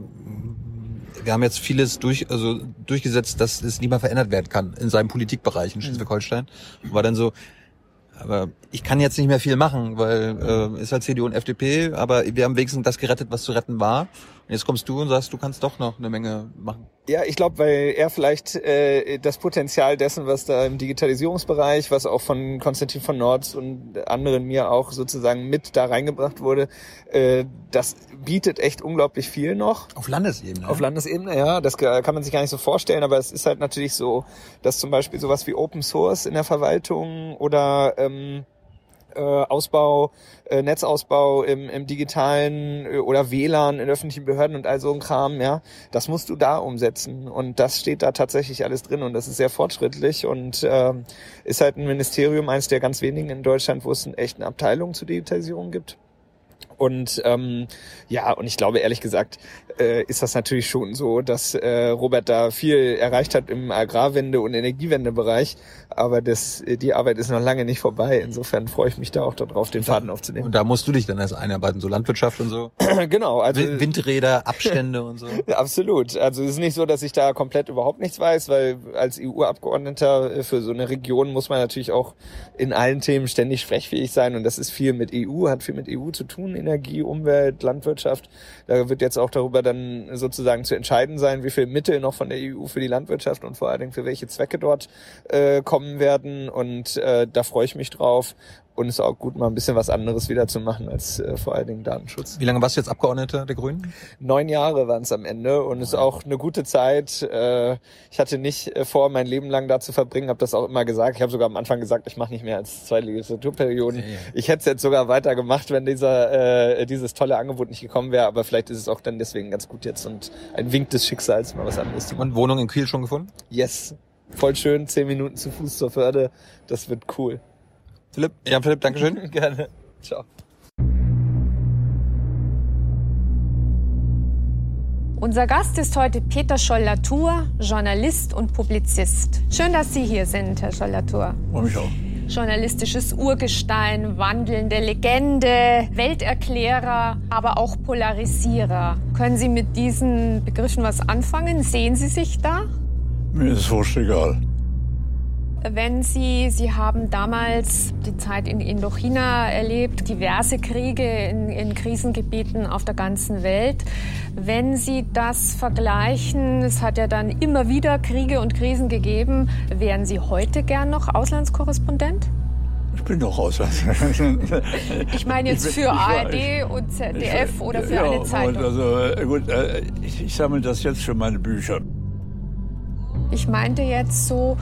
wir haben jetzt vieles durch, also durchgesetzt, dass es nie mehr verändert werden kann in seinem Politikbereich in Schleswig-Holstein. Und War dann so, aber ich kann jetzt nicht mehr viel machen, weil äh, ist halt CDU und FDP, aber wir haben wenigstens das gerettet, was zu retten war. Jetzt kommst du und sagst, du kannst doch noch eine Menge machen. Ja, ich glaube, weil er vielleicht äh, das Potenzial dessen, was da im Digitalisierungsbereich, was auch von Konstantin von Nords und anderen mir auch sozusagen mit da reingebracht wurde, äh, das bietet echt unglaublich viel noch. Auf Landesebene. Auf Landesebene, ja. Das ka- kann man sich gar nicht so vorstellen, aber es ist halt natürlich so, dass zum Beispiel sowas wie Open Source in der Verwaltung oder ähm, äh, Ausbau, äh, Netzausbau im, im digitalen äh, oder WLAN in öffentlichen Behörden und all so ein Kram, ja, das musst du da umsetzen und das steht da tatsächlich alles drin und das ist sehr fortschrittlich und ähm, ist halt ein Ministerium, eines der ganz wenigen in Deutschland, wo es eine echte Abteilung zur Digitalisierung gibt. Und ähm, ja, und ich glaube ehrlich gesagt, äh, ist das natürlich schon so, dass äh, Robert da viel erreicht hat im Agrarwende- und Energiewendebereich, aber das, die Arbeit ist noch lange nicht vorbei. Insofern freue ich mich da auch darauf, den Faden aufzunehmen. Und da musst du dich dann erst einarbeiten, so Landwirtschaft und so. genau, also Wi- Windräder, Abstände und so. Absolut. Also es ist nicht so, dass ich da komplett überhaupt nichts weiß, weil als EU-Abgeordneter äh, für so eine Region muss man natürlich auch in allen Themen ständig sprechfähig sein und das ist viel mit EU, hat viel mit EU zu tun, Energie, Umwelt, Landwirtschaft. Da wird jetzt auch darüber dann sozusagen zu entscheiden sein, wie viel Mittel noch von der EU für die Landwirtschaft und vor allen Dingen für welche Zwecke dort äh, kommen werden und äh, da freue ich mich drauf. Und es ist auch gut, mal ein bisschen was anderes wieder zu machen als äh, vor allen Dingen Datenschutz. Wie lange warst du jetzt Abgeordneter der Grünen? Neun Jahre waren es am Ende und es ist auch eine gute Zeit. Äh, ich hatte nicht äh, vor, mein Leben lang da zu verbringen, habe das auch immer gesagt. Ich habe sogar am Anfang gesagt, ich mache nicht mehr als zwei Legislaturperioden. Ja, ja. Ich hätte es jetzt sogar weitergemacht, wenn dieser äh, dieses tolle Angebot nicht gekommen wäre. Aber vielleicht ist es auch dann deswegen ganz gut jetzt und ein Wink des Schicksals, mal was anderes zu machen. Und Wohnung in Kiel schon gefunden? Yes. Voll schön, zehn Minuten zu Fuß zur Förde. Das wird cool. Philipp, ja, Philipp, Dankeschön. Gerne. Ciao. Unser Gast ist heute Peter Scholl-Latour, Journalist und Publizist. Schön, dass Sie hier sind, Herr Scholl-Latour. Freue mich auch. Journalistisches Urgestein, wandelnde Legende, Welterklärer, aber auch Polarisierer. Können Sie mit diesen Begriffen was anfangen? Sehen Sie sich da? Mir ist wurscht egal. Wenn Sie, Sie haben damals die Zeit in Indochina erlebt, diverse Kriege in, in, Krisengebieten auf der ganzen Welt. Wenn Sie das vergleichen, es hat ja dann immer wieder Kriege und Krisen gegeben, wären Sie heute gern noch Auslandskorrespondent? Ich bin doch Auslandskorrespondent. ich meine jetzt für ich, ARD ich, und ZDF ich, oder für ja, eine Zeitung. Also, äh, gut, äh, ich, ich sammle das jetzt für meine Bücher. Ich meinte jetzt so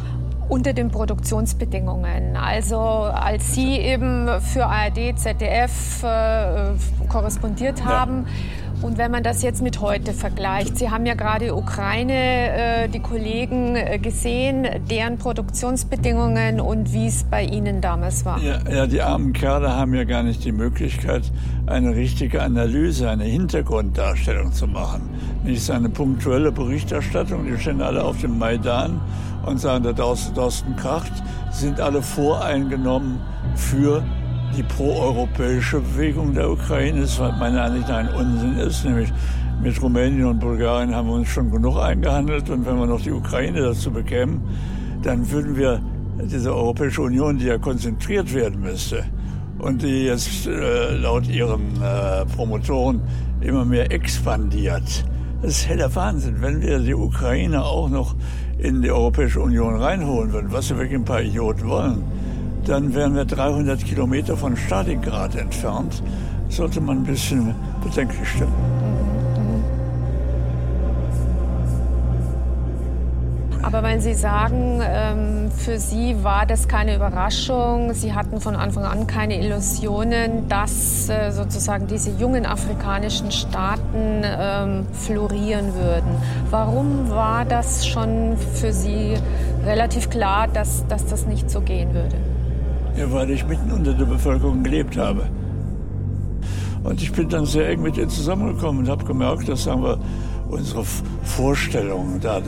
unter den Produktionsbedingungen. Also als Sie eben für ARD, ZDF äh, korrespondiert haben. Ja. Und wenn man das jetzt mit heute vergleicht, Sie haben ja gerade Ukraine, äh, die Kollegen äh, gesehen, deren Produktionsbedingungen und wie es bei Ihnen damals war. Ja, ja, die armen Kerle haben ja gar nicht die Möglichkeit, eine richtige Analyse, eine Hintergrunddarstellung zu machen. Nicht eine punktuelle Berichterstattung, die stehen alle auf dem Maidan und sagen, da draußen kracht, sind alle voreingenommen für die proeuropäische Bewegung der Ukraine ist, was meiner Ansicht nach ein Unsinn ist, nämlich mit Rumänien und Bulgarien haben wir uns schon genug eingehandelt und wenn wir noch die Ukraine dazu bekämen, dann würden wir diese Europäische Union, die ja konzentriert werden müsste und die jetzt äh, laut ihren äh, Promotoren immer mehr expandiert. Das ist heller Wahnsinn, wenn wir die Ukraine auch noch in die Europäische Union reinholen würden, was wir wirklich ein paar Idioten wollen dann wären wir 300 Kilometer von Stalingrad entfernt. Sollte man ein bisschen bedenklich stimmen. Aber wenn Sie sagen, ähm, für Sie war das keine Überraschung, Sie hatten von Anfang an keine Illusionen, dass äh, sozusagen diese jungen afrikanischen Staaten ähm, florieren würden. Warum war das schon für Sie relativ klar, dass, dass das nicht so gehen würde? Ja, weil ich mitten unter der Bevölkerung gelebt habe. Und ich bin dann sehr eng mit ihr zusammengekommen und habe gemerkt, dass sagen wir, unsere Vorstellungen, da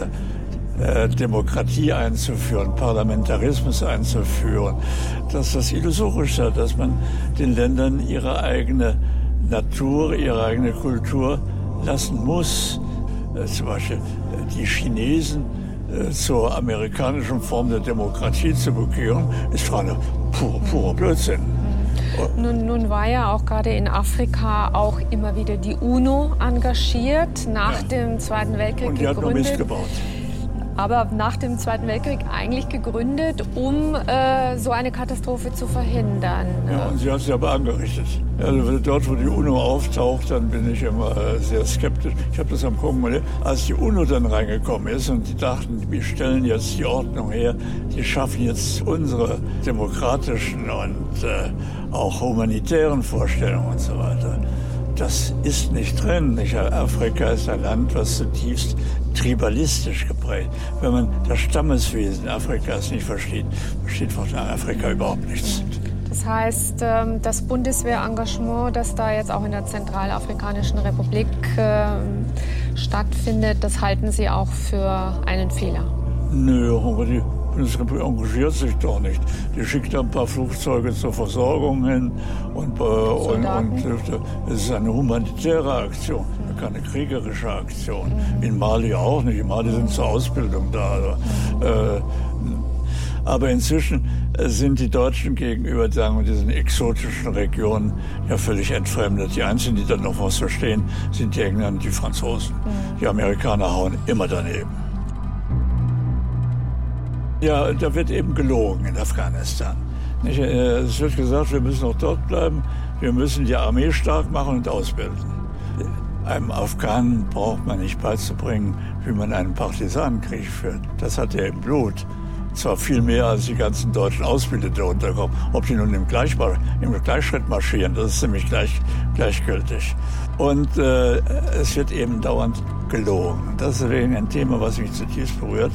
Demokratie einzuführen, Parlamentarismus einzuführen, dass das illusorisch ist, dass man den Ländern ihre eigene Natur, ihre eigene Kultur lassen muss. Äh, zum Beispiel äh, die Chinesen äh, zur amerikanischen Form der Demokratie zu bekehren, ist zwar eine pure, pure Blödsinn. Nun, nun, war ja auch gerade in Afrika auch immer wieder die UNO engagiert nach ja. dem Zweiten Weltkrieg Und die gegründet. hat nur Mist gebaut aber nach dem Zweiten Weltkrieg eigentlich gegründet, um äh, so eine Katastrophe zu verhindern. Ja, und sie hat sie aber angerichtet. Also dort, wo die UNO auftaucht, dann bin ich immer äh, sehr skeptisch. Ich habe das am Gucken als die UNO dann reingekommen ist und die dachten, wir stellen jetzt die Ordnung her, die schaffen jetzt unsere demokratischen und äh, auch humanitären Vorstellungen und so weiter. Das ist nicht drin. Afrika ist ein Land, was zutiefst tribalistisch geprägt. Wenn man das Stammeswesen Afrikas nicht versteht, versteht von Afrika überhaupt nichts. Das heißt, ähm, das Bundeswehrengagement, das da jetzt auch in der Zentralafrikanischen Republik ähm, stattfindet, das halten Sie auch für einen Fehler? Nö, Bundesrepublik engagiert sich doch nicht. Die schickt ein paar Flugzeuge zur Versorgung hin und, äh, und, und äh, es ist eine humanitäre Aktion, keine kriegerische Aktion. Mhm. In Mali auch nicht. In Mali sind zur Ausbildung da. Also, äh, aber inzwischen sind die Deutschen gegenüber sagen wir, diesen exotischen Regionen ja völlig entfremdet. Die Einzigen, die dann noch was verstehen, sind die Engländer und die Franzosen. Mhm. Die Amerikaner hauen immer daneben. Ja, da wird eben gelogen in Afghanistan. Nicht, äh, Es wird gesagt, wir müssen auch dort bleiben, wir müssen die Armee stark machen und ausbilden. Einem Afghanen braucht man nicht beizubringen, wie man einen Partisanenkrieg führt. Das hat er im Blut. Zwar viel mehr als die ganzen deutschen Ausbildete unterkommen. Ob die nun im, Gleichmar im Gleichschritt marschieren, das ist ziemlich gleich, gleichgültig. Und äh, es wird eben dauernd gelogen. Das ist ein Thema, was mich zutiefst berührt.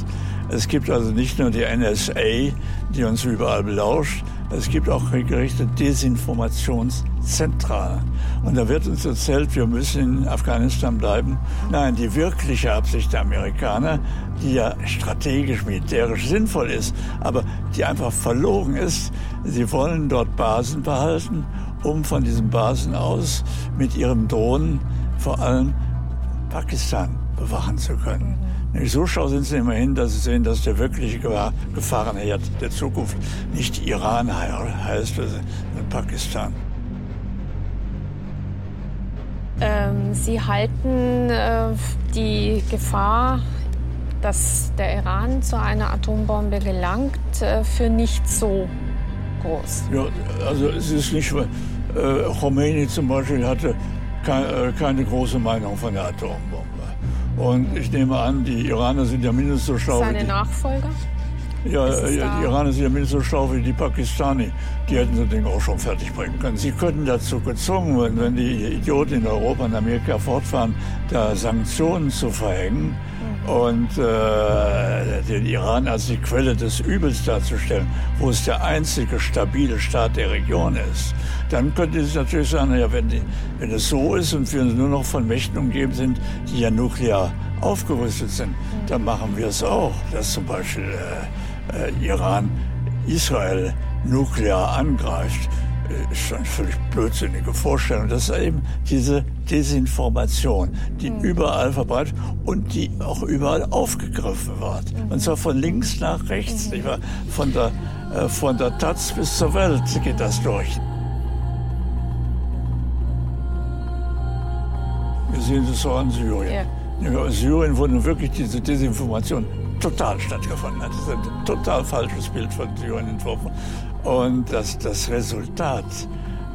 Es gibt also nicht nur die NSA, die uns überall belauscht, es gibt auch regelrechte Desinformationszentralen. Und da wird uns erzählt, wir müssen in Afghanistan bleiben. Nein, die wirkliche Absicht der Amerikaner, die ja strategisch, militärisch sinnvoll ist, aber die einfach verlogen ist, sie wollen dort Basen behalten, um von diesen Basen aus mit ihren Drohnen vor allem Pakistan bewachen zu können. So schlau sind sie immerhin, dass sie sehen, dass der wirkliche Gefahrenherd der Zukunft nicht Iran heißt, sondern Pakistan. Ähm, Sie halten äh, die Gefahr, dass der Iran zu einer Atombombe gelangt, äh, für nicht so groß. Ja, also es ist nicht, äh, Khomeini zum Beispiel hatte kein, äh, keine große Meinung von der Atombombe. Und ich nehme an, die Iraner sind ja mindestens so schlau. Seine wie die, Nachfolger? ja, die Iraner sind ja mindestens so schlau wie die Pakistani. Die hätten das Ding auch schon fertig bringen können. Sie könnten dazu gezwungen werden, wenn die Idioten in Europa und Amerika fortfahren, da Sanktionen zu verhängen und äh, den Iran als die Quelle des Übels darzustellen, wo es der einzige stabile Staat der Region ist. Dann könnte es natürlich sagen, ja, wenn, die, wenn es so ist und wir nur noch von Mächten umgeben sind, die ja nuklear aufgerüstet sind, dann machen wir es auch, dass zum Beispiel äh, äh, Iran Israel nuklear angreift, schon eine völlig blödsinnige Vorstellung. Das ist eben diese Desinformation, die überall verbreitet und die auch überall aufgegriffen wird. Und zwar von links nach rechts, wahr? Von der, äh, von der Taz bis zur Welt geht das durch. Wir sehen das so an Syrien. Ja, in Syrien, wo nun wirklich diese Desinformation total stattgefunden hat. Das ist ein total falsches Bild von Syrien entworfen. Und das, das Resultat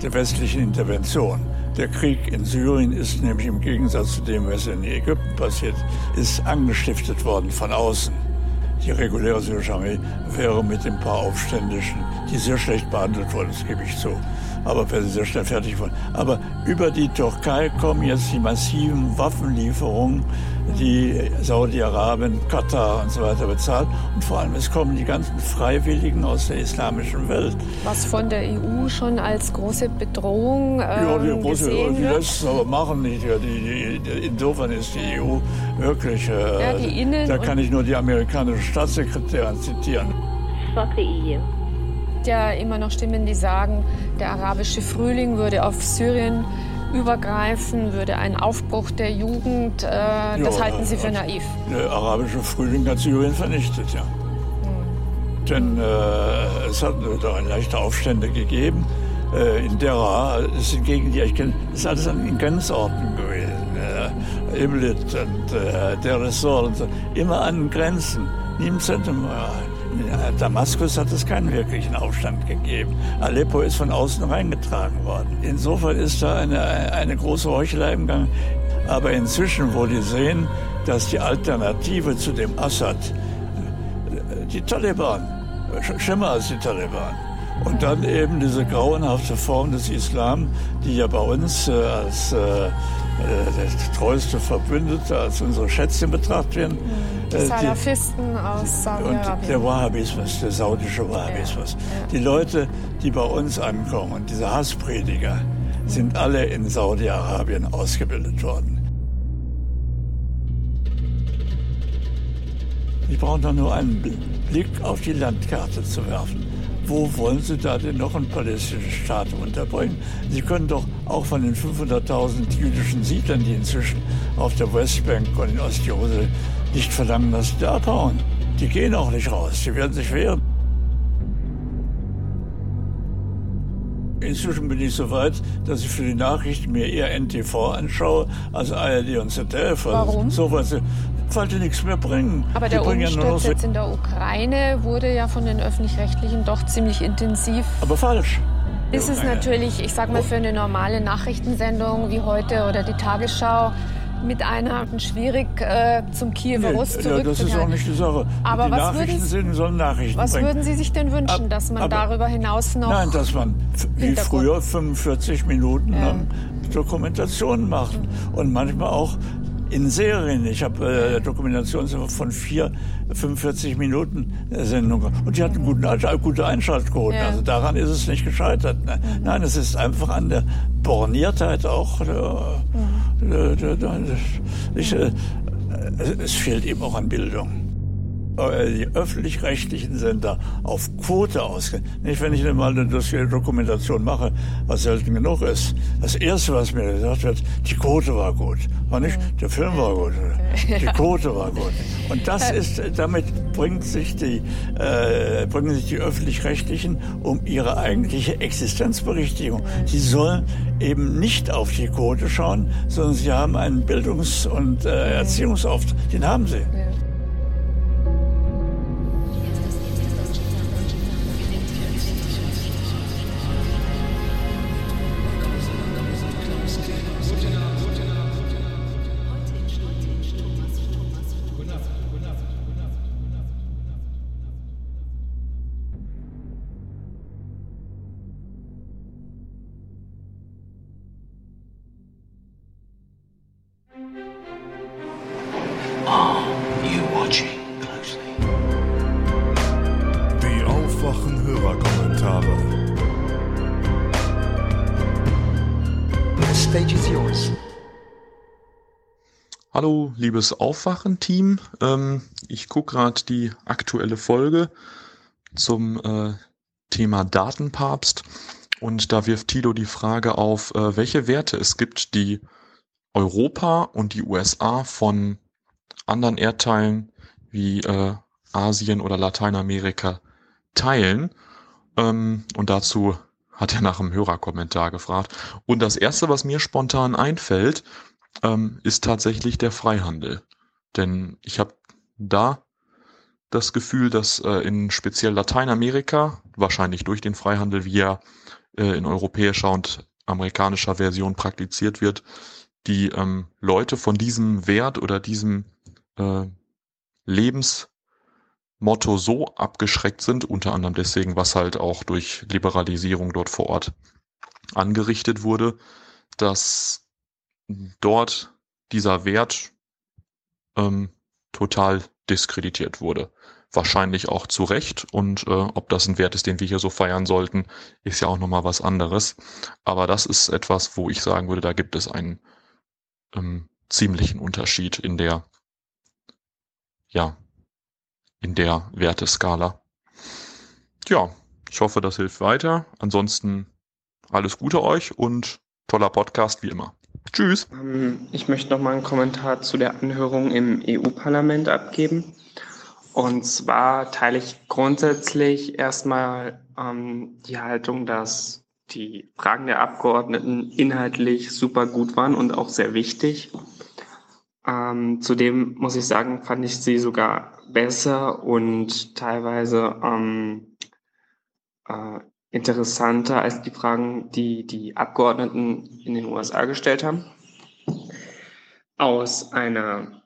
der westlichen Intervention, der Krieg in Syrien ist nämlich im Gegensatz zu dem, was in Ägypten passiert, ist angestiftet worden von außen. Die reguläre syrische Armee wäre mit den paar Aufständischen, die sehr schlecht behandelt wurden, das gebe ich zu, aber wäre sehr schnell fertig geworden. Aber über die Türkei kommen jetzt die massiven Waffenlieferungen, die Saudi-Arabien, Katar und so weiter bezahlt. Und vor allem, es kommen die ganzen Freiwilligen aus der islamischen Welt. Was von der EU schon als große Bedrohung ähm, Ja, die, große, gesehen die es aber machen nicht. Ja, die, die, insofern ist die EU wirklich. Äh, Ja, die Innen- da kann ich nur die amerikanische Staatssekretärin zitieren. Fuck the EU. Ja, immer noch Stimmen, die sagen, der arabische Frühling würde auf Syrien übergreifen, würde ein Aufbruch der Jugend. Äh, das Ja, halten Sie für äh, naiv. Der arabische Frühling hat Syrien vernichtet, ja. Denn äh, es hat da leichte Aufstände gegeben. Äh, in Deraa, das sind Gegenden, die ich kenne, ist alles an den Grenzorten gewesen. Äh, Iblis und äh, Der Ressort und so. Immer an den Grenzen, nie im Zentrum. Äh, Damaskus hat es keinen wirklichen Aufstand gegeben. Aleppo ist von außen reingetragen worden. Insofern ist da eine, eine große Heuchelei im Gang. Aber inzwischen, wo die sehen, dass die Alternative zu dem Assad die Taliban, sch- schlimmer als die Taliban. Und dann eben diese grauenhafte Form des Islam, die ja bei uns äh, als äh, der treueste Verbündete, als unsere Schätzchen betrachtet werden. Die Äh, die- Salafisten aus und Saudi-Arabien. der Wahhabismus, der saudische Wahhabismus. Die Leute, die bei uns ankommen und diese Hassprediger, sind alle in Saudi-Arabien ausgebildet worden. Sie brauchen doch nur einen Blick auf die Landkarte zu werfen. Wo wollen Sie da denn noch einen palästinensischen Staat unterbringen? Sie können doch auch von den 500.000 jüdischen Siedlern, die inzwischen auf der Westbank und in Ostjerusalem nicht verlangen, dass sie da abhauen. Die gehen auch nicht raus, die werden sich wehren. Inzwischen bin ich so weit, dass ich für die Nachrichten mir eher NTV anschaue als ARD und ZDF. Also Warum? So weil die nichts mehr bringen. Aber der Umsturz jetzt in der Ukraine wurde ja von den Öffentlich-Rechtlichen doch ziemlich intensiv. Aber falsch. Ist es natürlich, ich sag mal, für eine normale Nachrichtensendung wie heute oder die Tagesschau mit einer schwierig äh, zum Kiewer Nee, Russ ja, das ist auch nicht die Sache. Aber die was Nachrichten würden Sie- sind, sollen Nachrichten Was bringen. würden Sie sich denn wünschen, dass man aber- darüber hinaus noch... Nein, dass man wie früher 45 Minuten Ja. lang Dokumentationen macht und manchmal auch in Serien. Ich habe äh, Dokumentationen von vier, 45 Minuten äh, Sendungen und die hatten guten, äh, gute Einschaltquoten. Ja. Also daran ist es nicht gescheitert. Ne? Nein, es ist einfach an der Borniertheit auch. Der, der, der, der, ich, äh, es fehlt eben auch an Bildung äh, die öffentlich-rechtlichen Sender auf Quote ausgehen. Nicht, wenn ich mal eine Dokumentation mache, was selten genug ist. Das Erste, was mir gesagt wird, die Quote war gut. War nicht, der Film war gut. Die. Quote war gut. Und das ist, damit bringt sich die, äh, bringen sich die öffentlich-rechtlichen um ihre eigentliche Existenzberichtigung. Sie sollen eben nicht auf die Quote schauen, sondern sie haben einen Bildungs- und äh, Erziehungsauftrag. Den haben sie. Hallo, liebes Aufwachen-Team. Ähm, ich gucke gerade die aktuelle Folge zum äh, Thema Datenpapst und da wirft Tilo die Frage auf, äh, welche Werte es gibt, die Europa und die USA von anderen Erdteilen wie äh, Asien oder Lateinamerika teilen. Ähm, und dazu hat er nach einem Hörerkommentar gefragt. Und das Erste, was mir spontan einfällt, ähm, ist tatsächlich der Freihandel. Denn ich habe da das Gefühl, dass äh, in speziell Lateinamerika, wahrscheinlich durch den Freihandel, wie er äh, in europäischer und amerikanischer Version praktiziert wird, die ähm, Leute von diesem Wert oder diesem äh, Lebensmotto so abgeschreckt sind, unter anderem deswegen, was halt auch durch Liberalisierung dort vor Ort angerichtet wurde, dass dort dieser Wert ähm, total diskreditiert wurde. Wahrscheinlich auch zu Recht. Und äh, ob das ein Wert ist, den wir hier so feiern sollten, ist ja auch nochmal was anderes. Aber das ist etwas, wo ich sagen würde, da gibt es einen ähm, ziemlichen Unterschied in der, ja, in der Werteskala. Ja, ich hoffe, das hilft weiter. Ansonsten alles Gute euch und toller Podcast wie immer. Tschüss. Ähm, Ich möchte noch mal einen Kommentar zu der Anhörung im EU-Parlament abgeben. Und zwar teile ich grundsätzlich erstmal ähm, die Haltung, dass die Fragen der Abgeordneten inhaltlich super gut waren und auch sehr wichtig. Ähm, zudem muss ich sagen, fand ich sie sogar besser und teilweise ähm, äh, interessanter als die Fragen, die die Abgeordneten in den USA gestellt haben. Aus einer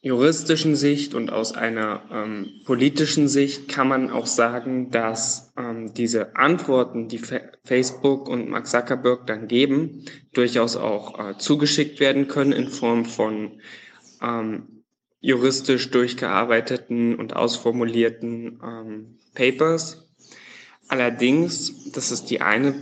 juristischen Sicht und aus einer ähm, politischen Sicht kann man auch sagen, dass ähm, diese Antworten, die Fa Facebook und Mark Zuckerberg dann geben, durchaus auch äh, zugeschickt werden können in Form von ähm, juristisch durchgearbeiteten und ausformulierten ähm, Papers. Allerdings, das ist die eine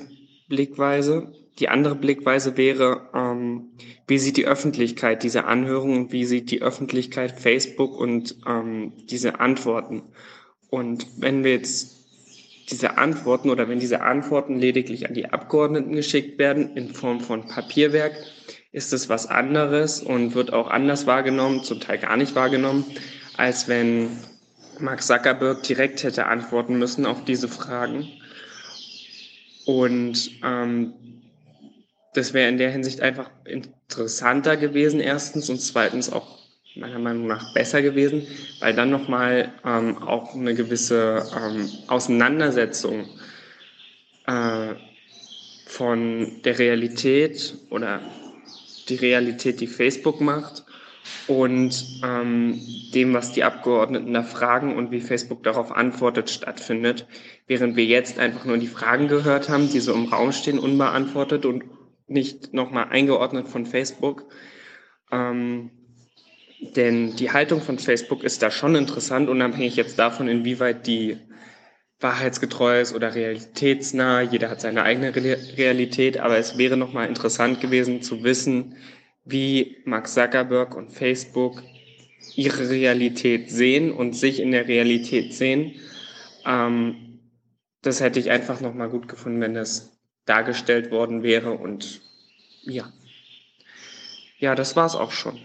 Blickweise. Die andere Blickweise wäre, ähm, wie sieht die Öffentlichkeit diese Anhörung und wie sieht die Öffentlichkeit Facebook und ähm, diese Antworten. Und wenn wir jetzt diese Antworten oder wenn diese Antworten lediglich an die Abgeordneten geschickt werden in Form von Papierwerk, ist es was anderes und wird auch anders wahrgenommen, zum Teil gar nicht wahrgenommen, als wenn Mark Zuckerberg direkt hätte antworten müssen auf diese Fragen. Und ähm, das wäre in der Hinsicht einfach interessanter gewesen, erstens, und zweitens auch meiner Meinung nach besser gewesen, weil dann nochmal ähm, auch eine gewisse ähm, Auseinandersetzung äh, von der Realität oder die Realität, die Facebook macht und ähm, dem, was die Abgeordneten da fragen und wie Facebook darauf antwortet, stattfindet. Während wir jetzt einfach nur die Fragen gehört haben, die so im Raum stehen, unbeantwortet und nicht nochmal eingeordnet von Facebook. Ähm, denn die Haltung von Facebook ist da schon interessant, unabhängig jetzt davon, inwieweit die wahrheitsgetreu ist oder realitätsnah. Jeder hat seine eigene Realität, aber es wäre nochmal interessant gewesen zu wissen, wie Mark Zuckerberg und Facebook ihre Realität sehen und sich in der Realität sehen. Ähm, das hätte ich einfach nochmal gut gefunden, wenn das dargestellt worden wäre und ja. Ja, das war's auch schon.